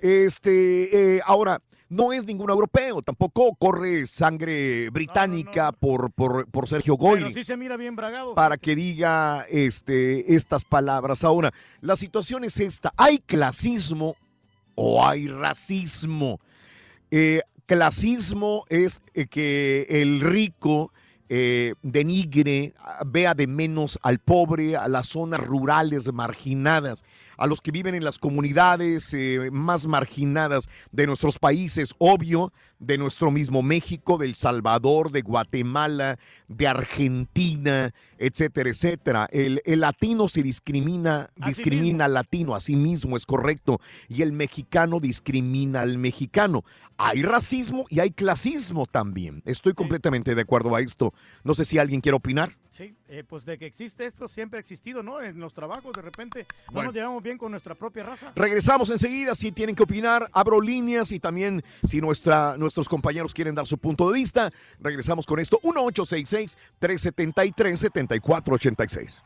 Este, eh, ahora, no es ningún europeo, tampoco corre sangre británica Por, por, por Sergio Pero Goyri. sí se mira bien bragado. para que diga este, estas palabras. Ahora, la situación es esta. ¿Hay clasismo o hay racismo? Eh, clasismo es eh, que el rico eh, denigre, ah, vea de menos al pobre, a las zonas rurales marginadas, a los que viven en las comunidades eh, más marginadas de nuestros países, obvio, de nuestro mismo México, de El Salvador, de Guatemala, de Argentina, etcétera, etcétera. El, el latino se discrimina, Así discrimina al latino, así mismo es correcto, y el mexicano discrimina al mexicano. Hay racismo y hay clasismo también. Estoy completamente de acuerdo a esto. No sé si alguien quiere opinar. Sí, eh, pues de que existe esto siempre ha existido, ¿no? En los trabajos de repente no Bueno. nos llevamos bien con nuestra propia raza. Regresamos enseguida. Si tienen que opinar, abro líneas y también si nuestra, nuestros compañeros quieren dar su punto de vista, regresamos con esto. 1866-373-7486.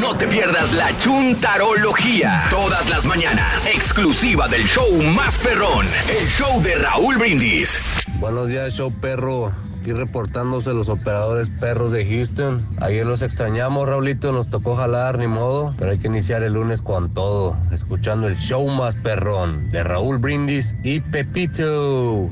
No te pierdas la chuntarología. Todas las mañanas. Exclusiva del show más perrón. El show de Raúl Brindis. Buenos días, show perro. Aquí reportándose los operadores perros de Houston. Ayer los extrañamos, Raulito, nos tocó jalar, ni modo. Pero hay que iniciar el lunes con todo, escuchando el show más perrón de Raúl Brindis y Pepito.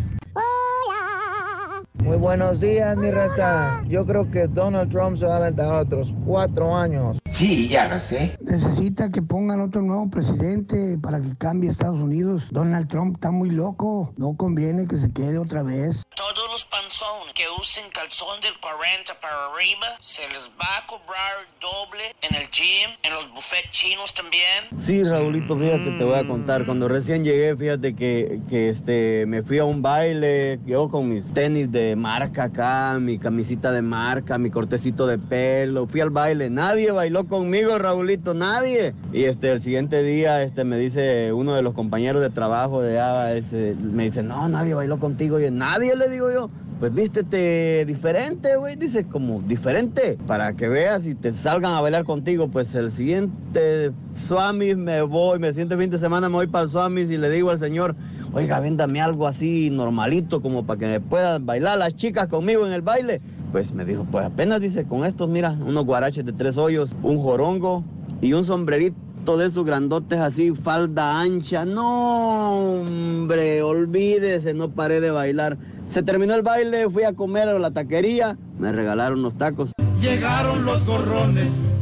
Muy buenos días, mi raza. Yo creo que Donald Trump se va a aventar otros cuatro años. Sí, ya lo sé. Necesita que pongan otro nuevo presidente para que cambie Estados Unidos. Donald Trump está muy loco. No conviene que se quede otra vez. Todos los panzones que usen calzón del 40 para arriba, se les va a cobrar doble en el gym, en los buffets chinos también. Sí, Raulito, fíjate, te voy a contar. Cuando recién llegué, fíjate que, que este, me fui a un baile, yo con mis tenis de marca acá, mi camisita de marca, mi cortecito de pelo. Fui al baile, nadie bailó conmigo, Raulito, nadie. Y este, el siguiente día este, me dice uno de los compañeros de trabajo de ese, me dice, no, nadie bailó contigo. Y nadie le digo yo. Pues vístete diferente, güey. Dice, como diferente. Para que veas y te salgan a bailar contigo. Pues el siguiente Swami me voy, me siento fin de semana, me voy para el Swami y le digo al señor, oiga, véndame algo así normalito, como para que me puedan bailar las chicas conmigo en el baile. Pues me dijo, pues apenas dice, con estos, mira, unos guaraches de tres hoyos, un jorongo y un sombrerito de esos grandotes así, falda ancha. No, hombre, olvídese, no paré de bailar. Se terminó el baile, fui a comer a la taquería, me regalaron unos tacos. Llegaron los gorrones,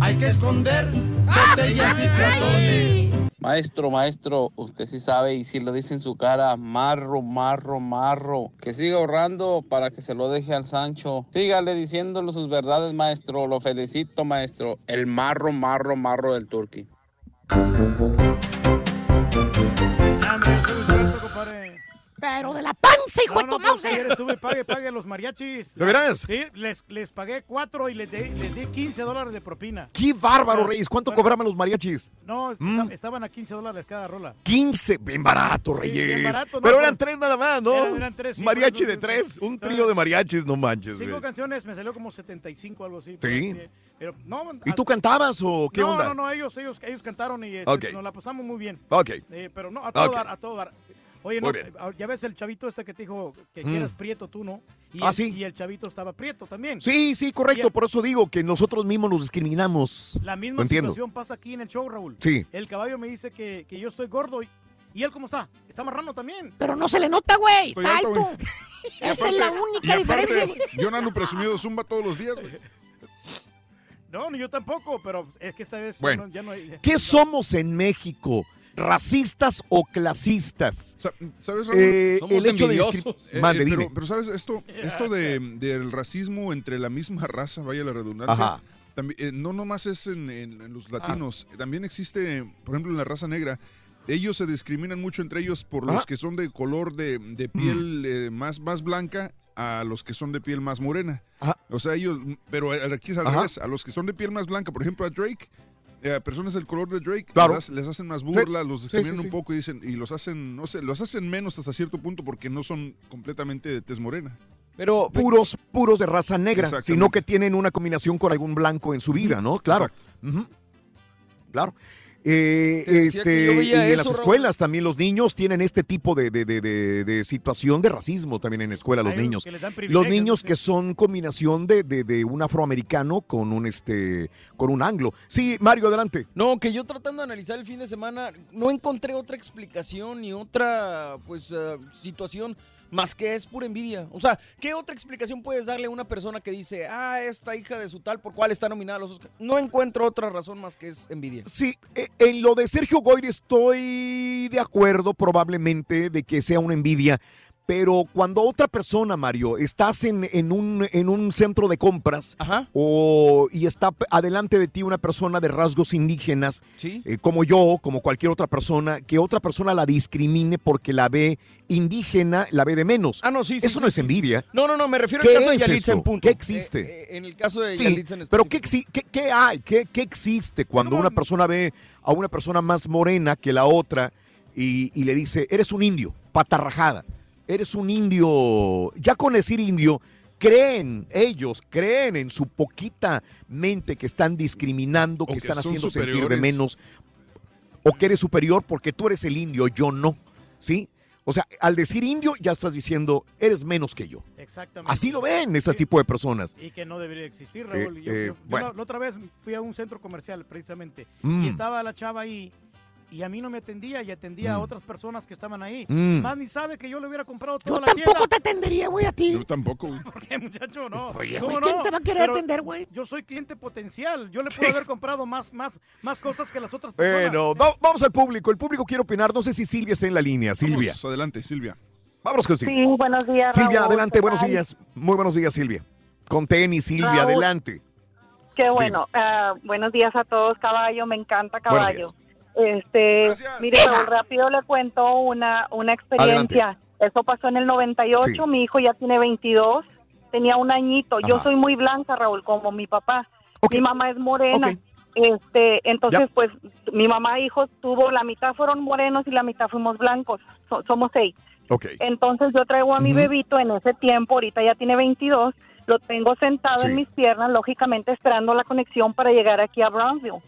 hay que esconder botellas y platones. Maestro, maestro, usted sí sabe y si lo dice en su cara, marro, marro, marro, que siga ahorrando para que se lo deje al Sancho. Sígale diciéndole sus verdades, maestro, lo felicito, maestro. El marro, marro, marro del turqui. Pero de la panza, hijo No, de no, tu pues, ayer estuve, pague, pague los mariachis. ¿De veras? Sí, les, les pagué cuatro y les di, les di 15 dólares de propina. ¡Qué bárbaro, Reyes! ¿Cuánto bueno, cobraban los mariachis? No, Mm. estaban a 15 dólares cada rola. 15, bien barato, Sí, Reyes. bien barato, no, Pero pero- eran tres nada más, ¿no? Eran- eran tres, sí, Mariachi por de tres, un trío de mariachis, no manches, Cinco güey. canciones, me salió como 75 algo así. Sí. Pero, no, ¿Y tú cantabas o qué no, onda? No, no, ellos, ellos, ellos cantaron y este, nos la pasamos muy bien. Ok. Eh, pero no, a todo Ok. dar, a todo dar. Oye, Muy no, bien. eh, ya ves el chavito este que te dijo que, que Mm. eras prieto tú, ¿no? Y Ah, el, sí. Y el chavito estaba prieto también. Sí, sí, correcto. Por eso digo que nosotros mismos nos discriminamos. La misma entiendo. situación pasa aquí en el show, Raúl. Sí. El caballo me dice que, que yo estoy gordo y, y él cómo está? Está marrano también. Pero no se le nota, güey. Está alto. Esa es la única aparte, diferencia, yo no ando presumido Zumba todos los días, güey. No, ni yo tampoco, pero es que esta vez Bueno, ya no, ya no hay... ¿Qué somos en México? ¿Racistas o clasistas? ¿Sabes, Raúl? Eh, Somos el hecho de envidiosos. Eh, Mande, eh, dime. pero, pero, ¿sabes? Esto, esto de, del racismo entre la misma raza, vaya la redundancia, Ajá. también, eh, no nomás es en, en- en los latinos, también existe, por ejemplo, en la raza negra. Ellos se discriminan mucho entre ellos por los Ajá. que son de color de, de piel eh, más, más blanca a los que son de piel más morena. O sea, ellos, pero aquí es al Ajá. revés. A los que son de piel más blanca, por ejemplo, a Drake, eh, personas del color de Drake, Claro. les, les hacen más burla, Sí. los discriminan sí, un sí. poco y dicen, y los hacen, no sé, los hacen menos hasta cierto punto porque no son completamente de tez morena. Pero puros, puros de raza negra, sino que tienen una combinación con algún blanco en su vida, ¿no? Claro. Claro. Eh, este, y en eso, las Raúl. escuelas también los niños tienen este tipo de, de- de- situación de racismo también en la escuela, los Hay niños. Los niños que son combinación de, de- de un afroamericano con un este con un anglo. Sí, Mario, adelante. No, que yo tratando de analizar el fin de semana, no encontré otra explicación ni otra, pues, eh, situación más que es pura envidia. O sea, ¿qué otra explicación puedes darle a una persona que dice, ah, esta hija de su tal, por cuál está nominada a los Oscars? No encuentro otra razón más que es envidia. Sí, eh, en lo de Sergio Goyri estoy de acuerdo probablemente de que sea una envidia, pero cuando otra persona, Mario, estás en, en un, en un centro de compras o, y está adelante de ti una persona de rasgos indígenas, eh, como yo, como cualquier otra persona, que otra persona la discrimine porque la ve indígena, la ve de menos. Ah, no, sí, sí, Eso sí, no es sí, sí. envidia. No, no, no, me refiero ¿Qué al caso de Yalitza eso? en punto. ¿Qué existe? Eh, eh, en el caso de Sí, Yalitza en pero ¿qué, qué- qué hay? ¿Qué, qué existe cuando una persona ve a una persona más morena que la otra y, y le dice, eres un indio, patarrajada, eres un indio, ya con decir indio, creen ellos, creen en su poquita mente que están discriminando, que, que están haciendo sentir de superiores. menos, o que eres superior porque tú eres el indio, yo no, ¿sí? O sea, al decir indio ya estás diciendo, eres menos que yo. Exactamente. Así lo ven ese tipo de personas. Y que no debería existir, Raúl. Eh, Yo- eh, yo- yo bueno. la, la otra vez fui a un centro comercial, precisamente, Mm. y estaba la chava ahí, y a mí no me atendía, y atendía a Mm. otras personas que estaban ahí. Mm. Más ni sabe que yo le hubiera comprado toda Yo la tampoco tienda. te atendería, güey, a ti. Yo tampoco, güey. ¿Por qué, muchacho? No. Oye, ¿Cómo güey, ¿quién no? te va a querer Pero atender, güey? Yo soy cliente potencial. Yo le puedo haber comprado más, más, más cosas que las otras personas. Bueno, va- vamos al público. El público quiere opinar. No sé si Silvia está en la línea. Silvia. Vamos, adelante, Silvia. Vámonos con Silvia. Sí, buenos días. Silvia, Raúl, adelante. ¿qué Buenos tal? días. Muy buenos días, Silvia. Con tenis, Silvia, Raúl. adelante. Qué bueno. Ah, buenos días a todos, caballo. Me encanta Buenos caballo. Este, mire, Raúl, rápido le cuento una, una experiencia. Eso pasó en el 98. Sí. Mi hijo ya tiene 22. Tenía un añito. Yo soy muy blanca, Raúl, como mi papá. Mi mamá es morena. Este, entonces, pues, mi mamá e hijos tuvo, la mitad fueron morenos y la mitad fuimos blancos. So- somos seis. Ok. Entonces yo traigo a mi bebito en ese tiempo, ahorita ya tiene 22, lo tengo sentado Sí. en mis piernas, lógicamente esperando la conexión para llegar aquí a Brownsville.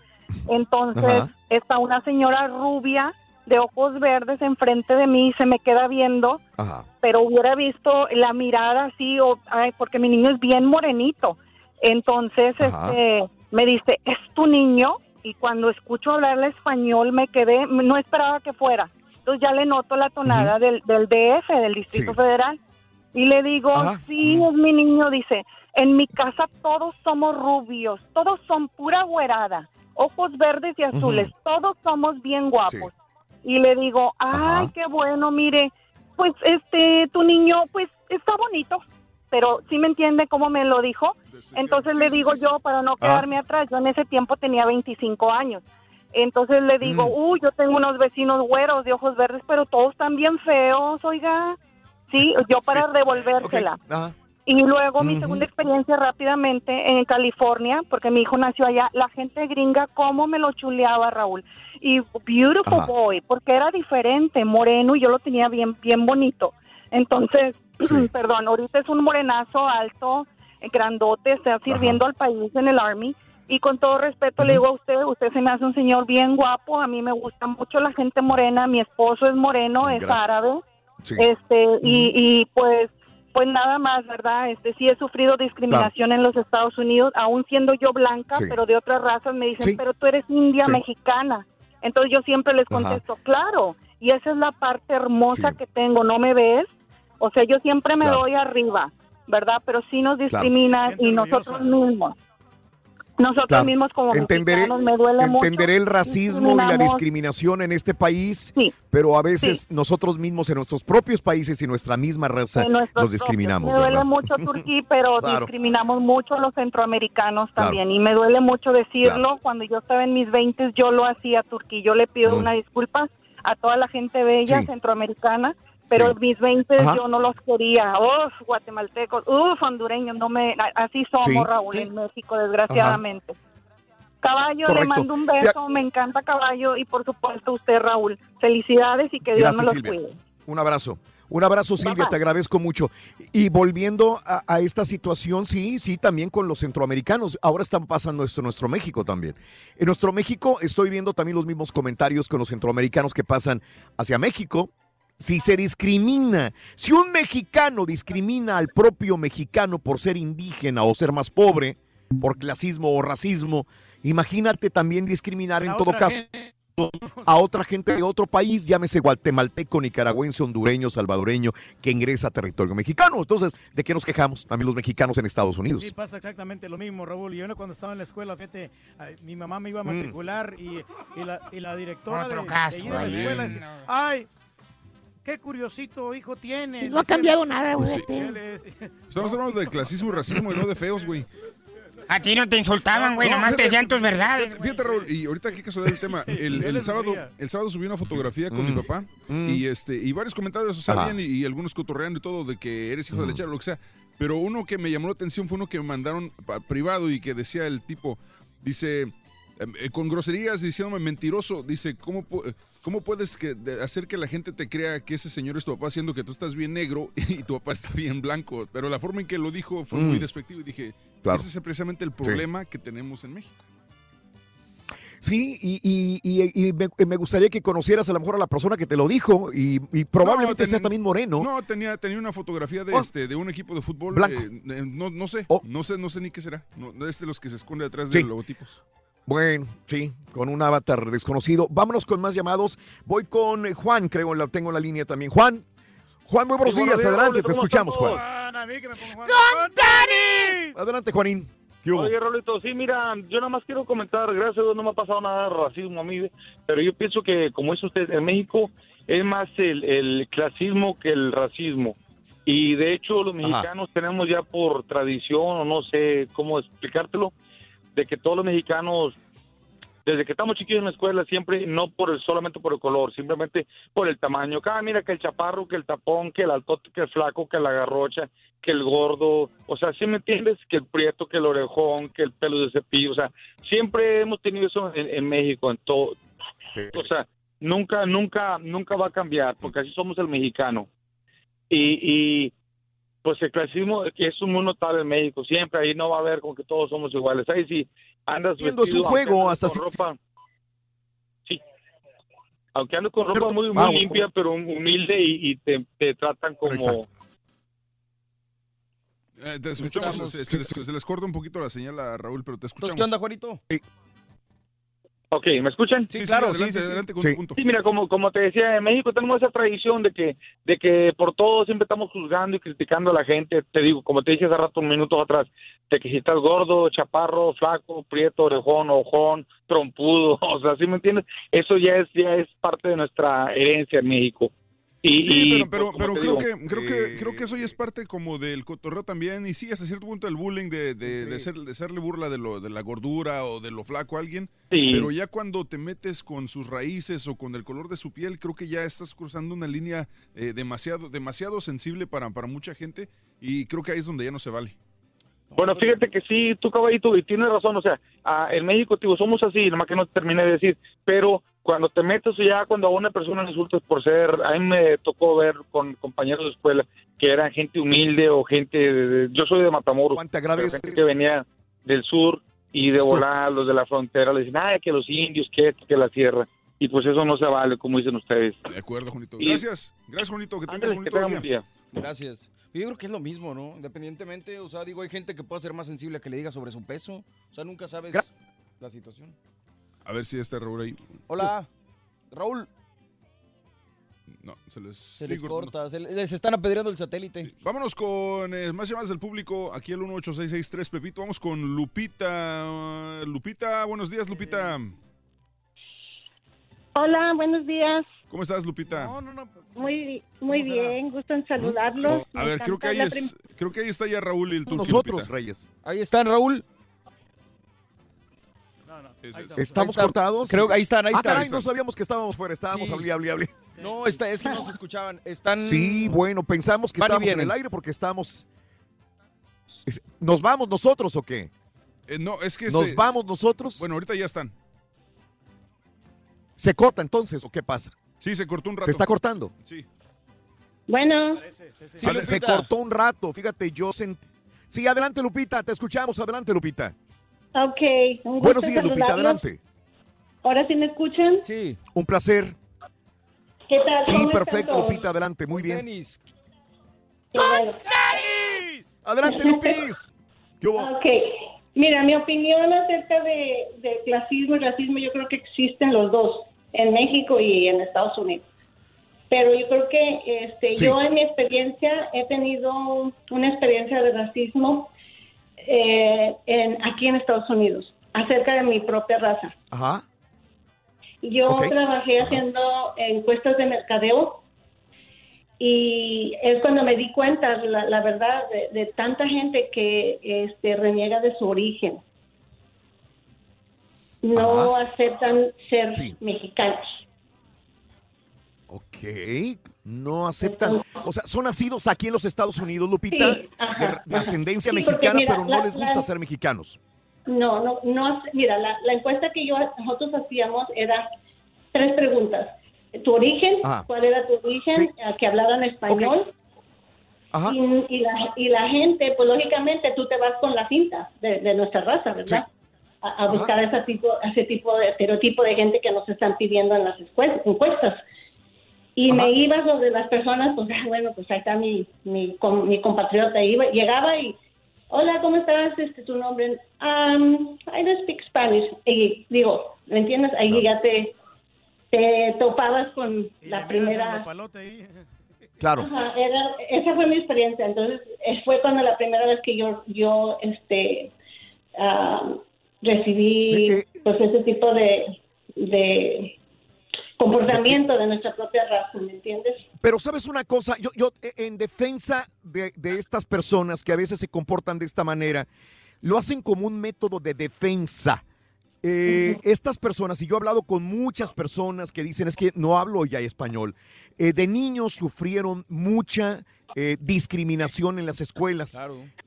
Entonces Ajá. está una señora rubia de ojos verdes enfrente de mí, se me queda viendo, Ajá. pero hubiera visto la mirada así, o, ay, porque mi niño es bien morenito. Entonces este, me dice, ¿es tu niño? Y cuando escucho hablarle español me quedé, no esperaba que fuera. Entonces ya le noto la tonada del, del DF, del Distrito Sí. Federal. Y le digo, Ajá. sí, es mi niño. Dice, en mi casa todos somos rubios, todos son pura güerada, ojos verdes y azules, todos somos bien guapos. Y le digo, ay, qué bueno, mire, pues este, tu niño, pues está bonito, pero sí me entiende cómo me lo dijo. Entonces le digo yo, para no quedarme atrás, yo en ese tiempo tenía 25 años. Entonces le digo, uy, yo tengo unos vecinos güeros de ojos verdes, pero todos están bien feos, oiga. Sí, yo para devolvérsela. Ajá. Y luego mi segunda experiencia rápidamente en California, porque mi hijo nació allá, la gente gringa, cómo me lo chuleaba Raúl. Y beautiful Ajá. boy, porque era diferente, moreno, y yo lo tenía bien, bien bonito. Entonces, perdón, ahorita es un morenazo alto, grandote, está sirviendo al país en el Army. Y con todo respeto le digo a usted, usted se me hace un señor bien guapo, a mí me gusta mucho la gente morena, mi esposo es moreno, es árabe. Sí. Este, y, y pues pues nada más, ¿verdad? Este sí he sufrido discriminación en los Estados Unidos, aún siendo yo blanca, Sí. pero de otras razas me dicen, Sí. pero tú eres india Sí. mexicana. Entonces yo siempre les Ajá. contesto, claro, y esa es la parte hermosa Sí. que tengo, ¿no me ves? O sea, yo siempre me Claro. doy arriba, ¿verdad? Pero sí nos Claro. discriminan y nosotros mismos. Nosotros Claro. mismos como entenderé, mexicanos me duele mucho. entenderé el racismo y la discriminación en este país, pero a veces nosotros mismos en nuestros propios países y nuestra misma raza los discriminamos. propios. Me duele ¿verdad? mucho Turquía, pero Claro. discriminamos mucho a los centroamericanos Claro. también. Y me duele mucho decirlo. Cuando yo estaba en mis 20 yo lo hacía Turquía. Yo le pido una disculpa a toda la gente bella Sí. centroamericana. Pero Sí. mis 20 Ajá. yo no los quería. Uf, guatemaltecos, uf, hondureños, no me, a- así somos, Sí. Raúl, en México, desgraciadamente. Caballo, le mando un beso, me encanta Caballo y por supuesto usted, Raúl. Felicidades y que Dios Gracias, me los Silvia. cuide. Un abrazo. Un abrazo, Silvia, te agradezco mucho. Y volviendo a, a esta situación, sí, sí, también con los centroamericanos. Ahora están pasando esto en nuestro México también. En nuestro México estoy viendo también los mismos comentarios con los centroamericanos que pasan hacia México. Si se discrimina, si un mexicano discrimina al propio mexicano por ser indígena o ser más pobre, por clasismo o racismo, imagínate también discriminar en todo caso a otra gente de otro país, llámese guatemalteco, nicaragüense, hondureño, salvadoreño, que ingresa a territorio mexicano. Entonces, ¿de qué nos quejamos también los mexicanos en Estados Unidos? Sí, pasa exactamente lo mismo, Raúl. Yo cuando estaba en la escuela, fíjate, mi mamá me iba a Mm. matricular y, y la, y la directora de, Otro de caso, de la escuela decía, ay, qué curiosito hijo tiene. No ha cambiado nada, güey. Estamos hablando de clasismo y racismo y no de feos, güey. A ti no te insultaban, güey, No, nomás te decían tus verdades. Fíjate, fíjate, Raúl, y ahorita qué casualidad el tema. El, el sábado, el sábado subí una fotografía con Mm. mi papá y este y varios comentarios o sea, Ajá. bien, y, y algunos cotorreando y todo de que eres hijo de lechero o lo que sea. Pero uno que me llamó la atención fue uno que me mandaron pa- privado y que decía el tipo, dice, em, eh, con groserías diciéndome mentiroso, dice, ¿cómo, pu- cómo puedes que, de- hacer que la gente te crea que ese señor es tu papá siendo que tú estás bien negro y tu papá está bien blanco? Pero la forma en que lo dijo fue muy Mm. despectivo y dije, Claro. ese es precisamente el problema que tenemos en México. Sí, y, y- y- y me, me gustaría que conocieras a lo mejor a la persona que te lo dijo y, probablemente No, sea también moreno. No, tenía, tenía una fotografía de Oh. este de un equipo de fútbol. Blanco. eh, no, no sé, no sé, no sé ni qué será. No, es de los que se esconde detrás Sí. de logotipos. Bueno, sí, con un avatar desconocido. Vámonos con más llamados. Voy con Juan, creo, la tengo en la línea también. Juan, Juan, muy buenos Sí, días. Adelante, te ¿cómo escuchamos, están Juan. ¡Con Danis! Adelante, Juanín. Oye, Rolito, sí, mira, yo nada más quiero comentar, gracias a Dios no me ha pasado nada de racismo a mí, pero yo pienso que, como dice usted, en México es más el, el clasismo que el racismo. Y de hecho los mexicanos tenemos ya por tradición, o no sé cómo explicártelo, de que todos los mexicanos, desde que estamos chiquillos en la escuela, siempre, no por el, solamente por el color, simplemente por el tamaño. Cada mira que el chaparro, que el tapón, que el altote, que el flaco, que la garrocha, que el gordo, o sea, ¿sí me entiendes? Que el prieto, que el orejón, que el pelo de cepillo, o sea, siempre hemos tenido eso en, en México, en todo, o sea, nunca, nunca, nunca va a cambiar, porque así somos el mexicano. Y, y pues el clasismo que es muy notable en México, siempre ahí no va a haber como que todos somos iguales. Ahí sí andas vestido, aunque juego, hasta con si- ropa, sí, aunque andes con ropa muy, muy Ah, limpia, pero humilde y, y te, te tratan como Eh, te escuchamos, Estamos- se, se les, se les corta un poquito la señal a Raúl, pero te escuchamos. ¿qué onda, Juanito? Ok, ¿me escuchan? Sí, Sí, claro, sí, adelante, sí, sí. adelante con tu punto. Sí, mira, como, como te decía, en México tenemos esa tradición de que, de que por todo siempre estamos juzgando y criticando a la gente. Te digo, como te dije hace rato, un minuto atrás, de que si estás gordo, chaparro, flaco, prieto, orejón, ojón, trompudo, o sea, ¿sí me entiendes? Eso ya es, ya es parte de nuestra herencia en México. Y, Sí, y, pero, pero, pues, pero te creo, que, creo, que, creo que eso ya es parte como del cotorreo también, y sí, hasta cierto punto el bullying de, de, de, ser- de hacerle burla de, lo, de la gordura o de lo flaco a alguien, Sí. pero ya cuando te metes con sus raíces o con el color de su piel, creo que ya estás cruzando una línea eh, demasiado, demasiado sensible para, para mucha gente, y creo que ahí es donde ya no se vale. Bueno, fíjate que sí, tú caballito, y tienes razón, o sea, en México, tío, somos así, nomás que no te terminé de decir, pero cuando te metes ya, cuando a una persona le insultas por ser, a mí me tocó ver con compañeros de escuela que eran gente humilde o gente, de- de- yo soy de Matamoros, pero gente que venía del sur y de volar, los de la frontera, le dicen, ay, que los indios, que esto, que la tierra, y pues eso no se vale, como dicen ustedes. De acuerdo, Juanito. Y- Gracias, gracias, Juanito, que tengas bonito que día. buen día. Gracias. Yo creo que es lo mismo, ¿no? Independientemente, o sea, digo, hay gente que puede ser más sensible a que le diga sobre su peso. O sea, nunca sabes la situación. A ver si está Raúl ahí. Hola, Raúl. No, se les, Se les corta, se les están apedreando el satélite. Vámonos con eh, más llamadas del público. Aquí el 18663 Pepito. Vamos con Lupita. Lupita, buenos días, Lupita. Hola, buenos días. ¿Cómo estás, Lupita? Muy, muy bien, gusto en saludarlos. A Me ver, creo que, ahí es, creo que ahí está ya Raúl y el turco. Nosotros, Lupita. Reyes. Ahí están, Raúl. ¿Estamos cortados? Creo que ahí están, ahí ah, están. caray, no sabíamos que estábamos fuera, estábamos Sí. hablé, hablé, hablé. No, está, es que no se escuchaban. Están. Sí, bueno, pensamos que Van estábamos en el aire porque estábamos... Es- ¿Nos vamos nosotros o qué? Eh, no, es que ¿Nos se- vamos nosotros? Bueno, ahorita ya están. ¿Se corta entonces o qué pasa? Sí, se cortó un rato. ¿Se está cortando? Sí. Bueno. se, se cortó un rato, fíjate, yo sentí... Sí, adelante Lupita, te escuchamos, adelante Lupita. Ok, un gusto Buenos en días Lupita, adelante. ¿Ahora sí me escuchan? Sí. Un placer. ¿Qué tal? Sí, ¿Cómo están perfecto todos? Lupita, adelante, muy bien. Bueno. Adelante Lupis. ¿Qué hubo? Ok, mira, mi opinión acerca de, de clasismo y racismo, yo creo que existen los dos, en México y en Estados Unidos. Pero yo creo que este, Sí. yo en mi experiencia he tenido una experiencia de racismo eh, en, aquí en Estados Unidos, acerca de mi propia raza. Ajá. Yo trabajé haciendo encuestas de mercadeo y es cuando me di cuenta, la, la verdad, de, de tanta gente que este, reniega de su origen. No aceptan ser mexicanos. No aceptan. O sea, son nacidos aquí en los Estados Unidos, Lupita, Sí, ajá, de, ascendencia Sí, mexicana, mira, pero no la- les gusta la- ser mexicanos. No, no, no. Mira, la, la encuesta que yo nosotros hacíamos era tres preguntas. Tu origen, Ajá. cuál era tu origen, que hablaran español. Ajá. Y, y la, y la gente, pues lógicamente tú te vas con la cinta de, de nuestra raza, ¿verdad? A, a buscar ese tipo, ese tipo de estereotipo de gente que nos están pidiendo en las encuestas. Y me iba sobre las personas, pues ah, bueno, pues ahí está mi, mi, com- mi compatriota. Iba, llegaba y, hola, ¿cómo estás? Este, tu nombre. Um, I don't speak Spanish. Y digo, ¿me entiendes? Ahí ya te, te topabas con la primera... Claro. Ajá, era- esa fue mi experiencia. Entonces, eh, fue cuando la primera vez que yo, yo este, ah, recibí pues ese tipo de, de comportamiento de nuestra propia raza, ¿me entiendes? Pero sabes una cosa, yo, yo eh, en defensa de, de estas personas que a veces se comportan de esta manera, lo hacen como un método de defensa. Eh, Estas personas, y yo he hablado con muchas personas que dicen es que no hablo ya español, eh, de niños sufrieron mucha eh, discriminación en las escuelas.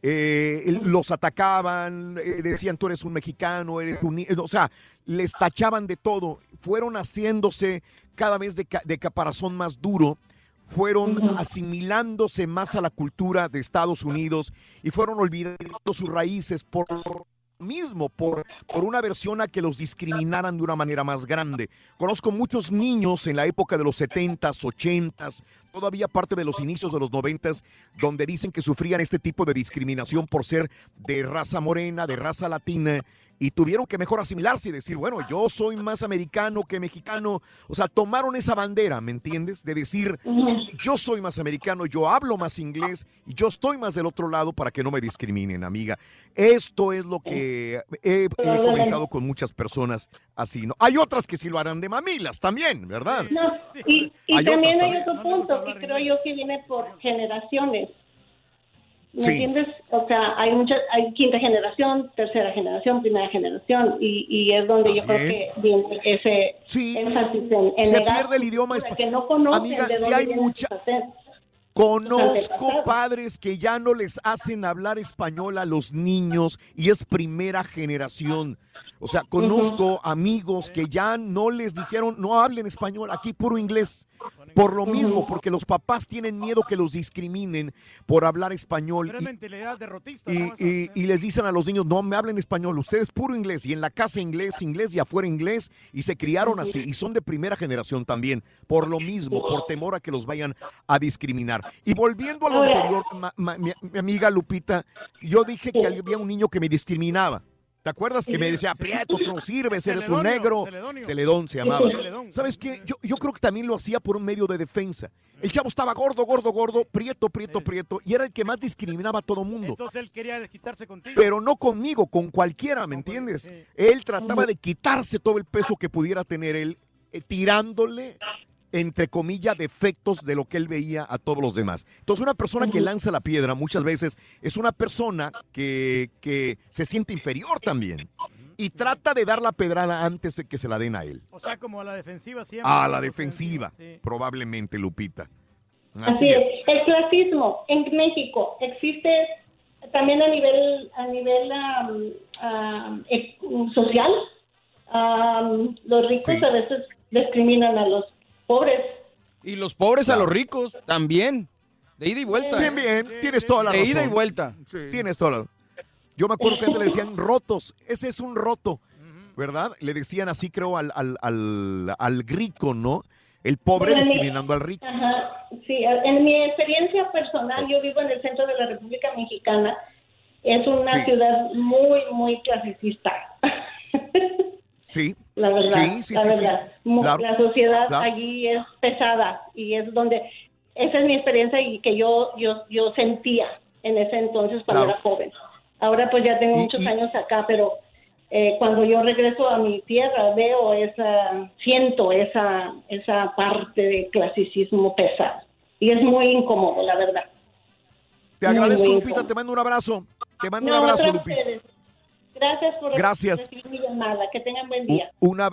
Eh, el- los atacaban, eh, decían tú eres un mexicano, eres un... ni-", O sea, les tachaban de todo. Fueron haciéndose cada vez de, ca- de caparazón más duro, fueron asimilándose más a la cultura de Estados Unidos y fueron olvidando sus raíces por mismo, por, por una versión a que los discriminaran de una manera más grande. Conozco muchos niños en la época de los 70s, 80s, todavía parte de los inicios de los 90s, donde dicen que sufrían este tipo de discriminación por ser de raza morena, de raza latina, y tuvieron que mejor asimilarse y decir, bueno, yo soy más americano que mexicano. O sea, tomaron esa bandera, ¿me entiendes? De decir, yo soy más americano, yo hablo más inglés y yo estoy más del otro lado para que no me discriminen, amiga. Esto es lo que he, he comentado con muchas personas así, ¿no? Hay otras que sí lo harán de mamilas también, ¿verdad? No, y, y Hay también otras hay otro punto que creo yo que viene por generaciones. ¿Me Sí. entiendes? O sea, hay muchas, hay quinta generación, tercera generación, primera generación, y, y es donde yo creo que viene ese énfasis en, en Se pierde el idioma cultura, espa- que no conocen Amiga, de dónde hay mucha-. Conozco padres que ya no les hacen hablar español a los niños y es primera generación. O sea, conozco amigos que ya no les dijeron no hablen español, aquí puro inglés. Por lo mismo, porque los papás tienen miedo que los discriminen por hablar español. Y- mentalidad derrotista. y, y- y les dicen a los niños, no me hablen español, ustedes puro inglés, y en la casa inglés, inglés y afuera inglés, y se criaron así, y son de primera generación también, por lo mismo, por temor a que los vayan a discriminar. Y volviendo a lo anterior, ma- ma- mi, mi amiga Lupita, yo dije que había un niño que me discriminaba. ¿Te acuerdas que me decía, Prieto, tú no sirves, eres un negro? Celedonio. Celedón se llamaba. Celedón. ¿Sabes qué? Yo, yo creo que también lo hacía por un medio de defensa. El chavo estaba gordo, gordo, gordo, prieto, prieto, prieto, y era el que más discriminaba a todo mundo Entonces él quería desquitarse contigo. pero no conmigo, con cualquiera, ¿me entiendes? Él trataba de quitarse todo el peso que pudiera tener él, eh, tirándole, entre comillas, defectos de lo que él veía a todos los demás. Entonces, una persona que lanza la piedra muchas veces es una persona que, que se siente inferior también y trata de dar la pedrada antes de que se la den a él. O sea, como a la defensiva siempre. A la defensiva, Sí. probablemente, Lupita. Así es. El clasismo en México existe también a nivel a nivel am, e- social. Los ricos Sí. a veces discriminan a los pobres. Y los pobres a los ricos también. De ida y vuelta. Bien, bien, tienes toda la De razón. ida y vuelta. Tienes toda la Yo me acuerdo que antes le decían rotos. Ese es un roto, ¿verdad? Le decían así, creo, al, al, al, al rico, ¿no? El pobre Pero en mi- discriminando al rico. Ajá, sí, en mi experiencia personal, yo vivo en el centro de la República Mexicana. Es una Sí. ciudad muy, muy clasicista, Sí. la verdad. Sí, sí, la sí, verdad. Claro, La sociedad claro. allí es pesada y es donde esa es mi experiencia y que yo yo yo sentía en ese entonces cuando era joven. Ahora pues ya tengo Y- muchos y- años acá, pero eh, cuando yo regreso a mi tierra veo esa, siento esa esa parte de clasicismo pesado y es muy incómodo, la verdad. Te agradezco, muy Lupita. incómodo. Te mando un abrazo. Te mando No, un abrazo, ustedes. Gracias por Gracias. recibir mi llamada. Que tengan buen día. Una,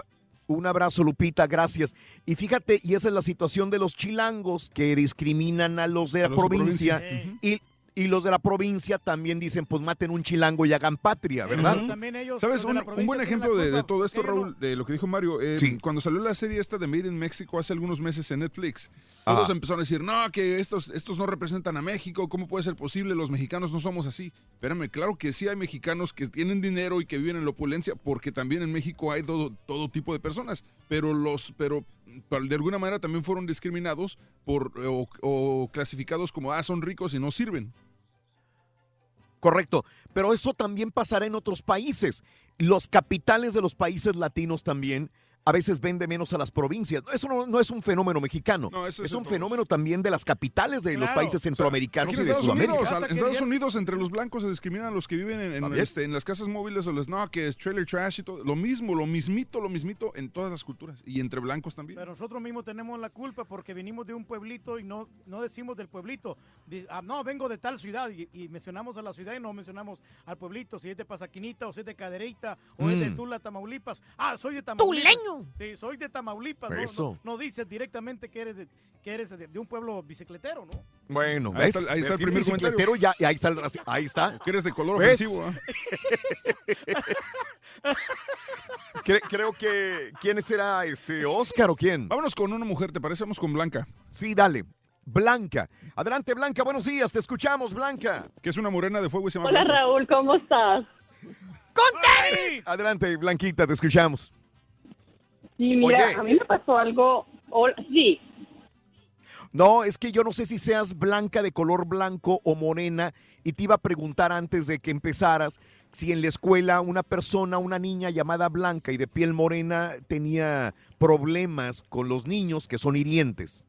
un abrazo, Lupita, gracias. Y fíjate, y esa es la situación de los chilangos que discriminan a los de la de provincia. y, y los de la provincia también dicen, pues maten un chilango y hagan patria, ¿verdad? Ujú. También ellos, ¿Sabes? Un, buen ejemplo de, todo esto. Raúl, de lo que dijo Mario. eh, Sí. Cuando salió la serie esta de Made in Mexico hace algunos meses en Netflix, todos Ajá. empezaron a decir, no, que estos, estos no representan a México, ¿cómo puede ser posible? Los mexicanos no somos así. Espérame, claro que sí hay mexicanos que tienen dinero y que viven en la opulencia, porque también en México hay todo, todo tipo de personas, pero los, pero de alguna manera también fueron discriminados por, o, o clasificados como, ah, son ricos y no sirven. Correcto, pero eso también pasará en otros países. Los capitales de los países latinos también a veces vende menos a las provincias. Eso no, no es un fenómeno mexicano, No, eso es es un todos. fenómeno también de las capitales de los países centroamericanos y de Estados Sudamérica. en Estados Unidos, entre los blancos se discriminan a los que viven en, en, este, en las casas móviles o les no, que es trailer trash y todo. Lo mismo, lo mismito, lo mismito en todas las culturas y entre blancos también. Pero nosotros mismos tenemos la culpa porque venimos de un pueblito y no, no decimos del pueblito. Ah, no, vengo de tal ciudad y, y mencionamos a la ciudad y no mencionamos al pueblito. Si es de Pasaquinita o si es de Cadereyta o es de Mm. Tula, Tamaulipas. Ah, soy de Tamaulipas. ¡Tuleño! Sí, soy de Tamaulipas. No, Eso. No, no dices directamente que eres, de, que eres de, de un pueblo bicicletero, ¿no? Bueno, Ahí está- ahí está el primer bicicletero comentario. ya, y ahí está el ahí está. Que eres de color ¿Ves? ofensivo. Cre- creo que quién será este Oscar o quién. Vámonos con una mujer, ¿te parece? Vamos con Blanca, Sí, dale. Blanca. Adelante, Blanca. Buenos días. Te escuchamos, Blanca. que es una morena de fuego y se llama Hola Blanca. Raúl, ¿cómo estás? Adelante, Blanquita. Te escuchamos. Sí, mira, Oye. a mí me pasó algo, sí, No, es que yo no sé si seas blanca de color blanco o morena y te iba a preguntar antes de que empezaras si en la escuela una persona, una niña llamada blanca y de piel morena tenía problemas con los niños que son hirientes.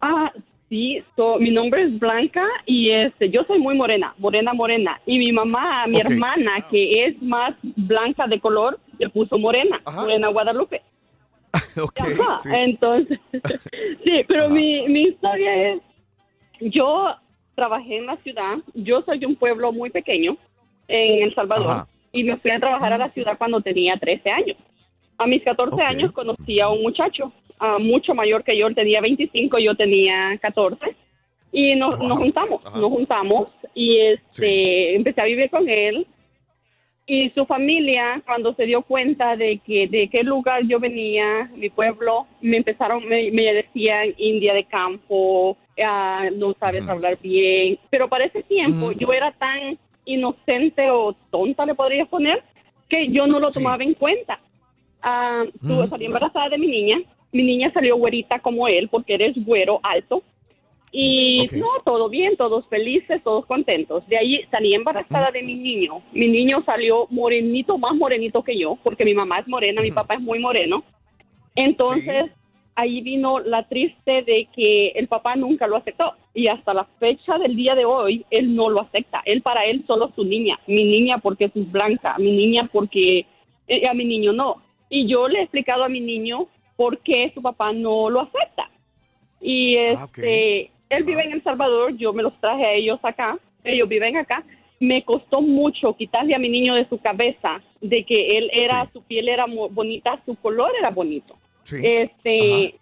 Ah, sí, so, mi nombre es Blanca y este, yo soy muy morena, morena, morena. Y mi mamá, mi hermana, que es más blanca de color, le puso morena, morena Guadalupe. ok, Ajá, sí. entonces, sí, pero mi, mi historia es, yo trabajé en la ciudad, yo soy de un pueblo muy pequeño en El Salvador Ajá. y me fui a trabajar a la ciudad cuando tenía 13 años. A mis 14 Ok. años conocí a un muchacho ah, mucho mayor que yo, él tenía 25, yo tenía 14 y nos, nos juntamos, Ajá. nos juntamos y este empecé a vivir con él y su familia cuando se dio cuenta de que de qué lugar yo venía mi pueblo me empezaron me, me decían india de campo ah, no sabes hablar bien. Pero para ese tiempo yo era tan inocente o tonta le podría poner que yo no lo tomaba en cuenta. Ah, tuve- salí embarazada de mi niña. Mi niña salió güerita como él porque eres güero alto y no, todo bien, todos felices, todos contentos. De ahí salí embarazada de mi niño. Mi niño salió morenito, más morenito que yo, porque mi mamá es morena, mi papá es muy moreno. Entonces, ahí vino la triste de que el papá nunca lo aceptó. Y hasta la fecha del día de hoy, él no lo acepta. Él para él solo es su niña. Mi niña porque es blanca, mi niña porque eh, a mi niño no. Y yo le he explicado a mi niño por qué su papá no lo acepta. Y este, él vive en El Salvador, yo me los traje a ellos acá, ellos viven acá. Me costó mucho quitarle a mi niño de su cabeza de que él era, su piel era bonita, su color era bonito. Este,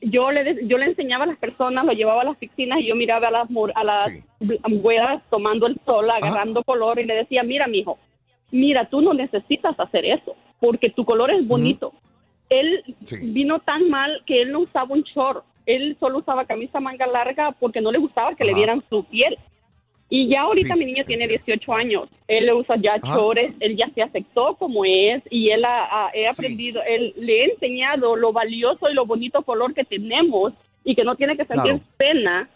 yo le yo le enseñaba a las personas, lo llevaba a las piscinas y yo miraba a las a las güeras tomando el sol, agarrando color y le decía, mira, mijo, mira, tú no necesitas hacer eso porque tu color es bonito. Él vino tan mal que él no usaba un short, él solo usaba camisa manga larga porque no le gustaba que le vieran su piel. Y ya ahorita Sí. mi niño tiene 18 años. Él usa ya Ajá. chores, él ya se aceptó como es y él ha, ha- he aprendido, él, le he enseñado lo valioso y lo bonito color que tenemos y que no tiene que sentir Claro. pena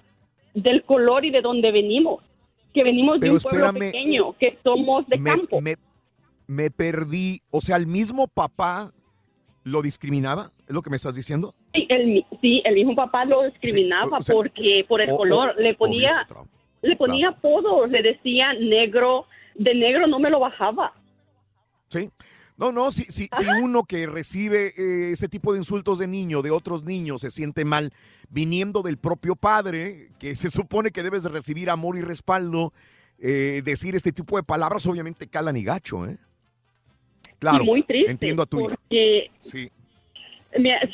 del color y de donde venimos. Que venimos de un pueblo pequeño, que somos de me, campo. me- me perdí. O sea, el mismo papá lo discriminaba, ¿es lo que me estás diciendo? Sí, el, sí, el mismo papá lo discriminaba o porque por el o- o- color le ponía le ponía apodos, le decía negro, de negro no me lo bajaba. Sí. No, no, si, si, si uno que recibe eh, ese tipo de insultos de niño, de otros niños, se siente mal, viniendo del propio padre, que se supone que debes de recibir amor y respaldo, eh, decir este tipo de palabras obviamente calan y gacho, ¿eh? Claro, y muy triste entiendo a tu porque Sí.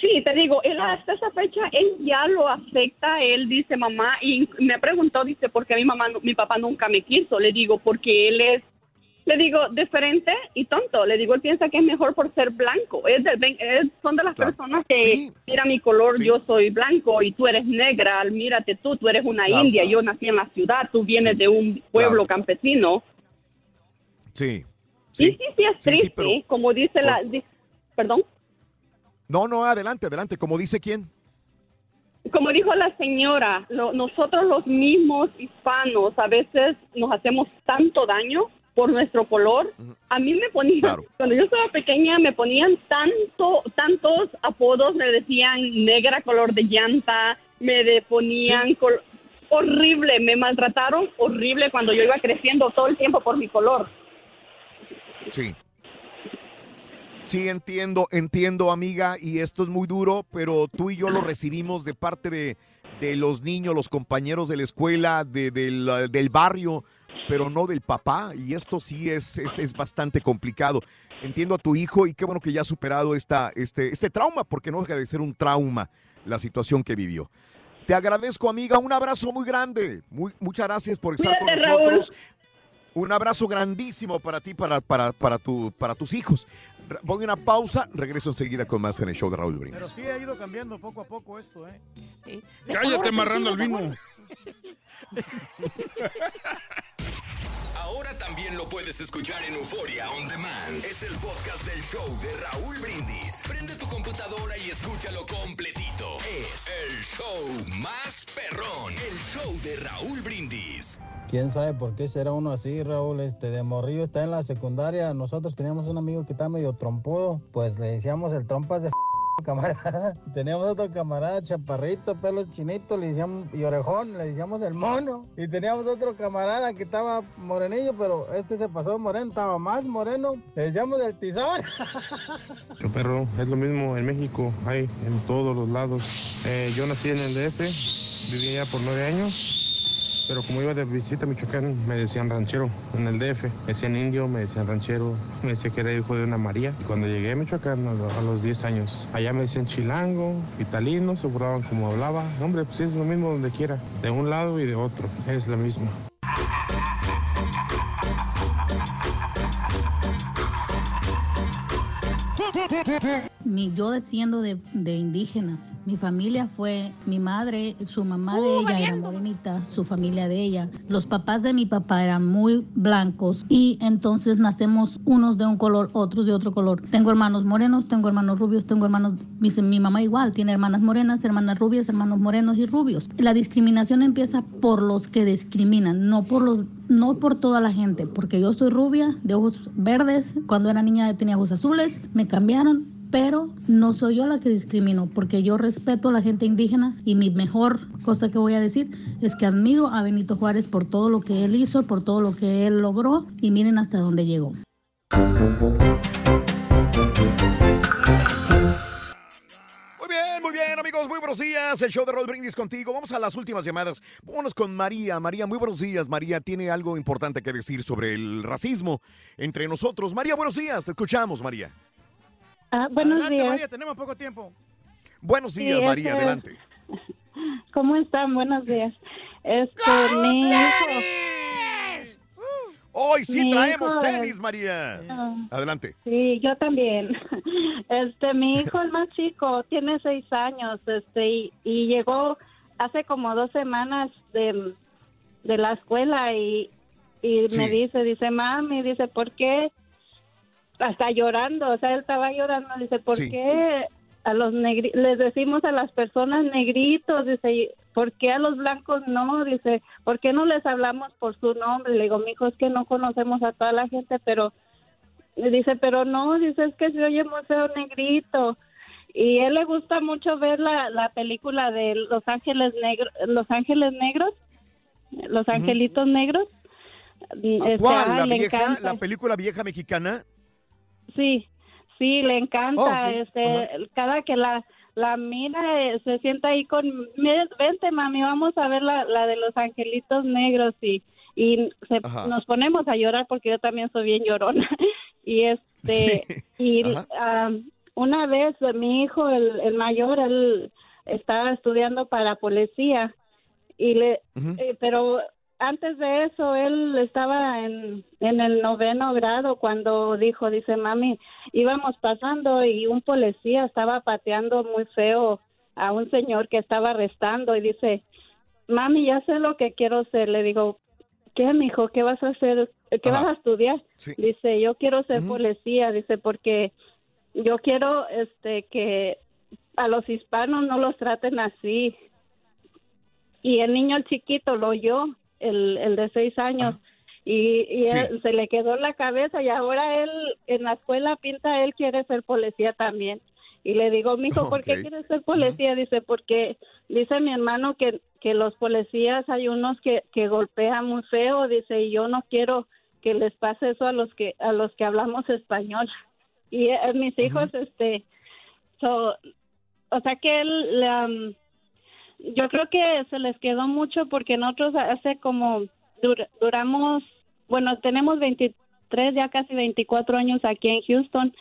Sí, te digo, él hasta esa fecha, él ya lo acepta, él dice mamá, y me preguntó, dice, ¿por qué mi mamá, mi papá nunca me quiso? Le digo, porque él es, le digo, diferente y tonto, le digo, él piensa que es mejor por ser blanco, es ven- es- son de las personas que, mira mi color, yo soy blanco y tú eres negra, mírate tú, tú eres una Claro. india, yo nací en la ciudad, tú vienes de un pueblo campesino. Sí. Sí, sí, sí, es Sí, sí, triste, pero- como dice la, di- perdón. No, no, adelante, adelante. Como dice quién. Como dijo la señora, lo- nosotros los mismos hispanos a veces nos hacemos tanto daño por nuestro color. A mí me ponían, cuando yo estaba pequeña, me ponían tanto, tantos apodos, me decían negra color de llanta, me de- ponían horrible, me maltrataron horrible cuando yo iba creciendo todo el tiempo por mi color. Sí. Sí, entiendo, entiendo, amiga, y esto es muy duro, pero tú y yo lo recibimos de parte de, de los niños, los compañeros de la escuela, de- del, del barrio, pero no del papá, y esto sí es, es, es bastante complicado. Entiendo a tu hijo y qué bueno que ya ha superado esta, este, este trauma, porque no deja de ser un trauma la situación que vivió. Te agradezco, amiga, un abrazo muy grande. Muy, muchas gracias por estar Cuídate, con Raúl. Un abrazo grandísimo para ti, para, para, para, tu, para tus hijos. Voy a una pausa, regreso enseguida con más en el show de Raúl Brindis. Pero sí ha ido cambiando poco a poco esto, ¿eh? Cállate amarrando el vino. Ahora también lo puedes escuchar en Euforia On Demand. Es el podcast del show de Raúl Brindis. Prende tu computadora y escúchalo completito. Es el show más perrón. El show de Raúl Brindis. ¿Quién sabe por qué será uno así, Raúl? Este, de morrillo está en la secundaria. Nosotros teníamos un amigo que estaba medio trompudo. Pues le decíamos el trompas de Teníamos otro camarada chaparrito, pelo chinito, le decíamos, y orejón, le decíamos el mono. Y teníamos otro camarada que estaba morenillo, pero este se pasó moreno, estaba más moreno. Le decíamos el tizón. Yo perro, es lo mismo en México, hay en todos los lados. Eh, yo nací en el DF, viví allá por nueve años. Pero como iba de visita a Michoacán, me decían ranchero en el DF. Me decían indio, me decían ranchero, me decía que era hijo de una María. Y cuando llegué a Michoacán a lo- a los 10 años, allá me decían chilango, italino, se burlaban como hablaba. Hombre, pues es lo mismo donde quiera, de un lado y de otro, es lo mismo. Mi, yo desciendo de, de indígenas. Mi familia fue mi madre, su mamá de ella era morenita, su familia de ella. Los papás de mi papá eran muy blancos y entonces nacemos unos de un color, otros de otro color. Tengo hermanos morenos, tengo hermanos rubios, tengo hermanos, mi, mi mamá igual, tiene hermanas morenas, hermanas rubias, hermanos morenos y rubios. La discriminación empieza por los que discriminan, no por los no por toda la gente, porque yo soy rubia, de ojos verdes, cuando era niña tenía ojos azules, me cambiaron, pero no soy yo la que discrimino, porque yo respeto a la gente indígena y mi mejor cosa que voy a decir es que admiro a Benito Juárez por todo lo que él hizo, por todo lo que él logró y miren hasta dónde llegó. Muy bien, muy bien, amigos, muy buenos días. El show de Roll Brindis contigo. Vamos a las últimas llamadas. Vámonos con María. María, muy buenos días. María tiene algo importante que decir sobre el racismo entre nosotros. María, buenos días. Te escuchamos, María. Ah, buenos Adelante, días. María, tenemos poco tiempo. Buenos días, Sí, María. este- Adelante. ¿Cómo están? Buenos días. Este, mi hijo. Hoy sí Mi traemos tenis, es- María. Ah, Adelante. Sí, yo también. Este, mi hijo el más chico tiene seis años, este, y, y llegó hace como dos semanas de, de la escuela y, y Sí. me dice, dice, mami, dice, ¿por qué? Hasta llorando, o sea, él estaba llorando, dice, ¿por Sí. qué a los negri les decimos a las personas negritos, dice, "y ¿por qué a los blancos no? Dice, ¿por qué no les hablamos por su nombre? Le digo, mijo, es que no conocemos a toda la gente, pero dice, pero no, dice, es que se oye muy feo negrito. Y él le gusta mucho ver la, la película de Los Ángeles Negros, Los Ángeles Negros, Los Angelitos Negros. Este, ¿Cuál? encanta. ¿La película vieja mexicana? Sí, sí, le encanta. Oh. Este, cada que la la mira eh, se sienta ahí con, "Ven- vente mami, vamos a ver la, la de los angelitos negros y y se- nos ponemos a llorar porque yo también soy bien llorona. Y este y una vez mi hijo el, el mayor él estaba estudiando para policía y le eh, pero antes de eso él estaba en, en el noveno grado cuando dijo dice mami íbamos pasando y un policía estaba pateando muy feo a un señor que estaba arrestando y dice mami ya sé lo que quiero ser le digo qué mijo qué vas a hacer qué Ajá. vas a estudiar Sí. dice yo quiero ser policía dice porque yo quiero este que a los hispanos no los traten así y el niño el chiquito lo oyó el, el de seis años y, y Sí. él- se le quedó en la cabeza y ahora él en la escuela pinta él quiere ser policía también y le digo mijo ¿por qué Ok. quieres ser policía? dice porque dice mi hermano que que los policías hay unos que que golpean muy feo dice y yo no quiero que les pase eso a los que a los que hablamos español y eh, mis hijos este so, o sea que él um, yo creo que se les quedó mucho porque nosotros hace como dur- duramos bueno tenemos 23 ya casi 24 años aquí en Houston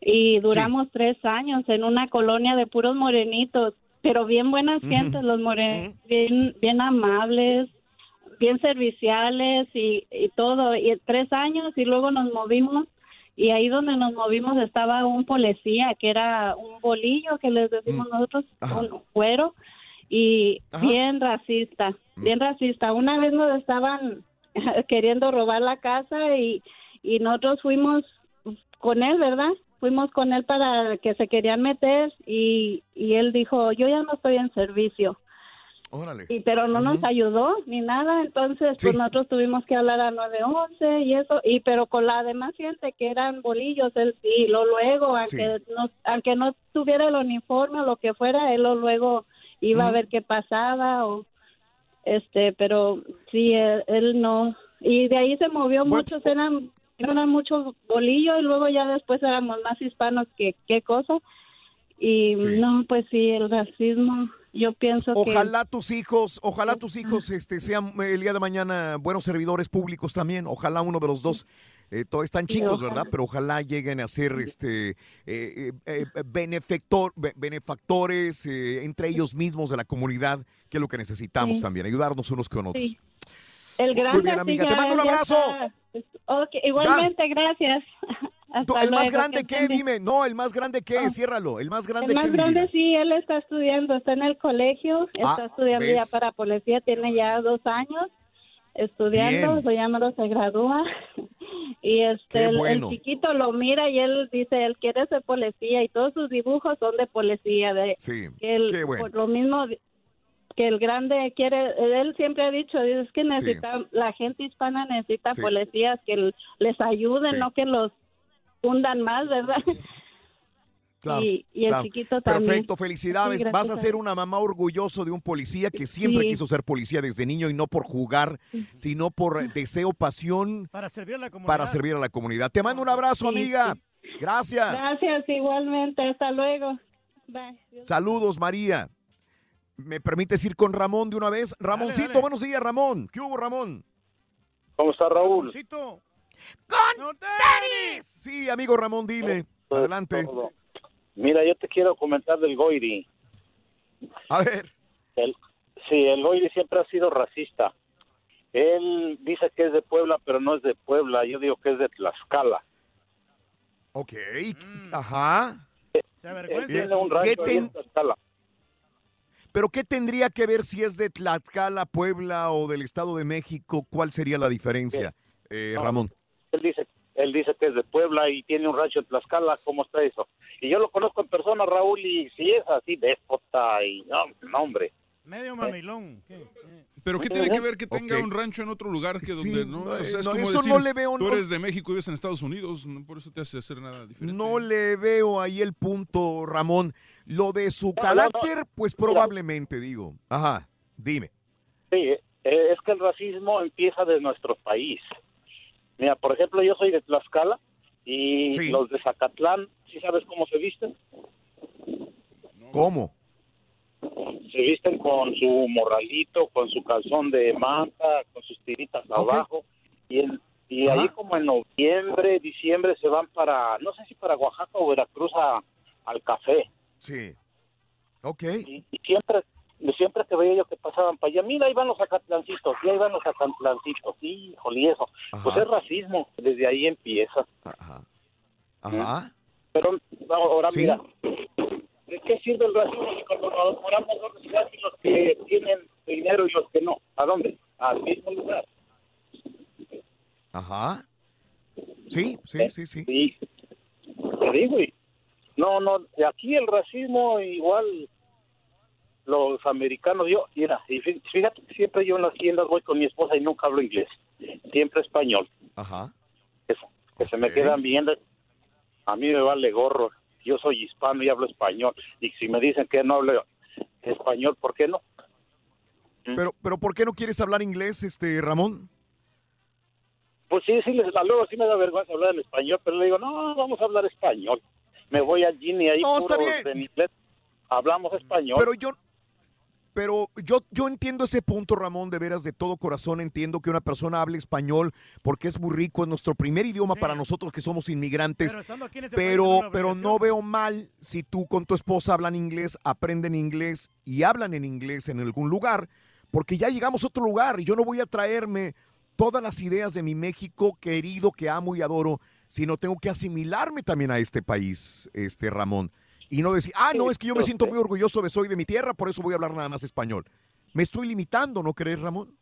y duramos tres años en una colonia de puros morenitos pero bien buenas gentes los morenos bien bien amables bien serviciales y, y todo y tres años y luego nos movimos y ahí donde nos movimos estaba un policía que era un bolillo que les decimos nosotros un cuero y Ajá. bien racista bien racista una vez nos estaban queriendo robar la casa y, y nosotros fuimos con él, ¿verdad? Fuimos con él para que se querían meter y, y él dijo, yo ya no estoy en servicio. Órale. Y, pero no nos ayudó ni nada, entonces pues nosotros tuvimos que hablar a 911 y eso, y pero con la demás gente que eran bolillos, él sí, lo luego, aunque, no, aunque no tuviera el uniforme o lo que fuera, él lo luego iba a ver qué pasaba o este, pero sí, él, él no, y de ahí se movió muchos, eran, eran muchos bolillos y luego ya después éramos más hispanos que qué cosa, y no, pues sí, el racismo, yo pienso que... Ojalá tus hijos, ojalá tus hijos este, sean el día de mañana buenos servidores públicos también. Ojalá uno de los dos, eh, todos están chicos. ¿verdad? Pero ojalá lleguen a ser este, eh, eh, eh, benefactor- be- benefactores eh, entre ellos mismos de la comunidad, que es lo que necesitamos Sí. también, ayudarnos unos con otros. Sí. El grande Muy bien, amiga, te mando un abrazo. igualmente, gracias. Hasta ¿El más grande que bien. Dime. No, el más grande qué, ciérralo. El más grande El qué, más grande sí, él está estudiando, está en el colegio, Ah, está estudiando ¿ves? ya para policía, tiene ya dos años estudiando, Bien. llamado se gradúa y este el, chiquito lo mira y él dice él quiere ser policía y todos sus dibujos son de policía de Sí, que él, qué bueno. por lo mismo que el grande quiere, él siempre ha dicho, es que necesita, la gente hispana necesita Sí. policías que les ayuden, Sí. no que los hundan más, ¿verdad? Claro, y, y el claro. chiquito también. Perfecto, felicidades. Sí, Vas a a ser una mamá orgulloso de un policía que siempre Sí. quiso ser policía desde niño y no por jugar, sino por eh, deseo, pasión Para servir a la comunidad. para servir a la comunidad. Te mando un abrazo, amiga. Gracias. Gracias, igualmente, hasta luego. Bye. Saludos, María. ¿Me permites ir con Ramón de una vez? Ramoncito, dale. buenos días, Ramón. ¿Qué hubo, Ramón? ¿Cómo está Raúl? ¡Con tenis! Sí, amigo Ramón, dile. Adelante. Todo. Mira, yo te quiero comentar del Goiri. A ver. El, sí, el Goiri siempre ha sido racista. Él dice que es de Puebla, pero no es de Puebla. Yo digo que es de Tlaxcala. Ok. Ajá. Él avergüenza un ¿Qué ten- en Tlaxcala. Pero ¿qué tendría que ver si es de Tlaxcala, Puebla o del Estado de México? ¿Cuál sería la diferencia, eh, No, Ramón? Él dice, él dice que es de Puebla y tiene un rancho en Tlaxcala. ¿Cómo está eso? Y yo lo conozco en persona, Raúl, y si es así, déspota y no, no, hombre. Medio mamilón. Pero ¿qué tiene que ver que tenga Ok. un rancho en otro lugar que donde no? O sea, es no, como eso decir, no le veo, Tú no- eres de México y vives en Estados Unidos, no por eso te hace hacer nada diferente. No le veo ahí el punto, Ramón. Lo de su No, no, carácter, pues probablemente, digo. Ajá, dime. Sí, eh, es que el racismo empieza de nuestro país. Mira, por ejemplo, yo soy de Tlaxcala y los de Zacatlán, ¿sí sabes cómo se visten? ¿Cómo? Se visten con su morralito, con su calzón de manta, con sus tiritas abajo. Y, ahí como en noviembre, diciembre se van para, no sé si para Oaxaca o Veracruz a- al café. Sí. Ok. Y, y siempre siempre que veía yo que pasaban para allá, mira, ahí van los acatlancitos, y ahí van los acatlancitos, híjole, y eso. Pues Ajá. es racismo, desde ahí empieza. Ajá. Pero ahora Sí. mira, ¿de qué sirve el racismo cuando nos moramos dos y los que tienen dinero y los que no? ¿A dónde? Al mismo lugar. Ajá. Sí, sí, sí, sí. Sí, te digo, y no, no, aquí el racismo igual los americanos, yo, mira, y fí- fíjate siempre yo en las tiendas voy con mi esposa y nunca hablo inglés, siempre español, Ajá. que, se- me quedan viendo, a mí me vale gorro, yo soy hispano y hablo español, y si me dicen que no hablo español, ¿por qué no? Pero, pero ¿por qué no quieres hablar inglés, este Ramón? Pues sí, sí, les, luego sí me da vergüenza hablar en español, pero le digo, no, vamos a hablar español. Me voy al Gini ahí, No, está puros bien. en inglés, hablamos español. Pero yo, pero yo, yo entiendo ese punto, Ramón, de veras, de todo corazón. Entiendo que una persona hable español porque es muy rico, es nuestro primer idioma para nosotros que somos inmigrantes. Pero este Pero, no veo mal si tú con tu esposa hablan inglés, aprenden inglés y hablan en inglés en algún lugar, porque ya llegamos a otro lugar y yo no voy a traerme todas las ideas de mi México querido que amo y adoro, sino tengo que asimilarme también a este país, este Ramón. Y no decir, ah, no, es que yo me siento muy orgulloso de soy de mi tierra, por eso voy a hablar nada más español. Me estoy limitando, ¿no crees, Ramón?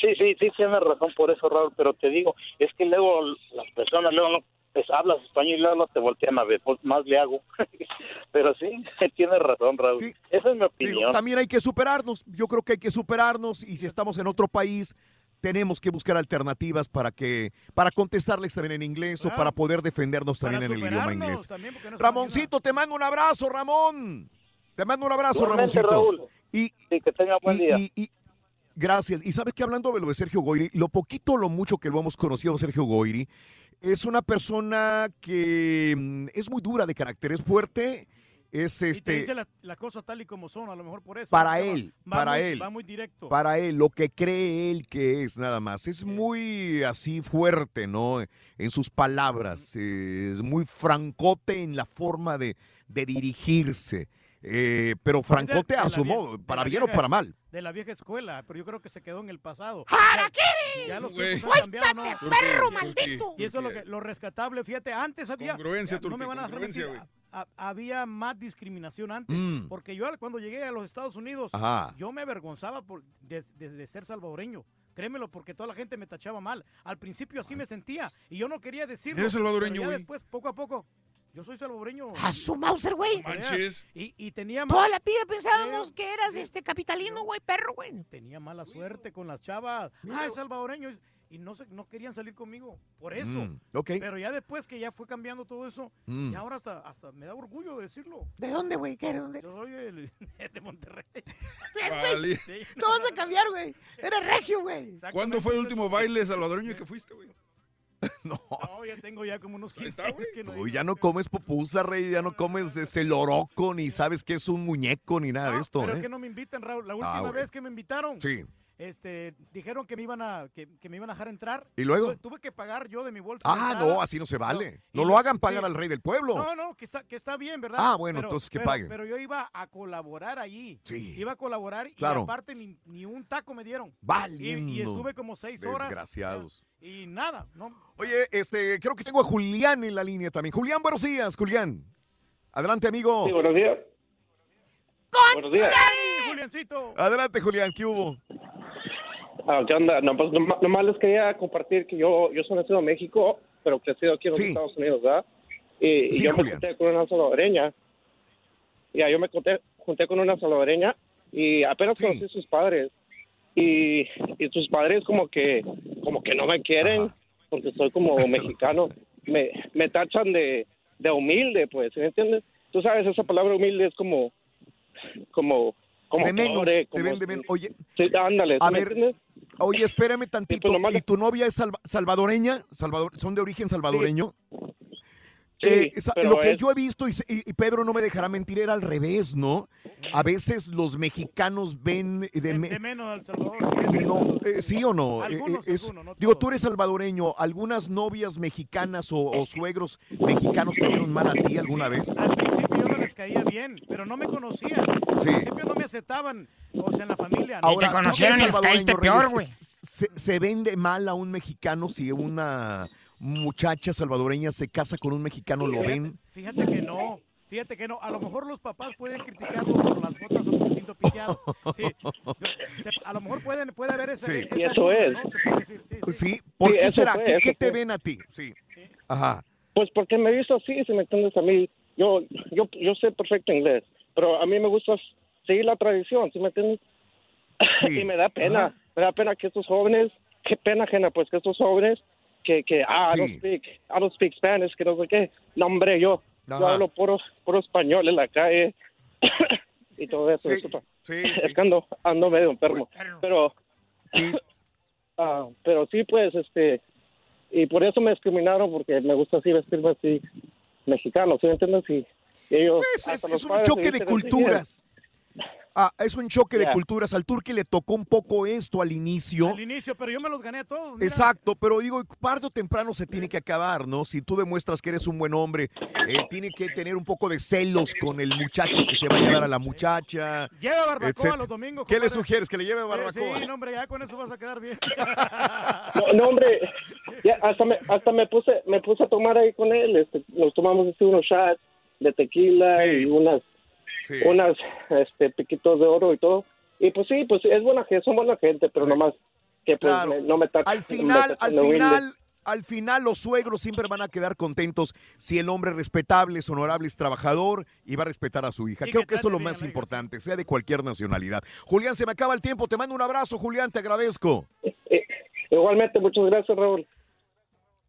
Sí, sí, sí, tienes razón por eso, Raúl, pero te digo, es que luego las personas luego no pues, hablas español y luego te voltean a ver, pues más le hago. pero sí, tienes razón, Raúl. Esa es mi Digo, opinión. también hay que superarnos. Yo creo que hay que superarnos y si estamos en otro país tenemos que buscar alternativas para que para contestarles también en inglés o para poder defendernos también en el idioma inglés. Ramoncito, te mando un abrazo, Ramón. Te mando un abrazo, Igualmente, Ramoncito. Raúl. Y, Sí, que tenga buen y- día. y- y- gracias. Y sabes que hablando de lo de Sergio Goyri, lo poquito o lo mucho que lo hemos conocido a Sergio Goyri, es una persona que mm, es muy dura de carácter, es fuerte, es Y te este dice la, tal y como son, a lo mejor por eso. para él, va para muy- él, Va muy directo. para él, lo que cree él que es nada más. Es muy así fuerte, ¿no? En sus palabras, eh, es muy francote en la forma de, de dirigirse, eh, pero francote a su modo, para bien o para mal. De la vieja escuela, pero yo creo que se quedó en el pasado. ¡Harakiri! Ya los cambiado, ¿no? ¡Suéltate, perro maldito! Y eso es lo, que, lo rescatable, fíjate, antes había... Congruencia, no me van a a- había más discriminación antes. Mm. Porque yo cuando llegué a los Estados Unidos, Ajá. yo me avergonzaba por, de, de- de ser salvadoreño. Créemelo, porque toda la gente me tachaba mal. Al principio así me sentía y yo no quería decirlo. Eres salvadoreño, pero ya güey. después, poco a poco, yo soy salvadoreño. A su Mauser, güey. Manches. Y, y tenía Toda la piba pensábamos que eras este capitalino, güey, perro, güey. tenía mala suerte con las chavas. Ah, es salvadoreño. Y no, se, no querían salir conmigo. Por eso. Mm, ok. Pero ya después que ya fue cambiando todo eso, Mm. y ahora hasta, hasta me da orgullo de decirlo. ¿De dónde, güey? ¿Qué eres? ¿Dónde? Yo soy del- de Monterrey. ¿Ves, güey? Vale. Sí. Tú vas a cambiar, güey. Eres regio, güey. ¿Cuándo fue el último baile salvadoreño que fuiste, güey? No, ya tengo ya como unos 15 está, años que no Tú ya no comes pupusa, rey, ya no comes este loroco, ni sabes que es un muñeco, ni nada de esto, Pero ¿eh? que no me invitan, Raúl. La última güey. vez que me invitaron, Sí. Este, dijeron que me iban a que, que me iban a dejar entrar. ¿Y luego? Tuve, tuve que pagar yo de mi bolsa. Ah, no, así no se vale. y No lo hagan pagar sí. al rey del pueblo. No, no, que está, que está bien, ¿verdad? Ah, bueno, entonces que pero- paguen. Pero yo iba a colaborar allí. Sí. Iba a colaborar y Claro. aparte ni, ni un taco me dieron. Y, Valiendo. y estuve como seis horas. Desgraciados. Y nada, no. Oye, este, creo que tengo a Julián en la línea también. Julián, buenos días, Julián. Adelante, amigo. Sí, buenos días. Buenos días. ¡Ay, Juliancito! Adelante, Julián, ¿qué hubo? Ah, ¿Qué onda? No, pues, nomás, nomás les quería compartir que yo, yo soy nacido en México, pero crecido aquí en los Sí. Estados Unidos, ¿verdad? Y, y Sí, yo me junté con una salvadoreña. Ya, yo me junté, junté con una salvadoreña y apenas Sí. conocí a sus padres. Y, y sus padres como que, como que no me quieren Ajá. porque soy como mexicano. Me, me tachan de, de humilde, pues, ¿sí ¿me entiendes? Tú sabes, esa palabra humilde es como, como, como De menos, pobre, te como- ven de menos. Oye, Sí, ándale, A ¿sí me ver, entiendes? Oye, espérame tantito. ¿Y tu novia es salva- salvadoreña? Salvador, ¿Son de origen salvadoreño? Sí, Eh, lo que es- yo he visto, y, se- y- Pedro no me dejará mentir, era al revés, ¿no? A veces los mexicanos ven de, De, me- de menos al Salvador. sí. No, eh, sí o no. Eh, Algunos, eh, es- algunos, no digo, tú eres salvadoreño. ¿Algunas novias mexicanas o, o suegros mexicanos te vieron mal a ti alguna Sí, vez? Al principio les caía bien, pero no me conocían. Al principio no me aceptaban, o sea, en la familia. ¿no? Ahora, te tú que conocieron y les caíste salvadoreño, peor, güey. Se, se vende mal a un mexicano si una muchacha salvadoreña se casa con un mexicano, lo ven. Fíjate que no. Fíjate que no, a lo mejor los papás pueden criticarlo por las botas o por el cinto pillado. Sí. A lo mejor pueden, puede haber esa, Sí. esa Y eso es. ¿no? Se puede decir, sí, sí. Sí, ¿por Sí, qué será? fue, ¿Qué, te ven a ti? Sí. Ajá. Pues porque me he visto así, si me entiendes a mí. Yo, yo, yo sé perfecto inglés, pero a mí me gusta seguir la tradición, ¿sí me entiendes? Sí. y me da pena, Ajá. me da pena que estos jóvenes, qué pena ajena, pues que estos jóvenes que, que ah, I don't Sí. speak, I don't speak Spanish, que no sé qué. No, hombre, yo, hablo puro, puro español en la calle y todo eso. Sí, disculpa. sí, Es que ando, ando medio enfermo. Pero, ah, pero sí, pues, este, y por eso me discriminaron, porque me gusta así vestirme así mexicano, ¿sí me entiendes? Y, ellos, Pues es, es un choque de culturas. Ah, es un choque de culturas. Al turque le tocó un poco esto al inicio. Al inicio, pero yo me los gané a todos. mira. Exacto, pero digo, tarde o temprano se tiene que acabar, ¿no? Si tú demuestras que eres un buen hombre, eh, tiene que tener un poco de celos con el muchacho que se va a llevar a la muchacha. Lleva barbacoa etcétera. los domingos. ¿Qué le sugieres? ¿Que le lleve barbacoa? Sí, no, hombre, ya con eso vas a quedar bien. No, no, hombre, ya hasta me, hasta me puse, me puse a tomar ahí con él, este, nos tomamos así unos shots de tequila Sí. y unas, Sí. unas, este, piquitos de oro y todo. Y pues sí, pues es buena gente, son buena gente, pero nomás que pues Claro. me- no me está Al final, al humilde. final, al final los suegros siempre van a quedar contentos si el hombre es respetable, es honorable, es trabajador y va a respetar a su hija. Creo que eso es lo más importante, sea de cualquier nacionalidad. Julián, se me acaba el tiempo. Te mando un abrazo, Julián, te agradezco. Igualmente, muchas gracias, Raúl.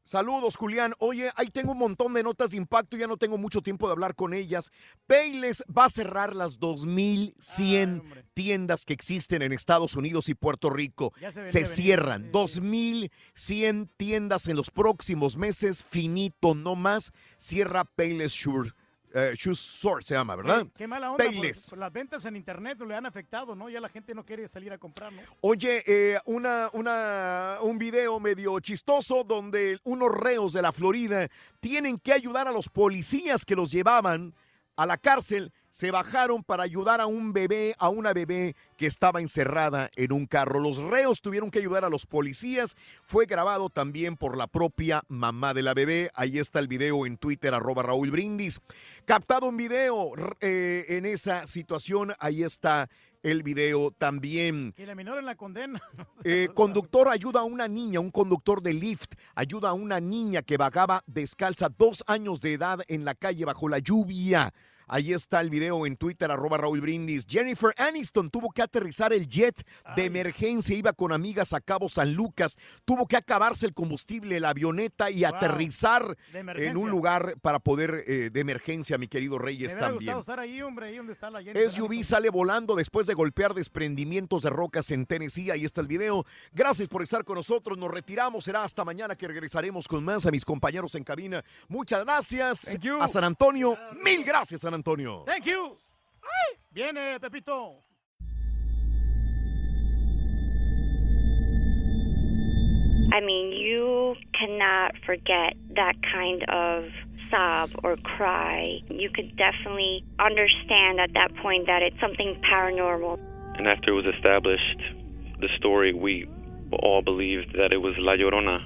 Saludos, Julián. Oye, ahí tengo un montón de notas de impacto, ya no tengo mucho tiempo de hablar con ellas. Payless va a cerrar las 2100 tiendas que existen en Estados Unidos y Puerto Rico. Ya se Se, venía cierran 2100 tiendas en los próximos meses, finito no más. Cierra Payless Shoe, eh, Shoe Store se llama, ¿verdad? Qué, qué mala onda. Payless. por- por las ventas en internet le han afectado, ¿no? Ya la gente no quiere salir a comprar, ¿no? Oye, eh, una, una, un video medio chistoso donde unos reos de la Florida tienen que ayudar a los policías que los llevaban a la cárcel. Se bajaron para ayudar a un bebé, a una bebé que estaba encerrada en un carro. Los reos tuvieron que ayudar a los policías. Fue grabado también por la propia mamá de la bebé. Ahí está el video en Twitter, arroba Raúl Brindis. Captado un video eh, en esa situación. Ahí está el video también. Y la menor en la condena. Eh, conductor ayuda a una niña, un conductor de Lyft ayuda a una niña que vagaba descalza dos años de edad en la calle bajo la lluvia. Ahí está el video en Twitter, arroba Raúl Brindis. Jennifer Aniston tuvo que aterrizar el jet de emergencia, iba con amigas a Cabo San Lucas, tuvo que acabarse el combustible, la avioneta y Wow. aterrizar en un lugar para poder, eh, de emergencia, mi querido Reyes también. estar ahí, hombre, ahí donde está la Jennifer SUV sale volando después de golpear desprendimientos de rocas en Tennessee. Ahí está el video. Gracias por estar con nosotros. Nos retiramos. Será hasta mañana que regresaremos con más a mis compañeros en cabina. Muchas gracias. A San Antonio. Mil gracias, San Antonio. Thank you. Ay, viene, Pepito. I mean, you cannot forget that kind of sob or cry. You could definitely understand at that point that it's something paranormal. And after it was established, the story, we all believed that it was La Llorona.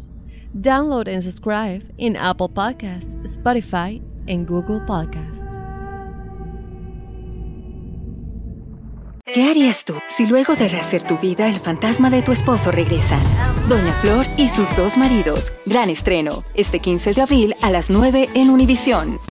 Download and subscribe in Apple Podcasts, Spotify, and Google Podcasts. ¿Qué harías tú si luego de rehacer tu vida el fantasma de tu esposo regresa? Doña Flor y sus dos maridos. Gran estreno, este 15 de abril a las 9 en Univisión.